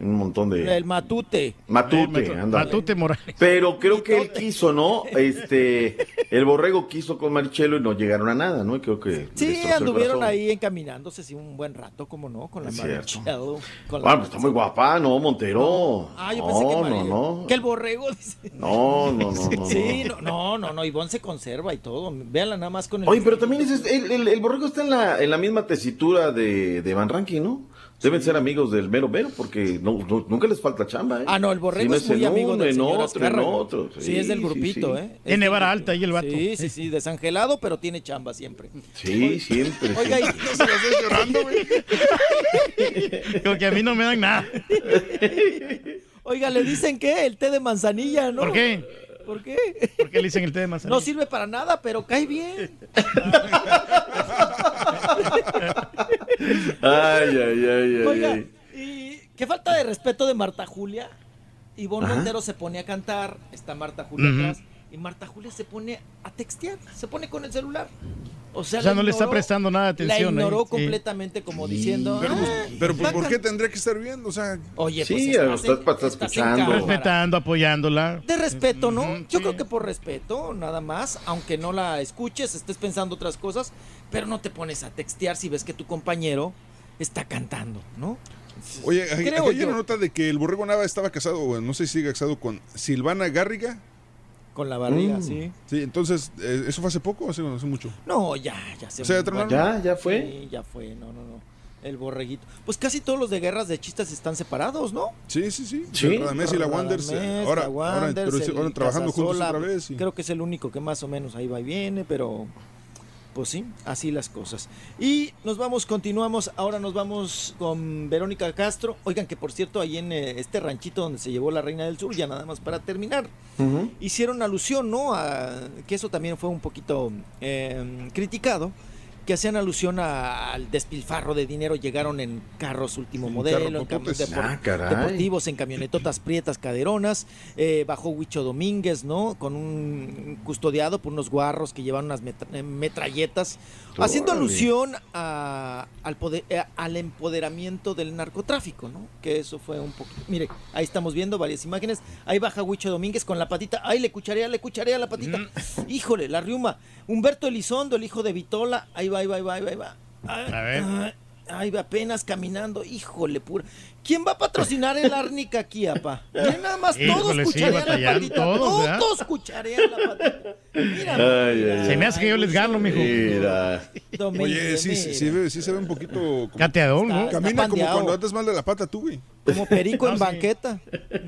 un montón de... El matute. Matute, Eh. Matute Morales. Pero creo que él quiso, ¿no? Este, el borrego quiso con Marichelo y no llegaron a nada, ¿no? Y creo que... Sí, anduvieron ahí encaminándose sí, un buen rato, como no, con la. Chado, con la Bueno, pues está muy guapa, ¿no, Montero? Ah, yo pensé que, no, no, no. que el borrego. dice. No, no, no, no, Sí, no. no, no, no, no, Ivonne se conserva y todo. Véanla nada más con el. Oye, pero también es, este, el, el- el borrego está en la, en la misma tesitura de, de Van Ranking, ¿no? Deben ser amigos del mero mero porque no, no- nunca les falta chamba, ¿eh? Ah, no, el borrego Si es muy en amigo uno, del en señor otro, en Azcárraga. otro. Sí, es del sí, grupito, sí. ¿eh? Es Tiene vara alta ahí el vato. Sí, sí, sí, desangelado, pero tiene chamba siempre. Sí, siempre. Oiga, y- siempre. Se lo estoy llorando, güey. Como que a mí no me dan nada. Oiga, le dicen que el té de manzanilla, ¿no? ¿Por qué? ¿Por qué? ¿Por qué le dicen el té de manzanilla? No sirve para nada, pero cae bien. Ay, ay, ay, ay, Oiga, ay. y qué falta de respeto de Marta Julia. Ivonne Ajá. Montero se pone a cantar, está Marta Julia Ujú. atrás, y Marta Julia se pone a textear, se pone con el celular. O sea, O sea, no le está ignoró- prestando nada de atención. La ignoró sí. completamente como diciendo... Pero, pues, "Ah, pero pues, ¿por qué tendría que estar viendo? O sea, Oye, Sí, pues estás, estás estás en escuchando. Respetando, apoyándola. De respeto, ¿no? Yo sí. creo que por respeto, nada más, aunque no la escuches, estés pensando otras cosas, pero no te pones a textear si ves que tu compañero está cantando, ¿no? Oye, Creo aquí hay yo. una nota de que el borrego Nava estaba casado, o no sé si sigue casado con Silvana Garriga. Con la barriga, Mm. sí. Sí, entonces, eh, ¿eso fue hace poco o hace, hace mucho? No, ya, ya se O sea, ya. ¿Ya? ¿Ya fue? Sí, ya fue, no, no, no. El borreguito. Pues casi todos los de guerras de chistes están separados, ¿no? Sí, sí, sí. Sí. Radamés y la Wanderers. eh, Radamés, Ahora, la ahora, pero el ahora trabajando juntos otra vez. Creo que es el único que más o menos ahí va y viene, pero pues sí, así las cosas. Y nos vamos, continuamos, ahora nos vamos con Verónica Castro. Oigan que por cierto, ahí en eh, este ranchito donde se llevó la Reina del Sur, ya nada más para terminar, hicieron alusión, ¿no? A, que eso también fue un poquito eh, criticado, que hacían alusión a- al despilfarro de dinero, llegaron en carros último modelo, en camiones depor- Ah, deportivos, en camionetotas prietas caderonas, eh, bajó Huicho Domínguez, ¿no? Con un custodiado por unos guarros que llevan unas metra- metralletas, haciendo alusión a- al, poder- eh, al empoderamiento del narcotráfico, ¿no? Que eso fue un poquito... Mire, ahí estamos viendo varias imágenes, ahí baja Huicho Domínguez con la patita, ahí le cucharea, le cucharea la patita, híjole, la riuma, Humberto Elizondo, el hijo de Vitola, ahí va, ahí va, ahí va, ahí va, ahí va. Ay, A ver. ay, Ahí va apenas caminando, híjole, pura. ¿Quién va a patrocinar el árnica aquí, apa? Mira, nada más todos Híjole, sí, cucharean la patita. todos. Todos cucharean la patita. Mira, Ay, mira. ay, Se me hace que yo les gano, mijo. Mira. Oye, sí, sí, sí, sí se ve un poquito. como- Cateador, ¿no? Está- camina como cuando andas mal de la pata tú, güey. Como perico No, en sí. banqueta.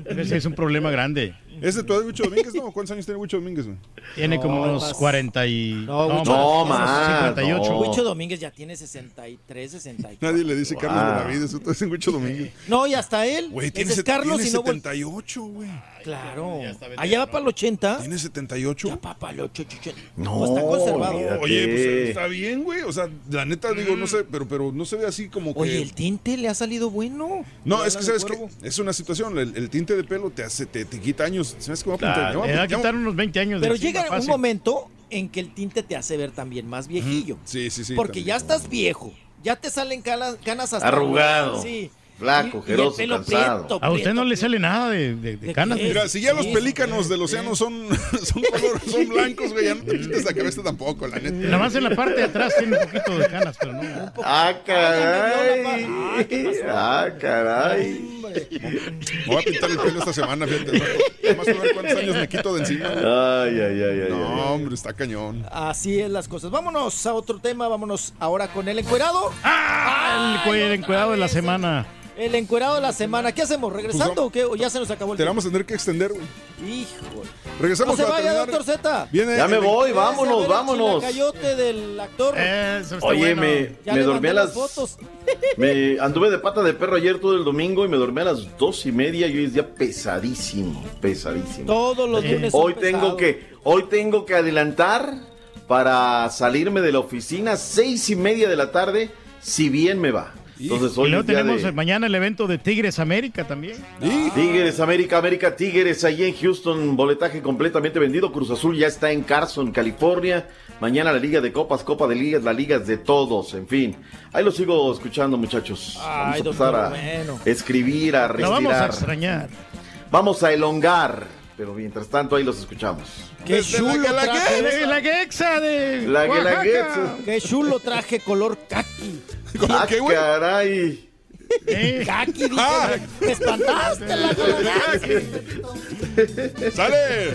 Ese es un problema grande. ¿Es de tu edad, Huicho Domínguez? No, ¿cuántos años tiene Huicho Domínguez, güey? Tiene como No, unos más. 40 y... No, mucho No, más. más. 58. no. Huicho Domínguez ya tiene 63, 64. Nadie le dice Carlos Wow. Benavides, tú es Huicho Domínguez. No, y hasta él. Güey, Ese tiene, es Carlos tiene y no vol- 78, güey. Claro. Allá va para el 80. ¿Tiene 78? Ya va para el 80. No, Pues está conservado. Oye, pues está bien, güey. O sea, la neta, digo, no sé, pero, pero no se ve así como que. Oye, el tinte le ha salido bueno. No, es que sabes que es una situación. El, el tinte de pelo te hace, te, te quita años. ¿Sabes cómo Claro, apuntar? le va a quitar unos 20 años de Pero encima, llega un fácil. momento en que el tinte te hace ver también más viejillo. Sí, sí, sí. porque también. ya estás viejo. Ya te salen canas, canas hasta Arrugado. Sí. Flaco, Y- y el jeroso, pelo cansado. prieto, A usted no le sale nada de, de- de ¿De canas. Mira, si ya los pelícanos del océano son, son, color- son blancos, güey, ya no te quites la cabeza tampoco, la neta. Nada más en la parte de atrás tiene un poquito de canas, pero no. Ah, caray. Ay, ¿qué pasó? Ah, caray. Me voy a pintar el pelo esta semana, fíjate. Además, a ver cuántos años me quito de encima. güey. Ay, ay, ay, ay. No, ay. hombre, está cañón. Así es las cosas. Vámonos a otro tema. Vámonos ahora con el encuerado. Ah, el, el encuerado de la semana. El encuerado de la semana. ¿Qué hacemos? ¿Regresando Pues o qué? ¿O ya se nos acabó el Te tiempo? vamos a tener que extender, güey. Hijo. Regresamos No se vaya, doctor Z. Viene Ya me el- voy, vámonos, el vámonos. chilacayote del actor. Eso está Oye, bueno. me, ya me dormí a las. fotos. Me anduve de pata de perro ayer todo el domingo y me dormí a las dos y media y hoy es día pesadísimo, pesadísimo. Todos los lunes son Hoy tengo que, hoy tengo que adelantar para salirme de la oficina seis y media de la tarde, si bien me va. Entonces Y hoy luego es día tenemos de- mañana el evento de Tigres América también. Tigres, América, América, Tigres, allí en Houston, boletaje completamente vendido. Cruz Azul ya está en Carson, California. Mañana la Liga de Copas, Copa de Ligas, la Liga es de todos, en fin. Ahí lo sigo escuchando, muchachos. Ay, vamos a empezar a bueno. escribir, a Lo respirar. vamos a extrañar. Vamos a elongar, pero mientras tanto ahí los escuchamos. Qué Desde chulo la traje. Guelaguetza. La Guelaguetza de La Oaxaca. Qué chulo traje color kaki. Ah, caray. Kaki, dije. Me espantaste la ¡Sale!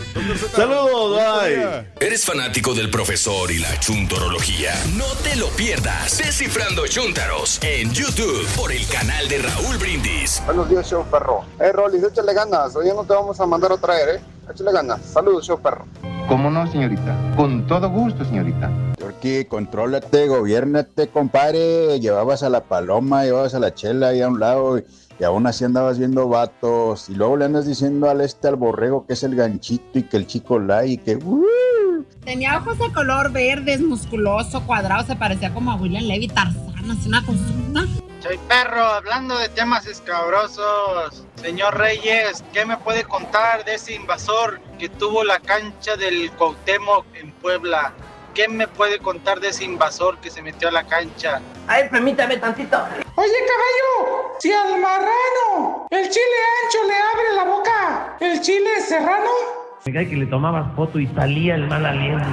Saludos, bye. ¿Eres fanático del profesor y la chuntorología? No te lo pierdas. Descifrando Chuntaros en YouTube por el canal de Raúl Brindis. Buenos días, show perro. Eh, Rolis, échale ganas. Hoy no te vamos a mandar a traer, ¿eh? Échale ganas. Saludos, show perro. ¿Cómo no, señorita? Con todo gusto, señorita. Turquí, contrólate, gobiérnate, compadre. Llevabas a la paloma, llevabas a la chela ahí a un lado y, y aún así andabas viendo vatos. Y luego le andas diciendo al este al borrego que es el ganchito y que el chico la y que... ¡uh! Tenía ojos de color verdes, musculoso, cuadrado, se parecía como a William Levy Tarzán, así una cosita. Soy perro, hablando de temas escabrosos. Señor Reyes, ¿qué me puede contar de ese invasor que tuvo la cancha del Cuauhtémoc en Puebla? ¿Qué me puede contar de ese invasor que se metió a la cancha? Ay, permítame tantito. Oye, caballo, si al marrano el chile ancho le abre la boca, ¿el chile serrano? Me cae que le tomabas foto y salía el mal aliento.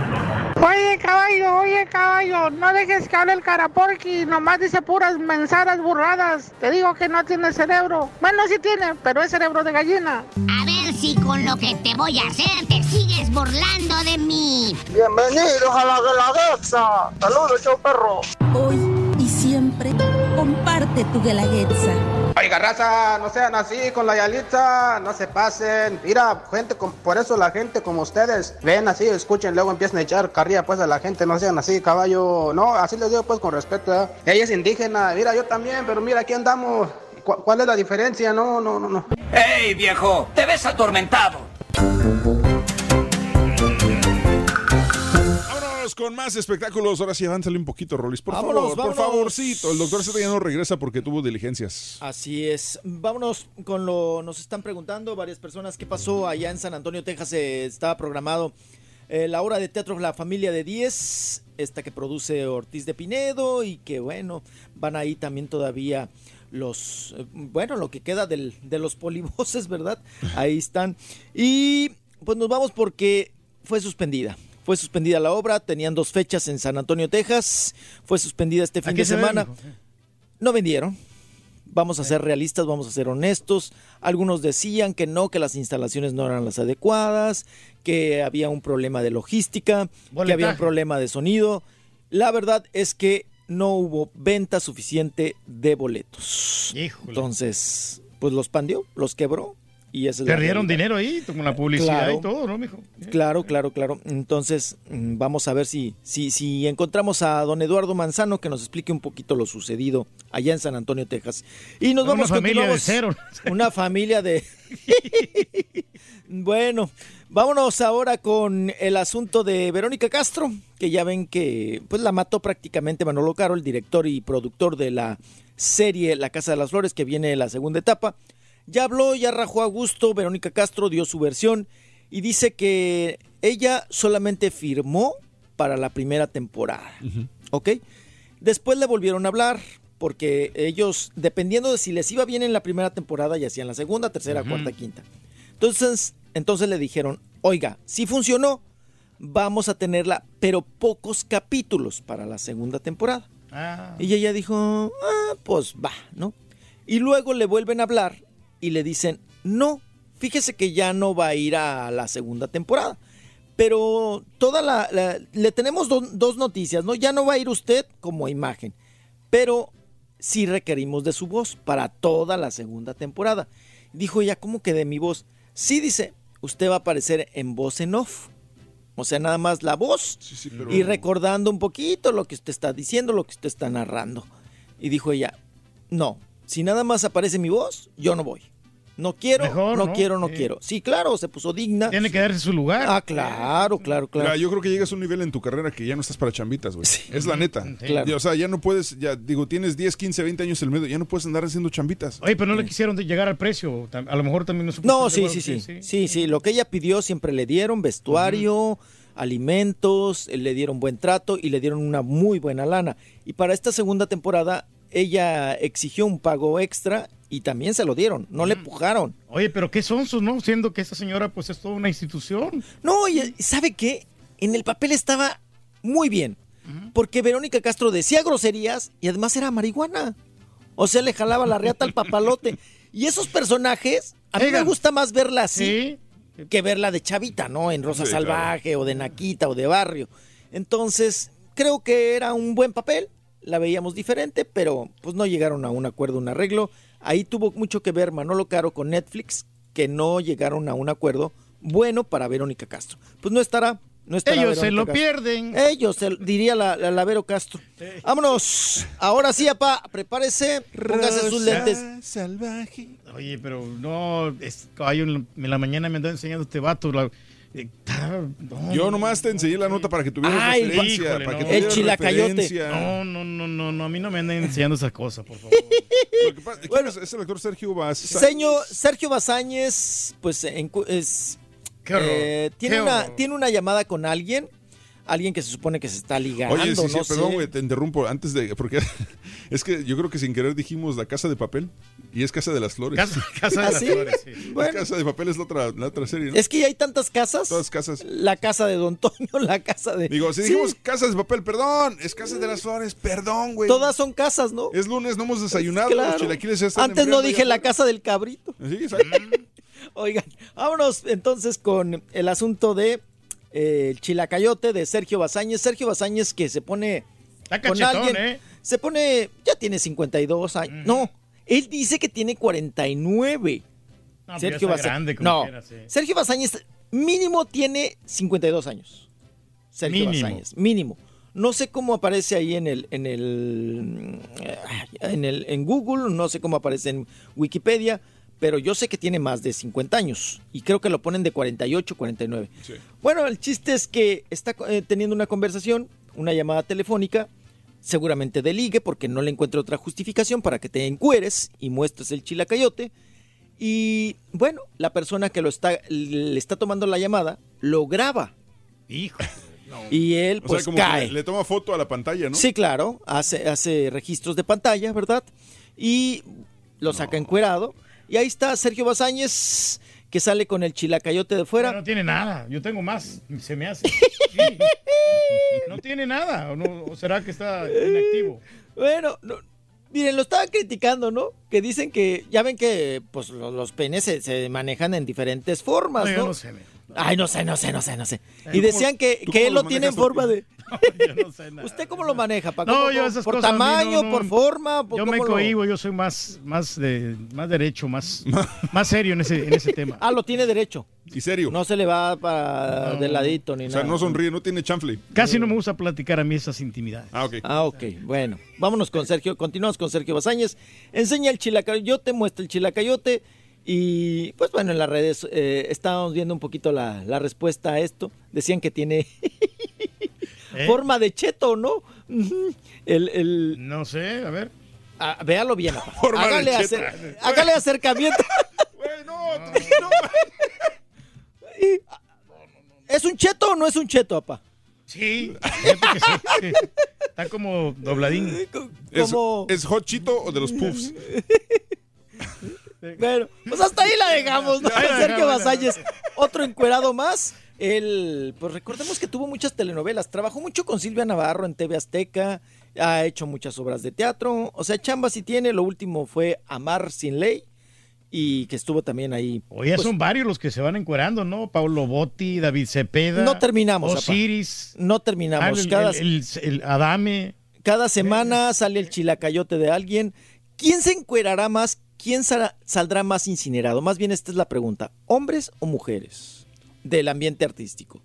Oye, caballo, oye, caballo, no dejes que hable el caraporqui, nomás dice puras mensadas burradas. Te digo que no tiene cerebro. Bueno, sí tiene, pero es cerebro de gallina. A ver si con lo que te voy a hacer te sigues burlando de mí. Bienvenidos a la Guelaguetza. Saludos, show perro. Hoy y siempre comparte tu guelaguetza. Oiga, raza, no sean así con la Yalitza, no se pasen. Mira, gente, con- por eso la gente como ustedes, ven así, escuchen, luego empiezan a echar carrilla pues a la gente, no sean así, caballo. No, así les digo pues con respeto, ¿eh? Ella es indígena, mira, yo también, pero mira, aquí andamos. ¿Cu- ¿Cuál es la diferencia? No, no, no, no. ¡Ey, viejo! ¡Te ves atormentado! Vámonos con más espectáculos. Ahora sí, avántale un poquito, Rolis. Por Vámonos, favor, por favorcito. El doctor Z ya no regresa porque tuvo diligencias. Así es. Vámonos con lo. Nos están preguntando varias personas qué pasó allá en San Antonio, Texas. eh, estaba programado eh, la obra de teatro La Familia de 10, esta que produce Ortiz de Pinedo y que, bueno, van ahí también todavía los. eh, bueno, lo que queda del- de los polivoces, ¿verdad? Ahí están. Y pues nos vamos porque fue suspendida. Fue suspendida la obra, tenían dos fechas en San Antonio, Texas. Fue suspendida este ¿A fin de se semana. No vendieron. Vamos a ser realistas, vamos a ser honestos. Algunos decían que no, que las instalaciones no eran las adecuadas, que había un problema de logística, que había un problema de sonido. La verdad es que no hubo venta suficiente de boletos. Entonces, pues los pandió, los quebró y esa Perdieron dinero ahí, con la publicidad Claro. y todo, ¿no, mijo? Claro, claro, claro. Entonces, mm, vamos a ver si, si, si encontramos a don Eduardo Manzano que nos explique un poquito lo sucedido allá en San Antonio, Texas. Y nos Una vamos familia de cero. Una familia de. bueno, vámonos ahora con el asunto de Verónica Castro, que ya ven que pues la mató prácticamente Manolo Caro, el director y productor de la serie La Casa de las Flores, que viene la segunda etapa. Ya habló, ya rajó a gusto, Verónica Castro dio su versión y dice que ella solamente firmó para la primera temporada. ¿Ok? Después le volvieron a hablar porque ellos, dependiendo de si les iba bien en la primera temporada, ya hacían la segunda, tercera, cuarta, quinta. Entonces, entonces le dijeron, oiga, si funcionó, vamos a tenerla, pero pocos capítulos para la segunda temporada. Ah. Y ella dijo, ah, pues va, ¿no? Y luego le vuelven a hablar y le dicen, no, fíjese que ya no va a ir a la segunda temporada. Pero toda la, la- le tenemos do- dos noticias, ¿no? Ya no va a ir usted como imagen, pero sí requerimos de su voz para toda la segunda temporada. Dijo ella, ¿cómo que de mi voz? Sí, dice, usted va a aparecer en voz en off. O sea, nada más la voz pero- y recordando un poquito lo que usted está diciendo, lo que usted está narrando. Y dijo ella, no, si nada más aparece mi voz, yo no voy. No quiero, Mejor, no, ¿no? quiero, no quiero. Sí, claro, se puso digna. Tiene que darse su lugar. Ah, claro, claro, claro. Mira, yo creo que llegas a un nivel en tu carrera que ya no estás para chambitas, güey. Es la neta. Claro. Y, o sea, ya no puedes, ya digo, tienes 10, 15, 20 años en el medio, ya no puedes andar haciendo chambitas. Oye, pero no le quisieron llegar al precio. A lo mejor también no supo No, sí, sí, sí, sí, sí, Lo que ella pidió siempre le dieron, vestuario, alimentos, le dieron buen trato y le dieron una muy buena lana. Y para esta segunda temporada ella exigió un pago extra y también se lo dieron, no le pujaron. Oye, pero qué sonsos, ¿no? Siendo que esta señora pues es toda una institución. No, y ¿sabe qué? En el papel estaba muy bien, porque Verónica Castro decía groserías y además era marihuana. O sea, le jalaba la reata al papalote. Y esos personajes, a mí me gusta más verla así que verla de chavita, ¿no? En Rosa Sí, claro. Salvaje o de Naquita o de Barrio. Entonces, creo que era un buen papel, la veíamos diferente, pero pues no llegaron a un acuerdo, un arreglo. Ahí tuvo mucho que ver Manolo Caro con Netflix, que no llegaron a un acuerdo bueno para Verónica Castro. Pues no estará, no estará. Ellos se lo Castro. pierden. Ellos, se- diría la, la, la Vero Castro. Vámonos. Ahora sí, apá, prepárese, póngase sus lentes. Salvaje. Oye, pero no, es, caballo, en la mañana me andaba enseñando este vato. la- no, Yo no, nomás te enseñé la nota para que tuvieras Ay, referencia. híjole, para que no. tuvieras El chilacayote. No, no, no, no, no, a mí no me andan enseñando esas cosas, por favor. Lo que pasa- ¿quién es, es el actor Sergio Vaz. Señor Sergio Bazáñez, pues en es, eh, tiene, qué una, horror. tiene una llamada con alguien, alguien que se supone que se está ligando, Oye, sí, sí, no sé. perdón, güey, te interrumpo antes de. Porque es que yo creo que sin querer dijimos la casa de papel y es casa de las flores. Casa- Casa de ¿Ah, las sí? Flores, sí. Es casa de papel es la otra, la otra serie, ¿no? Es que ya hay tantas casas. Todas casas. La casa de Don Toño, la casa de... Digo, si Sí, dijimos casas de papel, perdón, es casa de las flores, perdón, güey. Todas son casas, ¿no? Es lunes, no hemos desayunado, Claro. los chilaquiles ya están Antes no dije ya. la casa del cabrito. Sí, exacto. Oigan, vámonos entonces con el asunto de eh, el chilacayote de Sergio Bazáñez. Sergio Bazáñez que se pone Está con cachetón, alguien, ¿eh? se pone, ya tiene 52 años. No, él dice que tiene 49. No, Sergio como no, quiera, sí. Sergio Bazáñez mínimo tiene 52 años. Sergio Mínimo. Bazáñez, mínimo. No sé cómo aparece ahí en el, en el, en el, en Google, no sé cómo aparece en Wikipedia, pero yo sé que tiene más de 50 años y creo que lo ponen de 48, 49. Bueno, el chiste es que está eh, teniendo una conversación, una llamada telefónica, seguramente de ligue, porque no le encuentro otra justificación para que te encueres y muestres el chilacayote. Y bueno, la persona que lo está, le está tomando la llamada lo graba. Hijo. Y él O sea, pues como cae. le, le toma foto a la pantalla, ¿no? Sí, claro, hace, hace registros de pantalla, ¿verdad? Y lo saca encuerado. Y ahí está Sergio Bazáñez, que sale con el chilacayote de fuera. No tiene nada, yo tengo más, se me hace. Sí. No tiene nada, ¿o, no? ¿O será que está inactivo? Bueno, no- miren, lo estaban criticando, ¿no? Que dicen que, ya ven que pues lo- los, penes se, se manejan en diferentes formas, No, ¿no? yo no sé, Ay, no sé, no sé, no sé, no sé. Eh, Y ¿cómo- decían que, que él lo tiene en forma de... Yo no sé nada. ¿Usted cómo lo maneja, Paco? No, ¿Por- yo esas ¿Por cosas tamaño, no, no. por forma? por Yo me lo- cohibo, yo soy más, más, de, más derecho, más, más serio en ese, en ese tema. Ah, lo tiene derecho. ¿Y serio? No se le va para No. de ladito ni O sea, nada. no sonríe, no tiene chanfle. Casi no me gusta platicar a mí esas intimidades. Ah, ok. Ah, ok. Bueno, vámonos con Sergio. Continuamos con Sergio Bazáñez. Enseña el chilacayote, muestra el chilacayote. Y pues bueno, en las redes eh, estábamos viendo un poquito la, la respuesta a esto. Decían que tiene ¿Eh? forma de cheto, ¿no? El, el... No sé, a ver. Ah, véalo bien. papá. Forma de hágale, cheto. acer- hágale acercamiento. ¿Es un cheto o no es un cheto, papá? Sí, sí. Está como dobladín. ¿Es, Como- ¿Es hot chito o de los puffs? Bueno, pues hasta ahí la dejamos, ¿no? Sergio Basalles, otro encuerado más. Él, pues recordemos que tuvo muchas telenovelas, trabajó mucho con Silvia Navarro en TV Azteca, ha hecho muchas obras de teatro, o sea, chamba sí tiene, lo último fue Amar sin ley y que estuvo también ahí. Oye, pues, son varios los que se van encuerando, ¿no? Paulo Botti, David Cepeda. No terminamos. Osiris. No terminamos. Ah, el, cada, el- el- el Adame. cada semana sale el chilacayote de alguien. ¿Quién se encuerará más? ¿Quién sal- saldrá más incinerado? Más bien esta es la pregunta. ¿Hombres o mujeres del ambiente artístico?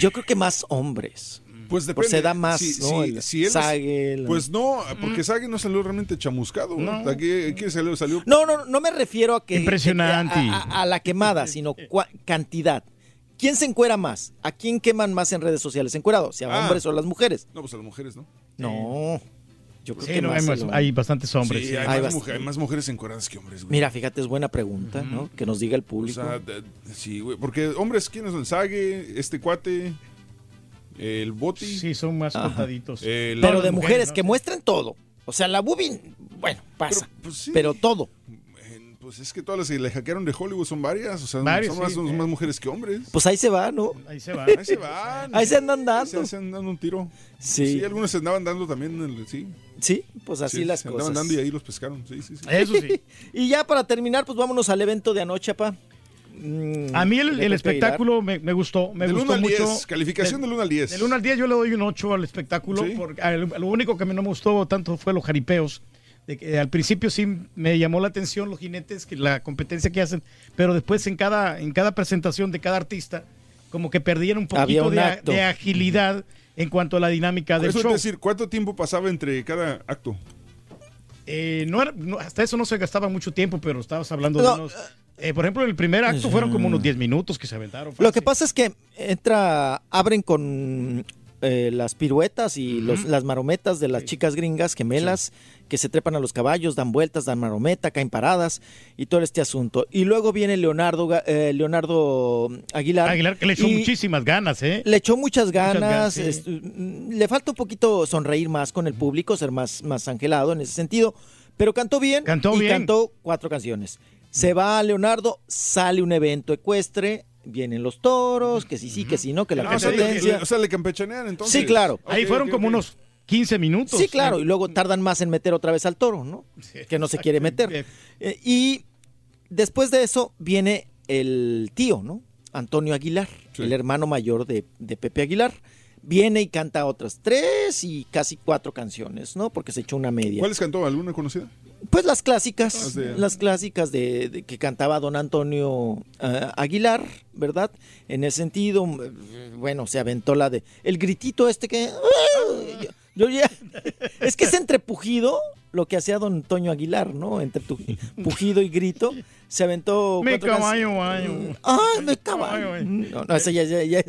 Yo creo que más hombres. Pues Por depende. se da más, Si- ¿no? si- El si él es- Sague, el- Pues no, porque Sague no salió realmente chamuscado. No. Aquí, aquí salió, salió No, no, no me refiero a que Impresionante. a, a- a la quemada, sino cua- cantidad. ¿Quién se encuera más? ¿A quién queman más en redes sociales encuerado? ¿Si a Ah. hombres o a las mujeres? No, pues a las mujeres, ¿no? No. Yo creo Sí, que no, más hay, más- el- hay bastantes hombres. Sí, sí. hay, Hay más mujer- hay más mujeres encueradas que hombres, güey. Mira, fíjate, es buena pregunta, ¿no? Que nos diga el O público. sea, de- sí, güey. Porque hombres, ¿quiénes son? Sague, este cuate, el Boti. Sí, son más Ajá. contaditos. el- pero de mujeres, mujeres ¿no? que muestren todo. O sea, la boobie, bueno, pasa. Pero, pues, sí. Pero todo. Pues es que todas las que le hackearon de Hollywood son varias. O sea, Varios, son, más, sí. son más mujeres que hombres. Pues ahí se va, ¿no? Ahí se va. Ahí se van. Ahí se andan Ahí dando. se, se andan dando un tiro. Sí. Sí, algunos se andaban dando también. en el- sí. Sí, pues así Sí, las se cosas. andaban dando y ahí los pescaron. Sí, sí, sí. Eso sí. Y ya para terminar, pues vámonos al evento de anoche, pa. Mm, A mí el, de espectáculo me, me gustó. Me del gustó 1 al mucho. 10. Calificación del 1 al 10. Del 1 al 10 yo le doy un 8 al espectáculo. Sí. Porque, a- lo único que a mí no me gustó tanto fue los jaripeos. De que, al principio sí me llamó la atención los jinetes, que la competencia que hacen, pero después en cada, en cada presentación de cada artista, como que perdían un poquito un de, agilidad en cuanto a la dinámica del Eso es decir, ¿cuánto tiempo pasaba entre cada acto? Eh, no era- no, hasta eso no se gastaba mucho tiempo, pero estabas hablando No, de unos... eh, por ejemplo, en el primer acto fueron como unos 10 minutos que se aventaron. Lo que pasa es que entra, abren con eh, las piruetas y los- las marometas de las chicas gringas gemelas que se trepan a los caballos, dan vueltas, dan marometa, caen paradas y todo este asunto. Y luego viene Leonardo, eh, Leonardo Aguilar. Aguilar, que le echó muchísimas ganas, ¿eh? Le echó muchas ganas, ganas. sí. est- mm, le falta un poquito sonreír más con el público, ser más, más angelado en ese sentido. Pero cantó bien Cantó y bien. cantó cuatro canciones. Se va Leonardo, sale un evento ecuestre, vienen los toros, que sí, sí, que sí, no, que la Ah, o, sea, le, competencia. o sea, le campechanean entonces. Sí, claro. Ahí fueron como unos 15 minutos. Sí, claro, y luego tardan más en meter otra vez al toro, ¿no? que no se quiere meter. Eh, y después de eso viene el tío, ¿no? Antonio Aguilar, Sí. el hermano mayor de, de Pepe Aguilar. Viene y canta otras tres y casi cuatro canciones, ¿no? Porque se echó una media. ¿Cuáles cantó? ¿Alguna conocida? Pues las clásicas, Las de- las clásicas de, de que cantaba don Antonio eh, Aguilar, ¿verdad? En ese sentido, bueno, se aventó la de el gritito este que yo, yo ya es que es entre pujido lo que hacía don Antonio Aguilar, ¿no? Entre tu- pujido y grito, se aventó Me cuatro caballo, baño. Me caballo. No, no, ese ya, ya- ya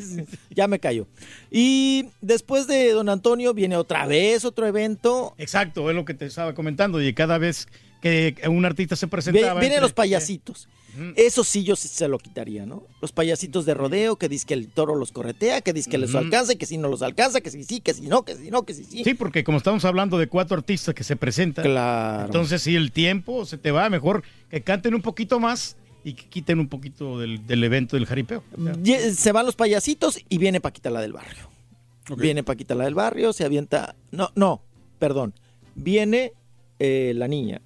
ya me cayó. Y después de don Antonio viene otra vez otro evento. Exacto, es lo que te estaba comentando. Y cada vez que un artista se presentaba. vienen entre- los payasitos. Eso sí yo sí se lo quitaría, ¿no? Los payasitos de rodeo que dice que el toro los corretea, que dice que les alcanza y que si no los alcanza, que si sí, que si no, que si no, que si sí. Sí, porque como estamos hablando de cuatro artistas que se presentan, Claro. entonces si el tiempo se te va, mejor que canten un poquito más y que quiten un poquito del, del evento del jaripeo. Se van los payasitos y viene Paquita la del barrio. Viene Paquita la del barrio, se avienta. No, no, perdón. Viene eh, la niña.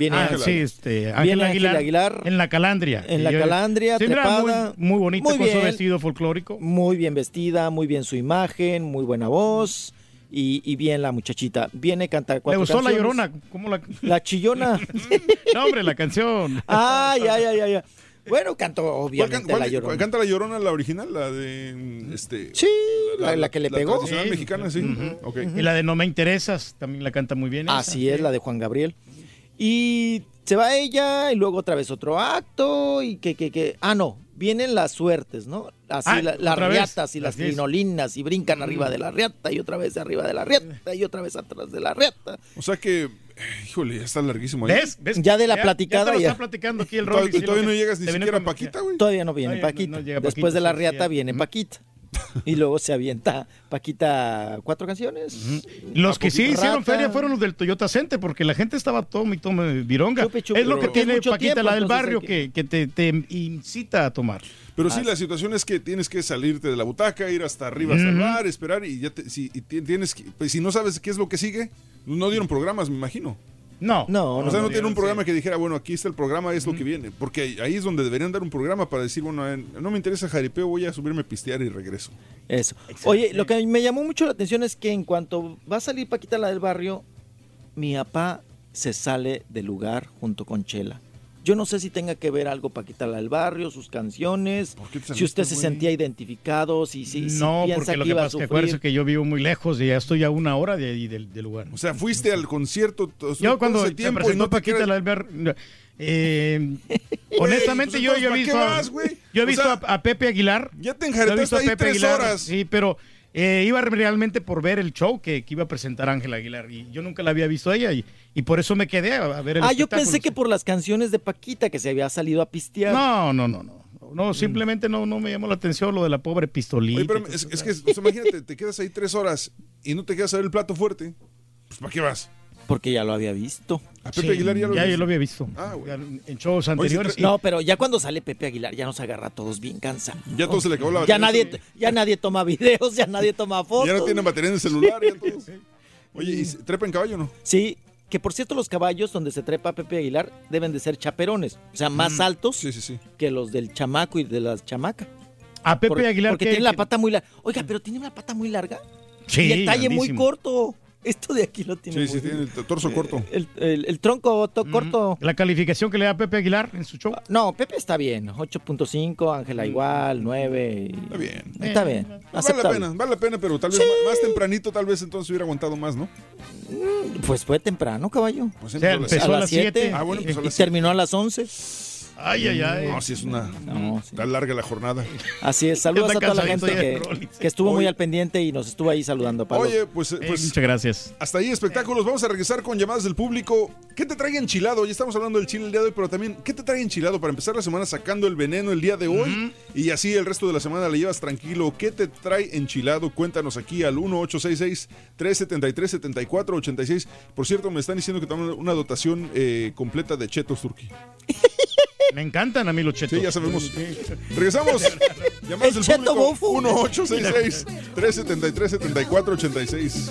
Viene Ah, Ángela. sí, este, Ángela Aguilar, Aguilar. en la calandria. En la calandria, Sí, muy-. Muy, bonita Muy con su vestido folclórico. Muy bien vestida, muy bien su imagen, muy buena voz y, y bien la muchachita. Viene a cantar cuatro gustó la llorona. ¿Cómo la... La chillona. no, hombre, la canción. Ay, ay, ay, ay. ay. Bueno, cantó ¿Cuál, obviamente can- cuál- la llorona. ¿Canta la llorona la original? La de. Este, Sí, la, la que le pegó. tradicional Sí. mexicana, sí. Ok. Y la de No me interesas también la canta muy bien. esa. Así es, la de Juan Gabriel. Y se va ella y luego otra vez otro acto y que, que, que... Ah, no, vienen las suertes, ¿no? Así Ah, la- las vez. riatas y las Así es. crinolinas y brincan arriba de la riata y otra vez arriba de la riata y otra vez atrás de la riata. O sea que. Híjole, ya está larguísimo. ahí. ¿Ves? ¿Ves? Ya de la platicada Ya te lo ya. está platicando aquí el Y Rolly. todavía- y todavía no llegas ni siquiera a Paquita, güey. Todavía no viene Todavía Paquita. no llega Después Paquita, de la sí, riata sí. viene Paquita. Y luego se avienta Paquita cuatro canciones. Los que sí hicieron Rata. feria fueron los del Toyota Center, porque la gente estaba tome y tome vironga. Es lo que pero- tiene Paquita, tiempo, la del barrio, que, que te, te incita a tomar. Pero sí, la situación es que tienes que salirte de la butaca, ir hasta arriba, hasta el Ujú. bar, esperar y ya te- si, y ti- tienes que- pues, si no sabes qué es lo que sigue, no dieron programas, me imagino. No. No, O no, sea, no, no tiene un sí. programa que dijera, bueno, aquí está el programa, es lo que viene. Porque ahí es donde deberían dar un programa para decir, bueno, eh, no me interesa jaripeo, voy a subirme a pistear y regreso. Eso. Oye, lo que me llamó mucho la atención es que en cuanto va a salir Paquita la del barrio, mi papá se sale del lugar junto con Chela. Yo no sé si tenga que ver algo Paquita la del barrio, sus canciones, qué te si usted se sentía identificado, si, si, si no, piensa porque lo que que iba a pasa es que sufrir. acuérdese que yo vivo muy lejos y ya estoy a una hora de ahí del, del lugar. O sea, fuiste al concierto to- Yo todo cuando ese se tiempo y presentó no Paquita la del barrio, eh, honestamente pues yo, entonces, yo he ¿para qué visto, vas, yo he O visto sea, a, a Pepe Aguilar. Ya te enjaretaste ahí Pepe tres Aguilar, horas. Sí, pero eh, iba realmente por ver el show que, que iba a presentar Ángela Aguilar y yo nunca la había visto a ella y, y por eso me quedé a, a ver el Ah, yo pensé que por las canciones de Paquita que se había salido a pistear. No, no, no, no. No, simplemente no, no me llamó la atención lo de la pobre pistolita. Oye, pero es, es que, o sea, imagínate, te quedas ahí tres horas y no te quedas a ver el plato fuerte. Pues, ¿para qué vas? Porque ya lo había visto. A Pepe Aguilar ya lo ya yo lo había visto. Ah, güey. Ya en shows anteriores. No, pero ya cuando sale Pepe Aguilar ya nos agarra a todos bien cansados. Ya todo se le acabó la Ya batería. nadie, ya nadie toma videos, ya nadie toma fotos. Ya no tienen batería en el celular. Ya todos. Oye, ¿y trepa en caballo o no? Sí, que por cierto los caballos donde se trepa Pepe Aguilar deben de ser chaperones, o sea, más Mm, altos Sí, sí, sí. que los del chamaco y de la chamaca. A Pepe Por- Aguilar Porque ¿qué- tiene la pata muy larga. Oiga, pero tiene una pata muy larga. Sí, y el talle muy corto. Esto de aquí lo tiene Sí, muy sí, tiene el torso corto. El, el- el tronco to- corto. La calificación que le da Pepe Aguilar en su show. No, Pepe está bien. 8.5, Ángela igual, 9. Está bien. Está bien. Vale la pena, vale la pena, pero tal vez más, más tempranito, tal vez entonces hubiera aguantado más, ¿no? Pues fue temprano, caballo. Pues sea, empezó a las siete. Ah, bueno, empezó a y las siete. terminó a las 11. Ay, ay, ay. No, sí es una... No, Está larga la jornada. Así es. Saludos a toda la gente que, estuvo muy al pendiente y nos estuvo ahí saludando. Pablo. Oye, pues, Eh, pues muchas gracias. hasta ahí espectáculos. Vamos a regresar con llamadas del público. ¿Qué te trae enchilado? Ya estamos hablando del chile el día de hoy, pero también, ¿qué te trae enchilado para empezar la semana sacando el veneno el día de hoy? Y así el resto de la semana la llevas tranquilo. ¿Qué te trae enchilado? Cuéntanos aquí al 1866-373-7486. Por cierto, me están diciendo que tenemos una dotación eh, completa de chetos turquí. Me encantan a mí los chetos. Sí, ya sabemos. Regresamos. Llamadas del Cheto público. Bofu. 1866-373-7486.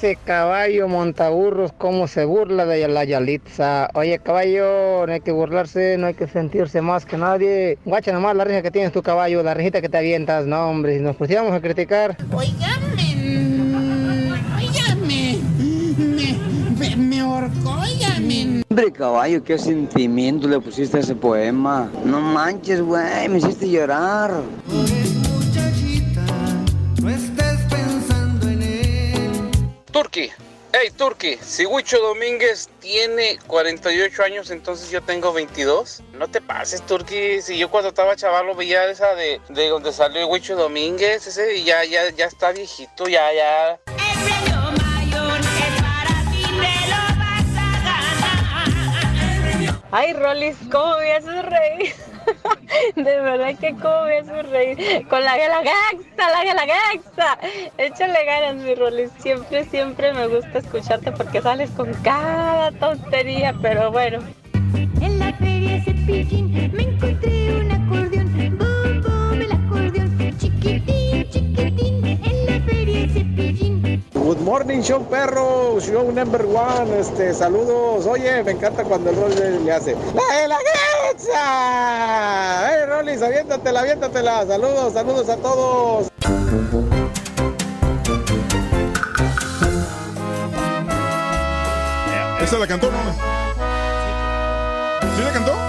Ese caballo montaburros, cómo se burla de la Yalitza. Oye, caballo, no hay que burlarse, no hay que sentirse más que nadie. Guacha nomás la risa que tienes tu caballo, la risita que te avientas. No, hombre, si nos pusiéramos a criticar. Óigame, mm, óigame, me, me, me ahorcó, óigame. Hombre, caballo, qué sentimiento le pusiste a ese poema. No manches, güey, me hiciste llorar. Turki, hey Turki, si Huicho Domínguez tiene 48 años, entonces yo tengo 22. No te pases, Turki, si yo cuando estaba chavalo veía esa de, de donde salió Huicho Domínguez, ese ya, ya, ya está viejito, ya, ya. Ay, Rolis, ¿cómo me haces reír? De verdad que cómo me haces reír. Con la galagaxa, la galagaxa. Échale ganas, mi Rolis. Siempre, siempre me gusta escucharte porque sales con cada tontería, pero bueno. En la feria cepillín me encontré un acordeón. El acordeón. Chiquitín, chiquitín. Good morning, show perro, show number one, este, saludos. Oye, me encanta cuando el Rolis le hace ¡La de la Grecia! ¡Eh, Rolis, aviéntatela, aviéntatela! Saludos, saludos a todos. ¿Esa la cantó, no? ¿Sí la cantó?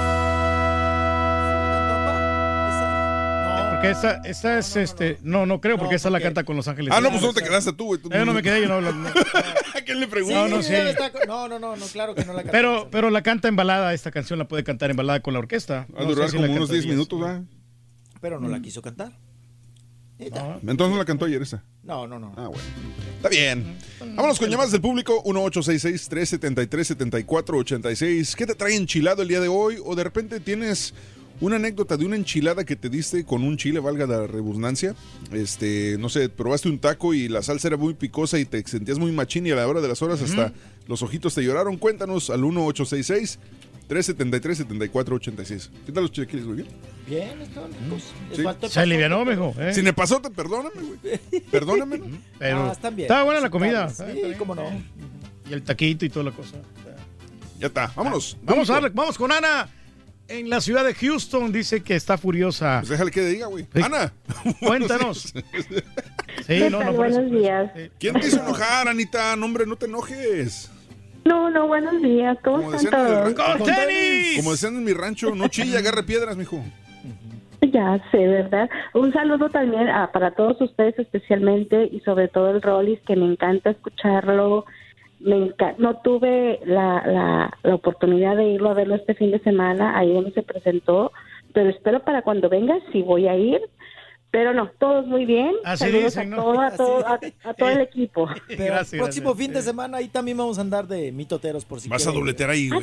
Porque esa, esa es este. No, no creo, porque esa la canta con Los Ángeles. Ah, no, pues no te quedaste tú, güey. Tú- No, yo no me quedé, yo no. no. ¿A quién le pregunto? No, no, sí. No, no, no, no, claro que no la Pero, pero la canta en balada, esta canción la puede cantar en balada con la orquesta. Va a No durar como unos 10 cantarías. minutos, ¿verdad? Pero no la quiso cantar. Entonces no la cantó ayer esa. No, no, no. Ah, bueno. Está bien. Vámonos con llamadas del público. 1866-373-7486. ¿Qué te trae enchilado el día de hoy? O de repente tienes una anécdota de una enchilada que te diste con un chile, valga la redundancia. Este, no sé, probaste un taco y la salsa era muy picosa y te sentías muy machín y a la hora de las horas hasta los ojitos te lloraron. Cuéntanos al 1866 373-7486. ¿Qué tal los chilequiles, güey? ¿Bien? Bien, están Sí. el Se alivianó, mijo. ¿eh? Si me pasó, te perdóname, güey. Perdóname. ¿no? Pero Ah, están bien. estaba buena la comida. Sí, cómo no. Y el taquito y toda la cosa. Ya está, vámonos. Vamos a darle, vamos con Ana. En la ciudad de Houston dice que está furiosa. Pues déjale que diga, güey. Sí. Ana. Cuéntanos. Sí, ¿Qué no, tal? no, eso. Buenos días. ¿Quién te hizo enojar, Anita? No, hombre, no te enojes. No, no, buenos días. ¿Cómo Como están decían, en el todos? rancho, como decían en mi rancho, no chilla, agarre piedras, mijo. Ya sé, ¿verdad? Un saludo también a, para todos ustedes especialmente y sobre todo el Rollis, que me encanta escucharlo. Me no tuve la, la, la oportunidad de irlo a verlo este fin de semana, ahí donde se presentó, pero espero para cuando venga, si voy a ir. Pero no, todos muy bien. Así Saludos dicen, a, ¿no? todo, a, todo, a, a todo el equipo. Pero el próximo fin de semana ahí también vamos a andar de mitoteros por si Vas a dobletear ahí, Ah,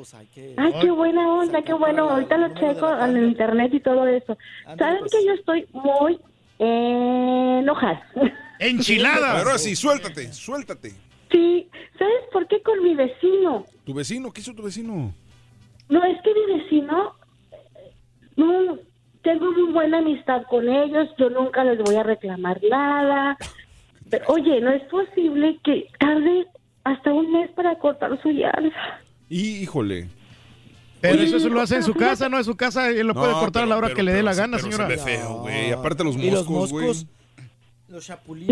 pues hay que... Ay, qué buena onda, qué bueno. Ahorita lo checo en el internet y todo eso. ¿Saben pues. que yo estoy muy eh, enojada? Enchilada. Ahora sí, suéltate, suéltate. Sí, ¿sabes por qué con mi vecino? ¿Tu vecino? ¿Qué hizo tu vecino? No, es que mi vecino, no, tengo muy buena amistad con ellos, yo nunca les voy a reclamar nada. Pero, oye, no es posible que tarde hasta un mes para cortar su yarda. Y, híjole. Pero eso, eso lo hace en su casa, no en su casa, él lo puede cortar a la hora pero- que le dé la gana, pero se señora. ve feo, güey. Aparte los moscos, güey.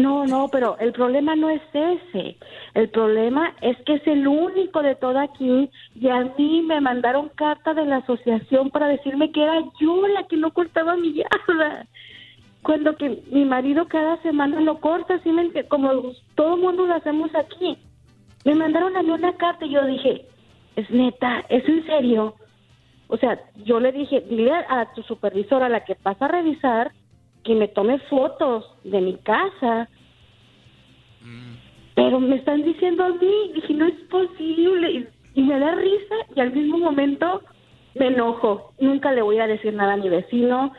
No, no, pero el problema no es ese. El problema es que es el único de todo aquí y a mí me mandaron carta de la asociación para decirme que era yo la que no cortaba mi yarda. Cuando que mi marido cada semana lo corta, así como todo mundo lo hacemos aquí. Me mandaron a mí una carta y yo dije, es neta, es en serio. O sea, yo le dije, dile a tu supervisora, a la que pasa a revisar, que me tome fotos de mi casa. Pero me están diciendo a mí, dije, no es posible. Y, y me da risa y al mismo momento me enojo. Nunca le voy a decir nada a mi vecino.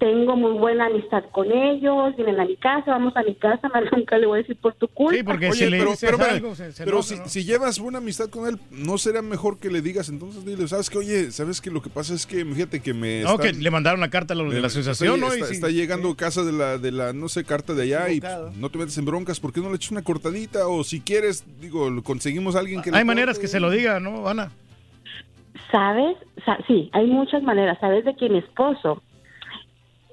Tengo muy buena amistad con ellos, vienen a mi casa, vamos a mi casa, nunca le voy a decir por tu culpa. Sí, porque Oye, si le pero, dices pero, algo, se- se pero enoja, si, ¿no? si llevas buena amistad con él, ¿no será mejor que le digas entonces? Dile, ¿sabes qué? Oye, ¿sabes qué? Lo que pasa es que, fíjate que me... No, están- que le mandaron la carta a los de la asociación, ¿no? Está, Y sí. está llegando casa de la, de la, no sé, carta de allá y Equivocado. no te metes en broncas. ¿Por qué no le echas una cortadita? O si quieres, digo, conseguimos a alguien que le Hay maneras que se lo diga, ¿no, Ana? ¿Sabes? Sa- sí, hay muchas maneras. Sabes de que mi esposo,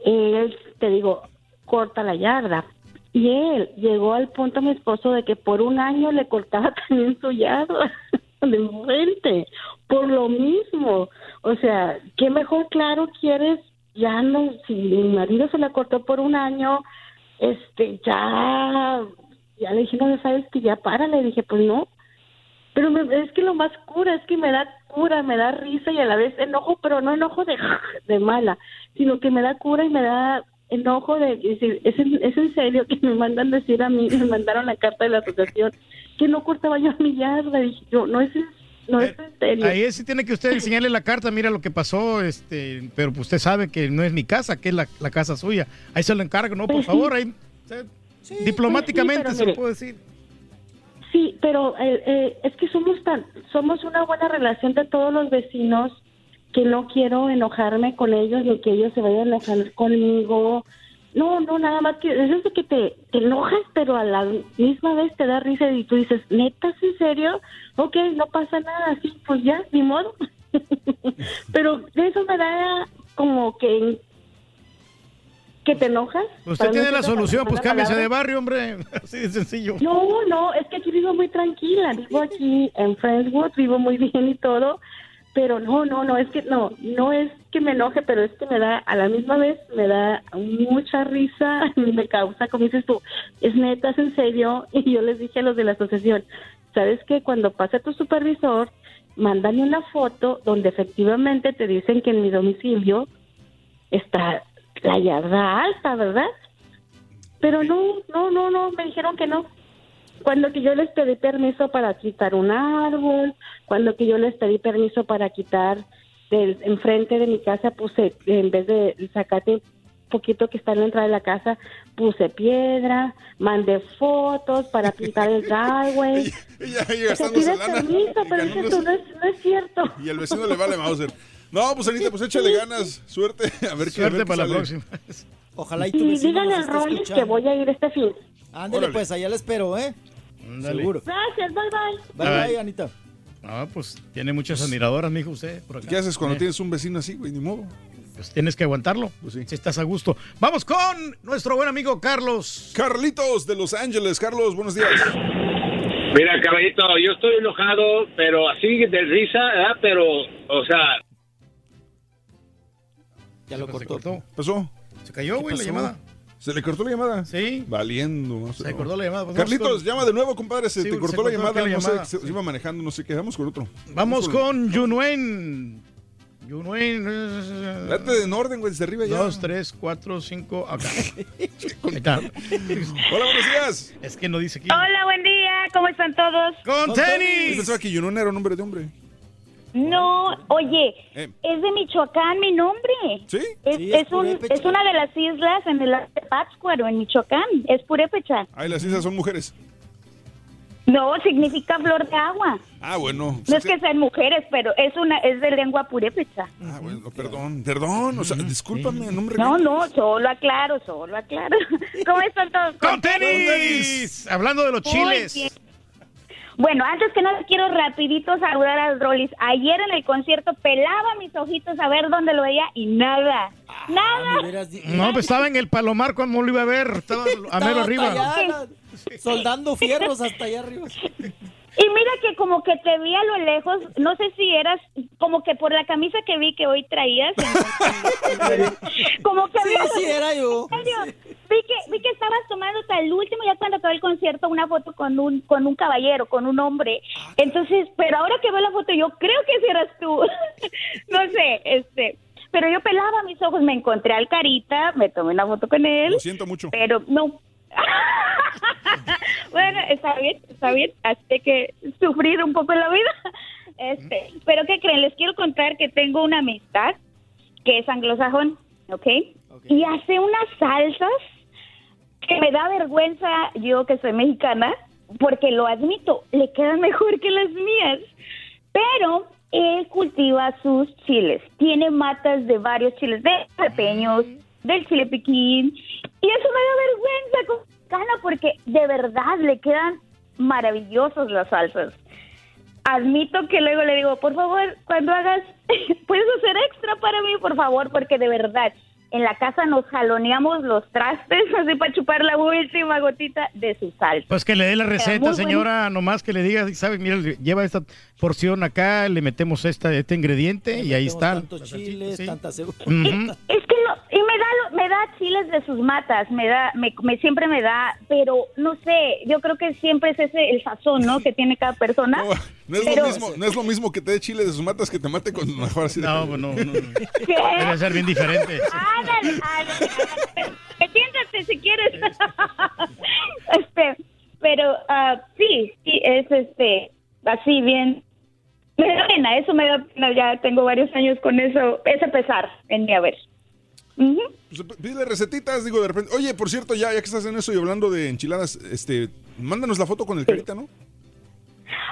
él, te digo, corta la yarda. Y él llegó al punto, mi esposo, de que por un año le cortaba también su yarda de frente, por lo mismo. O sea, ¿qué mejor, claro, quieres? Ya no, si mi marido se la cortó por un año, este, ya, ya le dije, no, sabes que ya para, le dije, pues no, pero me- es que lo más cura es que me da cura, me da risa y a la vez enojo, pero no enojo de, de mala, sino que me da cura y me da enojo de decir, es en, es en serio que me mandan decir a mí, me mandaron la carta de la asociación que no cortaba yo mi yarda, dije yo, no es no es en serio. Ahí sí tiene que usted enseñarle la carta, mira lo que pasó, este, pero pues usted sabe que no es mi casa, que es la, la casa suya. Ahí se lo encargo, ¿no? Por Pues favor, ahí, eh, diplomáticamente pues sí, se lo puedo decir. Sí, pero eh, eh, es que somos tan, somos una buena relación de todos los vecinos que no quiero enojarme con ellos ni que ellos se vayan a enojar conmigo. No, no, nada más que es eso que te, te enojas, pero a la misma vez te da risa y tú dices, ¿neta, en serio? Ok, no pasa nada, sí, pues ya, ni modo. pero eso me da como que que te enojas. Usted tiene la solución, pues cámbiese de barrio, hombre. Así de sencillo. No, no, es que aquí vivo muy tranquila, vivo aquí en Friendswood, vivo muy bien y todo, pero no, no, no, es que no, no es que me enoje, pero es que me da, a la misma vez, me da mucha risa, me causa, como dices tú, es neta, es en serio, y yo les dije a los de la asociación, ¿sabes que Cuando pase tu supervisor, mándame una foto donde efectivamente te dicen que en mi domicilio está la yarda alta, ¿verdad? Pero no, no, no, no, me dijeron que no. Cuando que yo les pedí permiso para quitar un árbol, cuando que yo les pedí permiso para quitar del enfrente de mi casa, puse, en vez de sacate poquito que está en la entrada de la casa, puse piedra, mandé fotos para pintar el driveway. O sea, pides lana. permiso, pero dices tú, no es, no es cierto. Y al vecino le vale Mauser. No, pues Anita, pues échale ganas. Suerte. A ver qué a ver Suerte qué para la sale. próxima. Ojalá y tu Y esté Rollis escuchando. que voy a ir este fin. Ándale, Órale. pues allá le espero, ¿eh? Ándale. Seguro. Gracias, bye bye. Bye, bye, Anita. Ah, pues tiene muchas admiradoras, mijo, usted. Por acá. ¿Qué haces cuando Eh, tienes un vecino así, güey? Ni modo. Pues tienes que aguantarlo. Pues sí. Si estás a gusto. Vamos con nuestro buen amigo Carlos. Carlitos de Los Ángeles. Carlos, buenos días. Mira, caballito, yo estoy enojado, pero así de risa, ¿verdad? Pero, o sea, Ya lo cortó. ¿Pasó? Se cayó, güey, la llamada. ¿Se le cortó la llamada? Sí. Valiendo. No sé. Se cortó la llamada. Pues Carlitos, con- llama de nuevo, compadre. Se Sí, te se cortó la cortó llamada. no sé, se iba manejando, no sé qué. Vamos con otro. Vamos con Yunuen. Yunuen. Date en orden, güey, desde arriba ya. Dos, tres, cuatro, cinco. Acá. Hola, buenos días. Es que no dice aquí. Hola, buen día. ¿Cómo están todos? ¡Con Yo pensaba que Yunón era un nombre de hombre. No, oye, Eh. es de Michoacán mi nombre. ¿Sí? Es, Sí, es es un, es una de las islas en el de Pátzcuaro, en Michoacán. Es purépecha. Ay, las islas son mujeres. No, significa flor de agua. Ah, bueno. No es que sean mujeres, pero es una es de lengua purépecha. Ah, bueno, perdón, perdón. O sea, discúlpame, no me No, no, solo aclaro, solo aclaro. ¿Cómo están todos? ¡Con tenis! Hablando de los Muy chiles. Bueno, antes que nada quiero rapidito saludar a Rolis. Ayer en el concierto pelaba mis ojitos a ver dónde lo veía y nada. Ah, nada. No, pues estaba en el Palomar cuando lo iba a ver. Estaba a mero arriba. allá, soldando fierros hasta allá arriba. Y mira que como que te vi a lo lejos, no sé si eras, como que por la camisa que vi que hoy traías, como que Sí, había- sí, era yo. ¿En serio? Vi que, vi que estabas tomando hasta el último, ya cuando acabó el concierto, una foto con un, con un caballero, con un hombre. Entonces, pero ahora que veo la foto, yo creo que si eras tú. no sé, este. Pero yo pelaba mis ojos, me encontré al Carita, me tomé una foto con él. Lo siento mucho. Pero no. bueno, está bien, está bien. Así que sufrir un poco en la vida. Este, pero ¿qué creen? Les quiero contar que tengo una amistad que es anglosajón, ¿ok? Y hace unas salsas que me da vergüenza yo que soy mexicana, porque lo admito, le quedan mejor que las mías. Pero él cultiva sus chiles. Tiene matas de varios chiles, de jalapeños, del chile piquín. Y eso me da vergüenza como mexicana porque de verdad le quedan maravillosos las salsas. Admito que luego le digo, por favor, cuando hagas, puedes hacer extra para mí, por favor, porque de verdad, en la casa nos jaloneamos los trastes así para chupar la última gotita de su salsa. Pues que le dé la receta, señora, nomás que le diga, ¿sabe? Mira, le- lleva esta porción acá, le metemos esta, este ingrediente y ahí está. Tantos chiles, tanta cebolla. Ujú. Es que no, y me da lo- me da chiles de sus matas, me da, me, me- siempre me da, pero no sé, yo creo que siempre es ese el sazón, ¿no? Que tiene cada persona. No es, Pero- lo mismo, no es lo mismo que te dé chile de sus matas que te mate con mejor así. No, no, no. ¿Qué? Debe ser bien diferente. Ándale, si quieres. este, pero ah, sí, sí, es este, así bien. Me da pena, eso me da pena, ya tengo varios años con eso, ese pesar en mi haber. Pues, pídele recetitas, digo, de repente. Oye, por cierto, ya, ya que estás en eso y hablando de enchiladas, este, mándanos la foto con el carita, ¿no?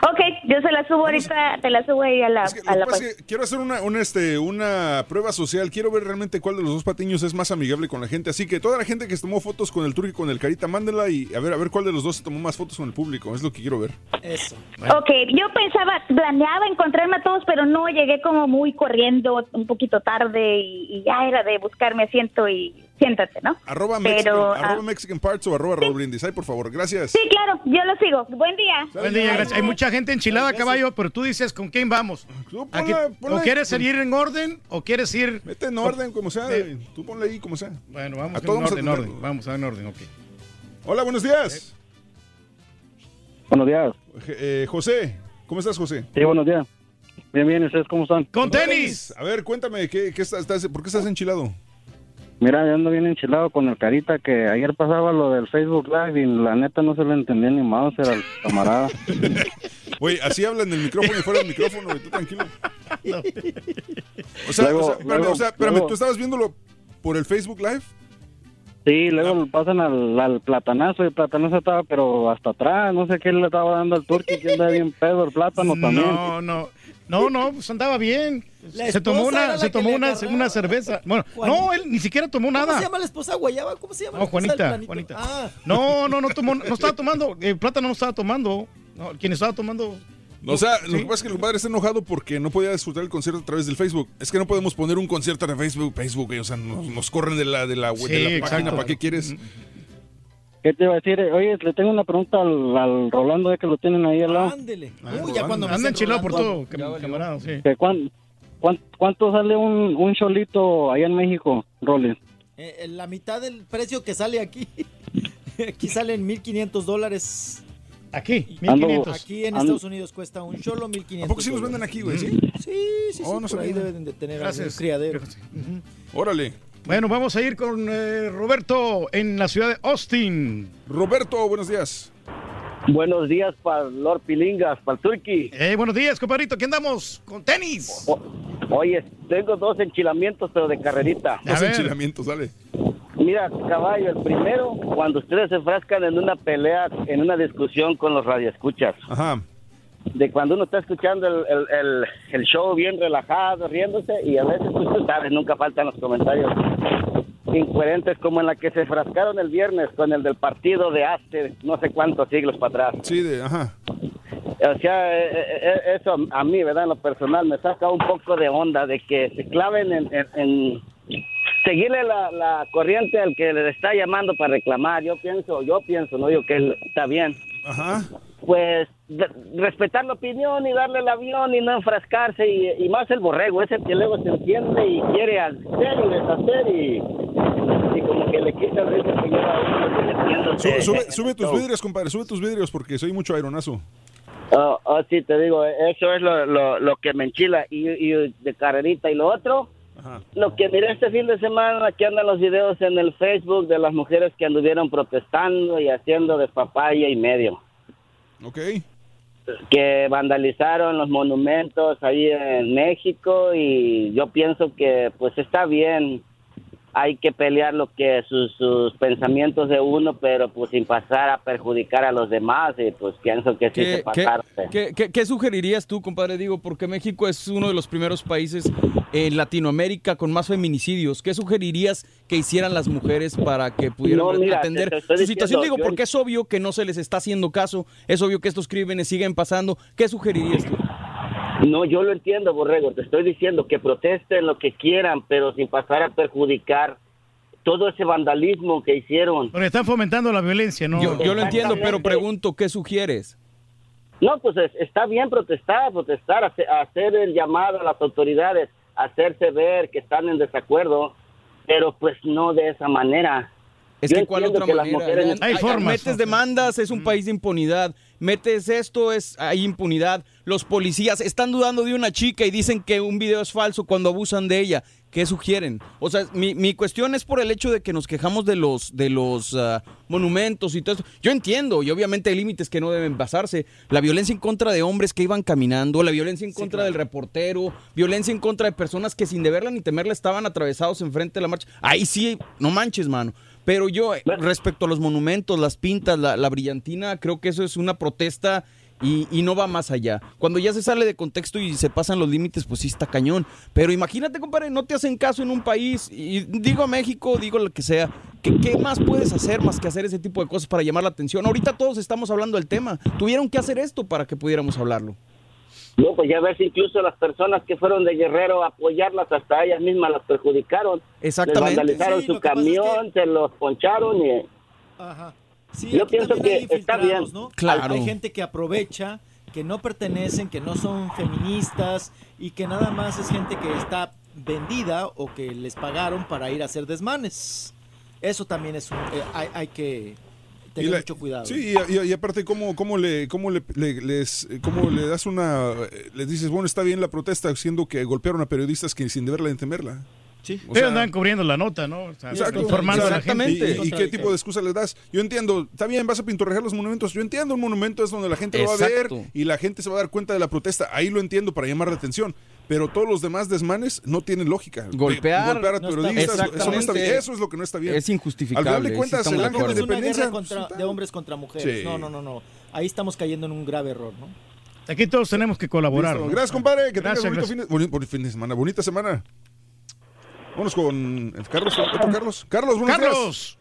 Ok, yo se la subo ahorita, te la subo ahí a la, Es que lo a que la pasa es que quiero hacer una, una, este, una prueba social. Quiero ver realmente cuál de los dos patiños es más amigable con la gente. Así que toda la gente que se tomó fotos con el turco y con el carita, mándenla y a ver, a ver cuál de los dos se tomó más fotos con el público. Es lo que quiero ver. Eso. Ok, yo pensaba, planeaba encontrarme a todos, pero no, llegué como muy corriendo, un poquito tarde y, y ya era de buscar mi asiento y siéntate, ¿no? Arroba, Mexican, Pero, ah, arroba Mexican Parts o arroba Raúl Brindis. Ay, por favor, gracias. Sí, claro, yo lo sigo. Buen día. Buen día, gracias. Hay mucha gente enchilada, caballo, pero tú dices con quién vamos. Aquí- ¿O quieres ir en orden o quieres ir...? Vete en orden, como sea. Tú ponle ahí, como sea. Bueno, vamos A en todos vamos a orden, tener- orden. Vamos en orden, ok. Hola, buenos días. Buenos días. Eh, José, ¿cómo estás, José? Sí, buenos días. Bien, bien, ¿ustedes cómo están? ¡Con tenis! A ver, cuéntame, ¿qué, qué estás, estás- ¿por qué estás enchilado? Mira, yo ando bien enchilado con el carita que ayer pasaba lo del Facebook Live y la neta no se le entendía ni mouse, era el camarada. Oye, así hablan del micrófono y fuera del micrófono, güey, tú tranquilo. O sea, Luego- o sea, espérame, luego- o sea, espérame, luego- ¿tú estabas viéndolo por el Facebook Live? Sí, luego le pasan al, al platanazo y el platanazo estaba pero hasta atrás, no sé qué le estaba dando al turqui, que anda bien pedo el plátano también. No, no. No, no, pues andaba bien. Se tomó una, se tomó una, una cerveza. Bueno, Juanita. no, él ni siquiera tomó ¿Cómo nada. se llama la esposa Guayaba? ¿Cómo se llama? No, la esposa del Juanita? Juanita. Ah. No, no, no tomó, no estaba tomando. El plátano no estaba tomando. No, quien estaba tomando. O sea, lo que pasa es que el padre está enojado porque no podía disfrutar el concierto a través del Facebook. Es que no podemos poner un concierto en Facebook, Facebook, eh, o sea, nos, nos corren de la, de la, de Sí, la exacto. página, ¿para qué quieres? ¿Qué te iba a decir? Oye, le tengo una pregunta al, al Rolando, ya que lo tienen ahí al lado. Ándele. Uy, ya cuando me Anda enchilado por todo, cam- camarada, sí. ¿Que cuán- cuán- ¿Cuánto sale un, un cholito allá en México, Rollins? Eh, eh, la mitad del precio que sale aquí. aquí salen 1.500 dólares. Aquí, Ando- 1500. Aquí en Ando- Estados Unidos cuesta un cholo 1.500 ¿A poco sí los dólares. venden aquí, güey? ¿Sí? Sí, sí, Oh, sí, no por ahí sabía. deben de tener Gracias. algún criadero. Órale. Bueno, vamos a ir con eh, Roberto en la ciudad de Austin. Roberto, buenos días. Buenos días para Lord Pilingas, para el Turkey. Eh, buenos días, compadrito. ¿Qué andamos? Con tenis. Oye, tengo dos enchilamientos, pero de carrerita. Dos enchilamientos, dale. Mira, caballo, el primero, cuando ustedes se frascan en una pelea, en una discusión con los radioescuchas. Ajá. De cuando uno está escuchando el, el, el- el show bien relajado, riéndose, y a veces, pues tú sabes, nunca faltan los comentarios incoherentes, como en la que se frascaron el viernes con el del partido de hace no sé cuántos siglos para atrás. Sí, de, ajá. O sea, eh, eh, eh, eso a mí, ¿verdad? En lo personal me saca un poco de onda de que se claven en, en- en seguirle la, la corriente al que le está llamando para reclamar. Yo pienso, yo pienso, no digo que él está bien. Ajá. Pues respetar la opinión y darle el avión y no enfrascarse y, y más el borrego, ese que luego se entiende y quiere hacer y deshacer y, y como que le quita el ritmo que lleva Sube, tus vidrios, compadre, sube tus vidrios porque soy mucho aeronazo. Oh, oh, sí, te digo, eso es lo, lo, lo que me enchila y, y de carrerita. Y lo otro, lo que miré este fin de semana, que andan los videos en el Facebook de las mujeres que anduvieron protestando y haciendo despapaya y medio. Ok. Que vandalizaron los monumentos ahí en México y yo pienso que pues está bien. Hay que pelear lo que sus, sus pensamientos de uno, pero pues sin pasar a perjudicar a los demás y pues pienso que sí ¿Qué, se pasaron. qué- qué- qué sugerirías tú, compadre? Digo, porque México es uno de los primeros países en Latinoamérica con más feminicidios. ¿Qué sugerirías que hicieran las mujeres para que pudieran No, mira, atender te- te estoy su situación? Digo, yo- porque es obvio que no se les está haciendo caso, es obvio que estos crímenes siguen pasando. ¿Qué sugerirías tú? No, yo lo entiendo, Borrego. Te estoy diciendo que protesten lo que quieran, pero sin pasar a perjudicar todo ese vandalismo que hicieron. Están fomentando la violencia, ¿no? Yo, yo lo entiendo, pero pregunto, ¿qué sugieres? No, pues es- está bien protestar, protestar, hace- hacer el llamado a las autoridades, hacerse ver que están en desacuerdo, pero pues no de esa manera. Es Yo que cuál otra que las manera. mujeres- Hay formas. Metes demandas, es un país de impunidad. Metes esto, es hay impunidad. Los policías están dudando de una chica y dicen que un video es falso cuando abusan de ella. ¿Qué sugieren? O sea, mi, mi cuestión es por el hecho de que nos quejamos de los de los ah, monumentos y todo eso. Yo entiendo, y obviamente hay límites que no deben pasarse. La violencia en contra de hombres que iban caminando, la violencia en contra del reportero, violencia en contra de personas que sin deberla ni temerla estaban atravesados enfrente de la marcha. Ahí sí, no manches, mano. Pero yo, eh, respecto a los monumentos, las pintas, la, la brillantina, creo que eso es una protesta y, y no va más allá. Cuando ya se sale de contexto y se pasan los límites, pues sí está cañón. Pero imagínate, compadre, no te hacen caso en un país, y digo México, digo lo que sea, ¿qué, qué más puedes hacer más que hacer ese tipo de cosas para llamar la atención? Ahorita todos estamos hablando del tema. Tuvieron que hacer esto para que pudiéramos hablarlo. No, pues ya ves, incluso las personas que fueron de Guerrero a apoyarlas, hasta ellas mismas las perjudicaron. Exactamente. Les vandalizaron Sí, su es camión, se los poncharon y... Ajá. Sí, Yo pienso también hay que está infiltrados, bien. ¿no? Claro. Hay gente que aprovecha, que no pertenecen, que no son feministas y que nada más es gente que está vendida o que les pagaron para ir a hacer desmanes. Eso también es un, eh, hay, hay que tener Y la- mucho cuidado. Sí, y, y- y aparte, ¿cómo, cómo, le, cómo, le, le- les, cómo le das una... Les dices, bueno, está bien la protesta, siendo que golpearon a periodistas que sin deberla ni temerla. Sí. O sea, andan cubriendo la nota, ¿no? O sea, Exacto. informando a la gente. ¿Y, y qué tipo de excusa les das? Yo entiendo, está bien, vas a pintorrejar los monumentos. Yo entiendo, un monumento es donde la gente lo va a ver y la gente se va a dar cuenta de la protesta. Ahí lo entiendo para llamar la atención. Pero todos los demás desmanes no tienen lógica. Golpear, Golpear a no está- periodistas, eso, no está bien. Exactamente. eso es lo que no está bien. Es injustificable, Al final de cuentas, el ángel de acuerdo. es una independencia... guerra contra, de hombres contra mujeres. Sí. No, no, no, no. Ahí estamos cayendo en un grave error, ¿no? Aquí todos tenemos que colaborar. Gracias, compadre. Que Gracias, tengas bonito fin, de, fin de semana. Bonita semana. Vamos con Carlos. ¿Otro Carlos? Carlos, buenos días. Carlos.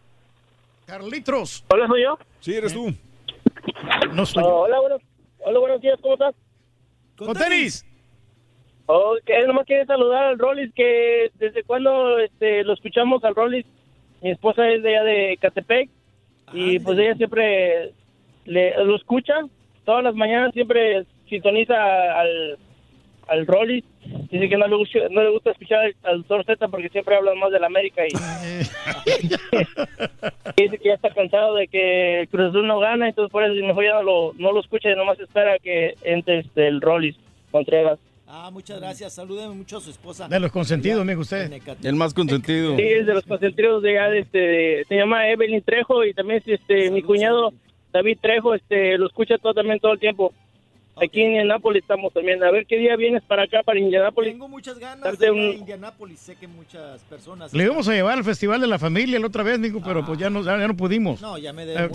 Carlitos. Hola, soy yo. Sí, eres tú. No soy yo. hola, buenos, hola, buenos días, ¿cómo estás? Con tenis. Ok, nomás quiero saludar al Rollis, que desde cuando este, lo escuchamos al Rollis, mi esposa es de allá de Catepec, Y pues ella siempre le, lo escucha. Todas las mañanas siempre sintoniza al, al Rolly. Dice que no le, gusta, no le gusta escuchar al, Doctor Z porque siempre hablan más de la América. Y, dice que ya está cansado de que el Cruz Azul no gana. Entonces por eso mejor ya no lo, no lo escucha y nomás espera que entre este, el Rolly Contreras. Ah, muchas gracias. Salúdeme mucho a su esposa. De los consentidos, mijo, usted. El más consentido. Sí, es de los consentidos de allá, de este, se llama Evelyn Trejo y también este, mi cuñado David Trejo, este, lo escucha todo, también todo el tiempo. Aquí en Indianápolis estamos también. A ver qué día vienes para acá, para Indianápolis. Tengo muchas ganas Darte de un- ir a Indianápolis. Sé que muchas personas. Le íbamos a llevar al Festival de la Familia la otra vez, mijo, pero pues ya no, ya no pudimos. No, ya me Eh, debo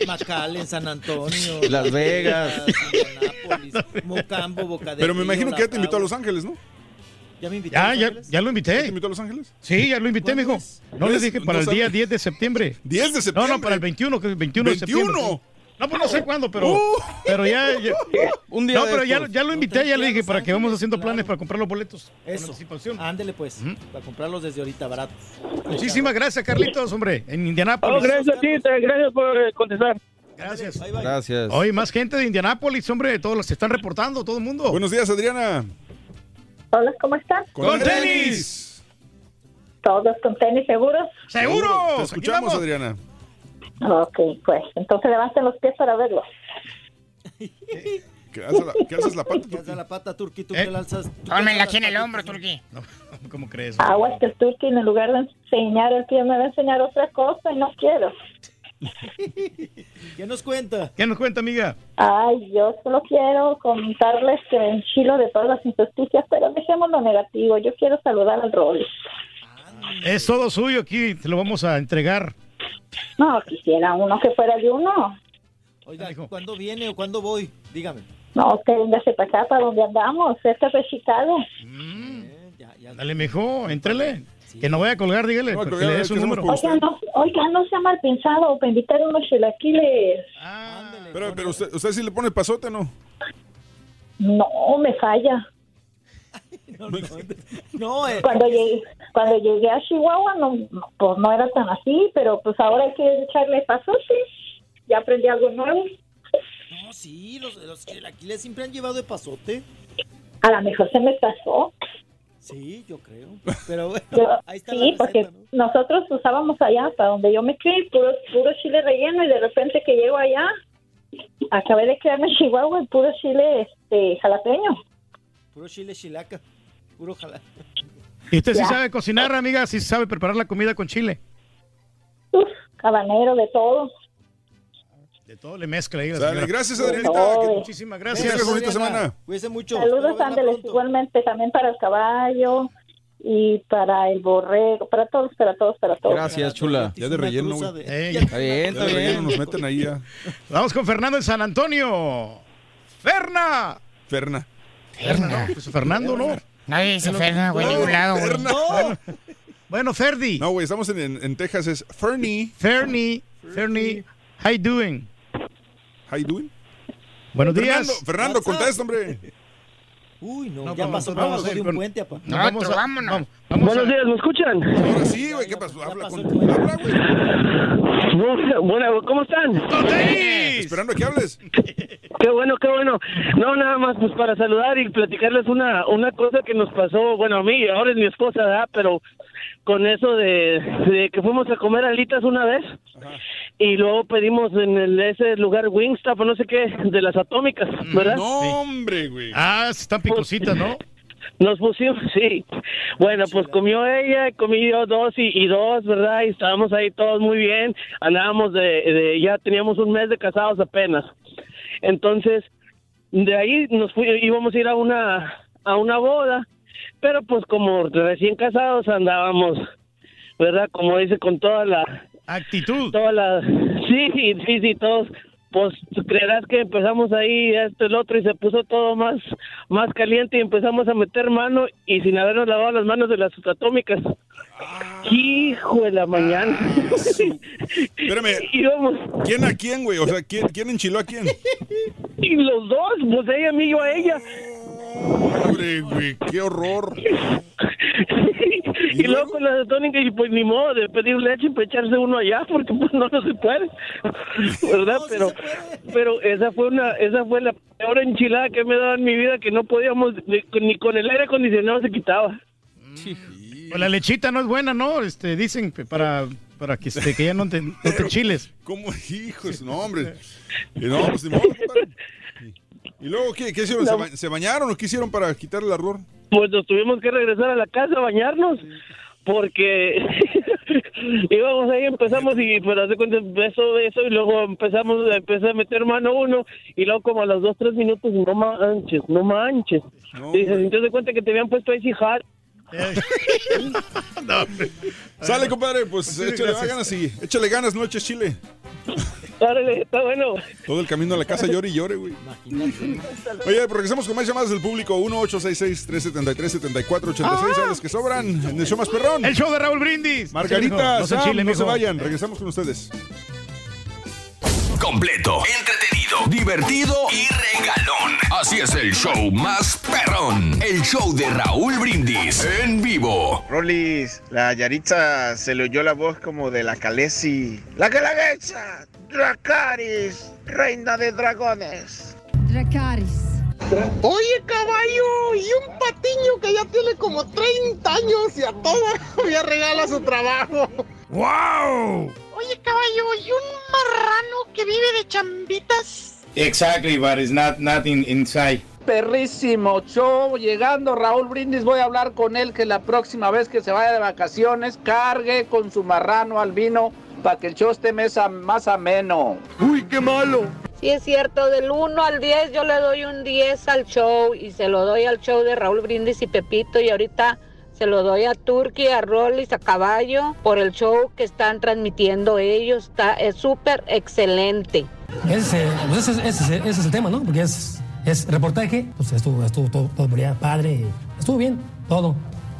mucho. Macallen, San Antonio. Las Vegas. Indianápolis, Mocambo, Boca del Pero me imagino que ya te invitó a. Los Ángeles, ¿no? ¿Ya me invitó a Ya, Los ya, ya lo invité. ¿Ya te invitó a Los Ángeles? Sí, ya lo invité, mijo. No le ¿Ves? dije No para el sabe. día 10 de septiembre. 10 de No, septiembre. no, para el 21, que es el 21, de septiembre. ¿21? No, pues no sé cuándo, pero, Uh. pero ya, ya- Un día No, pero ya, lo invité, ya le dije para que vamos haciendo planes para comprar los boletos. con Eso. anticipación. Ándele pues, para comprarlos desde ahorita baratos. Muchísimas gracias, Carlitos, hombre, en Oh, Indianápolis. gracias a ti, te- gracias por eh, contestar. Gracias. Gracias. Hoy más gente de Indianápolis, hombre, todos los se están reportando, todo el mundo. Buenos días, Adriana. Hola, ¿cómo están? ¡Con tenis! ¿Todos con tenis seguros? ¡Seguro! Te escuchamos, Adriana. Ok, pues entonces levanten los pies para verlo. ¿Qué haces la, qué haces la pata? ¿Qué hace la pata, Turqui? ¿Tú Eh. que la alzas? ¿Tú que Pónmela alzas aquí en el hombro, patitas? Turquí. ¿Cómo crees? Aguas que el turqui en lugar de enseñar el pie me va a enseñar otra cosa y no quiero. ¿Qué nos cuenta? ¿Qué nos cuenta, amiga? Ay, yo solo quiero comentarles que me enchilo de todas las injusticias, pero dejemos lo negativo. Yo quiero saludar al Rolly. Es todo suyo aquí, te lo vamos a entregar. No, quisiera uno que fuera de uno. Oiga, ¿cuándo viene o cuándo voy? Dígame. No, que véngase para acá, para donde andamos, cerca de Chicago. Dale, mijo, entrele. Que no vaya a colgar, dígale, No, le número. Oiga, no, oiga, no sea mal pensado, para invitar unos chilaquiles. Pero, pero usted, usted sí le pone pasote, ¿no? No, me falla. No, eh, Cuando llegué, cuando llegué a Chihuahua, no, pues no era tan así, pero pues ahora hay que echarle pasote. Ya aprendí algo nuevo. no, sí, los, los chilaquiles siempre han llevado de pasote. A lo mejor se me pasó. Sí, yo creo. Pero bueno, Yo- ahí está sí, la porque nosotros usábamos allá, para donde yo me crié, puro, puro chile relleno y de repente que llego allá, acabé de quedarme en Chihuahua y puro chile este, jalapeño. Puro chile chilaca. Puro jala. ¿Y usted sí Ya. sabe cocinar, amiga? ¿Sí sabe preparar la comida con chile? Uf, habanero, de todo. De todo le mezcla ahí. gracias, Adrianita. Todo. Que- Muchísimas gracias. tengas bonita semana. Cuídese mucho. Saludos, Ángeles, igualmente también para el caballo y para el borrego, para todos, para todos, para todos. Gracias, chula. Ya de relleno, güey. Está bien, Ya está de relleno bien. nos meten ahí ya. Vamos con Fernando en San Antonio. ¡Ferna! Ferna. Ferna, ¿no? Pues Fernando, ¿no? Nadie dice Ferna, güey, en ningún lado, güey. Ferna. Bueno, Ferdi. No, güey, estamos en, en, en Texas, es Fernie. Fernie. Fernie. How you doing? How you doing? Buenos Fernando, días. Fernando, WhatsApp. contesta, hombre. Uy, no, No, ya pasó vamos, abajo de un puente, apa. No, Nosotros, a- vámonos. vamos- vamos Buenos a- días, ¿me escuchan? Ahora sí, güey, ¿qué pasó? Habla, pasó con, habla, güey. Bueno, ¿cómo están? ¡Con tenis! Esperando a que hables. Qué bueno, qué bueno. No, nada más pues para saludar y platicarles una una cosa que nos pasó, bueno, a mí, ahora es mi esposa, ¿verdad? Pero con eso de, de que fuimos a comer alitas una vez y luego pedimos en el, ese lugar Wingstop o no sé qué, de las atómicas, ¿verdad? No, hombre, güey. Ah, están picositas, ¿no? Nos pusimos, sí. Bueno, pues comió ella, comí yo dos y, y dos, ¿verdad? Y estábamos ahí todos muy bien. Andábamos de, de, ya teníamos un mes de casados apenas. Entonces, de ahí nos fui, íbamos a ir a una, a una boda, pero pues como recién casados andábamos, ¿verdad? Como dice, con toda la, Actitud. toda la, sí, sí, sí, sí, todos, pues creerás que empezamos ahí esto el otro y se puso todo más, más caliente y empezamos a meter mano y sin habernos lavado las manos de las atómicas. Hijo de la mañana. Espérame, Íbamos, ¿quién a quién, güey? O sea, ¿quién, quién enchiló a quién? y los dos, pues ella a mí, yo a ella. Hombre, güey, qué horror. Y luego con la tónica y pues ni modo de pedir leche y pues echarse uno allá porque pues no, no se puede. ¿Verdad? pero pero esa fue una esa fue la peor enchilada que me he dado en mi vida que no podíamos ni, ni con el aire acondicionado se quitaba. Pues la lechita no es buena, ¿no? Este, dicen para, para que, este, que ya no te, no te chiles. ¿Cómo? Hijos, no, hombre. Y no, pues, ni modo, compadre. ¿Y luego qué, qué hicieron? ¿Se, ba- se bañaron o qué hicieron para quitar el ardor? Pues nos tuvimos que regresar a la casa a bañarnos porque íbamos ahí, empezamos y pero hace cuenta eso, eso y luego empezamos, empecé a meter mano uno y luego como a los dos, tres minutos, no manches, no manches. y se sintió de cuenta que te habían puesto ahí Sale, compadre, pues Sí, échale gracias. ganas y échale ganas, no eches chile. Órale, está bueno. Todo el camino a la casa llore y llore, güey. Oye, pues regresamos con más llamadas del público. 1-866-373-7486. A los que sobran en el show más perrón. El show de Raúl Brindis. Margarita, No se Sam, chile, no se vayan. Regresamos con ustedes. Completo, entretenido, divertido y regalón. Así es el show más perrón. El show de Raúl Brindis en vivo. Rolis, la Yaritza se le oyó la voz como de la Calesi. La Galaguecha, Dracaris, reina de dragones. Dracaris. Oye, caballo, y un patiño que ya tiene como 30 años y a toda ya regala su trabajo. ¡Wow! Oye, caballo, y un marrano que vive de chambitas. Exactly, but it's not nothing inside. Perrísimo show, llegando Raúl Brindis, voy a hablar con él que la próxima vez que se vaya de vacaciones cargue con su marrano al vino para que el show esté mesa- más ameno. Uy, qué malo. Sí, es cierto, del 1 al 10 yo le doy un 10 al show y se lo doy al show de Raúl Brindis y Pepito y ahorita se lo doy a Turki, a Rollis, a Caballo por el show que están transmitiendo ellos. Está, es súper excelente. Ese, pues es el tema, ¿no? Porque es, reportaje, pues estuvo, estuvo todo por allá, padre, estuvo bien, todo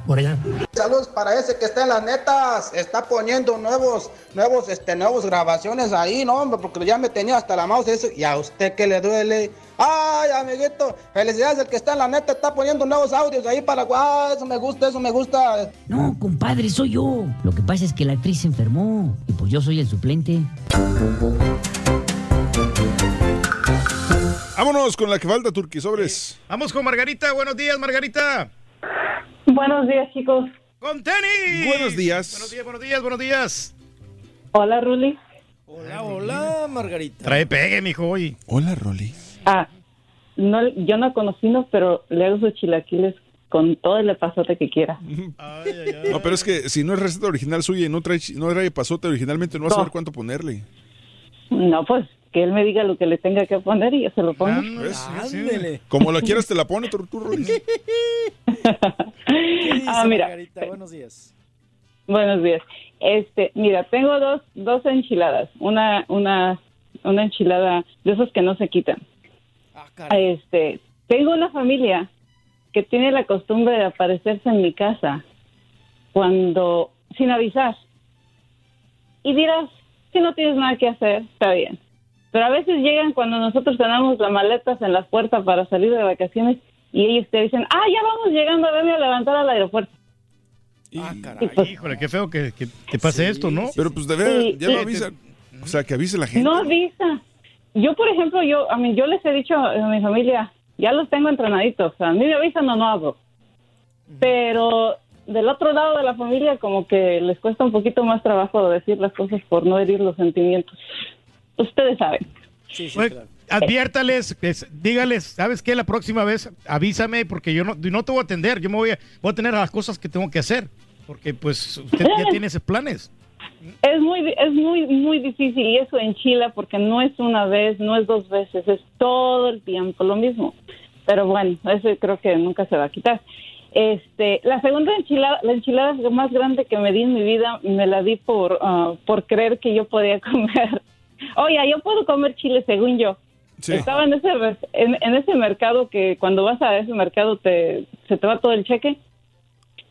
por allá. Saludos para ese que está en las netas. Está poniendo nuevos, nuevos, este, nuevos grabaciones ahí, ¿no? hombre? Porque ya me tenía hasta la mouse eso. ¿Y a usted qué le duele? Ay, amiguito, felicidades, el que está en la neta está poniendo nuevos audios ahí para... Ah, eso me gusta, eso me gusta. No, compadre, soy yo. Lo que pasa es que la actriz se enfermó y pues yo soy el suplente. Vámonos con la que falta, Turqui, sobres. Vamos con Margarita. Buenos días, Margarita. Buenos días, chicos. ¡Con tenis! Buenos días. Buenos días, buenos días, buenos días. Hola, Ruli. Hola, hola, Margarita. Trae pegue, mijo, hoy. Hola, Rolly. Ah, no, yo no conocí, no, pero le hago sus chilaquiles con todo el pasote que quiera. No, pero es que si no es receta original suya y no trae, no trae pasote originalmente, no vas a No. saber cuánto ponerle. No, pues que él me diga lo que le tenga que poner y yo se lo pongo. ¿Ves? Como la quieras te la pone, tú. Ah, mira. Margarita? Buenos días. Buenos días. Este, mira, tengo dos, dos enchiladas. Una, una, una enchilada de esos que no se quitan. Este, tengo una familia que tiene la costumbre de aparecerse en mi casa cuando, sin avisar. Y dirás, si no tienes nada que hacer, está bien. Pero a veces llegan cuando nosotros tenemos las maletas en las puertas para salir de vacaciones y ellos te dicen, ah, ya vamos llegando, venme a levantar al aeropuerto. Ah, Y pues- Híjole, qué feo que, que te pase esto, ¿no? Pero pues de Sí, ya no sí. avisan. O sea, que avise la gente. No avisa. Yo, por ejemplo, yo, a mí, yo les he dicho a mi familia, ya los tengo entrenaditos. O sea, a mí me avisan o no hablo. Pero del otro lado de la familia, como que les cuesta un poquito más trabajo decir las cosas por no herir los sentimientos. Ustedes saben. Adviértales, es- dígales, ¿sabes qué? La próxima vez avísame porque yo no, no te voy a atender, yo me voy a, voy a tener las cosas que tengo que hacer, porque pues usted ya tiene esos planes. Es muy, es muy, muy difícil y eso enchila porque no es una vez, no es dos veces, es todo el tiempo lo mismo. Pero bueno, eso creo que nunca se va a quitar. Este, la segunda enchilada, la enchilada más grande que me di en mi vida, me la di por, ah, por creer que yo podía comer. Oye, yo puedo comer chile según yo. Estaba en ese, en, en ese mercado que cuando vas a ese mercado te, se te va todo el cheque.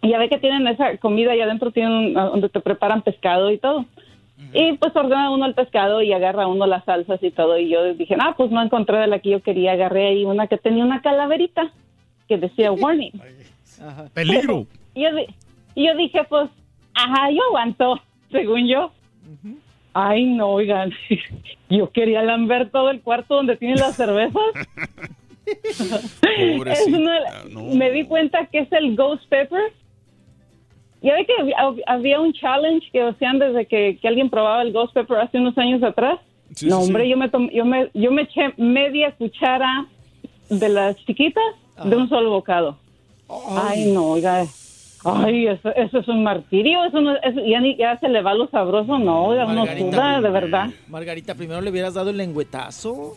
Y ya ve que tienen esa comida y adentro tienen donde te preparan pescado y todo. Y pues ordena uno el pescado y agarra uno las salsas y todo. Y yo dije, ah, pues no encontré de la que yo quería. Agarré ahí una que tenía una calaverita que decía warning. Peligro. Y yo, Y yo dije, pues, ajá, yo aguanto, según yo. Ay, no, oigan, yo quería lamber todo el cuarto donde tienen las cervezas. Es una- Me di cuenta que es el Ghost Pepper. Ya ve que había, un challenge que hacían desde que, que alguien probaba el Ghost Pepper hace unos años atrás. Sí, no, sí, hombre, sí. yo me, tom- yo, me, yo me eché media cuchara de las chiquitas de un solo bocado. Ay, no, oiga. Ay, eso, eso es un martirio. Eso no, eso ya, ni, ya se le va lo sabroso. No, uno Margarita, suda, de verdad. Margarita, primero le hubieras dado el lengüetazo.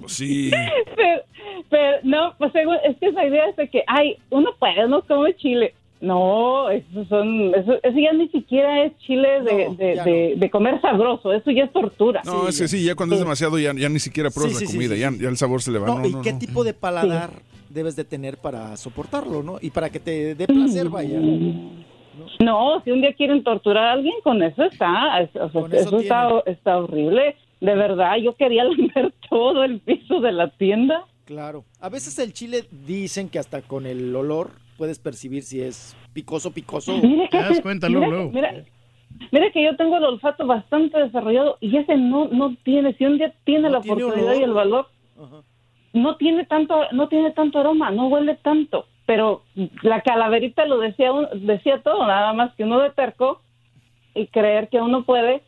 Pues sí. pero, pero, no, pues según- es que esa idea es de que, ay, uno puede, uno come chile. No, eso son, eso, eso ya ni siquiera es chile de, de, de- de comer sabroso, eso ya es tortura. No, es que sí, ya cuando es demasiado ya, ya ni siquiera pruebas Sí, la sí, sí, comida, sí, ya, sí. ya el sabor se le va. No, No, ¿y no, qué no. tipo de paladar debes de tener para soportarlo, no? Y para que te dé placer, vaya. No, si un día quieren torturar a alguien, con eso está, es- o sea, Con eso eso está, está horrible. De verdad, yo quería lamber todo el piso de la tienda. Claro. A veces el chile dicen que hasta con el olor puedes percibir si es picoso, picoso. Mire que ese- mira, Mira, mira que yo tengo el olfato bastante desarrollado y ese no no tiene, si un día tiene la tiene oportunidad olor. y el valor, no tiene tanto no tiene tanto aroma, no huele tanto, pero la calaverita lo decía decía todo, nada más que uno de terco y creer que uno puede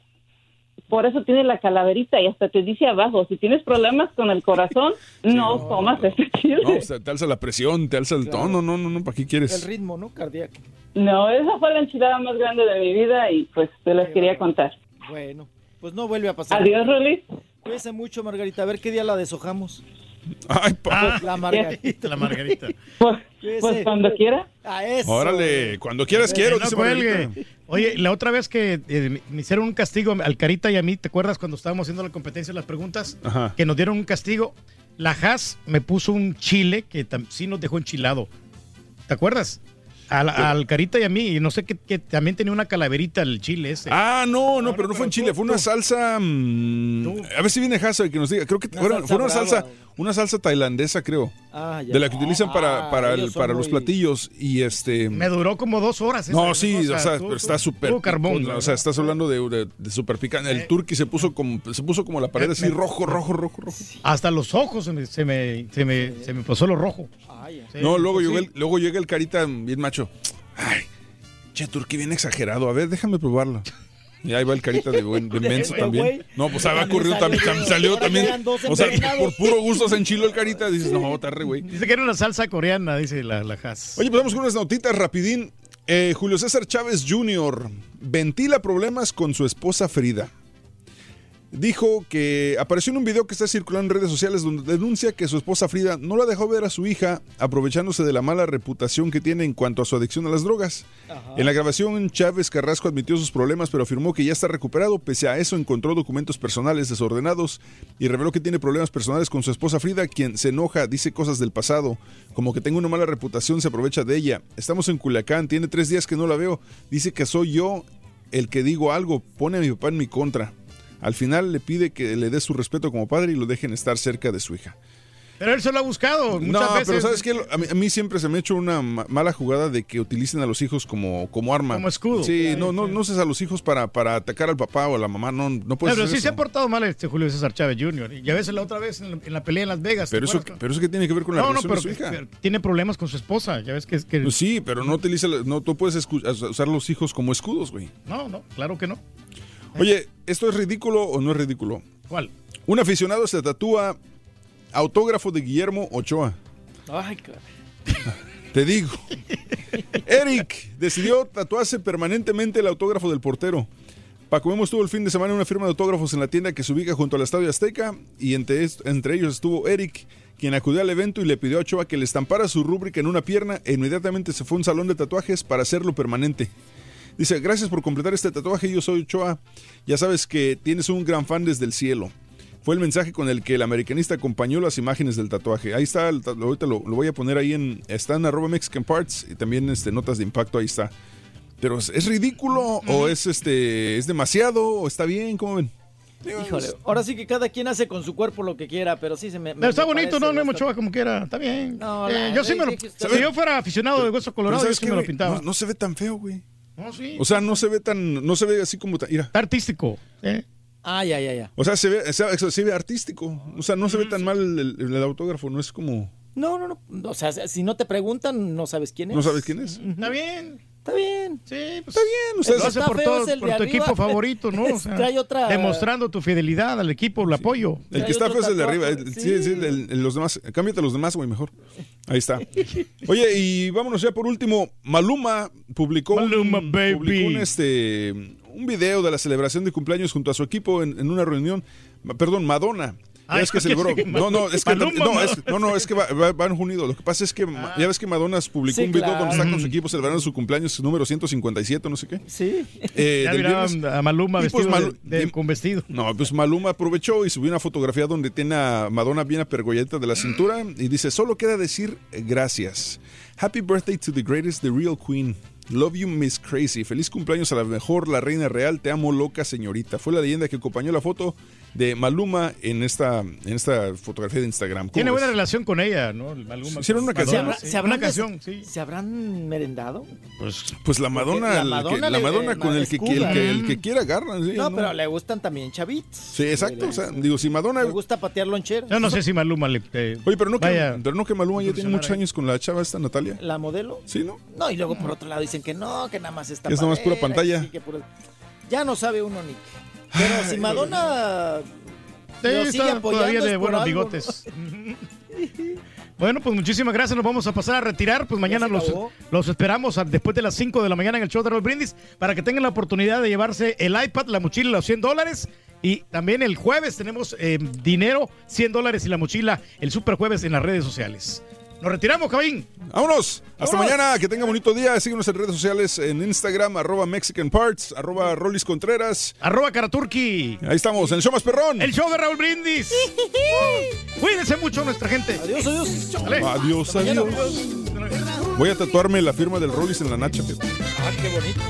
por eso tiene la calaverita y hasta te dice abajo, si tienes problemas con el corazón, no, comas ese chile. No, pues, te alza la presión, te alza el tono, no, no, no, ¿para qué quieres? El ritmo, ¿no? Cardíaco. No, esa fue la enchilada más grande de mi vida y pues te las quería contar. Bueno, pues no vuelve a pasar. Adiós, Ruli. Cuídese mucho, Margarita. A ver qué día la deshojamos. Ay, pa. La Margarita. La Margarita. Pues cuando quiera. A eso. Órale, cuando quieras quiero, no dice cuelgue. Oye, la otra vez que eh, me hicieron un castigo al Carita y a mí, ¿te acuerdas cuando estábamos haciendo la competencia de las preguntas? Ajá. Que nos dieron un castigo. La Haas me puso un chile que sí nos dejó enchilado. ¿Te acuerdas? Al, al Carita y a mí, y no sé qué, que también tenía una calaverita el chile ese. Ah, no, no, pero no fue en Chile, fue una salsa. mm, a ver si viene Hazard que nos diga. Creo que Una fue, salsa fue una brava. salsa, una salsa tailandesa, creo. Ah, ya. de la que utilizan para, Ah, para, son para los platillos. Y este. Me duró como dos horas. esa, No, sí, o sea, tú- pero está tú- súper. tuvo carbón. O sea, estás hablando de, de, de súper picante. El turqui se puso como, se puso como la pared así, Me- rojo, rojo, rojo, rojo. Hasta los ojos se me, se me, se me, se me pasó lo rojo. Sí, no, luego, pues llegó sí. el, luego llega el carita bien macho. Ay, che, turqui bien exagerado. A ver, déjame probarlo. Y ahí va el carita de, buen, de menso también. No, pues ahí va también salió también O sea, por puro gusto se enchiló el carita. Dices, no, tarre, güey. Dice que era una salsa coreana, dice la, la Haas. Oye, pues vamos con unas notitas rapidín. Eh, Julio César Chávez Jr. ventila problemas con su esposa Frida. Dijo que apareció en un video que está circulando en redes sociales donde denuncia que su esposa Frida no la dejó ver a su hija aprovechándose de la mala reputación que tiene en cuanto a su adicción a las drogas. En la grabación Chávez Carrasco admitió sus problemas pero afirmó que ya está recuperado. Pese a eso encontró documentos personales desordenados y reveló que tiene problemas personales con su esposa Frida, quien se enoja, dice cosas del pasado, como que tengo una mala reputación, se aprovecha de ella. Estamos en Culiacán, tiene tres días que no la veo. Dice que soy yo el que digo algo, pone a mi papá en mi contra. Al final le pide que le dé su respeto como padre y lo dejen estar cerca de su hija. Pero él se lo ha buscado. No, Muchas veces. pero ¿sabes qué? A mí, a mí siempre se me ha hecho una ma- mala jugada de que utilicen a los hijos como, como arma. Como escudo. Sí, no, no, no uses a los hijos para, para atacar al papá o a la mamá. No, no puedes pero hacer sí se ha portado mal este Julio César Chávez Jr. Y a veces la otra vez en la, en la pelea en Las Vegas. ¿te Pero eso, pero eso que tiene que ver con la no, no, relación pero, de su hija. pero tiene problemas con su esposa. Ya ves que que. Pues sí, pero no utiliza, no, tú puedes usar los hijos como escudos, güey. No, no, claro que no. Oye, ¿esto es ridículo o no es ridículo? ¿Cuál? Un aficionado se tatúa autógrafo de Guillermo Ochoa. Ay. Te digo. Eric decidió tatuarse permanentemente el autógrafo del portero. Paco Memo estuvo el fin de semana en una firma de autógrafos en la tienda que se ubica junto al Estadio Azteca y entre, entre ellos estuvo Eric, quien acudió al evento y le pidió a Ochoa que le estampara su rúbrica en una pierna e inmediatamente se fue a un salón de tatuajes para hacerlo permanente. Dice, gracias por completar este tatuaje, yo soy Ochoa. Ya sabes que tienes un gran fan desde el cielo. Fue el mensaje con el que el americanista acompañó las imágenes del tatuaje. Ahí está, ahorita lo, lo voy a poner ahí en, está en arroba Mexican Parts y también este, notas de impacto, ahí está. Pero ¿es, ridículo o es este es demasiado o está bien? ¿Cómo ven? Híjole, ahora sí que cada quien hace con su cuerpo lo que quiera, pero sí se me. Pero está me bonito, ¿no? Bastante- Ochoa como quiera, está bien. No, Eh, la- yo sí me lo, si yo fuera aficionado de hueso colorado, yo ¿sabes sí qué, me lo pintaba. No, no se ve tan feo, güey. Sí. O sea, no se ve tan, no se ve así como tan, mira. Está artístico. ¿eh? Ah, ya, ya, ya. O sea, se ve, se ve artístico. O sea, no se ve tan mal el, el autógrafo, no es como, No, no, no. O sea, si no te preguntan, no sabes quién es. no sabes quién es. Está bien. Está bien. Sí, pues Está bien, ustedes- lo hace por, todo- por tu arriba. equipo favorito, ¿no? O sea, Trae otra- Demostrando tu fidelidad al equipo, el apoyo. El que está feo es el de arriba. el- Sí, sí, el- el- los demás. Cámbiate a los demás, güey, mejor. Ahí está. Oye, y vámonos ya por último. Maluma publicó, Maluma, un, baby. publicó un, este, un video de la celebración de cumpleaños junto a su equipo en, en una reunión. Perdón, Madonna. Ay, ves que ¿qué celebró. sigue? No, no, es que, no, es, no, no, es que va- va- van unidos. Lo que pasa es que ma- ya ves que Madonna publicó Sí, un video claro. donde está con su equipo celebrando su cumpleaños número 157, no sé qué. Sí. Eh, Ya viernes. a Maluma vestido pues Malu- de- de- y- con vestido. no, pues Maluma aprovechó y subió una fotografía donde tiene a Madonna bien apergolladita de la cintura y dice, solo queda decir eh, gracias. Happy birthday to the greatest, the real queen. Love you, Miss Crazy. Feliz cumpleaños a la mejor, la reina real. Te amo, loca señorita. Fue la leyenda que acompañó la foto de Maluma en esta, en esta fotografía de Instagram. ¿Cómo Tiene ves? buena relación con ella, ¿no? Maluma. Hicieron una canción, Madonna, ¿Se, sí. se habrán Una canción, sí. ¿Se habrán merendado? Pues, Pues la Madonna, la el que- Madonna la le- Madonna con el que, el, que, el que quiera agarra. sí, No, ¿no? pero le gustan también chavitos. Sí, exacto. O sea, digo, si Madonna... Le gusta patear loncheras. Yo no sé si Maluma le... eh, Oye, pero no, que, vaya pero no que Maluma ya tiene muchos años con la chava esta Natalia. ¿La modelo? Sí, ¿no? No, y luego por otro lado dicen que no, que nada más está es nada más pura pantalla. sí, Ya no sabe uno ni qué. Pero si Madonna Sí, lo sigue está apoyando todavía de buenos algo, ¿no? bigotes. Bueno, pues muchísimas gracias. Nos vamos a pasar a retirar. Pues mañana los, los esperamos a- después de las 5 de la mañana en el show de Raúl Brindis para que tengan la oportunidad de llevarse el iPad, la mochila los 100 dólares. Y también el jueves tenemos eh, dinero, 100 dólares y la mochila el super jueves en las redes sociales. Nos retiramos, Cabín. Vámonos. Hasta Vámonos. mañana. Que tenga bonito día. Síguenos en redes sociales en Instagram, arroba Mexican Parts, arroba Rolis Contreras. Arroba Karaturki. Ahí estamos, en el show más perrón. El show de Raúl Brindis. Cuídense mucho nuestra gente. Adiós, adiós. Dale. Adiós, Mañana, adiós. Voy a tatuarme la firma del Rolis en la nacha. Ah, qué bonito.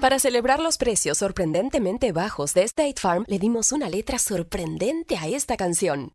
Para celebrar los precios sorprendentemente bajos de State Farm, le dimos una letra sorprendente a esta canción.